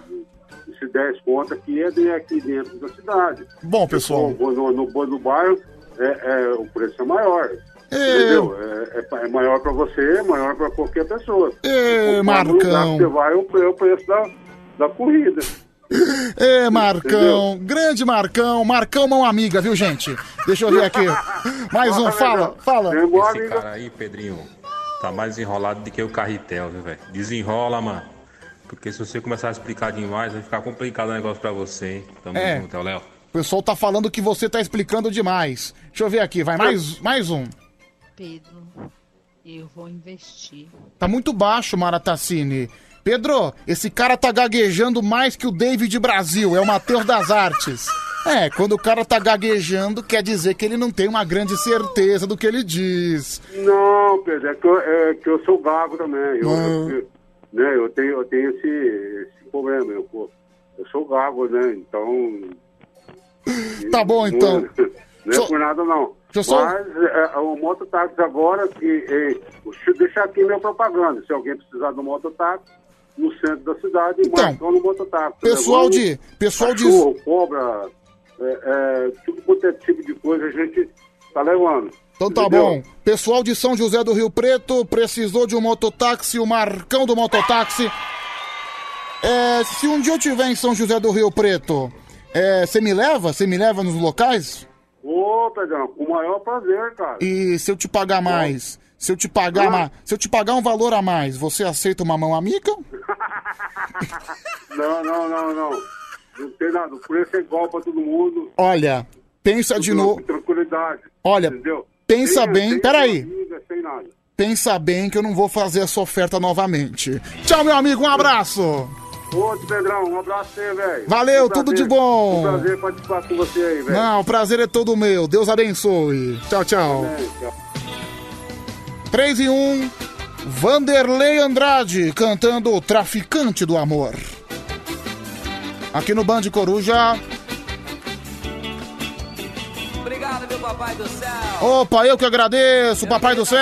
Se 10 conto aqui é aqui dentro da cidade. Bom, pessoal. For no, no, no bairro, é, é, o preço é maior. Entendeu? É, é- é maior pra você, é maior pra qualquer pessoa. Ê, Conforme o lugar Marcão. que você vai, é o é o preço da, da corrida. Ê, Marcão, grande Marcão, Marcão mão amiga, viu, gente? Deixa eu ver aqui. Mais um, fala, fala. Esse cara aí, Pedrinho, tá mais enrolado do que o carretel, viu, velho? Desenrola, mano. Porque se você começar a explicar demais, vai ficar complicado o negócio pra você, hein? Tamo É. junto, é o Léo. O pessoal tá falando que você tá explicando demais. Deixa eu ver aqui, vai mais, mais um. Pedro, eu vou investir. Tá muito baixo, Maratacine. Pedro, esse cara tá gaguejando mais que o David Brasil, é o Matheus das Artes. É, quando o cara tá gaguejando, quer dizer que ele não tem uma grande certeza do que ele diz. Não, Pedro, é que eu, é que eu sou gago também. Eu, Ah. eu- né, eu tenho, eu tenho esse, esse problema. Eu, pô, eu sou gago, né? Então. Tá bom, então. Não é por nada, não. Deixa eu só- Mas é, o mototáxi agora, que, é, deixa aqui minha propaganda. Se alguém precisar do mototáxi, no centro da cidade, Então, marcou no mototáxi. pessoal Levando de- pessoal de- cachorro, cobra, é, é, tudo quanto é tipo de coisa a gente tá levando. Então tá Entendeu? bom. Pessoal de São José do Rio Preto precisou de um mototáxi, o Marcão do mototáxi. É, se um dia eu tiver em São José do Rio Preto, é, você me leva? Você me leva nos locais? Ô, Pedrão, com o maior prazer, cara. E se eu te pagar mais? Se eu te pagar, ma- se eu te pagar um valor a mais, você aceita uma mão amiga? Não, não, não, não. Não tem nada. O preço é igual pra todo mundo. Olha, pensa de novo. Tranquilidade. Olha, entendeu? pensa Sem- bem, sem peraí. amiga, Sem nada. Pensa bem que eu não vou fazer essa oferta novamente. Tchau, meu amigo, um abraço. Outro, Pedrão, um abraço pra você, velho. Valeu, Um tudo prazer. de bom. Um prazer participar com você aí, velho. Não, o prazer é todo meu. Deus abençoe. Tchau, tchau. Tchau. 3 e 1. Vanderlei Andrade cantando o Traficante do Amor. Aqui no Band Coruja. Obrigado, meu papai do céu. Opa, eu que agradeço, Papai do Céu.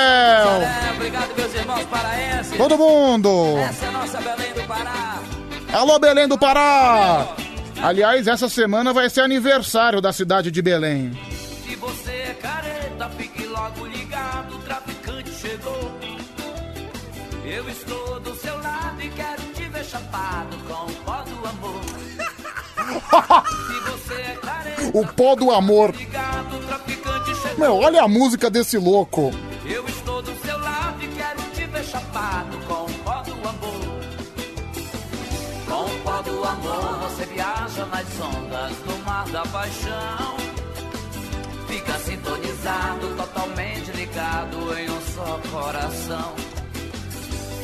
Obrigado, meus irmãos paraenses. Todo mundo. Essa é a nossa Belém do Pará. Alô, Belém do Pará. Aliás, essa semana vai ser aniversário da cidade de Belém. Se você é careta, fique chapado com o pó do amor. Se você é careta, O pó do amor. ligado. Meu, olha a música desse louco. Eu estou do seu lado e quero te ver chapado com o pó do amor. Com o pó do amor você viaja nas ondas do mar da paixão. Fica sintonizado, totalmente ligado em um só coração.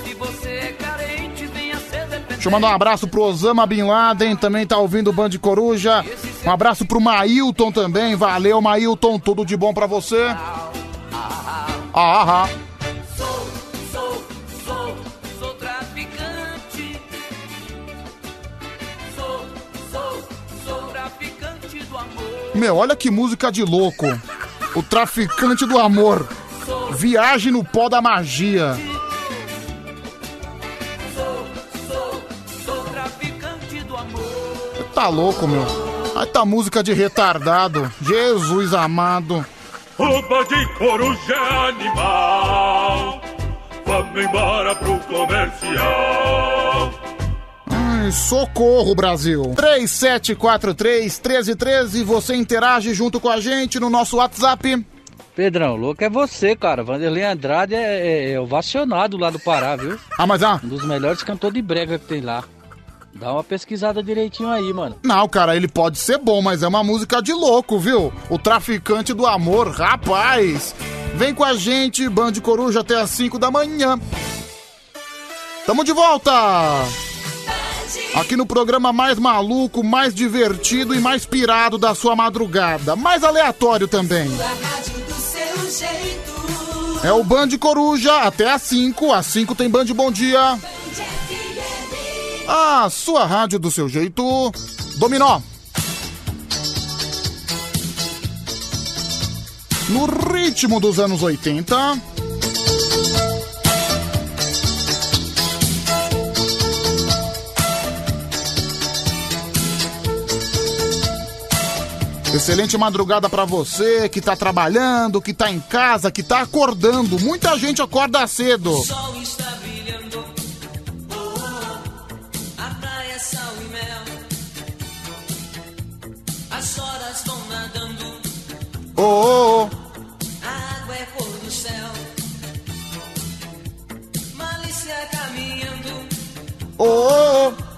Se você é carente. Deixa eu mandar um abraço pro Osama Bin Laden, também tá ouvindo o Band Coruja. Um abraço pro Mailton também. Valeu, Mailton. Tudo de bom pra você. Ah, ah, ah. Meu, olha que música de louco. O traficante do amor. Viagem no pó da magia. Tá louco, meu. Aí tá música de retardado. Jesus amado. Roupa de coruja é animal. Vamos embora pro comercial. Ai, socorro, Brasil. 3743-1313. Você interage junto com a gente no nosso WhatsApp. Pedrão, louco é você, cara. Vanderlei Andrade é, é, é ovacionado lá do Pará, viu? Ah, mas ah. Um dos melhores cantores de brega que tem lá. Dá uma pesquisada direitinho aí, mano. Não, cara, ele pode ser bom, mas é uma música de louco, viu? O traficante do amor, rapaz. Vem com a gente, Band Coruja, até às 5 da manhã. Tamo de volta! Aqui no programa mais maluco, mais divertido e mais pirado da sua madrugada. Mais aleatório também. É o Band Coruja, até às 5. Às 5 tem Band Bom Dia. A sua rádio do seu jeito. Dominó. No ritmo dos anos 80. Excelente madrugada pra você que tá trabalhando, que tá em casa, que tá acordando. Muita gente acorda cedo. Ô, ô, ô. A água é cor do céu. Malícia caminhando. Ô, ô, ô.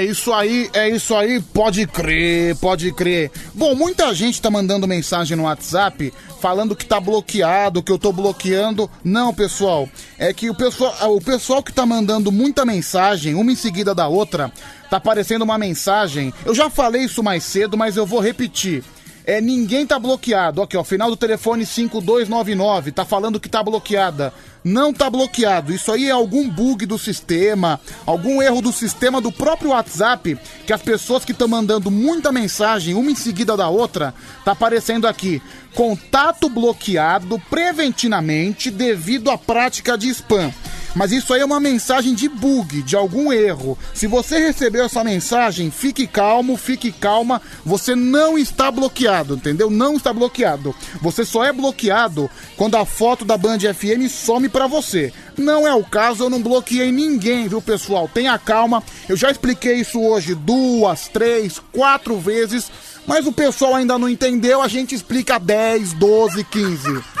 É isso aí, é isso aí, pode crer, pode crer. Bom, muita gente tá mandando mensagem no WhatsApp falando que tá bloqueado, que eu tô bloqueando. Não, pessoal, é que o pessoal, o pessoal que tá mandando muita mensagem, uma em seguida da outra, tá aparecendo uma mensagem. Eu já falei isso mais cedo, mas eu vou repetir. É, ninguém tá bloqueado. Aqui, ó, final do telefone 5299, tá falando que tá bloqueada. Não tá bloqueado. Isso aí é algum bug do sistema, algum erro do sistema do próprio WhatsApp, que as pessoas que estão mandando muita mensagem, uma em seguida da outra, tá aparecendo aqui. Contato bloqueado preventivamente devido à prática de spam. Mas isso aí é uma mensagem de bug, de algum erro. Se você recebeu essa mensagem, fique calmo, fique calma. Você não está bloqueado, entendeu? Não está bloqueado. Você só é bloqueado quando a foto da Band FM some pra você. Não é o caso, eu não bloqueei ninguém, viu, pessoal? Tenha calma. Eu já expliquei isso hoje duas, três, quatro vezes. Mas o pessoal ainda não entendeu, a gente explica 10, 12, 15.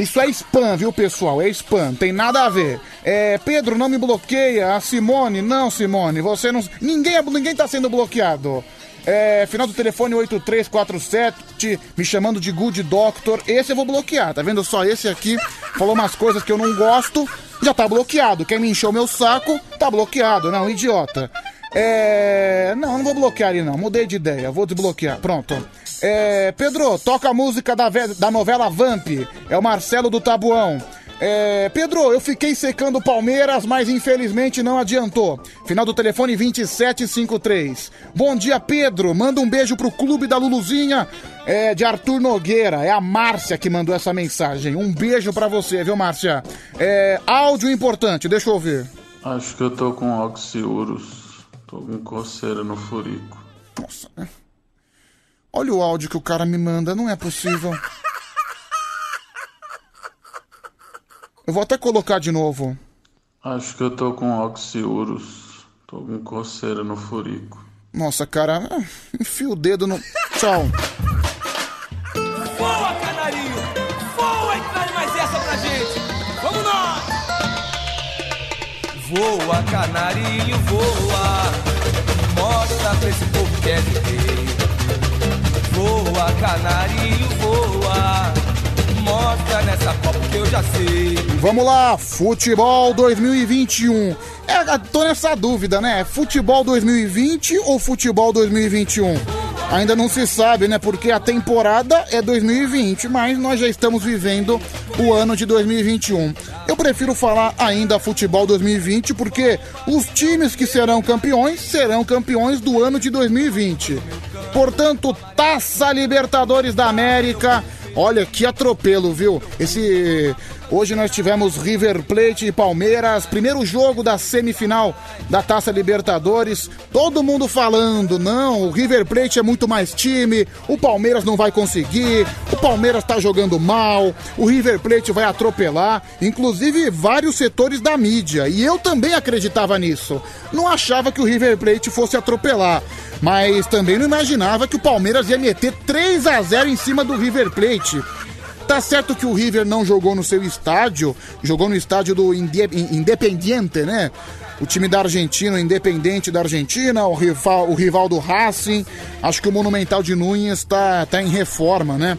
Isso é spam, viu, pessoal? É spam, tem nada a ver. É, Pedro, não me bloqueia. A Simone, não, Simone, você não. Ninguém, ninguém tá sendo bloqueado. É, final do telefone 8347, me chamando de Good Doctor. Esse eu vou bloquear, tá vendo só? Esse aqui falou umas coisas que eu não gosto, já tá bloqueado. Quem me encheu meu saco, tá bloqueado. Não, idiota. É. Não, não vou bloquear ele, não. Mudei de ideia, vou desbloquear. Pronto. É, Pedro, toca a música da, da novela Vamp. É o Marcelo do Tabuão. É, Pedro, eu fiquei secando Palmeiras, mas infelizmente não adiantou. Final do telefone 2753. Bom dia, Pedro. Manda um beijo pro clube da Luluzinha é, de Arthur Nogueira. É a Márcia que mandou essa mensagem. Um beijo pra você, viu, Márcia? É, áudio importante, deixa eu ouvir. Acho que eu tô com oxiurus. Tô com coceira no furico. Nossa, né? Olha o áudio que o cara me manda, não é possível. Eu vou até colocar de novo. Acho que eu tô com oxiurus. Tô com coceira no furico. Nossa, cara, enfia o dedo no. Tchau. Voa, canarinho! Voa, canarinho, voa. Mostra pra esse povo que é viver. Voa, canarinho, voa. Mostra nessa copa que eu já sei. Vamos lá, futebol 2021. É, tô nessa dúvida, né? Futebol 2020 ou futebol 2021? Ainda não se sabe, né? Porque a temporada é 2020, mas nós já estamos vivendo o ano de 2021. Eu prefiro falar ainda futebol 2020 porque os times que serão campeões serão campeões do ano de 2020. Portanto, Taça Libertadores da América. Olha que atropelo, viu? Esse hoje nós tivemos River Plate e Palmeiras, primeiro jogo da semifinal da Taça Libertadores. Todo mundo falando, não, o River Plate é muito mais time, o Palmeiras não vai conseguir, o Palmeiras tá jogando mal, o River Plate vai atropelar, inclusive vários setores da mídia. E eu também acreditava nisso. Não achava que o River Plate fosse atropelar, mas também não imaginava que o Palmeiras ia meter 3 a 0 em cima do River Plate. Tá certo que o River não jogou no seu estádio, jogou no estádio do Inde- Independiente, né? O time da Argentina, o Independente da Argentina, o rival, o rival do Racing. Acho que o Monumental de Nunes tá, tá em reforma, né?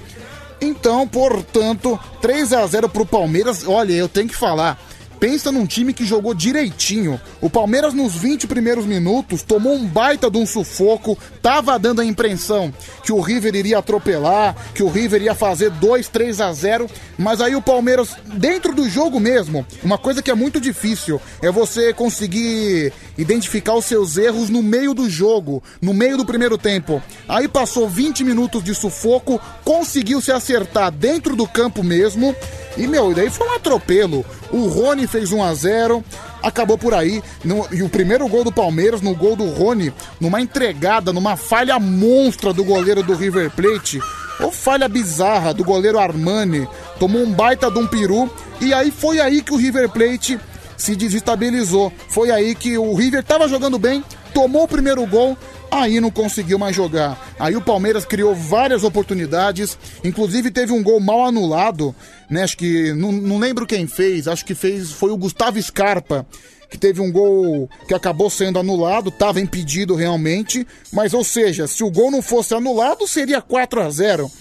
Então, portanto, 3 a 0 pro Palmeiras. Olha, eu tenho que falar. Pensa num time que jogou direitinho. O Palmeiras, nos 20 primeiros minutos, tomou um baita de um sufoco. Tava dando a impressão que o River iria atropelar, que o River ia fazer 2, 3 a 0. Mas aí o Palmeiras, dentro do jogo mesmo, uma coisa que é muito difícil é você conseguir identificar os seus erros no meio do jogo, no meio do primeiro tempo. Aí passou 20 minutos de sufoco, conseguiu se acertar dentro do campo mesmo. E, meu, daí foi um atropelo. O Rony fez 1 a 0 acabou por aí. No- e o primeiro gol do Palmeiras, no gol do Rony, numa entregada, numa falha monstra do goleiro do River Plate. Ou falha bizarra do goleiro Armani. Tomou um baita de um peru. E aí foi aí que o River Plate se desestabilizou. Foi aí que o River tava jogando bem, tomou o primeiro gol, aí não conseguiu mais jogar. Aí o Palmeiras criou várias oportunidades, inclusive teve um gol mal anulado, né? Acho que não, não lembro quem fez, acho que fez foi o Gustavo Scarpa. Que teve um gol que acabou sendo anulado, estava impedido realmente, mas ou seja, se o gol não fosse anulado, seria 4 a 0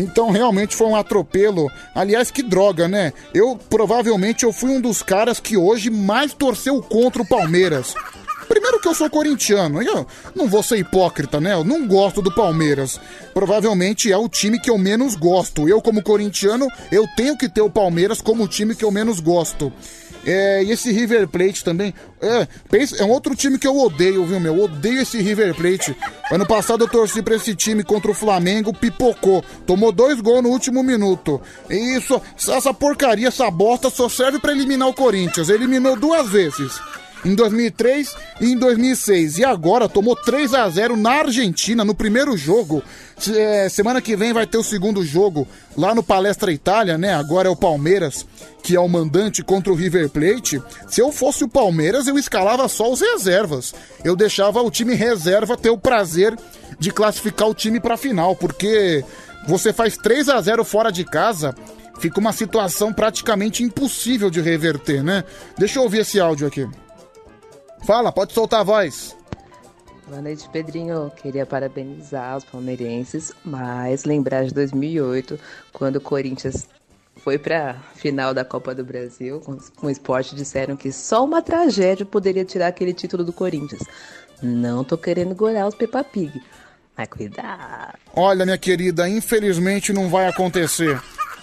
então realmente foi um atropelo. Aliás, que droga, né? Eu provavelmente eu fui um dos caras que hoje mais torceu contra o Palmeiras. Primeiro que eu sou corintiano, eu não vou ser hipócrita, né? Eu não gosto do Palmeiras. Provavelmente é o time que eu menos gosto. Eu, como corintiano, eu tenho que ter o Palmeiras como o time que eu menos gosto. É, e esse River Plate também. É, é um outro time que eu odeio, viu, meu? Eu odeio esse River Plate. Ano passado eu torci pra esse time contra o Flamengo, pipocou. Tomou dois gols no último minuto. E isso, essa porcaria, essa bosta só serve pra eliminar o Corinthians. Eliminou duas vezes. Em 2003 e em 2006. E agora tomou 3 a 0 na Argentina, no primeiro jogo. É, semana que vem vai ter o segundo jogo lá no Palestra Itália, né? Agora é o Palmeiras, que é o mandante contra o River Plate. Se eu fosse o Palmeiras, eu escalava só os reservas. Eu deixava o time reserva ter o prazer de classificar o time pra final, porque você faz 3 a 0 fora de casa, fica uma situação praticamente impossível de reverter, né? Deixa eu ouvir esse áudio aqui. Fala, pode soltar a voz. Boa noite, Pedrinho. Queria parabenizar os palmeirenses, mas lembrar de 2008, quando o Corinthians foi para final da Copa do Brasil com, com o esporte, disseram que só uma tragédia poderia tirar aquele título do Corinthians. Não tô querendo gorar os Peppa Pig, mas cuidado. Olha, minha querida, infelizmente não vai acontecer.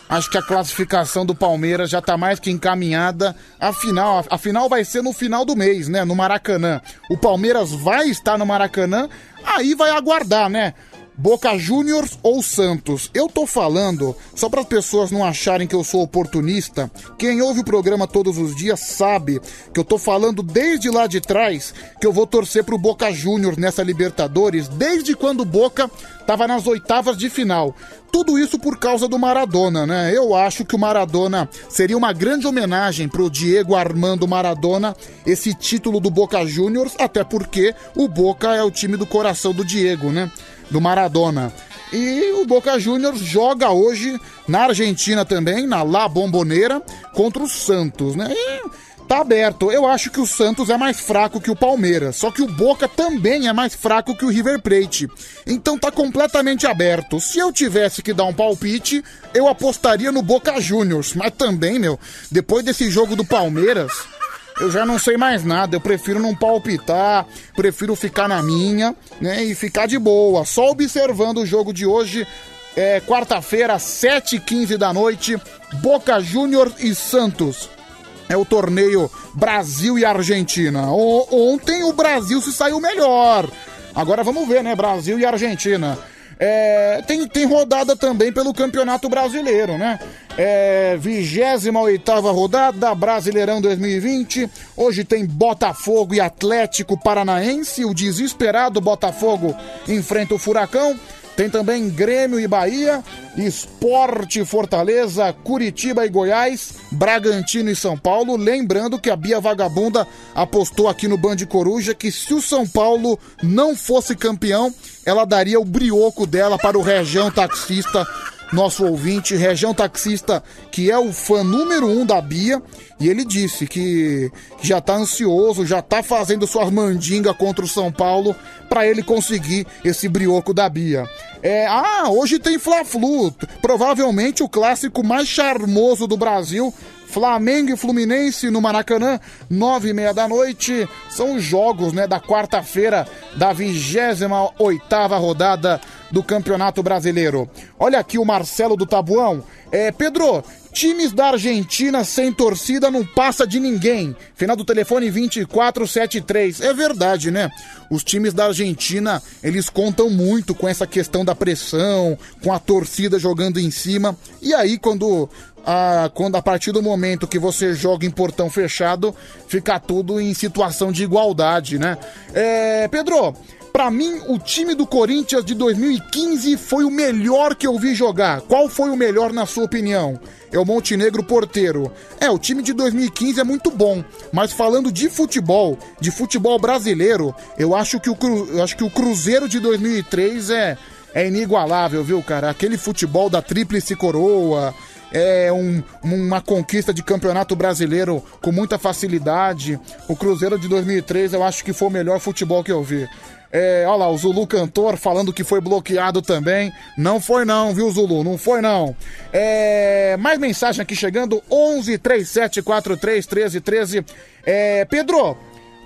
Acho que a classificação do Palmeiras já tá mais que encaminhada. Afinal, a final vai ser no final do mês, né? No Maracanã. O Palmeiras vai estar no Maracanã, aí vai aguardar, né? Boca Juniors ou Santos? Eu tô falando, só para as pessoas não acharem que eu sou oportunista, quem ouve o programa todos os dias sabe que eu tô falando desde lá de trás que eu vou torcer pro Boca Juniors nessa Libertadores, desde quando o Boca tava nas oitavas de final. Tudo isso por causa do Maradona, né? Eu acho que o Maradona seria uma grande homenagem pro Diego Armando Maradona, esse título do Boca Juniors, até porque o Boca é o time do coração do Diego, né? Do Maradona. E o Boca Juniors joga hoje na Argentina também, na La Bombonera, contra o Santos, né? E tá aberto. Eu acho que o Santos é mais fraco que o Palmeiras, só que o Boca também é mais fraco que o River Plate. Então tá completamente aberto. Se eu tivesse que dar um palpite, eu apostaria no Boca Juniors, mas também, meu, depois desse jogo do Palmeiras, eu já não sei mais nada. Eu prefiro não palpitar, prefiro ficar na minha, né? E ficar de boa, só observando o jogo de hoje. É quarta-feira, 7h15 da noite, Boca Juniors e Santos. É o torneio Brasil e Argentina. O- ontem o Brasil se saiu melhor. Agora vamos ver, né? Brasil e Argentina. É, tem, tem rodada também pelo Campeonato Brasileiro, né? É, 28 rodada, Brasileirão 2020. Hoje tem Botafogo e Atlético Paranaense. O desesperado Botafogo enfrenta o Furacão. Tem também Grêmio e Bahia, Esporte Fortaleza, Curitiba e Goiás, Bragantino e São Paulo. Lembrando que a Bia Vagabunda apostou aqui no Band Coruja que se o São Paulo não fosse campeão, ela daria o brioco dela para o região taxista nosso ouvinte, região taxista, que é o fã número um da Bia, e ele disse que já tá ansioso, já tá fazendo suas mandingas contra o São Paulo para ele conseguir esse brioco da Bia. É, ah, hoje tem Fla-Flu, provavelmente o clássico mais charmoso do Brasil. Flamengo e Fluminense no Maracanã, nove e meia da noite. São os jogos, né, da quarta-feira da 28 oitava rodada do Campeonato Brasileiro. Olha aqui o Marcelo do Tabuão. É, Pedro, times da Argentina sem torcida não passa de ninguém. Final do telefone 2473. É verdade, né? Os times da Argentina, eles contam muito com essa questão da pressão, com a torcida jogando em cima. E aí, quando quando a partir do momento que você joga em portão fechado, fica tudo em situação de igualdade, né? É, Pedro, Pra mim, o time do Corinthians de 2015 foi o melhor que eu vi jogar. Qual foi o melhor na sua opinião? É o Montenegro Porteiro. É, o time de 2015 é muito bom, mas falando de futebol, de futebol brasileiro, eu acho que o, eu acho que o Cruzeiro de 2003 é, é inigualável, viu, cara? Aquele futebol da tríplice coroa, é um, uma conquista de campeonato brasileiro com muita facilidade. O Cruzeiro de 2003 eu acho que foi o melhor futebol que eu vi. É, olha lá, o Zulu cantor falando que foi bloqueado também. Não foi não, viu, Zulu? Não foi não. É, mais mensagem aqui chegando: 11 37 43 13 13. É, Pedro,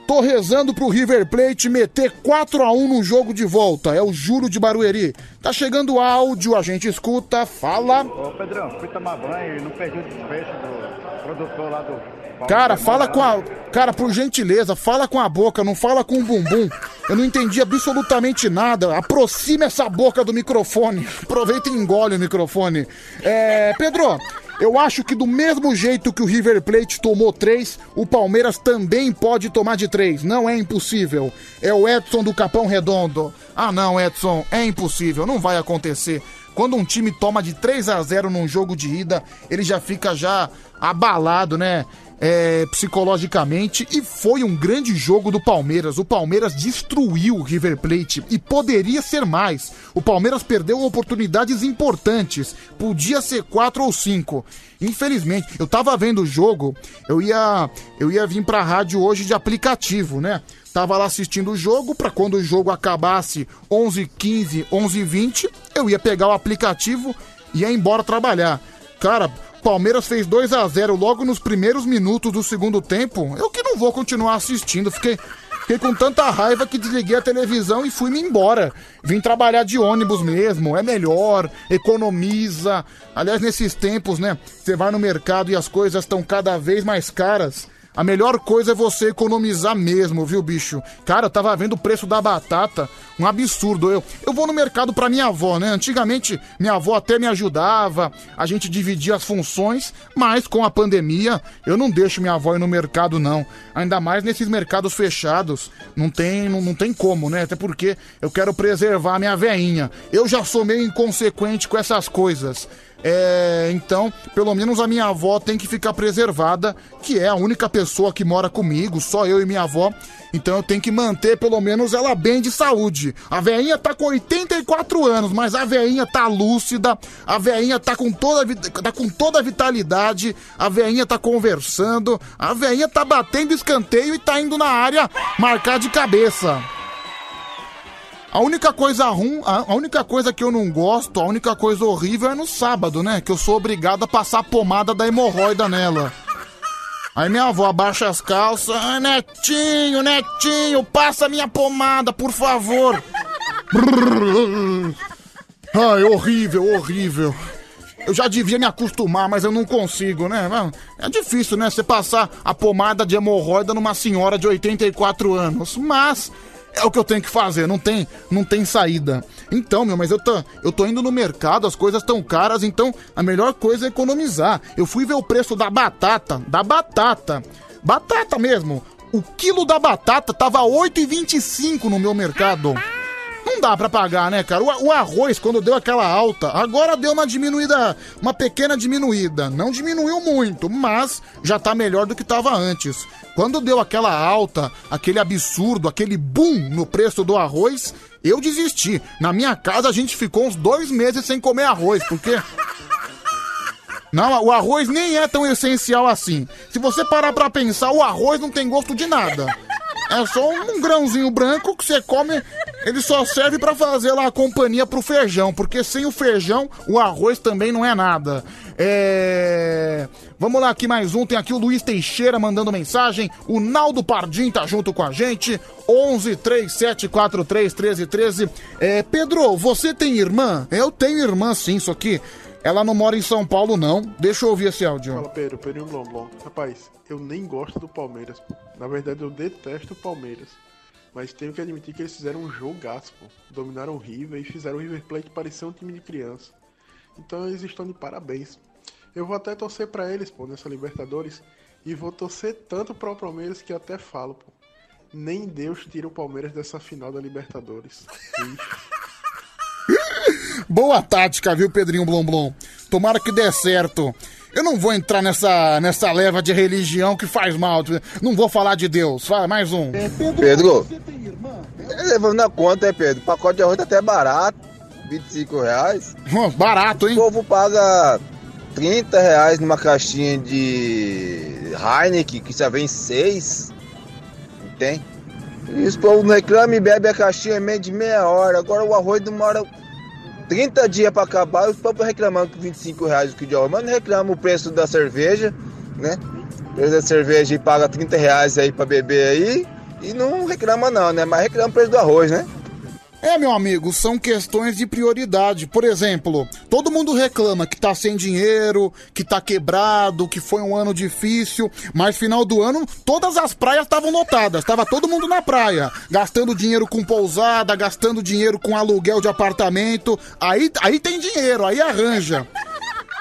tô rezando pro River Plate meter 4 a 1 no jogo de volta. É o Juro de Barueri. Tá chegando áudio, a gente escuta, fala. Ô Pedrão, fui tomar banho e não perdi o desfecho do produtor lá do. Cara, fala com a. Cara, por gentileza, fala com a boca, não fala com o bumbum. Eu não entendi absolutamente nada. Aproxima essa boca do microfone. Aproveita e engole o microfone. É. Pedro, eu acho que do mesmo jeito que o River Plate tomou três, o Palmeiras também pode tomar de três. Não é impossível. É o Edson do Capão Redondo. Ah, não, Edson, é impossível. Não vai acontecer. Quando um time toma de 3 a 0 num jogo de ida, ele já fica já abalado, né? É, psicologicamente e foi um grande jogo do Palmeiras. O Palmeiras destruiu o River Plate e poderia ser mais. O Palmeiras perdeu oportunidades importantes, podia ser quatro ou cinco. Infelizmente, eu tava vendo o jogo, eu ia eu ia vir pra rádio hoje de aplicativo, né? Tava lá assistindo o jogo para quando o jogo acabasse 11:15, 11:20, eu ia pegar o aplicativo e ia embora trabalhar. Cara, Palmeiras fez 2 a 0 logo nos primeiros minutos do segundo tempo. Eu que não vou continuar assistindo. Fiquei, fiquei com tanta raiva que desliguei a televisão e fui-me embora. Vim trabalhar de ônibus mesmo. É melhor, economiza. Aliás, nesses tempos, né? Você vai no mercado e as coisas estão cada vez mais caras. A melhor coisa é você economizar mesmo, viu, bicho? Cara, eu tava vendo o preço da batata, um absurdo. Eu, eu vou no mercado pra minha avó, né? Antigamente, minha avó até me ajudava, a gente dividia as funções, mas com a pandemia, eu não deixo minha avó ir no mercado, não. Ainda mais nesses mercados fechados. Não tem, não, não tem como, né? Até porque eu quero preservar a minha veinha. Eu já sou meio inconsequente com essas coisas. É, então, pelo menos a minha avó tem que ficar preservada, que é a única pessoa que mora comigo, só eu e minha avó. Então eu tenho que manter pelo menos ela bem de saúde. A veinha tá com 84 anos, mas a veinha tá lúcida, a veinha tá com toda tá com toda a vitalidade, a veinha tá conversando, a veinha tá batendo escanteio e tá indo na área marcar de cabeça. A única coisa ruim, a única coisa que eu não gosto, a única coisa horrível é no sábado, né? Que eu sou obrigado a passar a pomada da hemorroida nela. Aí minha avó abaixa as calças. Ah, netinho, netinho, passa minha pomada, por favor. Ai, horrível, horrível. Eu já devia me acostumar, mas eu não consigo, né? É difícil, né? Você passar a pomada de hemorroida numa senhora de 84 anos. Mas é o que eu tenho que fazer, não tem, não tem saída. Então, meu, mas eu tô, eu tô indo no mercado, as coisas estão caras, então a melhor coisa é economizar. Eu fui ver o preço da batata, da batata. Batata mesmo. O quilo da batata tava 8,25 no meu mercado. Não dá pra pagar, né, cara? O, o arroz, quando deu aquela alta, agora deu uma diminuída, uma pequena diminuída. Não diminuiu muito, mas já tá melhor do que tava antes. Quando deu aquela alta, aquele absurdo, aquele boom no preço do arroz, eu desisti. Na minha casa a gente ficou uns dois meses sem comer arroz, porque. Não, o arroz nem é tão essencial assim. Se você parar pra pensar, o arroz não tem gosto de nada. É só um grãozinho branco que você come, ele só serve pra fazer lá a companhia pro feijão, porque sem o feijão, o arroz também não é nada. É... Vamos lá, aqui mais um. Tem aqui o Luiz Teixeira mandando mensagem. O Naldo Pardim tá junto com a gente. 11 3743 1313. É, Pedro, você tem irmã? Eu tenho irmã sim, isso aqui. Ela não mora em São Paulo, não. Deixa eu ouvir esse áudio. Fala, Pedro, Pedro Blomblom. Rapaz, eu nem gosto do Palmeiras. pô. Na verdade, eu detesto o Palmeiras. Mas tenho que admitir que eles fizeram um jogaço, pô. Dominaram o River e fizeram o River Plate parecer um time de criança. Então eles estão de parabéns. Eu vou até torcer pra eles, pô, nessa Libertadores. E vou torcer tanto para o Palmeiras que eu até falo, pô. Nem Deus tira o Palmeiras dessa final da Libertadores. Ixi. Boa tática, viu, Pedrinho Blomblom? Tomara que dê certo. Eu não vou entrar nessa, nessa leva de religião que faz mal. Não vou falar de Deus. Fala mais um. Pedro, é, levando na conta, é Pedro? O pacote de arroz tá até barato, 25 reais. Barato, hein? O povo paga 30 reais numa caixinha de Heineken, que já vem 6. Não tem? E os povos não reclamam e bebe a caixinha em meio de meia hora. Agora o arroz demora 30 dias pra acabar os povos reclamando com 25 reais o quilo de não reclama o preço da cerveja, né? O preço da cerveja e paga 30 reais aí pra beber aí. E não reclama não, né? Mas reclama o preço do arroz, né? É, meu amigo, são questões de prioridade. Por exemplo, todo mundo reclama que tá sem dinheiro, que tá quebrado, que foi um ano difícil, mas final do ano todas as praias estavam lotadas, tava todo mundo na praia, gastando dinheiro com pousada, gastando dinheiro com aluguel de apartamento. Aí, aí tem dinheiro, aí arranja.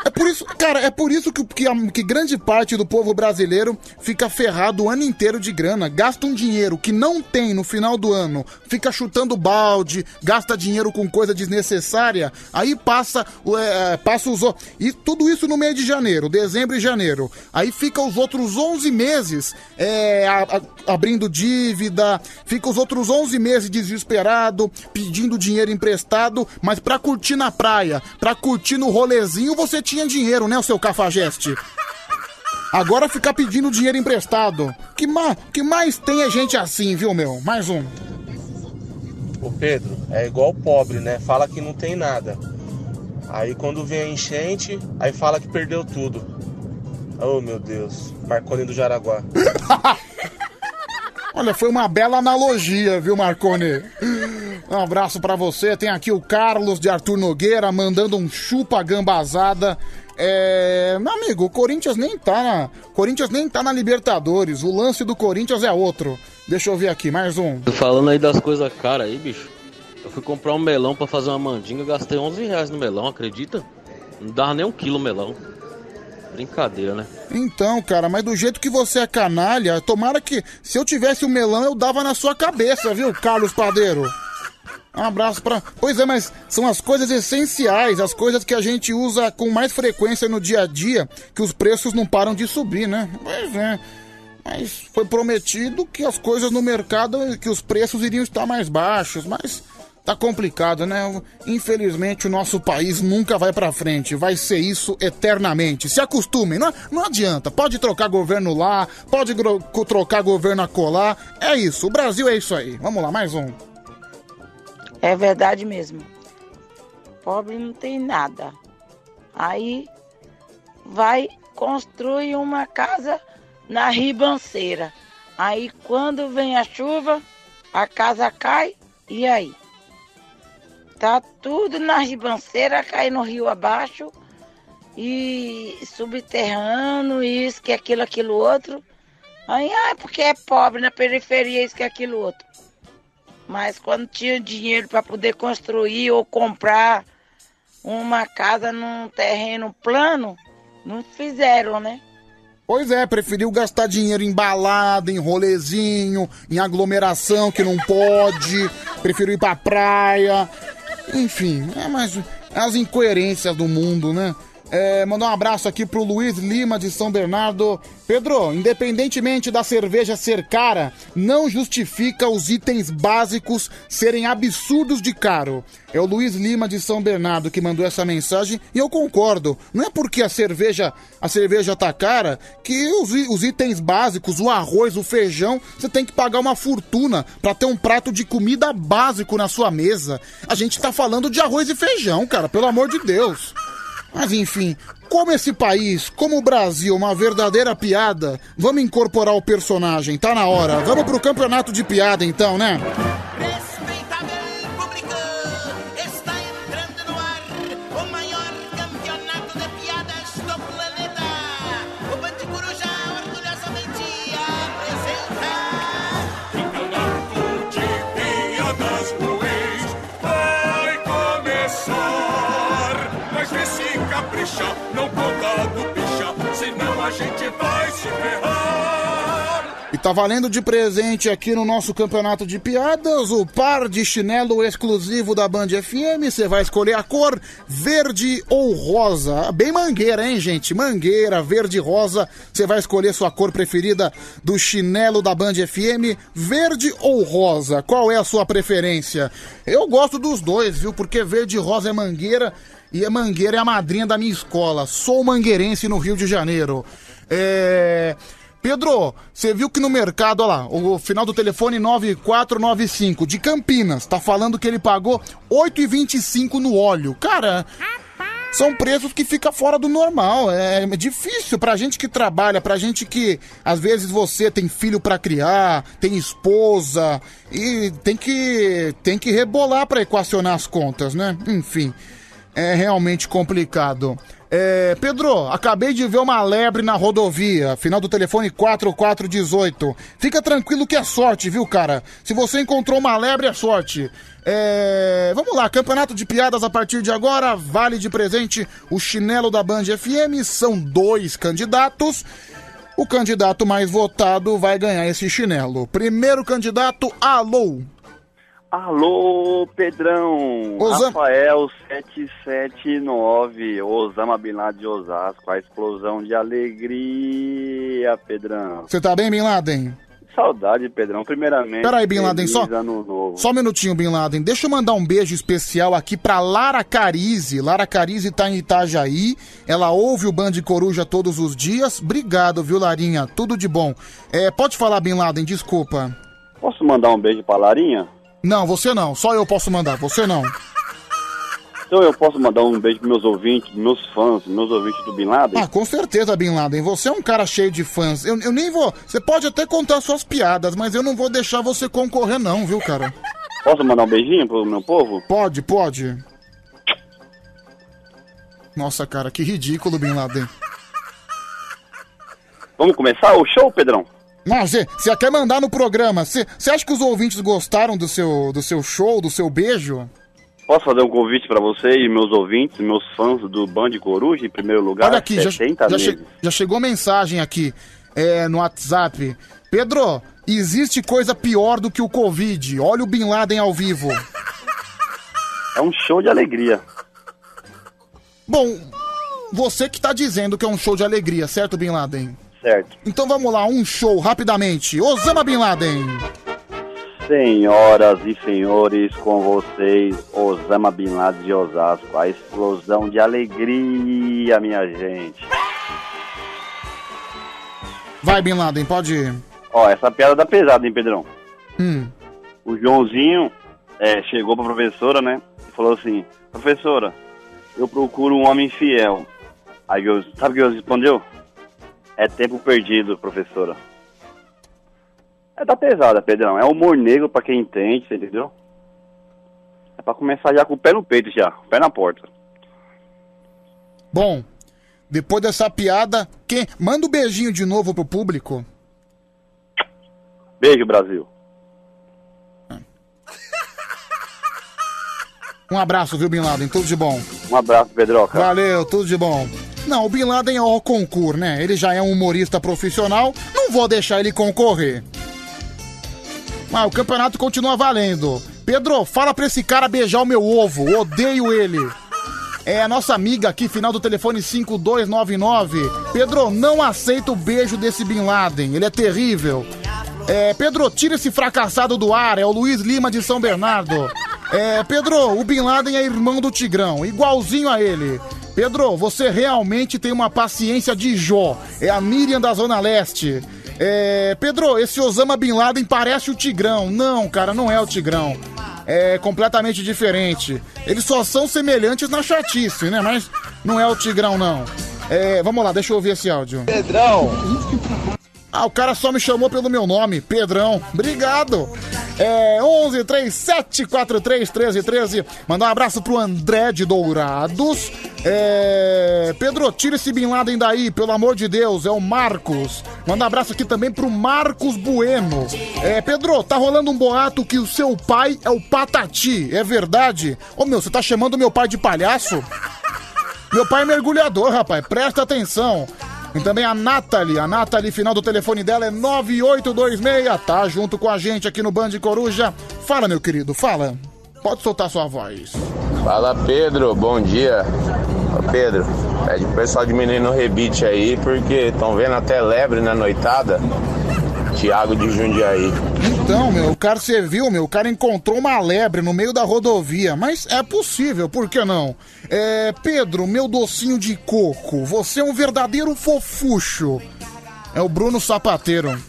É por isso, cara, é por isso que, que, que grande parte do povo brasileiro fica ferrado o ano inteiro de grana. Gasta um dinheiro que não tem no final do ano, fica chutando balde, gasta dinheiro com coisa desnecessária, aí passa, é, é, passa os. E tudo isso no mês de janeiro, dezembro e janeiro. Aí fica os outros 11 meses é, a- a- abrindo dívida, fica os outros 11 meses desesperado, pedindo dinheiro emprestado, mas pra curtir na praia, pra curtir no rolezinho, você tinha dinheiro, né, o seu cafajeste? Agora ficar pedindo dinheiro emprestado. Que, ma que mais tem é gente assim, viu, meu? Mais um. Ô Pedro, é igual o pobre, né? Fala que não tem nada. Aí quando vem a enchente, aí fala que perdeu tudo. Oh meu Deus, Marconi do Jaraguá. Olha, foi uma bela analogia, viu, Marcone? Um abraço pra você. Tem aqui o Carlos de Arthur Nogueira mandando um chupa gambazada. É, meu amigo, o Corinthians nem tá na, Corinthians nem tá na Libertadores. O lance do Corinthians é outro. Deixa eu ver aqui, mais um. Falando aí das coisas caras aí, bicho. Eu fui comprar um melão pra fazer uma mandinga, gastei 11 reais no melão, acredita? Não dava nem um quilo melão. Brincadeira, né? Então, cara, mas do jeito que você é canalha, tomara que se eu tivesse o melão eu dava na sua cabeça, viu, Carlos Padeiro? Um abraço pra. Pois é, mas são as coisas essenciais, as coisas que a gente usa com mais frequência no dia a dia, que os preços não param de subir, né? Pois é. Mas foi prometido que as coisas no mercado, que os preços iriam estar mais baixos, mas tá complicado, né? Infelizmente o nosso país nunca vai pra frente, vai ser isso eternamente. Se acostumem, não, não adianta. Pode trocar governo lá, pode trocar governo acolá, é isso. O Brasil é isso aí. Vamos lá, mais um. É verdade mesmo. Pobre não tem nada. Aí vai construir uma casa na ribanceira. Aí quando vem a chuva, a casa cai e aí? Tá tudo na ribanceira, cai no rio abaixo e subterrâneo, isso, que aquilo, aquilo outro. Aí, ah, porque é pobre na periferia, isso que aquilo outro. Mas quando tinha dinheiro para poder construir ou comprar uma casa num terreno plano, não fizeram, né? Pois é, preferiu gastar dinheiro em balada, em rolezinho, em aglomeração que não pode. prefiro ir pra praia. Enfim, é mais as incoerências do mundo, né? É, mandar um abraço aqui pro Luiz Lima de São Bernardo. Pedro, independentemente da cerveja ser cara, não justifica os itens básicos serem absurdos de caro. É o Luiz Lima de São Bernardo que mandou essa mensagem e eu concordo. Não é porque a cerveja a cerveja tá cara que os, os itens básicos, o arroz, o feijão, você tem que pagar uma fortuna pra ter um prato de comida básico na sua mesa. A gente tá falando de arroz e feijão, cara, pelo amor de Deus. Mas enfim, como esse país, como o Brasil, uma verdadeira piada, vamos incorporar o personagem, tá na hora. Vamos pro campeonato de piada então, né? E tá valendo de presente aqui no nosso campeonato de piadas o par de chinelo exclusivo da Band FM. Você vai escolher a cor verde ou rosa. Bem mangueira, hein, gente? Mangueira, verde rosa. Você vai escolher sua cor preferida do chinelo da Band FM, verde ou rosa. Qual é a sua preferência? Eu gosto dos dois, viu? Porque verde e rosa é mangueira e a mangueira é a madrinha da minha escola. Sou mangueirense no Rio de Janeiro. É. Pedro, você viu que no mercado, olha lá, o final do telefone 9495 de Campinas, tá falando que ele pagou 8,25 no óleo. Cara, são preços que fica fora do normal. É difícil pra gente que trabalha, pra gente que às vezes você tem filho pra criar, tem esposa e tem que tem que rebolar pra equacionar as contas, né? Enfim, é realmente complicado. É, Pedro, acabei de ver uma lebre na rodovia, final do telefone 4418. Fica tranquilo que é sorte, viu, cara? Se você encontrou uma lebre, é sorte. É, vamos lá, campeonato de piadas a partir de agora, vale de presente o chinelo da Band FM, são dois candidatos. O candidato mais votado vai ganhar esse chinelo. Primeiro candidato, alô. Alô, Pedrão! Osama- Rafael 779, Osama Bin Laden de Osasco, a explosão de alegria, Pedrão. Você tá bem, Bin Laden? Saudade, Pedrão. Primeiramente, Peraí, Bin Laden, só-. Só um minutinho, Bin Laden. Deixa eu mandar um beijo especial aqui pra Lara Carize. Lara Carize tá em Itajaí. Ela ouve o Band Coruja todos os dias. Obrigado, viu, Larinha? Tudo de bom. É, pode falar, Bin Laden, desculpa. Posso mandar um beijo pra Larinha? Não, você não. Só eu posso mandar, você não. Então eu posso mandar um beijo pros meus ouvintes, meus fãs, meus ouvintes do Bin Laden? Ah, com certeza, Bin Laden. Você é um cara cheio de fãs. Eu, eu nem vou. Você pode até contar suas piadas, mas eu não vou deixar você concorrer, não, viu, cara? Posso mandar um beijinho pro meu povo? Pode, pode. Nossa, cara, que ridículo, Bin Laden. Vamos começar o show, Pedrão? Mas você quer mandar no programa? Você acha que os ouvintes gostaram do seu, do seu show, do seu beijo? Posso fazer um convite pra você e meus ouvintes, meus fãs do Band Coruja, em primeiro lugar? Olha aqui, já, 70 já, che- já chegou mensagem aqui é, no WhatsApp. Pedro, existe coisa pior do que o Covid. Olha o Bin Laden ao vivo. É um show de alegria. Bom, você que tá dizendo que é um show de alegria, certo, Bin Laden? Certo. Então vamos lá, um show rapidamente. Osama Bin Laden. Senhoras e senhores, com vocês, Osama Bin Laden de Osasco. A explosão de alegria, minha gente. Vai, Bin Laden, pode ir. Ó, essa piada dá pesada, hein, Pedrão? Hum. O Joãozinho é, chegou pra professora, né? E falou assim: Professora, eu procuro um homem fiel. Aí sabe o que eu respondeu? É tempo perdido, professora. É da pesada, Pedrão. É humor negro pra quem entende, você entendeu? É pra começar já com o pé no peito já, pé na porta. Bom, depois dessa piada, quem... manda um beijinho de novo pro público. Beijo, Brasil. Um abraço, viu, Bin Laden? Tudo de bom. Um abraço, Pedroca. Valeu, tudo de bom. Não, o Bin Laden é o concurso, né? Ele já é um humorista profissional, não vou deixar ele concorrer. Mas o campeonato continua valendo. Pedro, fala pra esse cara beijar o meu ovo. Odeio ele. É a nossa amiga aqui, final do telefone 5299. Pedro, não aceita o beijo desse Bin Laden. Ele é terrível. É, Pedro, tira esse fracassado do ar. É o Luiz Lima de São Bernardo. É, Pedro, o Bin Laden é irmão do Tigrão, igualzinho a ele. Pedro, você realmente tem uma paciência de Jó. É a Miriam da Zona Leste. É, Pedro, esse Osama Bin Laden parece o Tigrão. Não, cara, não é o Tigrão. É completamente diferente. Eles só são semelhantes na chatice, né? Mas não é o Tigrão, não. É, vamos lá, deixa eu ouvir esse áudio. Pedrão. Ah, o cara só me chamou pelo meu nome, Pedrão. Obrigado. É 11 37 43 13 13. Mandar um abraço pro André de Dourados. É... Pedro, tira esse Bin Laden daí, pelo amor de Deus. É o Marcos. Manda um abraço aqui também pro Marcos Bueno. É, Pedro, tá rolando um boato que o seu pai é o Patati. É verdade? Ô meu, você tá chamando meu pai de palhaço? Meu pai é mergulhador, rapaz. Presta atenção. E também a Nathalie. A Nathalie, final do telefone dela é 9826. Tá junto com a gente aqui no Band Coruja. Fala, meu querido, fala. Pode soltar sua voz. Fala Pedro, bom dia. Ô, Pedro, pede pro pessoal diminuir no rebite aí, porque estão vendo até lebre na noitada. Tiago de Jundiaí. Então, meu, o cara, você viu, meu, o cara encontrou uma lebre no meio da rodovia, mas é possível, por que não? É, Pedro, meu docinho de coco, você é um verdadeiro fofucho. É o Bruno Sapateiro.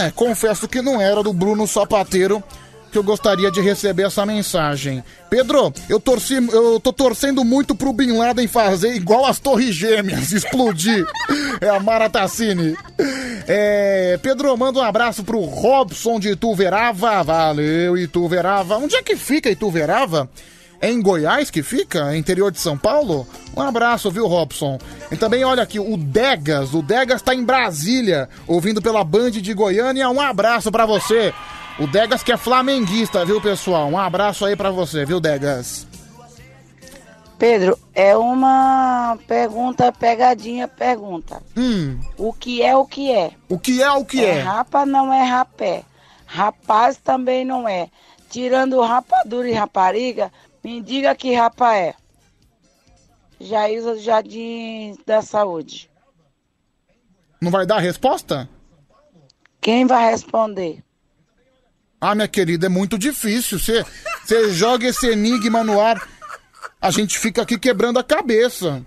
É, confesso que não era do Bruno Sapateiro que eu gostaria de receber essa mensagem. Pedro, eu torci, eu tô torcendo muito pro Bin Laden fazer igual as Torres Gêmeas, explodir. É a Mara Tassini. É, Pedro, manda um abraço pro Robson de Ituverava. Valeu, Ituverava. Onde é que fica Ituverava? É em Goiás que fica? Interior de São Paulo? Um abraço, viu, Robson? E também, olha aqui, o Degas. O Degas tá em Brasília, ouvindo pela Band de Goiânia. Um abraço pra você. O Degas que é flamenguista, viu, pessoal? Um abraço aí pra você, viu, Degas? Pedro, é uma pergunta, pegadinha, pergunta. Hum, O que é o que é? o que é o que é? rapa não é rapé. Rapaz também não é. Tirando rapadura e rapariga, me diga que rapa é. Jailza do Jardim da Saúde. Não vai dar a resposta? Quem vai responder? Ah, minha querida, é muito difícil. Você você joga esse enigma no ar, a gente fica aqui quebrando a cabeça.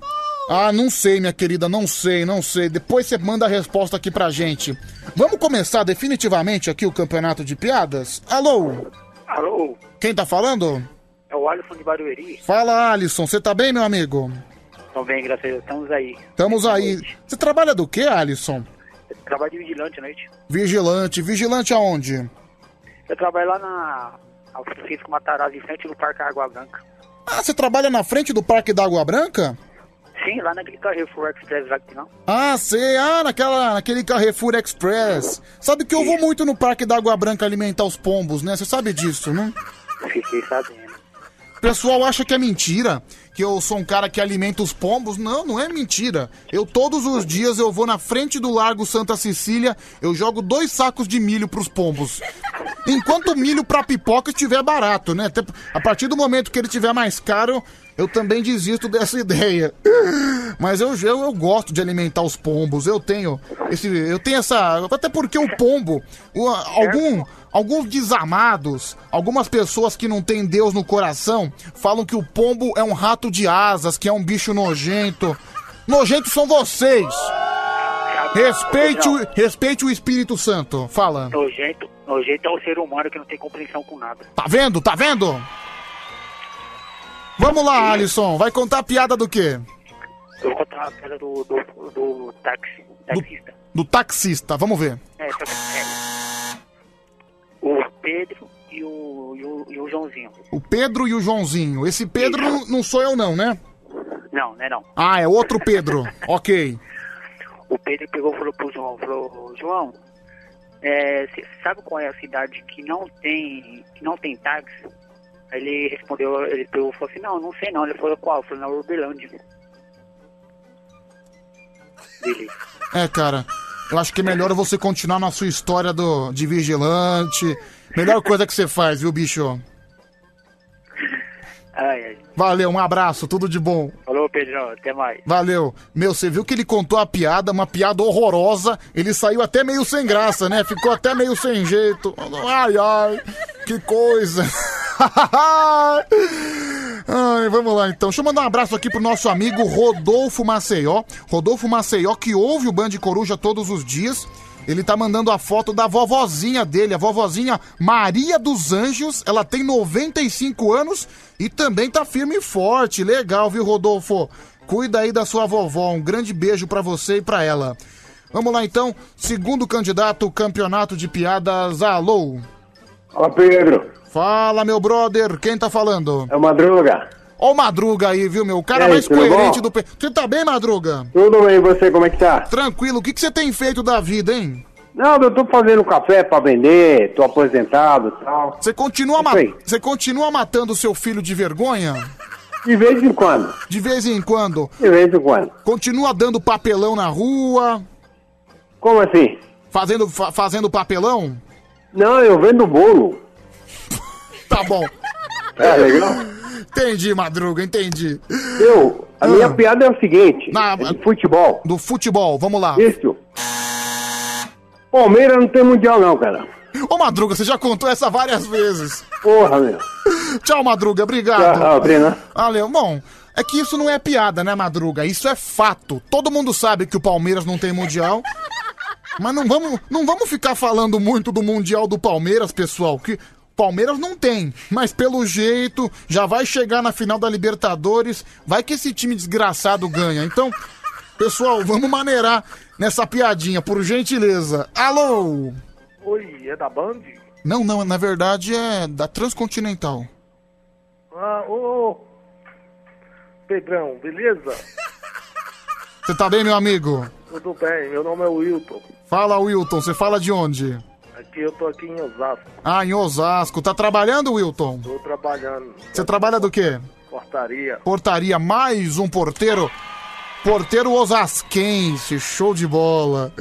Ah, não sei, minha querida, não sei, não sei. Depois você manda a resposta aqui pra gente. Vamos começar definitivamente aqui o campeonato de piadas? Alô? Alô, Quem tá falando? é o Alisson de Barueri. Fala, Alisson. Você tá bem, meu amigo? Estão bem, graças a Deus. Estamos aí. Estamos aí. Você trabalha do quê, Alisson? Trabalho de vigilante à noite. Vigilante. Vigilante aonde? Eu trabalho lá na ao Francisco Matarazzo, em frente do Parque Água Branca. Ah, você trabalha na frente do Parque da Água Branca? Sim, lá naquele Carrefour Express que não. Ah, sei. Ah, naquela, naquele Carrefour Express. Sabe que eu vou muito no Parque da Água Branca alimentar os pombos, né? Você sabe disso, né? Fiquei sabendo. Pessoal acha que é mentira, que eu sou um cara que alimenta os pombos. Não, não é mentira. Eu todos os dias eu vou na frente do Largo Santa Cecília, eu jogo dois sacos de milho pros pombos. Enquanto o milho pra pipoca estiver barato, né? A partir do momento que ele estiver mais caro, eu também desisto dessa ideia. Mas eu, eu, eu gosto de alimentar os pombos. Eu tenho esse, eu tenho essa, até porque o pombo, o- algum, alguns desamados, algumas pessoas que não têm Deus no coração, falam que o pombo é um rato de asas, que é um bicho nojento. Nojentos são vocês. Respeite o, respeite o Espírito Santo. Fala. Nojento, nojento é o ser humano que não tem compreensão com nada. Tá vendo? Tá vendo? Vamos lá, Alisson. Vai contar a piada do quê? Eu vou contar a piada do, do, do táxi. Taxista. Do taxista. Vamos ver. É, só que- é. O Pedro e o, e o, e o Joãozinho. O Pedro e o Joãozinho. Esse Pedro não- não sou eu, não, né? Não, né não. Ah, é outro Pedro. ok. O Pedro pegou e falou pro João, falou, João, é, você sabe qual é a cidade que não tem, que não tem táxi? Aí ele respondeu, ele pegou falou assim, não, não sei não. Ele falou, qual? Eu falei, na Urbelândia. Beleza. É, cara. Eu acho que é melhor você continuar na sua história do, de vigilante. Melhor coisa que você faz, viu, bicho? Ai, ai. Valeu, um abraço, tudo de bom. Falou, Pedrão. Até mais. Valeu. Meu, você viu que ele contou a piada, uma piada horrorosa. Ele saiu até meio sem graça, né? Ficou até meio sem jeito. Ai, ai, que coisa. Ai, vamos lá então. Deixa eu mandar um abraço aqui pro nosso amigo Rodolfo Maceió. Rodolfo Maceió, que ouve o Band Coruja todos os dias. Ele tá mandando a foto da vovozinha dele, a vovozinha Maria dos Anjos. Ela tem 95 anos e também tá firme e forte. Legal, viu, Rodolfo? Cuida aí da sua vovó. Um grande beijo pra você e pra ela. Vamos lá então. Segundo candidato, campeonato de piadas. Alô. Fala, Pedro. Fala, meu brother. Quem tá falando? É o Madruga. Ó o Madruga aí, viu, meu? O cara aí, mais coerente bom? do... Você tá bem, Madruga? Tudo bem, e você, como é que tá? Tranquilo. O que, que você tem feito da vida, hein? Não, eu tô fazendo café pra vender, tô aposentado e tal. Você continua, ma- você continua matando seu filho de vergonha? De vez em quando. De vez em quando? De vez em quando. Continua dando papelão na rua? Como assim? Fazendo, fa- fazendo papelão? Não, eu vendo bolo. Tá bom. É, legal? Entendi, Madruga, entendi. Eu, a minha piada é o seguinte, Na- é de futebol. Do futebol, vamos lá. Isso. Palmeiras não tem mundial não, cara. Ô, Madruga, você já contou essa várias vezes. Porra, meu. Tchau, Madruga, obrigado. Tchau, Breno. Valeu. Bom, é que isso não é piada, né, Madruga? Isso é fato. Todo mundo sabe que o Palmeiras não tem mundial. Mas não vamos, não vamos ficar falando muito do Mundial do Palmeiras, pessoal, que Palmeiras não tem, mas pelo jeito já vai chegar na final da Libertadores, vai que esse time desgraçado ganha. Então, pessoal, vamos maneirar nessa piadinha, por gentileza. Alô? Oi, é da Band? Não, não, na verdade é da Transcontinental. Ah, ô. Pedrão, beleza? Você tá bem, meu amigo? Tudo bem, meu nome é Wilton. Fala, Wilton, você fala de onde? Aqui eu tô aqui em Osasco. Ah, em Osasco. Tá trabalhando, Wilton? Tô trabalhando. Você trabalha do quê? Portaria. Portaria, mais um porteiro. Porteiro osasquense, show de bola.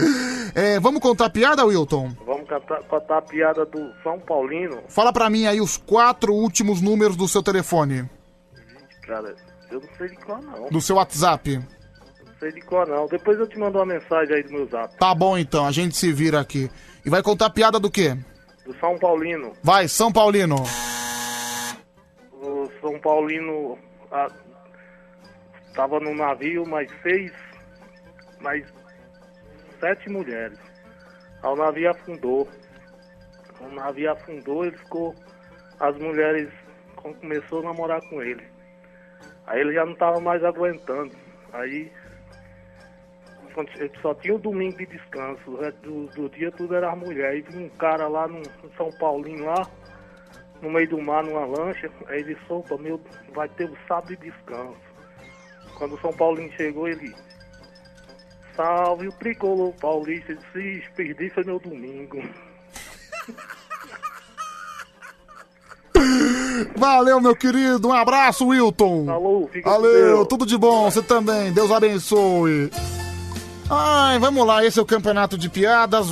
É, vamos contar piada, Wilton? Vamos cantar, contar a piada do São Paulino. Fala pra mim aí os quatro últimos números do seu telefone, Cara, eu não sei de qual não. do seu WhatsApp. Não sei de qual não. Depois eu te mando uma mensagem aí do meu zap. Tá bom então, a gente se vira aqui. E vai contar piada do quê? Do São Paulino. Vai, São Paulino. O São Paulino ah, tava no navio, mais seis, mais sete mulheres. Aí o navio afundou. O navio afundou, ele ficou. As mulheres com- começou a namorar com ele. Aí ele já não tava mais aguentando. Aí só tinha o domingo de descanso. O resto do, do dia tudo era as mulheres. Aí vinha um cara lá no, São Paulinho lá no meio do mar numa lancha, aí ele solta, meu, vai ter o sábado de descanso. Quando o São Paulinho chegou, ele. Salve o tricolor paulista, se perdi foi meu domingo. Valeu, meu querido. Um abraço, Wilton. Falou, fica Valeu, tudo de bom. Você também. Deus abençoe. Ai, vamos lá. Esse é o campeonato de piadas.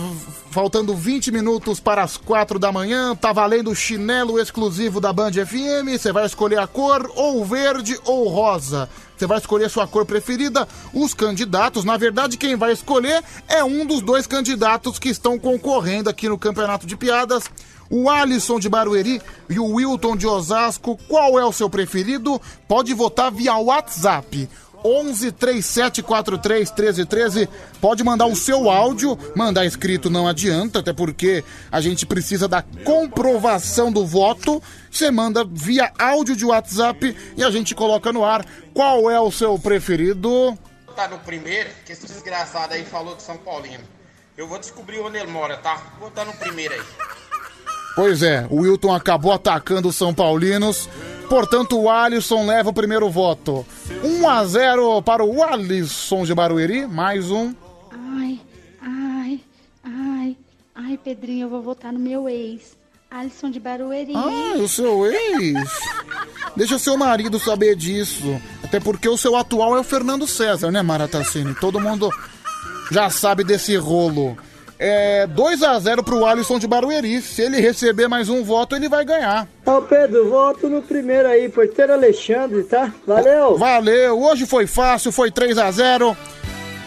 Faltando 20 minutos para as 4 da manhã. Tá valendo o chinelo exclusivo da Band FM. Você vai escolher a cor, ou verde ou rosa. Você vai escolher sua cor preferida. Os candidatos, na verdade, quem vai escolher é um dos dois candidatos que estão concorrendo aqui no campeonato de piadas. O Alisson de Barueri e o Wilton de Osasco. Qual é o seu preferido? Pode votar via WhatsApp. 11 3743 1313. Pode mandar o seu áudio. Mandar escrito não adianta, até porque a gente precisa da comprovação do voto. Você manda via áudio de WhatsApp e a gente coloca no ar. Qual é o seu preferido? Tá no primeiro, que esse desgraçado aí falou que São Paulino. Eu vou descobrir onde ele mora, tá? Vou botar no primeiro aí. Pois é, o Wilton acabou atacando os São Paulinos. Portanto, o Alisson leva o primeiro voto. 1 a 0 para o Alisson de Barueri. Mais um. Ai, ai, ai, ai, Pedrinho, eu vou votar no meu ex. Alisson de Barueri. Ah, o seu ex? Deixa seu marido saber disso. Até porque o seu atual é o Fernando César, né, Maratacine? Todo mundo. já sabe desse rolo. É 2x0 pro Alisson de Barueri. Se ele receber mais um voto, ele vai ganhar. Ô Pedro, voto no primeiro aí, porteiro Alexandre, tá? Valeu! Valeu! Hoje foi fácil, foi 3x0.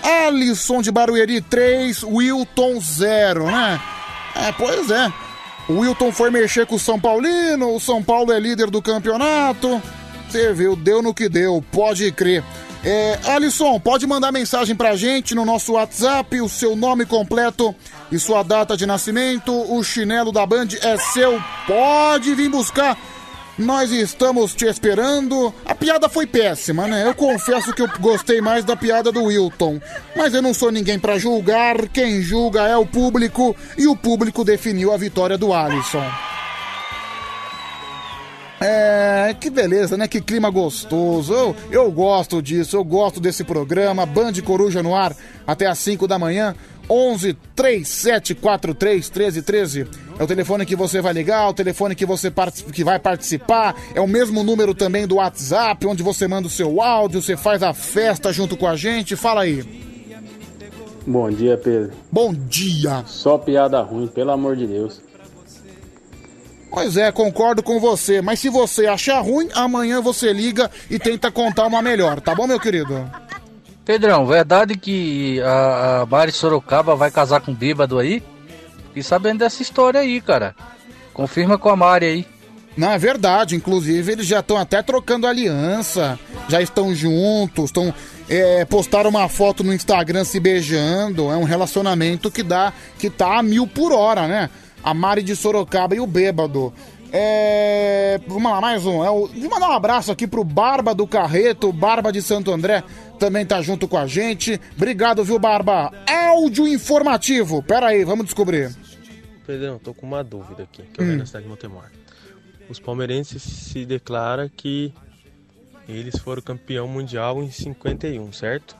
Alisson de Barueri 3, Wilton 0, né? É, pois é. O Wilton foi mexer com o São Paulino, o São Paulo é líder do campeonato. Você viu, deu no que deu, pode crer. É, Alisson, pode mandar mensagem pra gente no nosso WhatsApp, o seu nome completo e sua data de nascimento. O chinelo da Band é seu, pode vir buscar. Nós estamos te esperando. A piada foi péssima, né? Eu confesso que eu gostei mais da piada do Wilton. Mas eu não sou ninguém pra julgar. Quem julga é o público. E o público definiu a vitória do Alisson. É, que beleza, né? Que clima gostoso. Eu, eu gosto disso, eu gosto desse programa. Band Coruja no ar até às 5 da manhã. 11 3743 1313 é o telefone que você vai ligar, o telefone que você que vai participar. É o mesmo número também do WhatsApp, onde você manda o seu áudio, você faz a festa junto com a gente. Fala aí. Bom dia, Pedro. Bom dia. Só piada ruim, pelo amor de Deus. Pois é, concordo com você. Mas se você achar ruim, amanhã você liga e tenta contar uma melhor, tá bom, meu querido? Pedrão, verdade que a, a Mari Sorocaba vai casar com um bêbado aí? Fiquei sabendo dessa história aí, cara. Confirma com a Mari aí. Não, é verdade. Inclusive, eles já estão até trocando aliança. Já estão juntos, estão. é, postaram uma foto no Instagram se beijando. É um relacionamento que dá. que tá a mil por hora, né? A Mari de Sorocaba e o bêbado. É. Vamos lá, mais um. É o... Vou mandar um abraço aqui pro Barba do Carreto, Barba de Santo André, também tá junto com a gente. Obrigado, viu, Barba? Áudio informativo. Pera aí, vamos descobrir. Pedrão, tô com uma dúvida aqui, que eu Hum. venho na cidade de Montemor. Os palmeirenses se declaram que eles foram campeão mundial em 51, certo?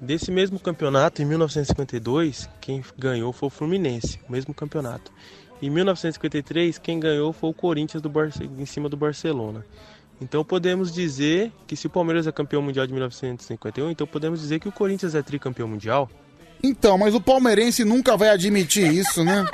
Desse mesmo campeonato, em 1952, quem ganhou foi o Fluminense, o mesmo campeonato. Em 1953, quem ganhou foi o Corinthians do Barce- em cima do Barcelona. Então podemos dizer que se o Palmeiras é campeão mundial de 1951, então podemos dizer que o Corinthians é tricampeão mundial? Então, mas o palmeirense nunca vai admitir isso, né?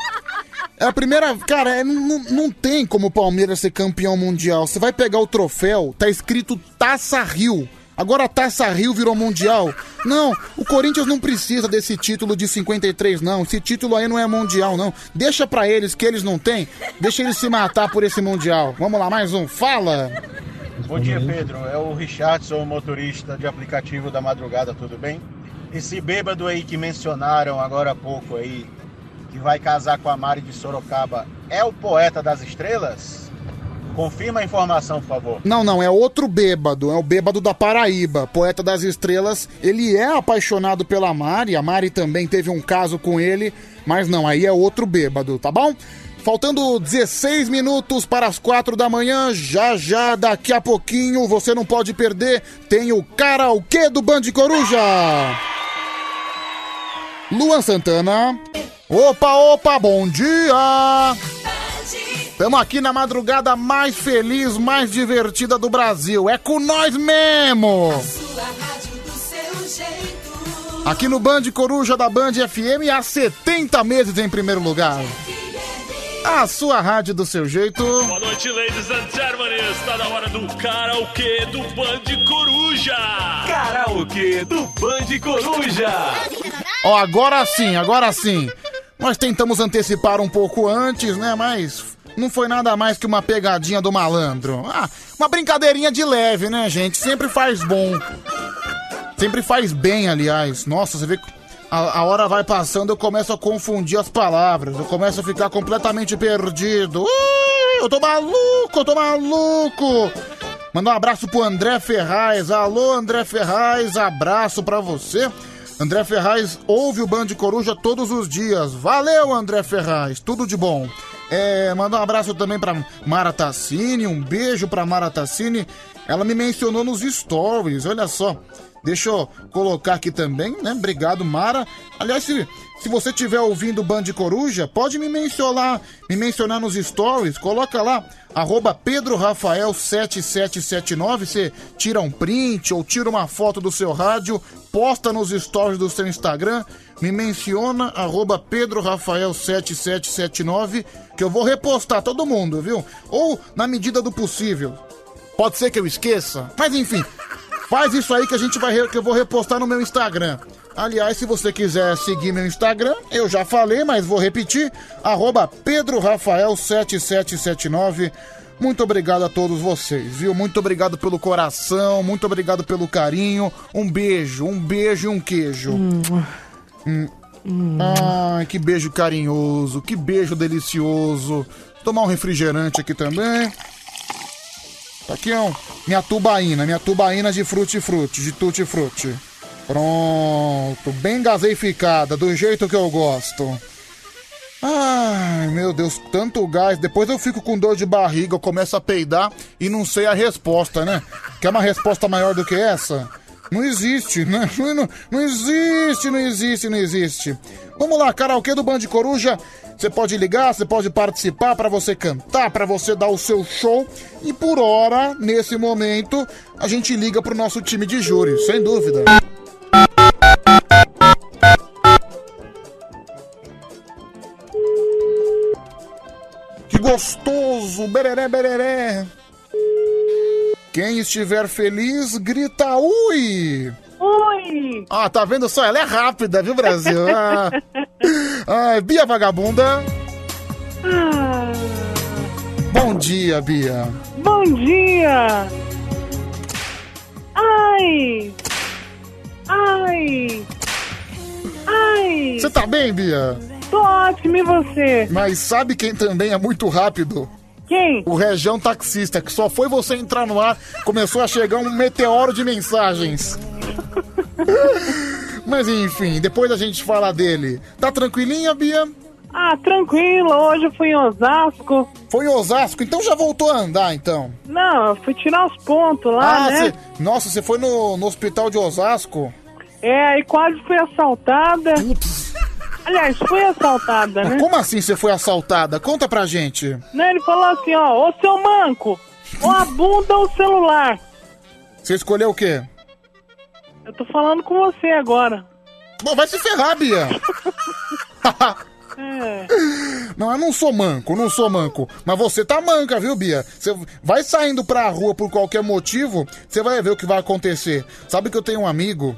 É a primeira. Cara, é, não, não tem como o Palmeiras ser campeão mundial. Você vai pegar o troféu, tá escrito Taça Rio. Agora a Taça Rio virou mundial. Não, o Corinthians não precisa desse título de 53, não. Esse título aí não é mundial, não. Deixa pra eles que eles não têm. Deixa eles se matar por esse mundial. Vamos lá, mais um. Fala! Bom dia, Pedro. É o Richardson, motorista de aplicativo da madrugada, tudo bem? Esse bêbado aí que mencionaram agora há pouco aí, que vai casar com a Mari de Sorocaba, é o poeta das estrelas? Confirma a informação, por favor. Não, não, é outro bêbado, é o bêbado da Paraíba, poeta das estrelas. Ele é apaixonado pela Mari, a Mari também teve um caso com ele, mas não, aí é outro bêbado, tá bom? Faltando 16 minutos para as 4 da manhã, já já, daqui a pouquinho, você não pode perder, tem o karaokê do Band Coruja. Luan Santana. Opa, opa, bom dia! Estamos aqui na madrugada mais feliz, mais divertida do Brasil. É com nós mesmo! Aqui no Band Coruja da Band FM há 70 meses em primeiro lugar. A sua rádio do seu jeito. Boa noite, ladies and gentlemen. Está na hora do karaokê do Band Coruja. Karaokê do Band Coruja. Ó, agora sim, agora sim. Nós tentamos antecipar um pouco antes, né? Mas não foi nada mais que uma pegadinha do malandro. Ah, uma brincadeirinha de leve, né, gente? Sempre faz bom. Sempre faz bem, aliás. Nossa, você vê que a, a hora vai passando, eu começo a confundir as palavras. Eu começo a ficar completamente perdido. Ui, eu tô maluco, eu tô maluco. Mandar um abraço pro André Ferraz. Alô, André Ferraz, abraço pra você. André Ferraz ouve o Band Coruja todos os dias. Valeu, André Ferraz, tudo de bom. É, mandar um abraço também pra Mara Tassini, um beijo pra Mara Tassini. Ela me mencionou nos stories, olha só. Deixa eu colocar aqui também, né? Obrigado, Mara. Aliás, se, se você estiver ouvindo Band Coruja, pode me mencionar, me mencionar nos stories, coloca lá, arroba Pedro Rafael 7779, você tira um print ou tira uma foto do seu rádio, posta nos stories do seu Instagram, me menciona, arroba Pedro Rafael 7779, que eu vou repostar todo mundo, viu? Ou na medida do possível. Pode ser que eu esqueça, mas enfim, faz isso aí que a gente vai que eu vou repostar no meu Instagram. Aliás, se você quiser seguir meu Instagram, eu já falei, mas vou repetir, arroba Pedro Rafael 7779. Muito obrigado a todos vocês, viu? Muito obrigado pelo coração, muito obrigado pelo carinho. Um beijo, um beijo e um queijo. Hum. Ai, que beijo carinhoso, que beijo delicioso. Tomar um refrigerante aqui também. Tá aqui, ó. Minha tubaína, minha tubaína de frutti-frutti, de tutti-frutti. Pronto, bem gaseificada, do jeito que eu gosto. Ai, meu Deus, tanto gás. Depois eu fico com dor de barriga, eu começo a peidar e não sei a resposta, né? Quer uma resposta maior do que essa? Não existe, né? Não, não, não existe, não existe, não existe. Vamos lá, karaokê do Band Coruja. Você pode ligar, você pode participar para você cantar, para você dar o seu show. E por hora, nesse momento, a gente liga pro nosso time de júri, sem dúvida. Que gostoso! Bereré, bereré! Quem estiver feliz, grita ui! Ui! Ah, tá vendo só? Ela é rápida, viu, Brasil? Ah, Ai, Bia Vagabunda. Bom dia, Bia. Bom dia! Ai! Ai! Ai! Você tá bem, Bia? Tô ótimo, e você? Mas sabe quem também é muito rápido? Quem? O Região Taxista, que só foi você entrar no ar, começou a chegar um meteoro de mensagens. Mas enfim, depois a gente fala dele. Tá tranquilinha, Bia? Ah, tranquilo, hoje eu fui em Osasco. Foi em Osasco, então já voltou a andar, então. Não, eu fui tirar os pontos lá, ah, né? cê- nossa, você foi no, no hospital de Osasco? É, aí quase fui assaltada. Aliás, fui assaltada, Mas né? como assim você foi assaltada? Conta pra gente. Né, Ele falou assim, ó, ô seu manco, ou a bunda ou o celular. Você escolheu o quê? Eu tô falando com você agora. Bom, vai se ferrar, Bia. É. Não, eu não sou manco, não sou manco. Mas você tá manca, viu, Bia? Você vai saindo pra rua por qualquer motivo, você vai ver o que vai acontecer. Sabe que eu tenho um amigo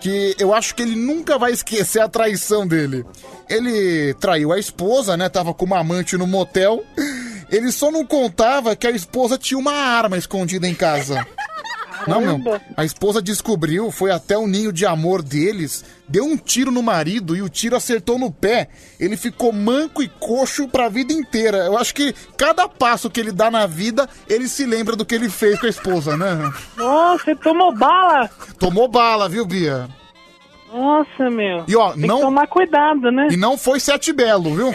que eu acho que ele nunca vai esquecer a traição dele. Ele traiu a esposa, né? Tava com uma amante no motel. Ele só não contava que a esposa tinha uma arma escondida em casa. Não, meu. A esposa descobriu, foi até o ninho de amor deles, deu um tiro no marido e o tiro acertou no pé. Ele ficou manco e coxo pra vida inteira. Eu acho que cada passo que ele dá na vida, ele se lembra do que ele fez com a esposa, né? Nossa, você tomou bala? Tomou bala, viu, Bia? Nossa, meu. E ó, Tem não. que tomar cuidado, né? E não foi sete belo, viu?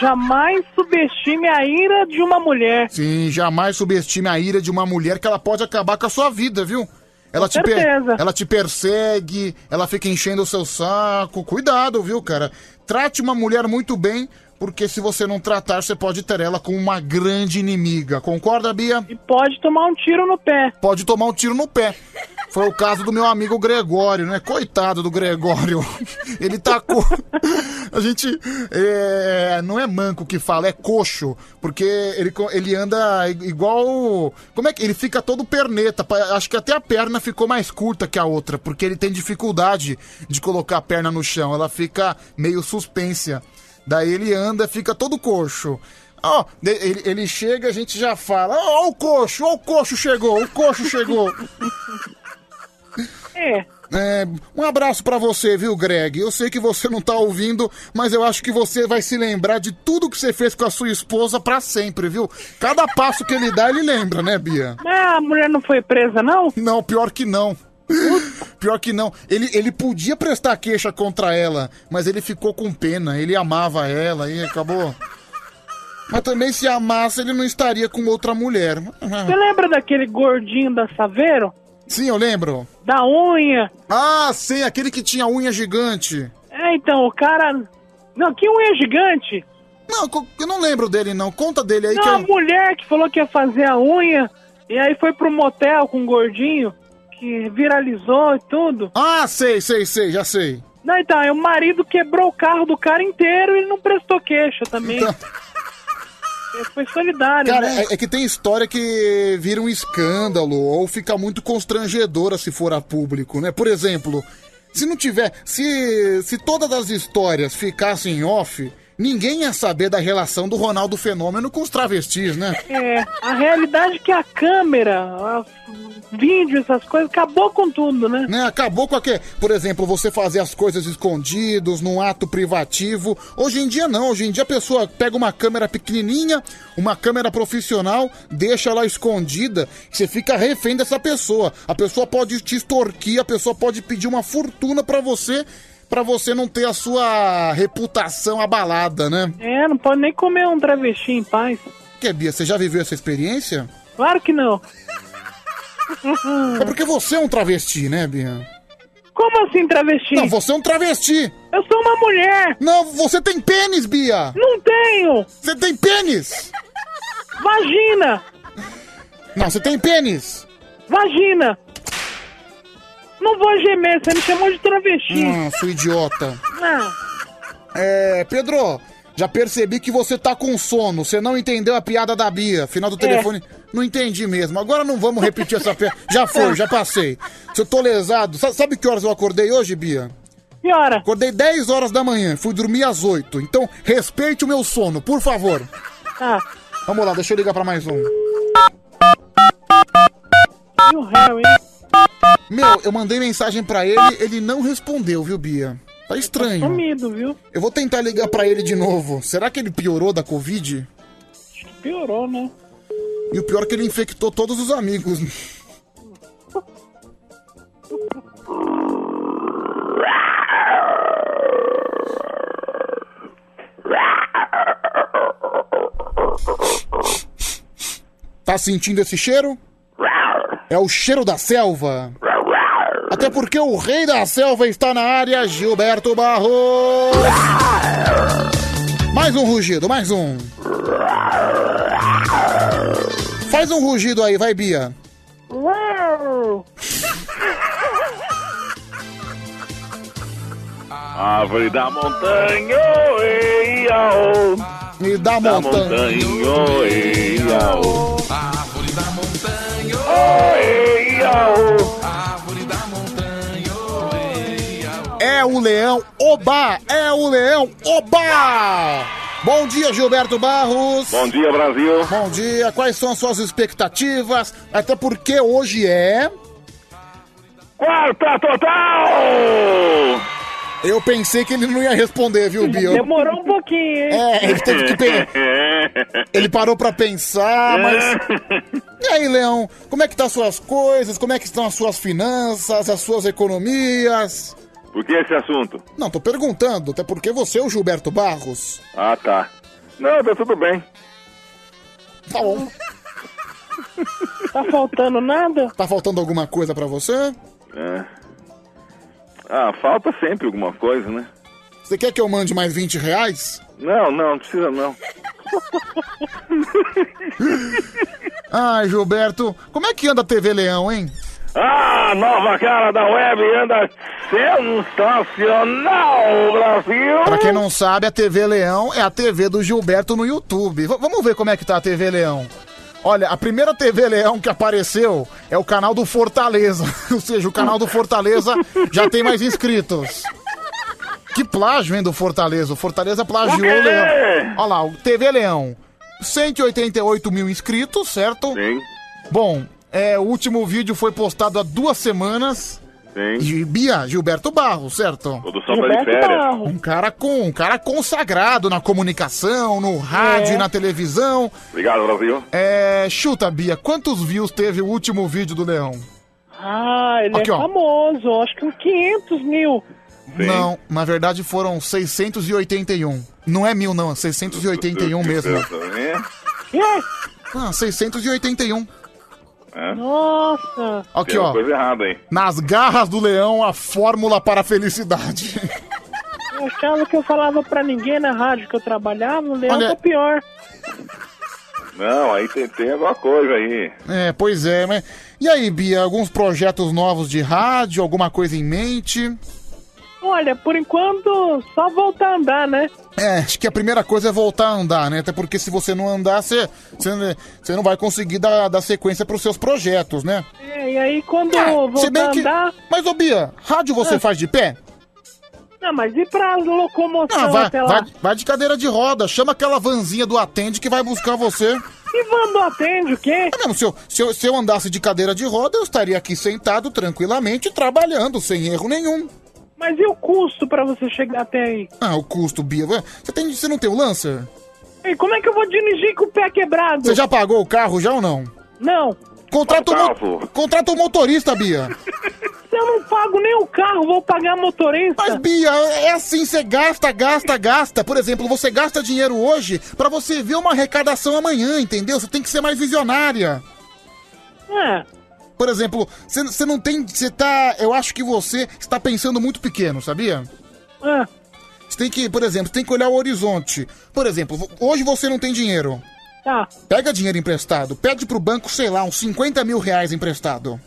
Jamais subestime a ira de uma mulher. Sim, jamais subestime a ira de uma mulher que ela pode acabar com a sua vida, viu? Ela Com te, per- ela te persegue, ela fica enchendo o seu saco. Cuidado, viu, cara? Trate uma mulher muito bem, porque se você não tratar, você pode ter ela como uma grande inimiga. Concorda, Bia? E pode tomar um tiro no pé. Pode tomar um tiro no pé. Foi o caso do meu amigo Gregório, né? Coitado do Gregório. Ele tacou. A gente. é, não é manco que fala, é coxo. Porque ele, ele anda igual. Como é que. Ele fica todo perneta. Acho que até a perna ficou mais curta que a outra. Porque ele tem dificuldade de colocar a perna no chão. Ela fica meio suspensa. Daí ele anda, fica todo coxo. Ó, de- ele, ele chega, a gente já fala: Ó, o coxo, ó, o coxo chegou, o coxo chegou. É. É, um abraço pra você, viu, Greg? Eu sei que você não tá ouvindo, mas eu acho que você vai se lembrar de tudo que você fez com a sua esposa pra sempre, viu? Cada passo que ele dá, ele lembra, né, Bia? Ah, a mulher não foi presa, não? Não, pior que não. Pior que não. Ele, ele podia prestar queixa contra ela, mas ele ficou com pena. Ele amava ela e acabou. Mas também se amasse, ele não estaria com outra mulher. Você lembra daquele gordinho da Saveiro? Sim, eu lembro. Da unha. Ah, sim, aquele que tinha unha gigante. É, então, o cara. Não, que unha gigante? Não, eu não lembro dele, não. Conta dele aí Não, que a eu... mulher que falou que ia fazer a unha e aí foi pro motel com um gordinho que viralizou e tudo. Ah, sei, sei, sei, já sei. Não, então, aí o marido quebrou o carro do cara inteiro e ele não prestou queixa também. Ele foi solidário, Cara, né? é, é que tem história que vira um escândalo ou fica muito constrangedora se for a público, né? Por exemplo, se não tiver. Se, se todas as histórias ficassem off, ninguém ia saber da relação do Ronaldo Fenômeno com os travestis, né? É, a realidade é que a câmera, vídeo, essas coisas, acabou com tudo, né? né? Acabou com aquele. Por exemplo, você fazer as coisas escondidos, num ato privativo. Hoje em dia não. Hoje em dia a pessoa pega uma câmera pequenininha, uma câmera profissional, deixa ela escondida, você fica refém dessa pessoa. A pessoa pode te extorquir, a pessoa pode pedir uma fortuna pra você, pra você não ter a sua reputação abalada, né? É, não pode nem comer um travesti em paz. Que Bia, você já viveu essa experiência? Claro que não. É porque você é um travesti, né, Bia? Como assim travesti? Não, você é um travesti. Eu sou uma mulher. Não, você tem pênis, Bia. Não tenho. Você tem pênis. Vagina. Não, você tem pênis. Vagina. Não vou gemer, você me chamou de travesti. Ah, sou idiota. Não. É, Pedro, já percebi que você tá com sono. Você não entendeu a piada da Bia. Final do telefone. Não entendi mesmo. Agora não vamos repetir essa piada. Já foi, já passei. Se eu tô lesado. Sa- Sabe que horas eu acordei hoje, Bia? Que hora? Acordei 10 horas da manhã. Fui dormir às 8. Então, respeite o meu sono, por favor. Tá. Vamos lá, deixa eu ligar pra mais um. E o hein? Meu, eu mandei mensagem pra ele, ele não respondeu, viu, Bia? Tá estranho. Sumido, viu? Eu vou tentar ligar pra ele de novo. Será que ele piorou da Covid? Piorou, né? E o pior é que ele infectou todos os amigos. Tá sentindo esse cheiro? É o cheiro da selva. Até porque o rei da selva está na área, Gilberto Barros. Mais um rugido, mais um. Faz um rugido aí, vai, Bia. Árvore da montanha, oi, aô. E da Da montanha. montanha, oi, aô. É o leão, oba! É o leão, oba! Bom dia, Gilberto Barros. Bom dia, Brasil. Bom dia, quais são as suas expectativas? Até porque hoje é. Quarta total! Eu pensei que ele não ia responder, viu, Bia? Demorou um pouquinho, hein? É, ele teve que pe- Ele parou pra pensar, mas. E aí, Leão, como é que tá as suas coisas? Como é que estão as suas finanças, as suas economias? Por que esse assunto? Não, tô perguntando, até porque você é o Gilberto Barros. Ah, tá. Não, tá tudo bem. Tá bom. Tá faltando nada? Tá faltando alguma coisa pra você? É. Ah, falta sempre alguma coisa, né? Você quer que eu mande mais 20 reais? Não, não, não precisa não. Ai, Gilberto, como é que anda a TV Leão, hein? Ah, nova cara da web anda sensacional, Brasil! Pra quem não sabe, a TV Leão é a TV do Gilberto no YouTube. V- vamos ver como é que tá a TV Leão. Olha, a primeira TV Leão que apareceu é o canal do Fortaleza. Ou seja, o canal do Fortaleza já tem mais inscritos. Que plágio, hein, do Fortaleza. O Fortaleza plagiou O Leão. Olha lá, o TV Leão. 188 mil inscritos, certo? Sim. Bom, é, o último vídeo foi postado há duas semanas. Sim. E Bia, Gilberto Barros, certo? Todo só tá de férias. Um cara com, um cara consagrado na comunicação, no rádio É. e na televisão. Obrigado, Brasil. É, chuta, Bia, quantos views teve o último vídeo do Leão? Ah, ele Aqui, é ó. famoso. Acho que uns 500 mil. Não, na verdade foram 681. Não é mil, não, é 681 mesmo. É. É? Ah, 681. É? Nossa. Aqui, ó. coisa errada aí. Nas garras do leão, a fórmula para a felicidade. Eu achava que eu falava pra ninguém na rádio que eu trabalhava, o Leão Olha- tá pior. Não, aí tem, tem alguma coisa aí. É, pois é, mas. E aí, Bia, alguns projetos novos de rádio, alguma coisa em mente? Olha, por enquanto, só voltar a andar, né? É, acho que a primeira coisa é voltar a andar, né? Até porque se você não andar, você, você, você não vai conseguir dar, dar sequência pros seus projetos, né? É, e aí quando se voltar bem a que- andar... Mas, ô Bia, rádio você Ah. faz de pé? Não, mas e pra locomoção Não, vai, até lá? vai, vai de cadeira de roda, chama aquela vanzinha do atende que vai buscar você. E Vando atende o quê? Ah, não, se eu, se, eu, se eu andasse de cadeira de roda, eu estaria aqui sentado tranquilamente, trabalhando, sem erro nenhum. Mas e o custo pra você chegar até aí? Ah, o custo, Bia. Você, tem, você não tem o Lancer? E como é que eu vou dirigir com o pé quebrado? Você já pagou o carro já ou não? Não. Contrata o, mo- contrata o motorista, Bia. Se eu não pago nem o carro, vou pagar motorista. Mas, Bia, é assim, você gasta, gasta, gasta. Por exemplo, você gasta dinheiro hoje pra você ver uma arrecadação amanhã, entendeu? Você tem que ser mais visionária. É. Por exemplo, você não tem. Você tá. Eu acho que você está pensando muito pequeno, sabia? É. Você tem que, por exemplo, tem que olhar o horizonte. Por exemplo, hoje você não tem dinheiro. Tá. Pega dinheiro emprestado, pede pro banco, sei lá, uns 50 mil reais emprestado.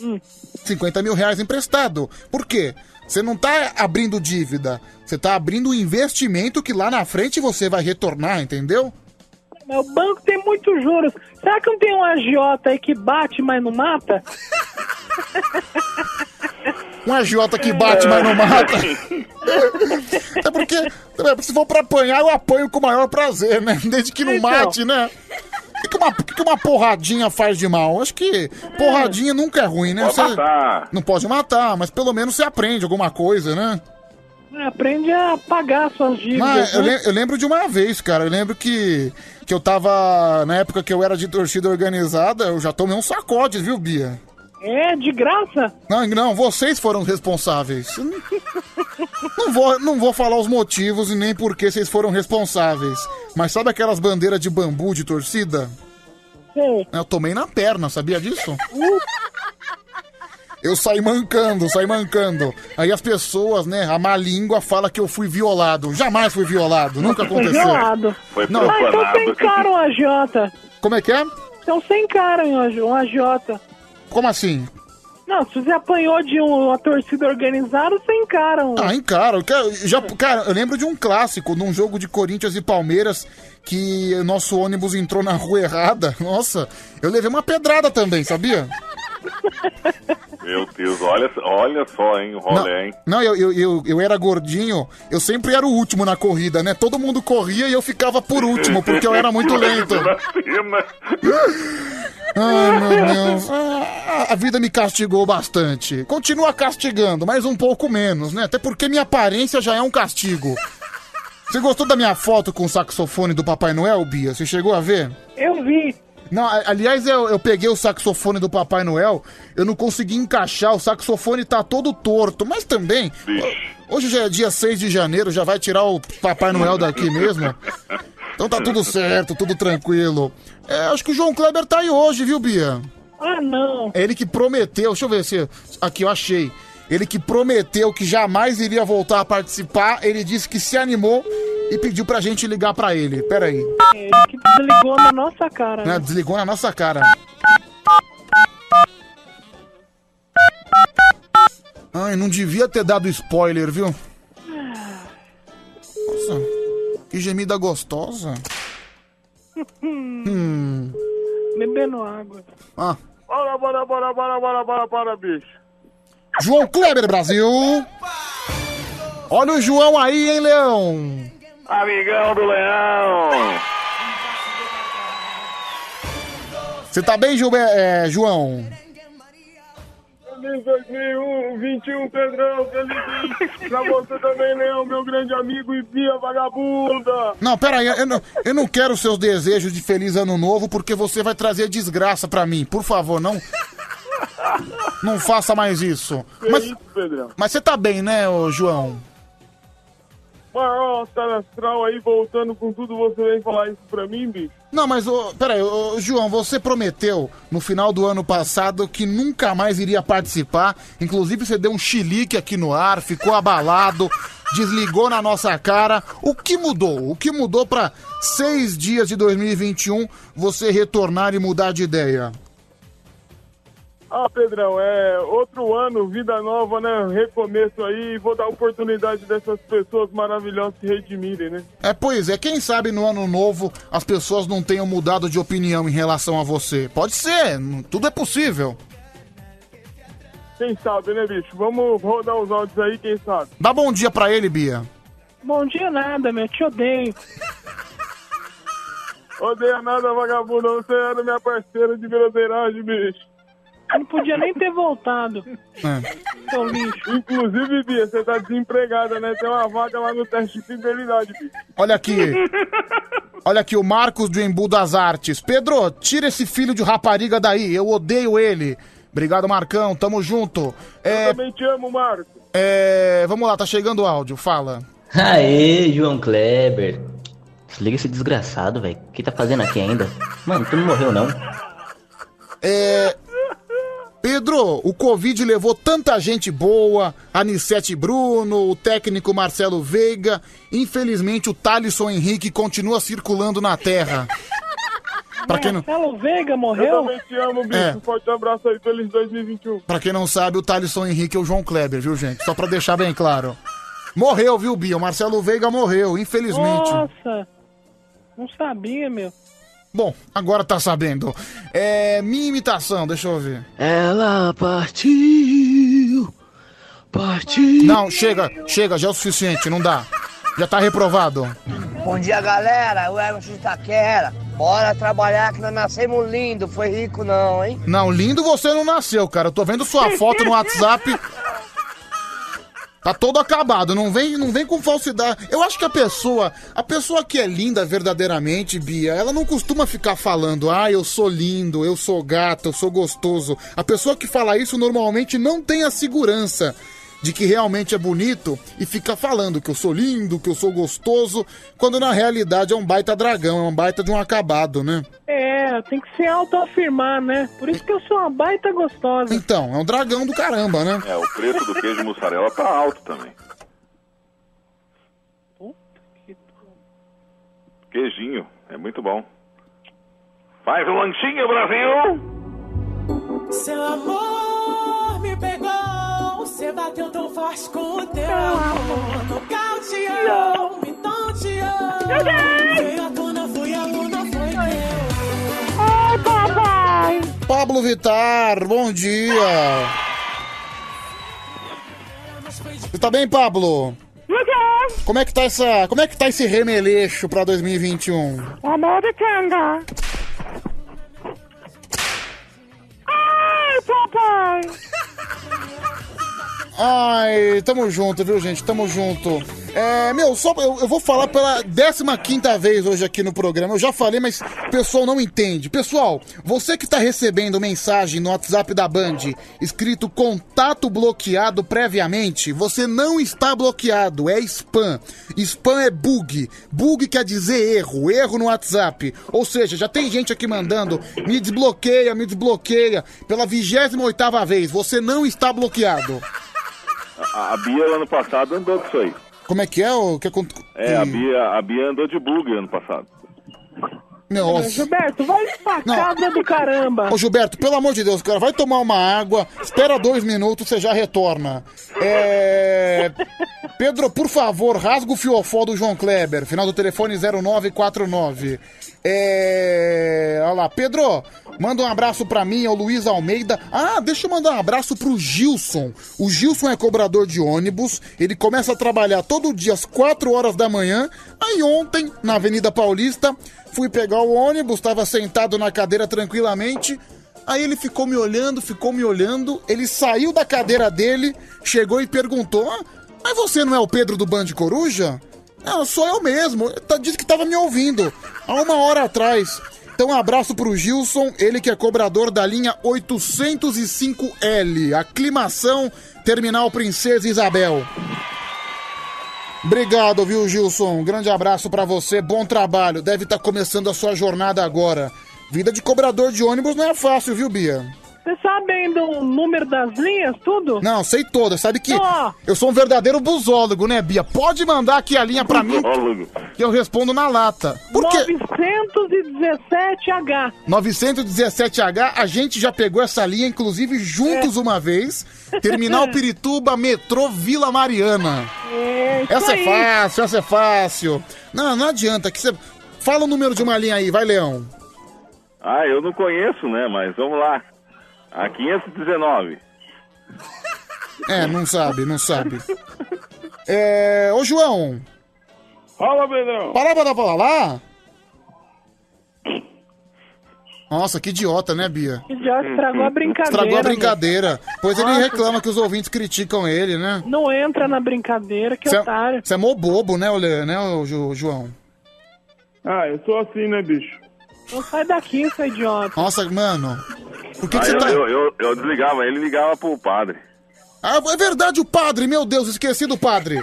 Hum. 50 mil reais emprestado. Por quê? Você não tá abrindo dívida, você tá abrindo um investimento que lá na frente você vai retornar, entendeu? Mas o banco tem muitos juros. Será que não tem um agiota aí que bate, mas não mata? Um agiota que bate, mas não mata. É porque, é, se for pra apanhar, eu apanho com o maior prazer, né? Desde que não Então. mate, né? O que, que uma, que que uma porradinha faz de mal? Acho que porradinha nunca é ruim, né? Pode Você- matar. Não pode matar, mas pelo menos você aprende alguma coisa, né? Aprende a pagar suas dívidas. Mas eu, né? le- eu lembro de uma vez, cara. Eu lembro que, que eu tava. Na época que eu era de torcida organizada, eu já tomei um sacode, viu, Bia? É, de graça? Não, não, vocês foram responsáveis. Eu Não, vou, não vou falar os motivos e nem por que vocês foram responsáveis. Mas sabe aquelas bandeiras de bambu de torcida? Sei. Eu tomei na perna, sabia disso? Eu saí mancando, saí mancando. Aí as pessoas, né, a má língua fala que eu fui violado. Jamais fui violado, nunca Foi aconteceu. violado. Foi Não. Ah, então você encara um agiota. Como é que é? Então você encara um agi- agiota. Como assim? Não, se você apanhou de um- uma torcida organizada, você encara um. Ah, quero- já, cara, eu lembro de um clássico, num jogo de Corinthians e Palmeiras, que nosso ônibus entrou na rua errada. Nossa, eu levei uma pedrada também, sabia? Meu Deus, olha, olha só, hein, o rolê, hein? Não, eu, eu, eu, eu era gordinho, eu sempre era o último na corrida, né? Todo mundo corria e eu ficava por último, porque eu era muito lento. Ai, meu Deus. Ah, A vida me castigou bastante. Continua castigando, mas um pouco menos, né? Até porque minha aparência já é um castigo. Você gostou da minha foto com o saxofone do Papai Noel, Bia? Você chegou a ver? Eu vi. Não, aliás, eu, eu peguei o saxofone do Papai Noel, eu não consegui encaixar, o saxofone tá todo torto, mas também. Hoje já é dia 6 de janeiro, já vai tirar o Papai Noel daqui mesmo. Então tá tudo certo, tudo tranquilo. É, acho que o João Kleber tá aí hoje, viu, Bia? Ah, não. É ele que prometeu, deixa eu ver se. Aqui eu achei. Ele que prometeu que jamais iria voltar a participar, ele disse que se animou e pediu pra gente ligar pra ele. Pera aí. Ele que desligou na nossa cara. Né? Desligou na nossa cara. Ai, não devia ter dado spoiler, viu? Nossa, que gemida gostosa. Hum. Bebendo água. Ah. Bora, bora, bora, bora, bora, bora, bora, bicho. João Kleber Brasil. Olha o João aí, hein, Leão? Amigão do Leão! Você tá bem, Gilbe- é, João? Feliz 2021, Pedrão. Feliz pra você também, Leão, meu grande amigo e Bia Vagabunda. Não, pera aí, eu não, eu não quero seus desejos de feliz ano novo porque você vai trazer desgraça pra mim. Por favor, não. Não faça mais isso. Que Mas, isso, Pedrão? mas você tá bem, né, ô João? maior astral aí voltando com tudo, você vem falar isso pra mim, bicho? Não, mas, ô, peraí, ô, João, você prometeu no final do ano passado que nunca mais iria participar. Inclusive, você deu um chilique aqui no ar, ficou abalado, desligou na nossa cara. O que mudou? O que mudou pra seis dias de 2021 você retornar e mudar de ideia? Ah, Pedrão, é outro ano, vida nova, né? Recomeço aí, vou dar oportunidade dessas pessoas maravilhosas se redimirem, né? É, pois é, quem sabe no ano novo as pessoas não tenham mudado de opinião em relação a você. Pode ser, tudo é possível. Quem sabe, né, bicho? Vamos rodar os áudios aí, quem sabe? Dá bom dia pra ele, Bia. Bom dia nada, meu. Te odeio. Odeia nada, vagabundo. Você era minha parceira de broderagem, bicho. Não podia nem ter voltado. É. Seu lixo. Inclusive, Bia, você tá desempregada, né? Tem uma vaga lá no teste de fidelidade, bicho. Olha aqui. Olha aqui, o Marcos do Embu das Artes. Pedro, tira esse filho de rapariga daí, eu odeio ele. Obrigado, Marcão, tamo junto. Eu É, também te amo, Marco. é, vamos lá, tá chegando o áudio, fala. Aê, João Kleber. Desliga esse desgraçado, velho. O que tá fazendo aqui ainda? Mano, tu não morreu, não? É. Pedro, o Covid levou tanta gente boa, Anissete Bruno, o técnico Marcelo Veiga. Infelizmente, o Thalisson Henrique continua circulando na Terra. Pra quem não, Marcelo Veiga Eu morreu? também te amo, bicho. É. Forte abraço aí, feliz 2021. pra quem não sabe, o Thalisson Henrique é o João Kleber, viu, gente? Só pra deixar bem claro. Morreu, viu, Bia? O Marcelo Veiga morreu, infelizmente. Nossa. Não sabia, meu. Bom, agora tá sabendo. É. Minha imitação, deixa eu ver. Ela partiu. Partiu. Não, chega, chega, já é o suficiente, não dá. Já tá reprovado. Bom dia, galera. O Emerson de Itaquera. Bora trabalhar que nós nascemos lindo. Foi rico não, hein? Não, lindo você não nasceu, cara. Eu tô vendo sua foto no WhatsApp. Tá todo acabado, não vem, não vem com falsidade. Eu acho que a pessoa, a pessoa que é linda verdadeiramente, Bia, ela não costuma ficar falando, ah, eu sou lindo, eu sou gato, eu sou gostoso. A pessoa que fala isso normalmente não tem a segurança de que realmente é bonito e fica falando que eu sou lindo, que eu sou gostoso, quando na realidade é um baita dragão, é um baita de um acabado, né? É, tem que se autoafirmar, né? Por isso que eu sou uma baita gostosa. Então, é um dragão do caramba, né? É, o preço do queijo mussarela tá alto também. Queijinho, é muito bom. Faz um lanchinho, Brasil! Seu amor me pegou, você bateu tão forte com o teu amor. Nocauteou, me tonteou. Veio à tona, fui aluna, foi eu. Ai, papai! Pablo Vitar, bom dia. Você tá bem, Pablo? Como é que tá essa, como é que tá esse remeleixo pra 2021? Amor de canga. Ai, papai! Ai, tamo junto, viu, gente? Tamo junto. É, meu, só eu, eu vou falar pela 15 vez hoje aqui no programa. Eu já falei, mas o pessoal não entende. Pessoal, você que tá recebendo mensagem no WhatsApp da Band escrito contato bloqueado previamente, você não está bloqueado, é spam. Spam é bug. Bug quer dizer erro, erro no WhatsApp. Ou seja, já tem gente aqui mandando me desbloqueia, me desbloqueia pela 28ª vez. Você não está bloqueado. A, a Bia, ano passado, andou com isso aí. Como é que é? O que acon- É, a Bia, a Bia andou de bug ano passado. Nossa. Gilberto, vai pra casa do caramba. Ô Gilberto, pelo amor de Deus, cara, vai tomar uma água, espera dois minutos, você já retorna. É... Pedro, por favor, rasga o fiofó do João Kleber, final do telefone 0949. É... Olha lá, Pedro, manda um abraço pra mim, ao Luiz Almeida. Ah, deixa eu mandar um abraço pro Gilson. O Gilson é cobrador de ônibus, ele começa a trabalhar todo dia às 4 horas da manhã. Aí ontem, na Avenida Paulista, fui pegar o ônibus, estava sentado na cadeira tranquilamente. Aí ele ficou me olhando, ficou me olhando. Ele saiu da cadeira dele, chegou e perguntou: ah, Mas você não é o Pedro do Band Coruja? Não, sou eu mesmo. Tá- Disse que estava me ouvindo há uma hora atrás. Então, um abraço pro Gilson, ele que é cobrador da linha 805L, aclimação Terminal Princesa Isabel. Obrigado, viu, Gilson? Um grande abraço pra você, bom trabalho. Deve estar começando a sua jornada agora. Vida de cobrador de ônibus não é fácil, viu, Bia? Você sabe ainda o número das linhas, tudo? Não, sei todas. Sabe que Ó. eu sou um verdadeiro busólogo, né, Bia? Pode mandar aqui a linha pra mim que eu respondo na lata. Por quê? 917H. 917H, a gente já pegou essa linha, inclusive, juntos uma vez. Terminal Pirituba, metrô Vila Mariana. É, isso Essa aí. é fácil, essa é fácil. Não, não adianta. Que você... Fala o número de uma linha aí, vai, Leão. Ah, eu não conheço, né? Mas vamos lá. A 519. É, não sabe, não sabe. É. Ô, João. Fala, Pedrão. Para pra dar pra lá. Nossa, que idiota, né, Bia? Já estragou a brincadeira. Estragou a meu. brincadeira. Pois ele reclama que os ouvintes criticam ele, né? Não entra na brincadeira, que Você é, otário. você é mó bobo, né, Ole, né, João? Ah, eu sou assim, né, bicho? Não sai daqui, seu idiota. Nossa, mano. Por que, que Ah, você eu, tá. eu, eu, eu desligava, ele ligava pro padre. Ah, é verdade, o padre, meu Deus, esqueci do padre.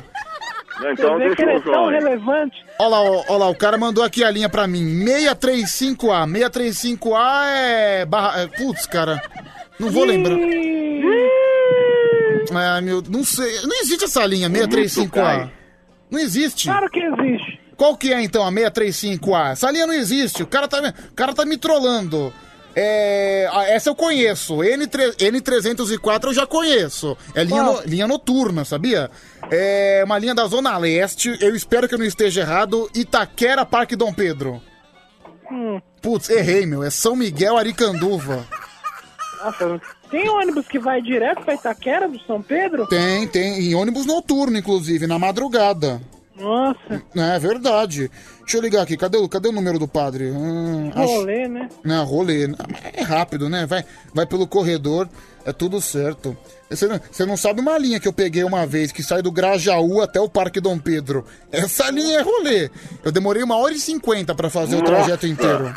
Então que deixa ele o é tão relevante. Olha lá, ó lá, o cara mandou aqui a linha pra mim. 635A. 635A é. Barra... é, Putz, cara. Não vou lembrar. Ah, meu. Não sei. Não existe essa linha, 635A. Não existe. Claro que existe. Qual que é então a 635A? Essa linha não existe. O cara tá, me- o cara tá me trollando. É, ah, essa eu conheço. N3, N304 eu já conheço. É linha, no- linha noturna, sabia? É uma linha da Zona Leste. Eu espero que eu não esteja errado. Itaquera, Parque Dom Pedro. Hum. Putz, errei, meu. É São Miguel, Aricanduva. Nossa, tem ônibus que vai direto pra Itaquera do São Pedro? Tem, tem. Em ônibus noturno, inclusive, na madrugada. Nossa, É verdade. Deixa eu ligar aqui. Cadê, o- cadê o número do padre? Hum, acho- rolê, né? Não, rolê. É rápido, né? Vai, vai pelo corredor, é tudo certo. Você não, você não sabe uma linha que eu peguei uma vez, que sai do Grajaú até o Parque Dom Pedro. Essa linha é rolê. Eu demorei uma hora e cinquenta pra fazer o trajeto Nossa. inteiro.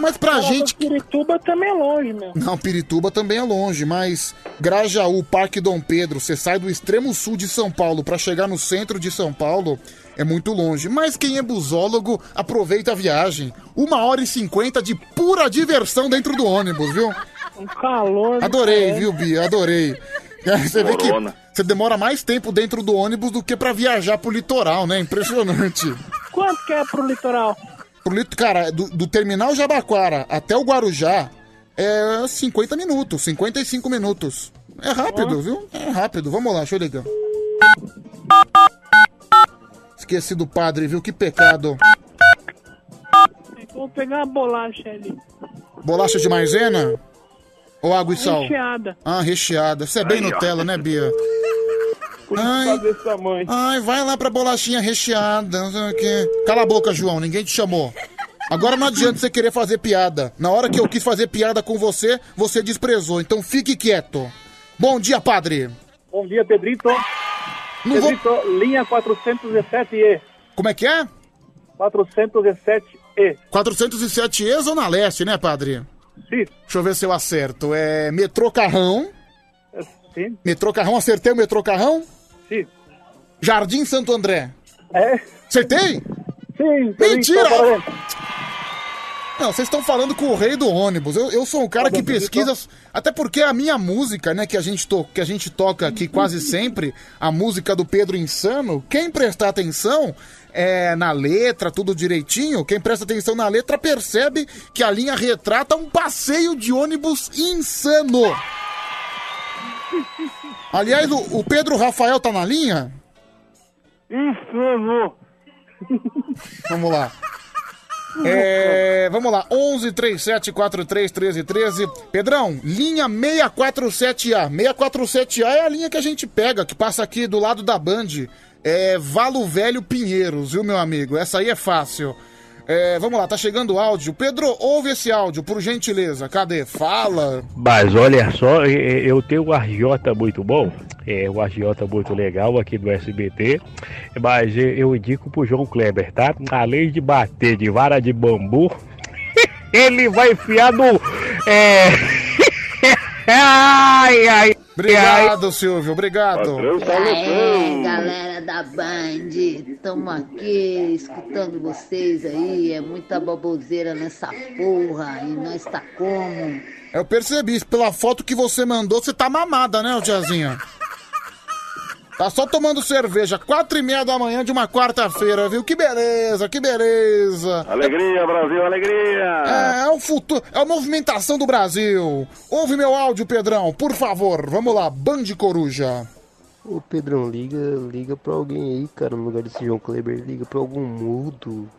Mas pra gente... Pirituba também é longe, meu. Não, Pirituba também é longe, mas Grajaú, Parque Dom Pedro, você sai do extremo sul de São Paulo pra chegar no centro de São Paulo, é muito longe. Mas quem é busólogo, aproveita a viagem. Uma hora e cinquenta de pura diversão dentro do ônibus, viu? Um calor. do Adorei, viu, Bia? Adorei. É, Você vê que você demora mais tempo dentro do ônibus do que pra viajar pro litoral, né? Impressionante. Quanto que é pro litoral? Pro lit... Cara, do, do terminal Jabaquara até o Guarujá é 50 minutos, 55 minutos. É rápido, viu? É rápido. Vamos lá, deixa eu ligar. Esqueci do padre, viu? Que pecado. Vou pegar uma bolacha ali. Bolacha de maisena? Ou água e sal? Recheada. Ah, recheada. Você é bem Aí, ó. Nutella, né, Bia? Por isso Ai. tá desse tamanho. Ai, vai lá pra bolachinha recheada, não sei o quê. Cala a boca, João, ninguém te chamou. Agora não adianta você querer fazer piada. Na hora que eu quis fazer piada com você, você desprezou. Então fique quieto. Bom dia, padre. Bom dia, Pedrito. Não vou- Pedrito, linha 407E. Como é que é? 407E. 407E, Zona Leste, né, padre? Sim. Deixa eu ver se eu acerto. É metrô Carrão. Sim. Metrô Carrão, acertei o metrô Carrão? Sim. Jardim Santo André. É? Acertei? Sim. Mentira! Não, vocês estão falando com o rei do ônibus. Eu, eu sou um cara que pesquisa. Até porque a minha música, né, que a, gente to, que a gente toca aqui quase sempre, a música do Pedro Insano, quem prestar atenção é, na letra, tudo direitinho, quem presta atenção na letra percebe que a linha retrata um passeio de ônibus insano. Aliás, o, o Pedro Rafael tá na linha? Insano. Vamos lá. É, vamos lá, 11 37 43 13 13. Pedrão, linha 647A. 647A é a linha que a gente pega, que passa aqui do lado da Band. É Valo Velho Pinheiros, viu, meu amigo? Essa aí é fácil. É, vamos lá, tá chegando o áudio. Pedro, ouve esse áudio, por gentileza. Cadê? Fala. Mas olha só, eu tenho um agiota muito bom, é um agiota muito legal aqui do SBT, mas eu indico pro João Kleber, tá? Além de bater de vara de bambu, ele vai enfiar no. É. ai, ai. Obrigado, Silvio, obrigado. É, galera da Band, estamos aqui escutando vocês aí, é muita baboseira nessa porra, e nós tá como? Eu percebi, pela foto que você mandou, você tá mamada, né, tiazinha? Tá só tomando cerveja, quatro e meia da manhã de uma quarta-feira, viu? Que beleza, que beleza. Alegria, Brasil, alegria. É, é o futuro, é a movimentação do Brasil. Ouve meu áudio, Pedrão, por favor. Vamos lá, Band Coruja. Ô Pedrão, liga, liga pra alguém aí, cara, no lugar desse João Kleber, liga pra algum mudo,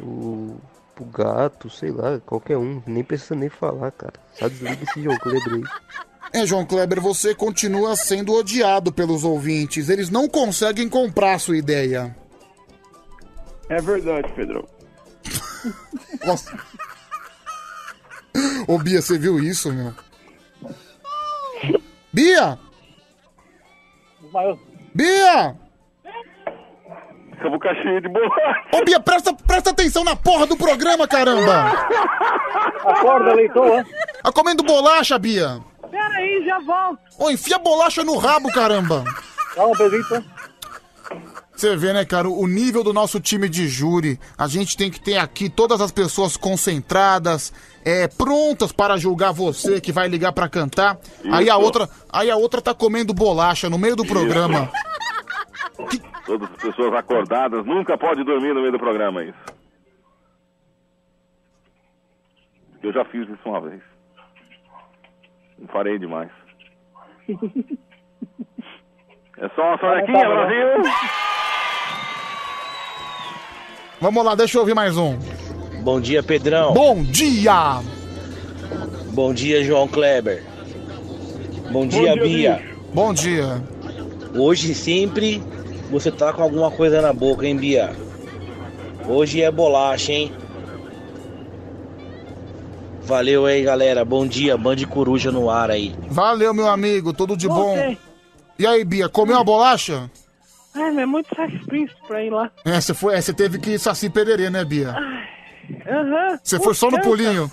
o, pro gato, sei lá, qualquer um, nem precisa nem falar, cara. Só desliga esse João Kleber aí. É, João Kleber, você continua sendo odiado pelos ouvintes. Eles não conseguem comprar a sua ideia. É verdade, Pedrão. Nossa. Ô, Bia, você viu isso, meu? Bia! Bia! Com a boca cheia de bolacha. Ô, Bia, presta, presta atenção na porra do programa, caramba! Acorda, leitor. Tá comendo bolacha, Bia? Pera aí, já volto. Ô, enfia bolacha no rabo, caramba! Calma, Pedrito. Você vê, né, cara, o nível do nosso time de júri. A gente tem que ter aqui todas as pessoas concentradas, é, prontas para julgar você que vai ligar pra cantar. Aí a Isso. outra, aí a outra tá comendo bolacha no meio do programa. Todas as pessoas acordadas, nunca pode dormir no meio do programa, isso. Eu já fiz isso uma vez. Farei demais. É só uma sonequinha, Brasil! Vamos lá, deixa eu ouvir mais um. Bom dia, Pedrão. Bom dia! Bom dia, João Kleber. Bom dia, dia, Bia. Bom dia. Hoje sempre você tá com alguma coisa na boca, hein, Bia? Hoje é bolacha, hein? Valeu aí, galera. Bom dia, Band Coruja no ar aí. Valeu, meu amigo, tudo de bom. E aí, Bia, comeu a bolacha? Ai, mas é muito sacrifício pra ir lá. É, você foi, é, você teve que ir saci pererê, né, Bia? Aham. Você foi só no pulinho.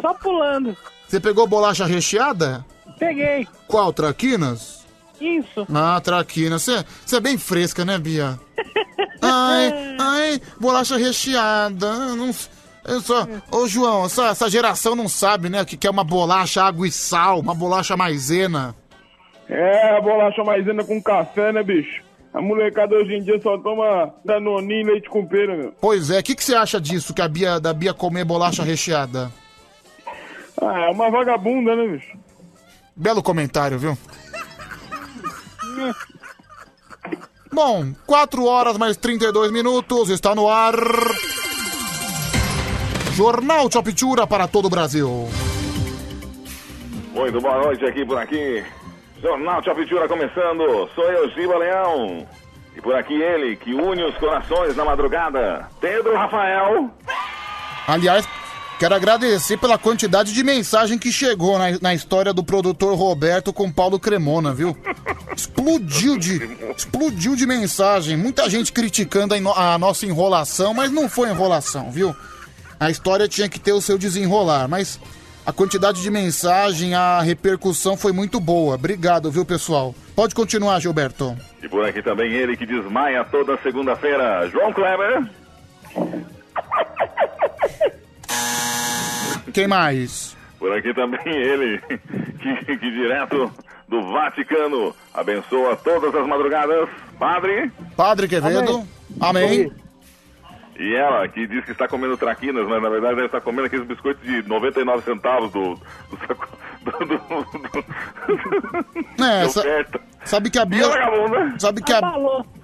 Só pulando. Você pegou bolacha recheada? Peguei. Qual, traquinas? Isso. Ah, traquinas. Você você é bem fresca, né, Bia? Ai, ai, bolacha recheada. Não, só, ô João, essa, essa geração não sabe, né, que que é uma bolacha água e sal, uma bolacha maisena. É, a bolacha maisena com café, né, bicho? A molecada hoje em dia só toma danoninho e leite com pera, meu. Pois é, o que, que você acha disso, que a Bia, da Bia comer bolacha recheada? Ah, é uma vagabunda, né, bicho? Belo comentário, viu? Bom, 4 horas mais 32 minutos, está no ar. Jornal Chopitura para todo o Brasil. Muito boa noite aqui por aqui. Jornal Chapitura começando. Sou eu, Giba Leão. E por aqui ele, que une os corações na madrugada. Pedro Rafael. Aliás, quero agradecer pela quantidade de mensagem que chegou na, na história do produtor Roberto com Paulo Cremona, viu? Explodiu de, explodiu de mensagem. Muita gente criticando a, a nossa enrolação, mas não foi enrolação, viu? A história tinha que ter o seu desenrolar, mas a quantidade de mensagem, a repercussão foi muito boa. Obrigado, viu, pessoal? Pode continuar, Gilberto. E por aqui também ele que desmaia toda segunda-feira. João Kleber. Quem mais? Por aqui também ele, que, que direto do Vaticano abençoa todas as madrugadas. Padre. Padre Quevedo. Amém. E ela, que diz que está comendo traquinas, mas na verdade deve estar comendo aqueles biscoitos de 99 centavos do, do saco. Do, do, do, É, sa- sabe que a Bia. Sabe que a.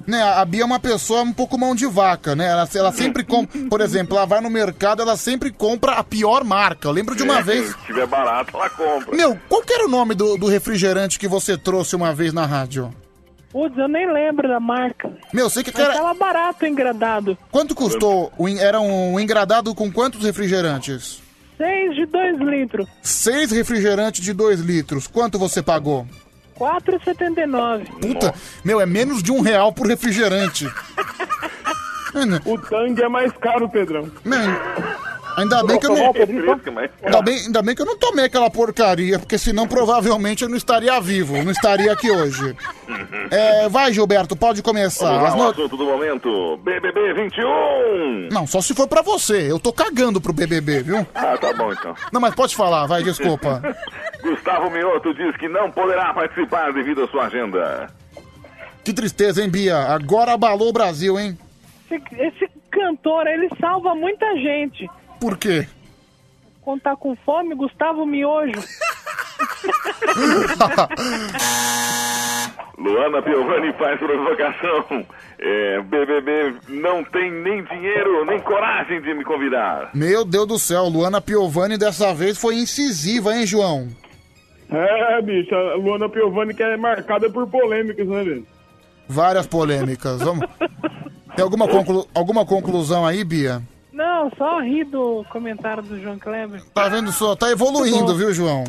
Né, a Bia é uma pessoa um pouco mão de vaca, né? Ela, ela sempre compra. Por exemplo, ela vai no mercado, ela sempre compra a pior marca. Eu lembro de uma É, vez. Se tiver barato, ela compra. Meu, qual que era o nome do, do refrigerante que você trouxe uma vez na rádio? Putz, eu nem lembro da marca. Meu, sei que Mas era. tava barato o engradado. Quanto custou? O en- Era um engradado com quantos refrigerantes? Seis de dois litros. Seis refrigerantes de 2 litros. Quanto você pagou? 4,79. Puta, meu, é menos de um real por refrigerante. O tangue é mais caro, Pedrão. Man, Ainda bem que eu não. Ainda bem, ainda bem que eu não tomei aquela porcaria, porque senão provavelmente eu não estaria vivo, não estaria aqui hoje. É, vai, Gilberto, pode começar. Vamos lá, o no- assunto do momento. BBB 21. Não, só se for pra você. Eu tô cagando pro BBB, viu? Ah, tá bom então. Não, mas pode falar, vai, desculpa. Gustavo Mioto diz que não poderá participar devido à sua agenda. Que tristeza, hein, Bia? Agora abalou o Brasil, hein? Esse, esse cantor, ele salva muita gente. Por quê? Quando tá com fome, Gustavo Miojo. Luana Piovani faz provocação. É, BBB não tem nem dinheiro, nem coragem de me convidar. Meu Deus do céu, Luana Piovani dessa vez foi incisiva, hein, João? É, bicho, a Luana Piovani que é marcada por polêmicas, né, velho? Várias polêmicas. Vamos. Tem alguma, conclu... alguma conclusão aí, Bia? Não, só ri do comentário do João Kleber. Tá vendo só? Tá evoluindo, viu, João?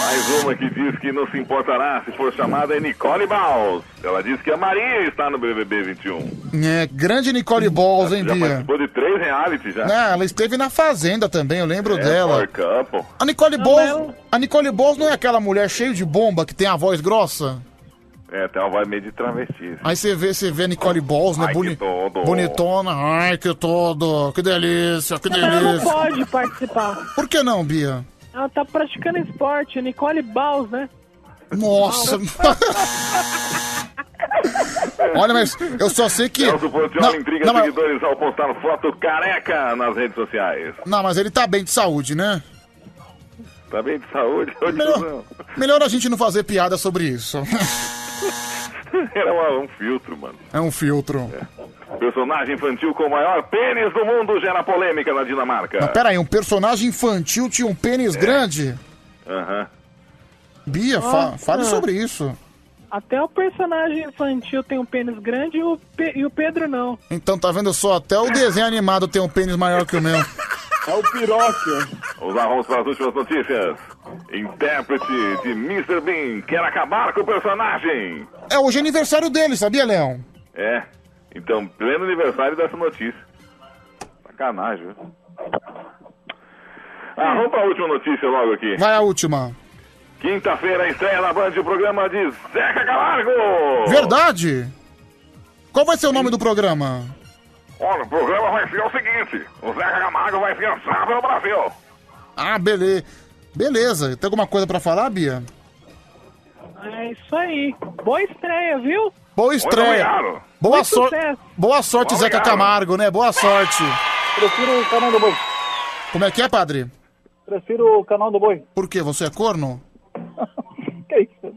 Mais uma que diz que não se importará se for chamada é Nicole Baus. Ela diz que a Maria está no BBB 21. É, grande Nicole Balls, hein, Já Bia? participou de três reality já. É, ela esteve na Fazenda também, eu lembro É, dela. Couple. A Nicole Balls, a Nicole Balls não é aquela mulher cheia de bomba que tem a voz grossa? É, tem uma voz meio de travesti. Aí você vê, você vê a Nicole Balls, né? Ai, boni- que todo. Bonitona. Ai, que todo. Que delícia, que Mas ela não delícia. pode participar. Por que não, Bia? Ela tá praticando esporte. Nicole Baus, né? Nossa. Olha, mas eu só sei que. Celso Portioli Não, intriga não, mas- seguidores ao postar foto careca nas redes sociais. Não, mas ele tá bem de saúde, né? Tá bem de saúde? Hoje Melhor, não. melhor a gente não fazer piada sobre isso. Era uma- um filtro, mano. É um filtro. Personagem infantil com o maior pênis do mundo gera polêmica na Dinamarca. Mas pera aí, um personagem infantil tinha um É. pênis grande? Aham. Bia, fa- fale sobre isso. Até o personagem infantil tem um pênis grande e o, Pe- e o Pedro não. Então tá vendo só, até o desenho animado tem um pênis maior que o meu. É o Piróquio. Os arromos para as últimas notícias. Intérprete de Mr. Bean quer acabar com o personagem. É hoje é aniversário dele, sabia, Leão? É. Então, pleno aniversário dessa notícia. Sacanagem, viu? Ah, vamos para a última notícia logo aqui. Vai a última. Quinta-feira estreia na Band o programa de Zeca Camargo. Verdade? Qual vai ser o nome do programa? Olha, o programa vai ser o seguinte: o Zeca Camargo vai viajar pelo Brasil. Ah, beleza. Beleza. Tem alguma coisa pra falar, Bia? É isso aí. Boa estreia, viu? Boa estreia. Boa, Muito sor... sucesso. Boa sorte, Zeca. Camargo, né? Boa sorte. Prefiro o canal do boi. Como é que é, padre? Prefiro o canal do boi. Por quê? Você é corno? Que isso?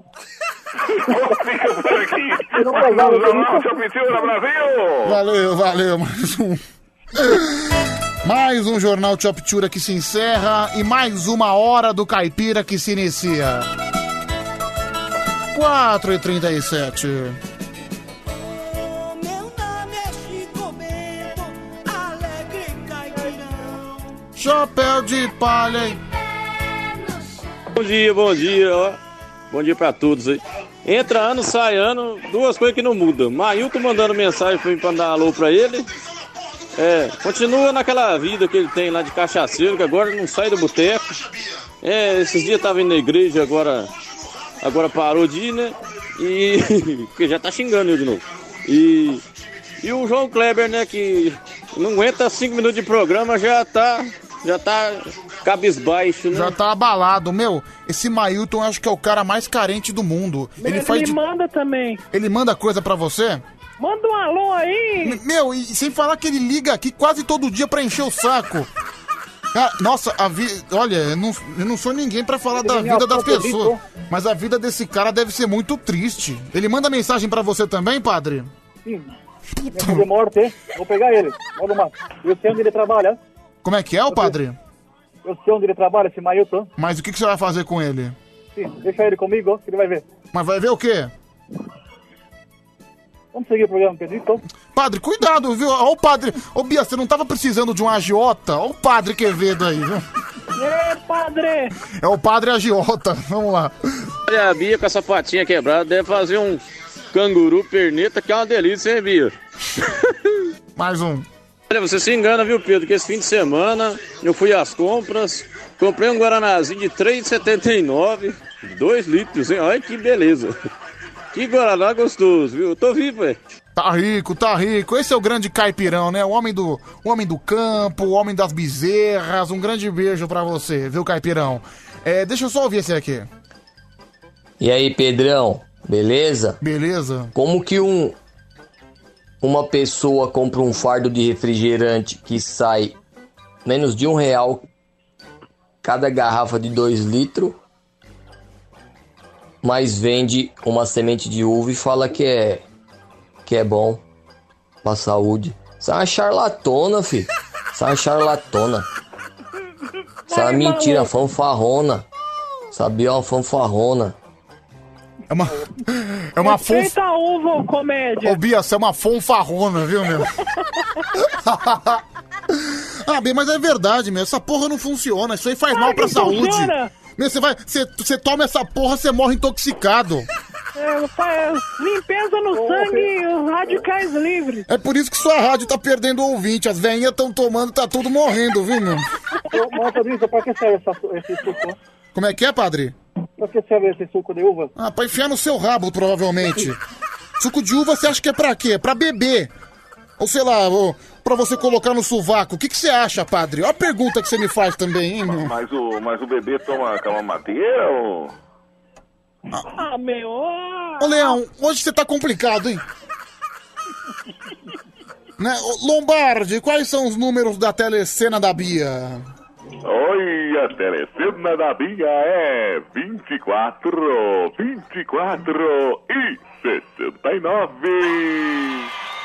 Fica por aqui. não pegava, Brasil. Valeu, valeu. Mais um. Mais um Jornal Choptura que se encerra e mais uma hora do Caipira que se inicia. 4 e 37 Chapéu de palha. hein? Bom dia, bom dia, ó. Bom dia pra todos aí. Entra ano, sai ano, duas coisas que não mudam. Mailton mandando mensagem pra mim pra dar alô pra ele. É, continua naquela vida que ele tem lá de cachaceiro, que agora não sai do boteco. É, esses dias tava indo na igreja, agora, agora parou de ir, né? E. porque já tá xingando eu de novo. E. E o João Kleber, né, que não aguenta cinco minutos de programa, já tá. Já tá cabisbaixo, né? Já tá abalado. Meu, esse Mailton eu acho que é o cara mais carente do mundo. Ele faz de... manda também. Ele manda coisa pra você? Manda um alô aí. Meu, e sem falar que ele liga aqui quase todo dia pra encher o saco. Cara, nossa, a vida. Olha, eu não, eu não sou ninguém pra falar da é vida das pessoas. Mas a vida desse cara deve ser muito triste. Ele manda mensagem pra você também, padre? Sim. Minha de morte, hein? Vou pegar ele. Olha uma. Eu sei onde ele trabalha. Como é que é, o padre? Eu sei onde ele trabalha, esse Mailton. Mas o que, que você vai fazer com ele? Sim, deixa ele comigo, que ele vai ver. Mas vai ver o quê? Vamos seguir o programa, Pedrito. Padre, cuidado, viu? Ó o padre. Ô, Bia, você não tava precisando de um agiota? Ó o padre Quevedo aí, viu? Ê, padre! É o padre agiota. Vamos lá. Olha, a Bia com essa patinha quebrada deve fazer um canguru perneta que é uma delícia, hein, Bia? Mais um. Olha, você se engana, viu, Pedro? Que esse fim de semana eu fui às compras, comprei um Guaranazinho de 3,79, 2 litros, hein? Olha que beleza. Que Guaraná gostoso, viu? Eu tô vivo, é. Tá rico, tá rico. Esse é o grande caipirão, né? O homem do, o homem do campo, o homem das bezerras. Um grande beijo pra você, viu, caipirão? É, deixa eu só ouvir esse aqui. E aí, Pedrão, beleza? Beleza. Como que um uma pessoa compra um fardo de refrigerante que sai menos de um real cada garrafa de dois litros, mas vende uma semente de uva e fala que é que é bom pra saúde. Isso é uma charlatona, filho. Isso é uma charlatona. Isso é uma mentira, fanfarrona. Sabia? Uma fanfarrona. É uma. É uma a uva, ô comédia. Ô, Bia, você é uma fonfarrona, viu, meu? ah, bem, mas é verdade, meu. Essa porra não funciona. Isso aí faz mal pra saúde. funciona. Meu, você vai. Você, você toma essa porra, você morre intoxicado. É, limpeza no sangue os radicais livres. É por isso que sua rádio tá perdendo ouvinte. As veinhas estão tomando, tá tudo morrendo, viu, meu? Ô, motorista, pra que serve essa, esse suco? Como é que é, padre? Pra que serve esse suco de uva? Ah, pra enfiar no seu rabo, provavelmente. Suco de uva você acha que é pra quê? Pra beber. Ou sei lá, ou pra você colocar no sovaco. O que, que você acha, padre? Olha a pergunta que você me faz também, hein, meu? Mas o, mas o bebê toma calamadeira ou... Ah, meu. Ô, Leão, hoje você tá complicado, hein? né? Ô, Lombardi, quais são os números da telecena da Bia? Oi, a telecena da Bia é 24, 24 e 69.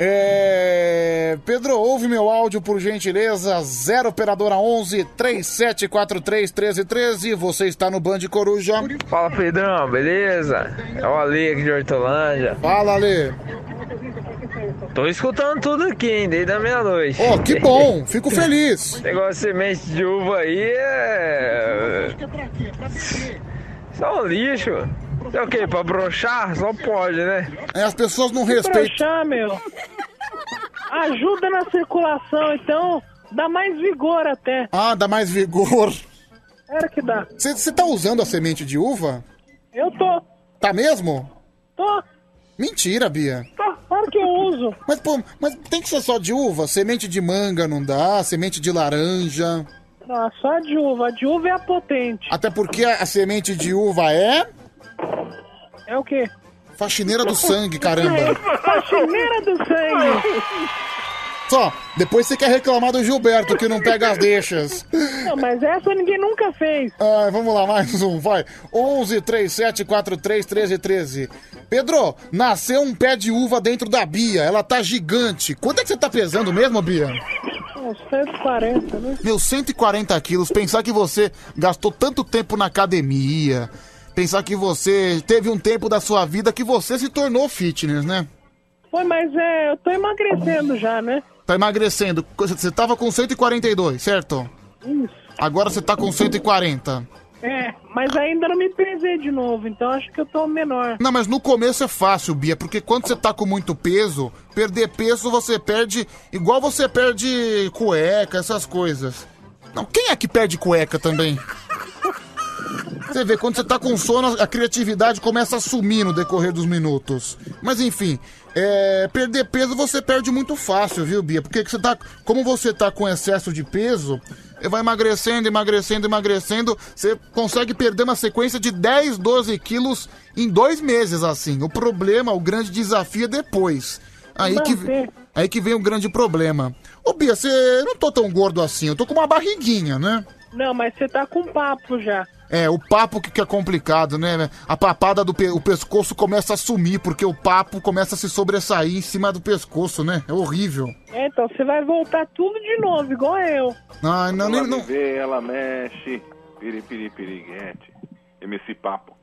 É... Pedro, ouve meu áudio por gentileza. 0 operadora 11 3743 1313. Você está no Band Coruja. Fala Pedrão, beleza? É o Ale aqui de Hortolândia. Fala, Ale. Tô escutando tudo aqui, hein, desde a meia-noite. Oh, que bom, fico feliz. Negócio de semente de uva aí é. Isso é um lixo. É o quê? Pra brochar? Só pode, né? É, as pessoas não respeitam. broxar, meu. Ajuda na circulação, então dá mais vigor até. Ah, dá mais vigor. Era que dá. Você tá usando a semente de uva? Eu tô. Tá mesmo? Tô. Mentira, Bia. Tô. Claro que eu uso. Mas, pô, mas tem que ser só de uva? Semente de manga não dá, semente de laranja. Ah, só de uva. A de uva é a potente. Até porque a, a semente de uva é É o quê? faxineira do sangue, caramba. Faxineira do sangue. Só, depois você quer reclamar do Gilberto que não pega as deixas. Não, mas essa ninguém nunca fez. Ah, vamos lá, mais um, vai. 11 37 43 13 13. Pedro, nasceu um pé de uva dentro da Bia. Ela tá gigante. Quanto é que você tá pesando mesmo, Bia? Uns 140, né? Meu, 140 quilos. Pensar que você gastou tanto tempo na academia. Pensar que você teve um tempo da sua vida que você se tornou fitness, né? Foi, mas é, eu tô emagrecendo já, né? Tá emagrecendo. Você tava com 142, certo? Isso. Agora você tá com 140. É, mas ainda não me pesei de novo, então acho que eu tô menor. Não, mas no começo é fácil, Bia, porque quando você tá com muito peso, perder peso você perde igual você perde cueca, essas coisas. Não, quem é que perde cueca também? Você vê, quando você tá com sono, a criatividade começa a sumir no decorrer dos minutos. Mas enfim, é, perder peso você perde muito fácil, viu, Bia? Porque que você tá, como você tá com excesso de peso, você vai emagrecendo, emagrecendo, emagrecendo, você consegue perder uma sequência de 10, 12 quilos em dois meses, assim. O problema, o grande desafio é depois. Aí que, Manter. aí que vem o grande problema. Ô, Bia, você não tô tão gordo assim, eu tô com uma barriguinha, né? Não, mas você tá com papo já. É, o papo que, que é complicado, né? A papada do pe- o pescoço começa a sumir, porque o papo começa a se sobressair em cima do pescoço, né? É horrível. É, então você vai voltar tudo de novo, igual eu. Ai, não, nem, ela não. vê, ela mexe. Piripiri, piriguete. MC Papo.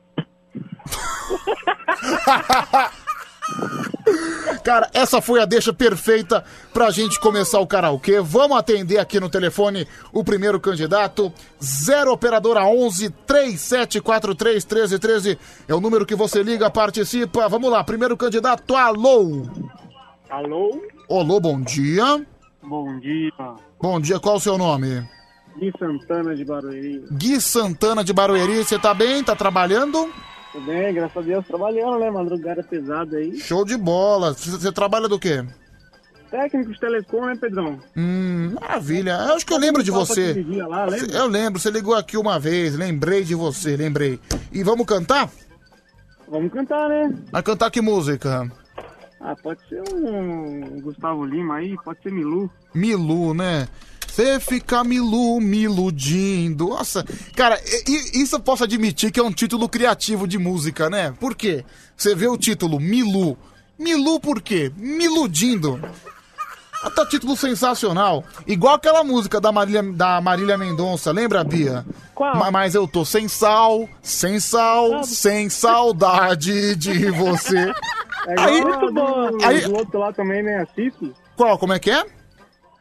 Cara, essa foi a deixa perfeita pra gente começar o karaokê. Vamos atender aqui no telefone o primeiro candidato. 0 operadora 11 3743 1313. É o número que você liga, participa. Vamos lá, primeiro candidato, alô. Alô? Olô, bom dia. Bom dia. Bom dia, qual o seu nome? Gui Santana de Barueri. Gui Santana de Barueri, você tá bem? Tá trabalhando? Tudo bem, graças a Deus, trabalhando, né? Madrugada pesada aí. Show de bola. Você trabalha do quê? Técnico de telecom, né, Pedrão? Hum, maravilha. Eu acho que eu lembro de você. lá, lembra? Eu lembro, você ligou aqui uma vez, lembrei de você, lembrei. E vamos cantar? Vamos cantar, né? Vai cantar que música? Ah, pode ser um Gustavo Lima aí, pode ser Milu. Milu, né? Você fica Milu, me iludindo. Nossa, cara, isso eu posso admitir que é um título criativo de música, né? Por quê? Você vê o título, Milu. Milu por quê? Me iludindo. Até título sensacional. Igual aquela música da Marília, da Marília Mendonça, lembra, Bia? Qual? Mas eu tô sem sal, sem sal, sem saudade de você. É Aí- a do, aí- do outro lá também, né? A Cici. Qual, como é que é?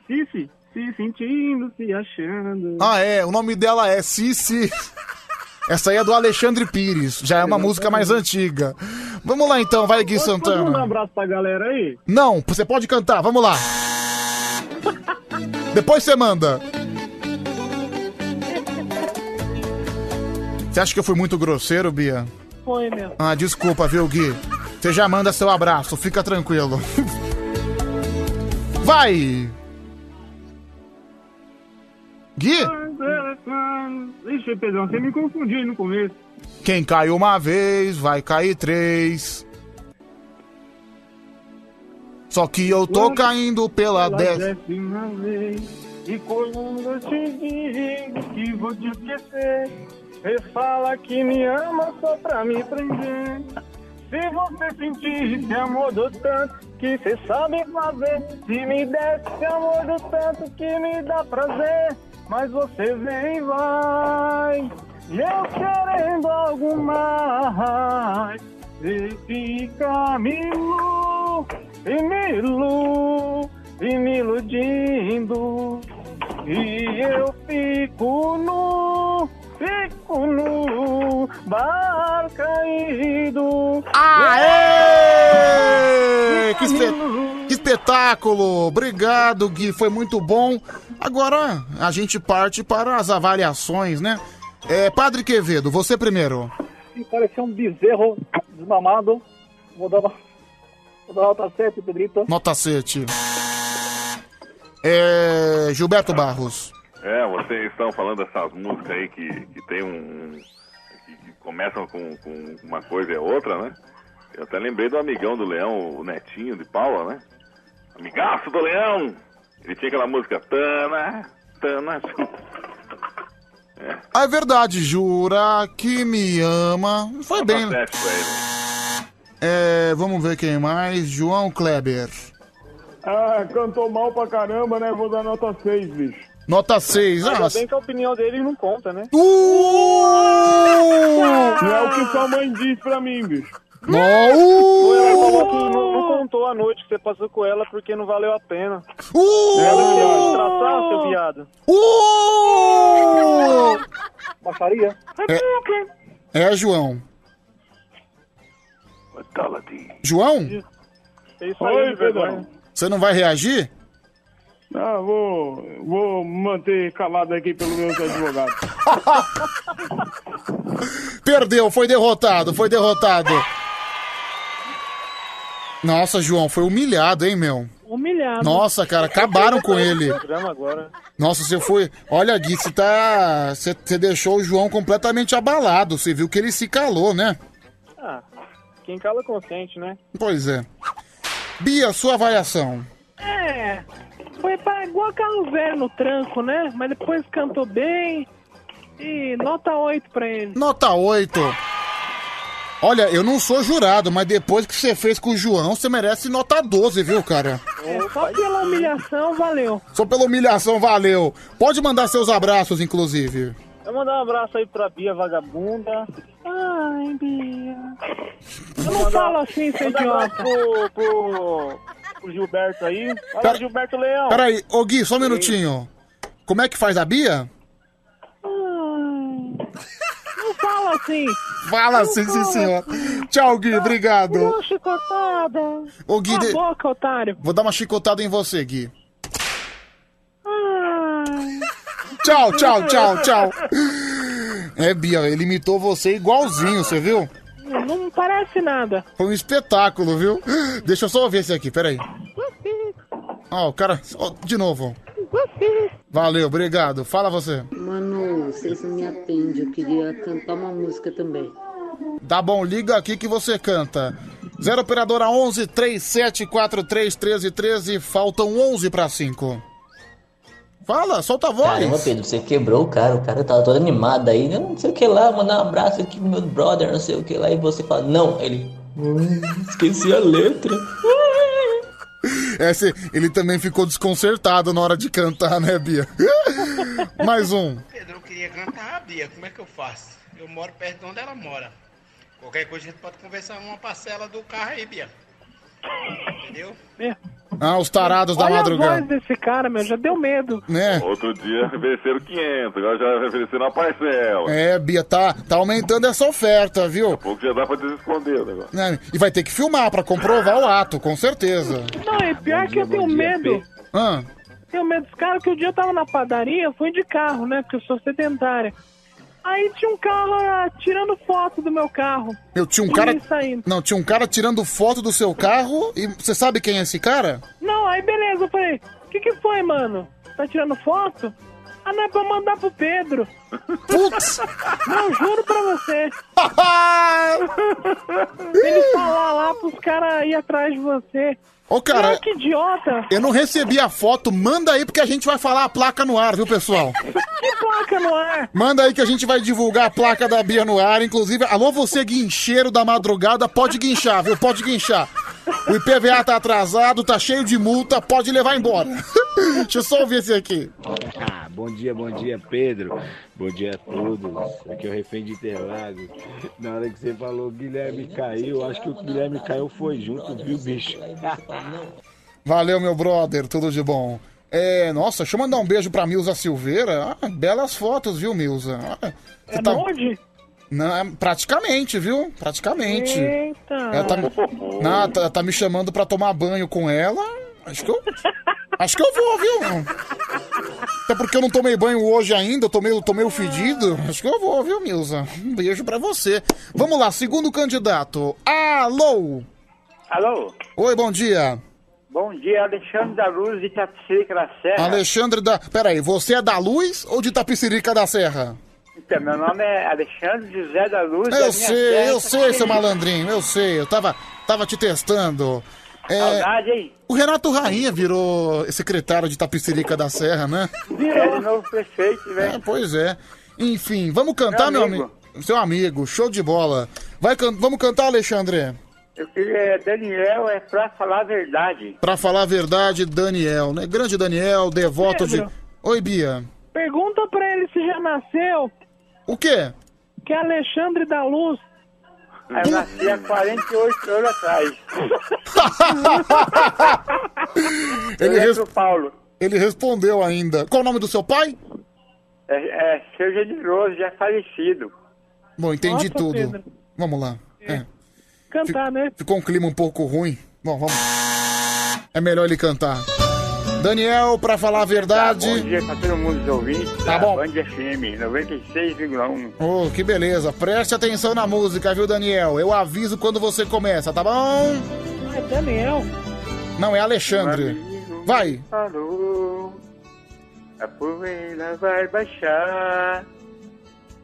Cici. Se sentindo, se achando. Ah, é, o nome dela é Cici. Essa aí é do Alexandre Pires, já é uma música mais antiga. Vamos lá então, vai Gui Posso mandar um Santana. abraço pra galera aí? Não, você pode cantar, vamos lá. Depois você manda. Você acha que eu fui muito grosseiro, Bia? Foi, meu. Ah, desculpa, viu, Gui? Você já manda seu abraço, fica tranquilo. Vai! Gui? Ixi, Pedrão, você me confundiu no começo. Quem cai uma vez, vai cair três. Só que eu tô caindo pela Pela décima. décima vez. E quando eu te digo que vou te esquecer, você fala que me ama só pra me prender. Se você sentir esse amor do tanto que você sabe fazer, se me der esse amor do tanto que me dá prazer, mas você vem e vai, e eu querendo algo mais, e fica me ilu, e me ilu, e me iludindo, e eu fico nu, fico nu, bar caído. Aê! Que, espe- que espetáculo! Obrigado, Gui, foi muito bom. Agora a gente parte para as avaliações, né? É, Padre Quevedo, você primeiro. Parecia um bezerro desmamado. Vou dar uma. Vou dar uma nota 7, Pedrito. Nota 7. É, Gilberto Barros. É, vocês estão falando dessas músicas aí que, que tem um. que, que começam com, com uma coisa e outra, né? Eu até lembrei do amigão do Leão, o Netinho de Paula, né? Amigaço do Leão! Ele tinha aquela música Tana, Tana. É, Ah, é verdade, jura que me ama. Foi bem. nota 7 pra ele. É, vamos ver quem mais. João Kleber. Ah, cantou mal pra caramba, né? Vou dar nota 6, bicho. Nota 6. Ainda Ah, bem que a opinião dele não conta, né? Uh! Não é o que sua mãe disse pra mim, bicho. Não. Ela falou que não, não contou a noite que você passou com ela porque não valeu a pena. Ela queria te traçar, seu viado. Uh! Baixaria. É, é, João. João? É isso aí, Oi. Pedrão. Você não vai reagir? Ah, vou, vou manter calado aqui pelos meus advogados. Perdeu, foi derrotado, foi derrotado. Nossa, João, foi humilhado, hein, meu? Humilhado. Nossa, cara, acabaram com ele. Nossa, você foi. Olha, Gui, você tá. Você, você deixou o João completamente abalado. Você viu que ele se calou, né? Ah, quem cala consente, né? Pois é. Bia, sua avaliação. É, foi pra, igual carro velho no tranco, né? Mas depois cantou bem. E nota 8 pra ele. Nota 8. Olha, eu não sou jurado, mas depois que você fez com o João, você merece nota 12, viu, cara? É, só pela humilhação, valeu. Só pela humilhação, valeu. Pode mandar seus abraços, inclusive. Eu vou mandar um abraço aí pra Bia Vagabunda. Ai, Bia. Eu não falo assim, seu idiota. pro, pro, pro Gilberto aí. Olha Pera- Gilberto Leão. Peraí, ô Gui, só um minutinho. Como é que faz a Bia? Não fala assim. Fala sim, sim, senhor. Tchau, Gui, obrigado. Uma chicotada. Ô, Gui, de- boca, otário. Vou dar uma chicotada em você, Gui. Ai. Tchau, tchau, tchau, tchau. É, Bia, ele imitou você igualzinho, você viu? Não parece nada. Foi um espetáculo, viu? Deixa eu só ouvir esse aqui, peraí. Ó, o cara. ó, de novo. Valeu, obrigado. Fala você. Mano, vocês não me atendem. Eu queria cantar uma música também. Tá bom, liga aqui que você canta. 0 operadora 11 3743 1313. Faltam 11 pra 5. Fala, solta a voz. Caramba, Pedro, você quebrou o cara, o cara tava todo animado aí, eu não sei o que lá, mandar um abraço aqui pro meu brother, não sei o que lá, e você fala, não, ele. "Hum, esqueci a letra. Esse, ele também ficou desconcertado na hora de cantar, né, Bia? Mais um. Pedro, eu queria cantar a Bia, como é que eu faço? Eu moro perto de onde ela mora. Qualquer coisa a gente pode conversar uma parcela do carro aí, Bia. Entendeu? Ah, os tarados da Olha a madrugada. voz desse cara, meu, já deu medo. Né? Outro dia ofereceram 500, agora já ofereceram uma parcela. É, Bia, tá, tá aumentando essa oferta, viu? Pouco já dá pra desesconder o negócio. Né? E vai ter que filmar pra comprovar o ato, com certeza. Não, e pior que eu tenho medo. Ah, Tenho medo dos caras que o dia eu tava na padaria, eu fui de carro, né? Porque eu sou sedentária. Aí tinha um carro ah, tirando foto do meu carro. eu tinha um cara. saindo. Não, tinha um cara tirando foto do seu carro e você sabe quem é esse cara? Não, aí beleza, eu falei, o que que foi, mano? Tá tirando foto? Ah, não é pra mandar pro Pedro. Putz! Não, juro pra você. Ele falar lá pros caras ir atrás de você. Ô, cara. Não, que idiota. Eu não recebi a foto, manda aí porque a gente vai falar a placa no ar, viu, pessoal? Que placa no ar? Manda aí que a gente vai divulgar a placa da Bia no ar. Inclusive, alô, você guincheiro da madrugada, pode guinchar, viu? Pode guinchar. O IPVA tá atrasado, tá cheio de multa, pode levar embora. Deixa eu só ouvir esse aqui. Ah, bom dia, bom dia, Pedro. Bom dia a todos. Aqui é o Refém de Interlagos. Na hora que você falou Guilherme caiu, acho que o Guilherme caiu foi junto, viu, bicho? Valeu, meu brother, tudo de bom. É, nossa, deixa eu mandar um beijo pra Milza Silveira. Ah, belas fotos, viu, Milza? Ah, É onde? Não, é praticamente, viu? Praticamente. Eita. Ela tá, não, tá, tá me chamando pra tomar banho com ela. Acho que eu. Acho que eu vou, viu? Até porque eu não tomei banho hoje ainda, eu tomei, eu tomei o fedido. Acho que eu vou, viu, Milza? Um beijo pra você. Vamos lá, segundo candidato. Alô? Alô? Oi, bom dia. Bom dia, Alexandre da Luz de Tapicerica da Serra. Alexandre da. Peraí, você é da Luz ou de Tapicirica da Serra? Então, meu nome é Alexandre José da Luz. da Eu minha sei, eu sei, seu malandrinho, eu sei. Eu tava, tava te testando. É, Saudade, hein? o Renato Rainha virou secretário de Tapicirica da Serra, né? É o novo prefeito, É, velho. pois é. Enfim, vamos cantar, meu Meu amigo? Seu amigo, show de bola. Vai can... Vamos cantar, Alexandre? Eu queria, Daniel, é pra falar a verdade. Pra falar a verdade, Daniel, né? Grande Daniel, devoto de. Pedro. Oi, Bia. Pergunta pra ele se já nasceu. O quê? Que é Alexandre da Luz. Eu nasci há 48 anos atrás. Ele, res- Paulo. Ele respondeu ainda. Qual o nome do seu pai? É, é seu generoso, já falecido. Bom, entendi Nossa, tudo. Pedro. Vamos lá. É. Cantar, né? Ficou um clima um pouco ruim. Bom, vamos. É melhor ele cantar. Daniel, pra falar a verdade. Bom dia pra todo mundo dos ouvintes. Tá da bom. Band FM 96,1. Oh, que beleza. Preste atenção na música, viu, Daniel? Eu aviso quando você começa, tá bom? É Daniel. Não, é Alexandre. Vai. Falou, a poeira vai baixar.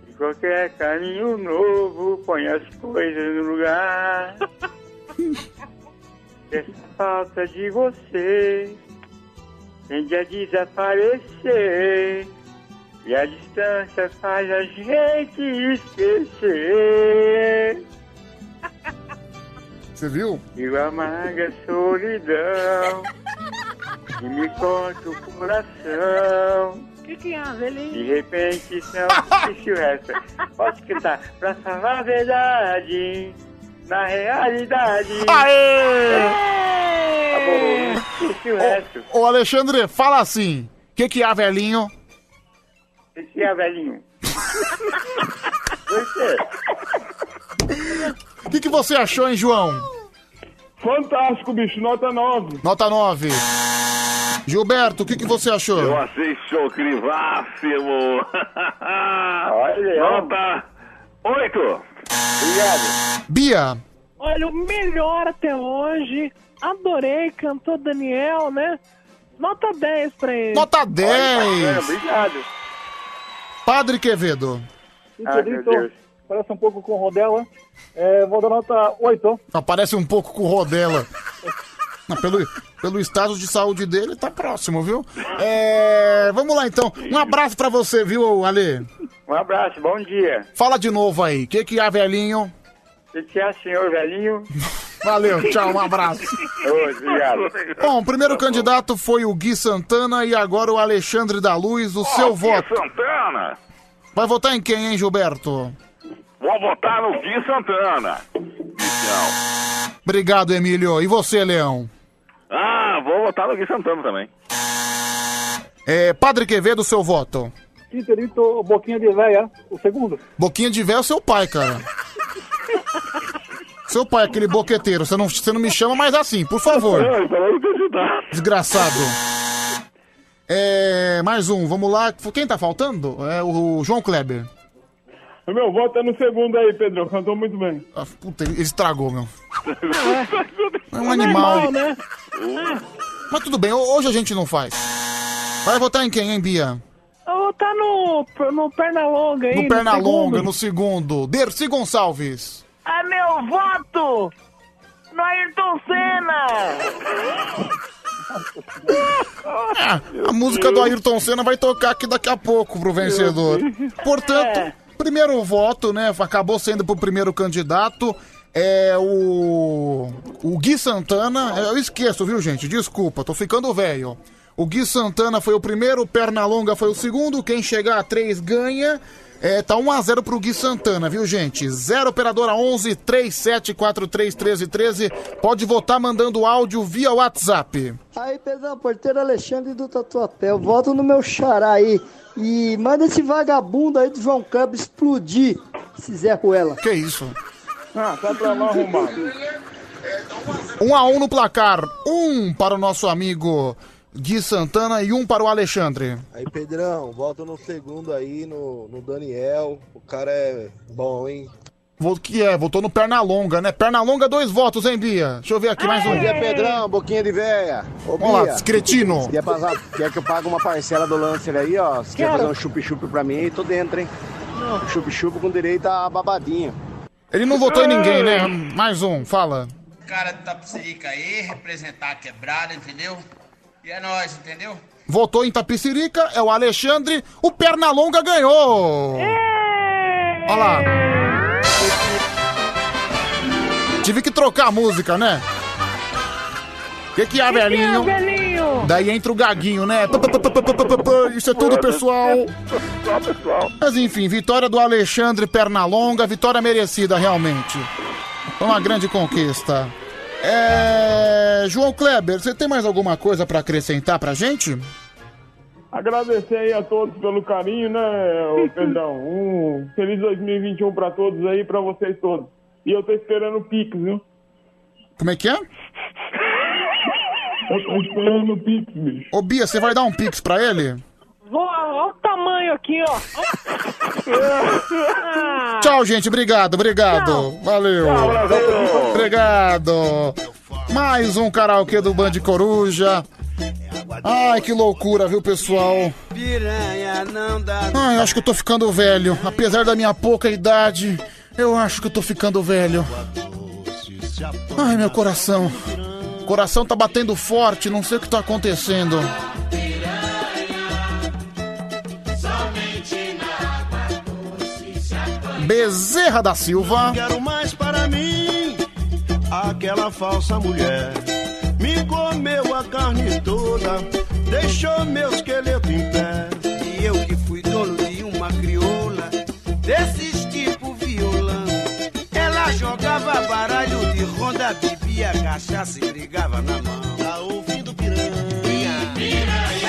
E qualquer caminho novo põe as coisas no lugar. Essa falta de você tende a desaparecer. E a distância faz a gente esquecer. Você viu? E o amarga solidão que me corta o coração. Que que é, velhinho? De repente não existe o resto. Posso cantar? Pra falar a verdade, na realidade. Aê! Tá existe o resto. Ô, Alexandre, fala assim. O que que é, velhinho? Esse é velhinho. O que, que você achou, hein, João? Fantástico, bicho, nota 9. Nota 9. Gilberto, o que, que você achou? Eu achei chocrivássimo. Olha, Nota 8. Obrigado. Bia, Olha, o melhor até hoje. Adorei, cantor Daniel, né? Nota 10 pra ele. nota 10. Obrigado. Padre Quevedo. Tito, parece um pouco com Rodela. É, vou dar nota 8. Aparece um pouco com o Rodela. Pelo, pelo estado de saúde dele, tá próximo, viu? É, vamos lá então. Um abraço pra você, viu, Ale? Um abraço, bom dia. Fala de novo aí. O que, que é, velhinho? O que é, senhor velhinho? Valeu, tchau, um abraço. Obrigado. Bom, o primeiro candidato foi o Gui Santana e agora o Alexandre da Luz. O seu voto. Santana. Vai votar em quem, hein, Gilberto? Vou votar no Gui Santana. Então. Obrigado, Emílio. E você, Leão? Ah, vou votar no Gui Santana também. É, Padre Quevedo, seu voto. Tito, boquinha de véia, o segundo. Boquinha de véio é seu pai, cara. Seu pai, aquele boqueteiro. Você não, você não me chama mais assim, por favor. Desgraçado. É, mais um, vamos lá. Quem tá faltando? É o João Kleber. O meu voto é no segundo aí, Pedro. Cantou muito bem. Ah, puta, ele estragou, meu. É um É animal. normal, né? Mas tudo bem, hoje a gente não faz. Vai votar em quem, hein, Bia? Vou tá no, no Pernalonga aí. No Pernalonga, segundo. no segundo. Dercy Gonçalves. É meu voto no Ayrton Senna! Ah, a música do Ayrton Senna vai tocar aqui daqui a pouco pro vencedor. Portanto, É. primeiro voto, né? Acabou sendo pro primeiro candidato. É o. O Gui Santana. Eu esqueço, viu, gente? Desculpa, tô ficando velho. O Gui Santana foi o primeiro, o Pernalonga foi o segundo. Quem chegar a três ganha. É, tá 1x0 pro Gui Santana, viu, gente? 0 operadora 11 3743 1313. Pode votar mandando áudio via WhatsApp. Aí, Pedrão, porteiro Alexandre do Tatuapé, eu voto no meu xará aí. E manda esse vagabundo aí do João Câmbio explodir, esse Zé Ruela. Que isso? Ah, tá pra lá arrombado. 1 a 1 no placar. Um para o nosso amigo Gui Santana e um para o Alexandre. Aí, Pedrão, volta no segundo aí, no, no Daniel. O cara é bom, hein? Vo- Que é, votou no Pernalonga, né? Pernalonga, dois votos, hein, Bia? Deixa eu ver aqui mais um. Bom dia, Pedrão, boquinha de véia. Ô, Vamos lá, Bia, cretino. Quer, passar, quer que eu pague uma parcela do Lancer aí, ó? Se quer fazer um chup-chup pra mim, tô dentro, hein? Chup-chup com direito a babadinha. Ele não votou em ninguém, né? Mais um, fala. Cara de Tapsirica aí, representar a quebrada, entendeu? E é nóis, entendeu? Votou em Tapicirica, é o Alexandre. O Pernalonga ganhou! Olha lá. Tive que trocar a música, né? O que, que é, velhinho? velhinho? Daí entra o gaguinho, né? Isso é tudo, pessoal. Mas enfim, vitória do Alexandre Pernalonga, vitória merecida realmente. Foi uma grande conquista. É... João Kleber, você tem mais alguma coisa pra acrescentar pra gente? Agradecer aí a todos pelo carinho, né, ô Pedrão? Um feliz 2021 pra todos aí, pra vocês todos. E eu tô esperando o Pix, viu? Como é que é? Eu tô esperando o Pix, bicho. Ô Bia, você vai dar um pix pra ele? Olha o tamanho aqui, ó. Tchau, gente. Obrigado, obrigado. Valeu. Obrigado. Mais um karaokê do Band Coruja. Ai, que loucura, viu, pessoal? Ai, eu acho que eu tô ficando velho. Apesar da minha pouca idade, eu acho que eu tô ficando velho. Ai, meu coração. O coração tá batendo forte, não sei o que tá acontecendo. Bezerra da Silva. Quero mais para mim, aquela falsa mulher. Me comeu a carne toda, deixou meu esqueleto em pé. E eu que fui dono de uma crioula, desses tipo violão. Ela jogava baralho de ronda, bebia cachaça e brigava na mão. Tá ouvindo piranha? Piranha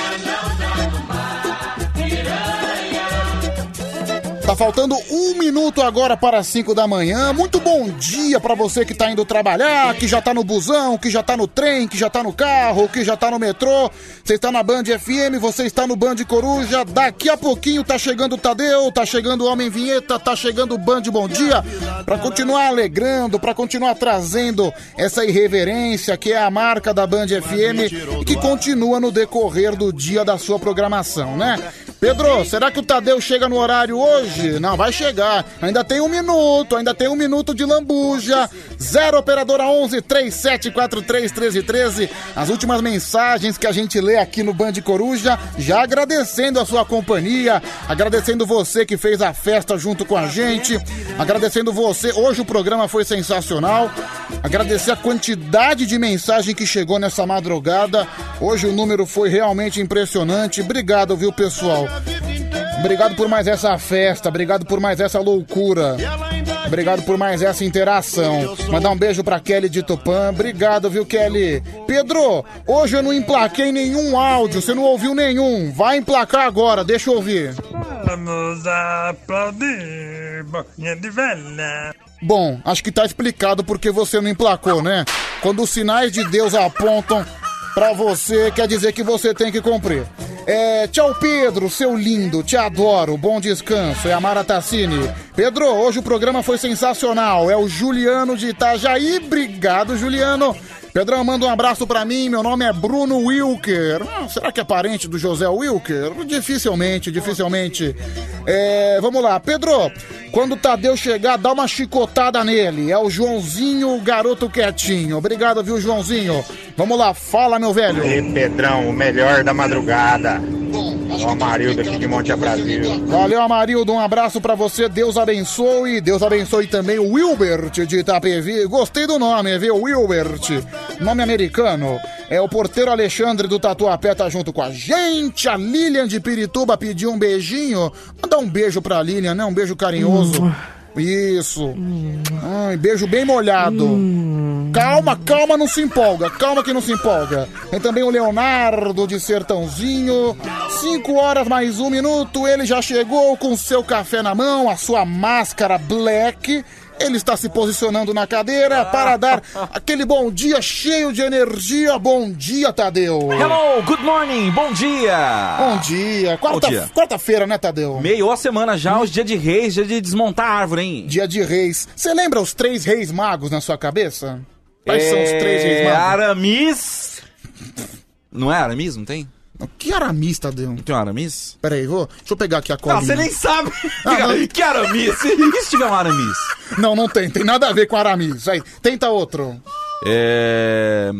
Tá faltando um minuto agora para as 5 da manhã. Muito bom dia para você que tá indo trabalhar, que já tá no busão, que já tá no trem, que já tá no carro, que já tá no metrô. Você está na Band FM, você está no Band Coruja. Daqui a pouquinho tá chegando o Tadeu, tá chegando o Homem Vinheta, tá chegando o Band Bom Dia. Pra continuar alegrando, pra continuar trazendo essa irreverência que é a marca da Band FM e que continua no decorrer do dia da sua programação, né? Pedro, será que o Tadeu chega no horário hoje? Não, vai chegar. Ainda tem um minuto, ainda tem um minuto de lambuja. Zero operadora 11 3743 1313. As últimas mensagens que a gente lê aqui no Band Coruja, já agradecendo a sua companhia, agradecendo você que fez a festa junto com a gente, agradecendo você. Hoje o programa foi sensacional. Agradecer a quantidade de mensagem que chegou nessa madrugada. Hoje o número foi realmente impressionante. Obrigado, viu, pessoal? Obrigado por mais essa festa, obrigado por mais essa loucura. Obrigado por mais essa interação. Mandar um beijo pra Kelly de Tupã. Obrigado, viu, Kelly? Pedro, hoje eu não emplaquei nenhum áudio, você não ouviu nenhum. Vai emplacar agora, deixa eu ouvir. Vamos aplaudir, boquinha de velha. Bom, acho que tá explicado porque você não emplacou, né? Quando os sinais de Deus apontam pra você, quer dizer que você tem que cumprir. É, tchau, Pedro, seu lindo, te adoro, bom descanso. É a Mara Tassini. Pedro, hoje o programa foi sensacional. É o Juliano de Itajaí. Obrigado, Juliano. Pedrão, manda um abraço pra mim. Meu nome é Bruno Wilker. Ah, será que é parente do José Wilker? Dificilmente, dificilmente. É, vamos lá, Pedro. Quando o Tadeu chegar, dá uma chicotada nele. É o Joãozinho, o garoto quietinho. Obrigado, viu, Joãozinho? Vamos lá, fala, meu velho. Ei, Pedrão, o melhor da madrugada. O Amarildo aqui de Monte Brasil. Valeu, Amarildo. Um abraço pra você. Deus abençoe. Deus abençoe também o Wilbert de Itapevi. Gostei do nome, viu? Wilbert. Nome americano. É o porteiro Alexandre do Tatuapé tá junto com a gente. A Lilian de Pirituba pediu um beijinho. Manda um beijo pra Lilian, né? Um beijo carinhoso. Isso. Ai, beijo bem molhado. Calma, calma, não se empolga. Calma que não se empolga. Tem também o Leonardo de Sertãozinho. Cinco horas mais um minuto. Ele já chegou com seu café na mão, a sua máscara black. Ele está se posicionando na cadeira para dar aquele bom dia cheio de energia. Bom dia, Tadeu. Hello, good morning, bom dia. Bom dia. Quarta-. Quarta-feira, né, Tadeu? Meio a semana já, hoje dia de reis, dia de desmontar a árvore, hein? Dia de reis. Você lembra os três reis magos na sua cabeça? Quais são os três reis É, magos? Aramis. Não é Aramis, não tem? Que Aramis, Tadeu? Tem um Aramis? Peraí, vou, deixa eu pegar aqui a colinha. Não, você nem sabe. Ah, não. que Aramis? E se tiver um Aramis? Não, não tem. Tem nada a ver com Aramis. Aí, tenta outro. É...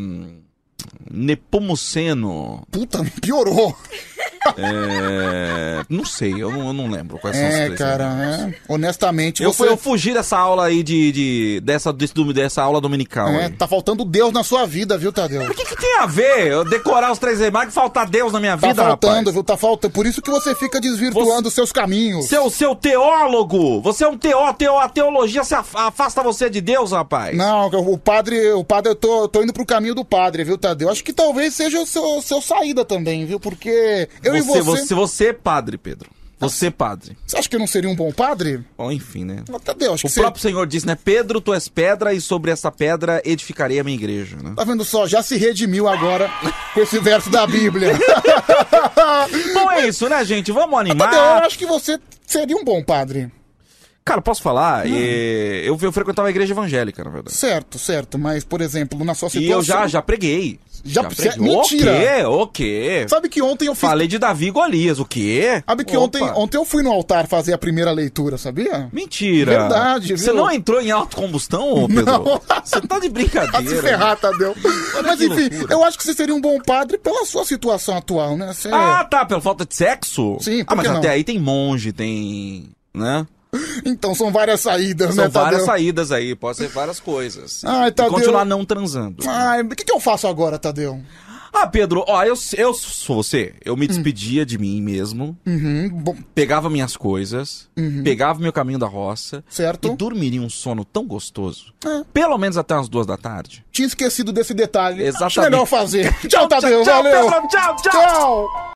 Nepomuceno. Puta, piorou. É... Não sei, eu não, eu não lembro quais são os É, três. cara, é. Honestamente, Eu, você... fui- eu fugi dessa aula aí de, de dessa, desse, dessa aula dominical. É, aí. tá faltando Deus na sua vida, viu, Tadeu? O que, que tem a ver eu decorar os três magos e faltar Deus na minha Tá vida, faltando, rapaz? viu? Tá faltando. Por isso que você fica desvirtuando seus caminhos. Seu, seu teólogo! Você é um teó, teó, a teologia se af- afasta você de Deus, rapaz. Não, o padre, o padre, eu tô, tô indo pro caminho do padre, viu, Tadeu? Acho que talvez seja o seu, seu saída também, viu? Porque eu você, e você... você, você é padre, Pedro. Você é padre. Você acha que eu não seria um bom padre? Bom, enfim, né? Mas, acho O você... próprio Senhor disse, né? Pedro, tu és pedra e sobre essa pedra edificarei a minha igreja, né? Tá vendo só? Já se redimiu agora com esse verso da Bíblia. Bom, é isso, né, gente? Vamos animar. Tadeu, eu acho que você seria um bom padre. Cara, posso falar? É, Eu, eu frequentava a igreja evangélica, na verdade. Certo, certo. Mas, por exemplo, na sua E situação... eu já, já preguei. Já- cê- mentira. O quê? O quê? Sabe que ontem eu fiz... Falei de Davi e Golias, o quê? Sabe que Opa. ontem, ontem eu fui no altar fazer a primeira leitura, sabia? Mentira. Verdade, viu? Você não entrou em autocombustão, ô Pedro? Não. Você tá de brincadeira. se ferrar, Tadeu. Mas enfim, loucura. eu acho que você seria um bom padre pela sua situação atual, né? Você... Ah, tá, pela falta de sexo? Sim, por Ah, mas não? até aí tem monge, tem... né? Então são várias saídas, São né, várias Tadeu? saídas aí, pode ser várias coisas. Ai, E Tadeu. continuar não transando. Ai, o que, que eu faço agora, Tadeu? Ah, Pedro, ó, eu, eu sou você. Eu me despedia de mim mesmo, Uhum, bom, pegava minhas coisas, Uhum. pegava meu caminho da roça certo. e dormiria um sono tão gostoso. É. Pelo menos até umas duas da tarde. Tinha esquecido desse detalhe. Acho Exatamente. melhor fazer. Tchau, Tadeu. tchau, valeu. Pedro, tchau, tchau. Tchau.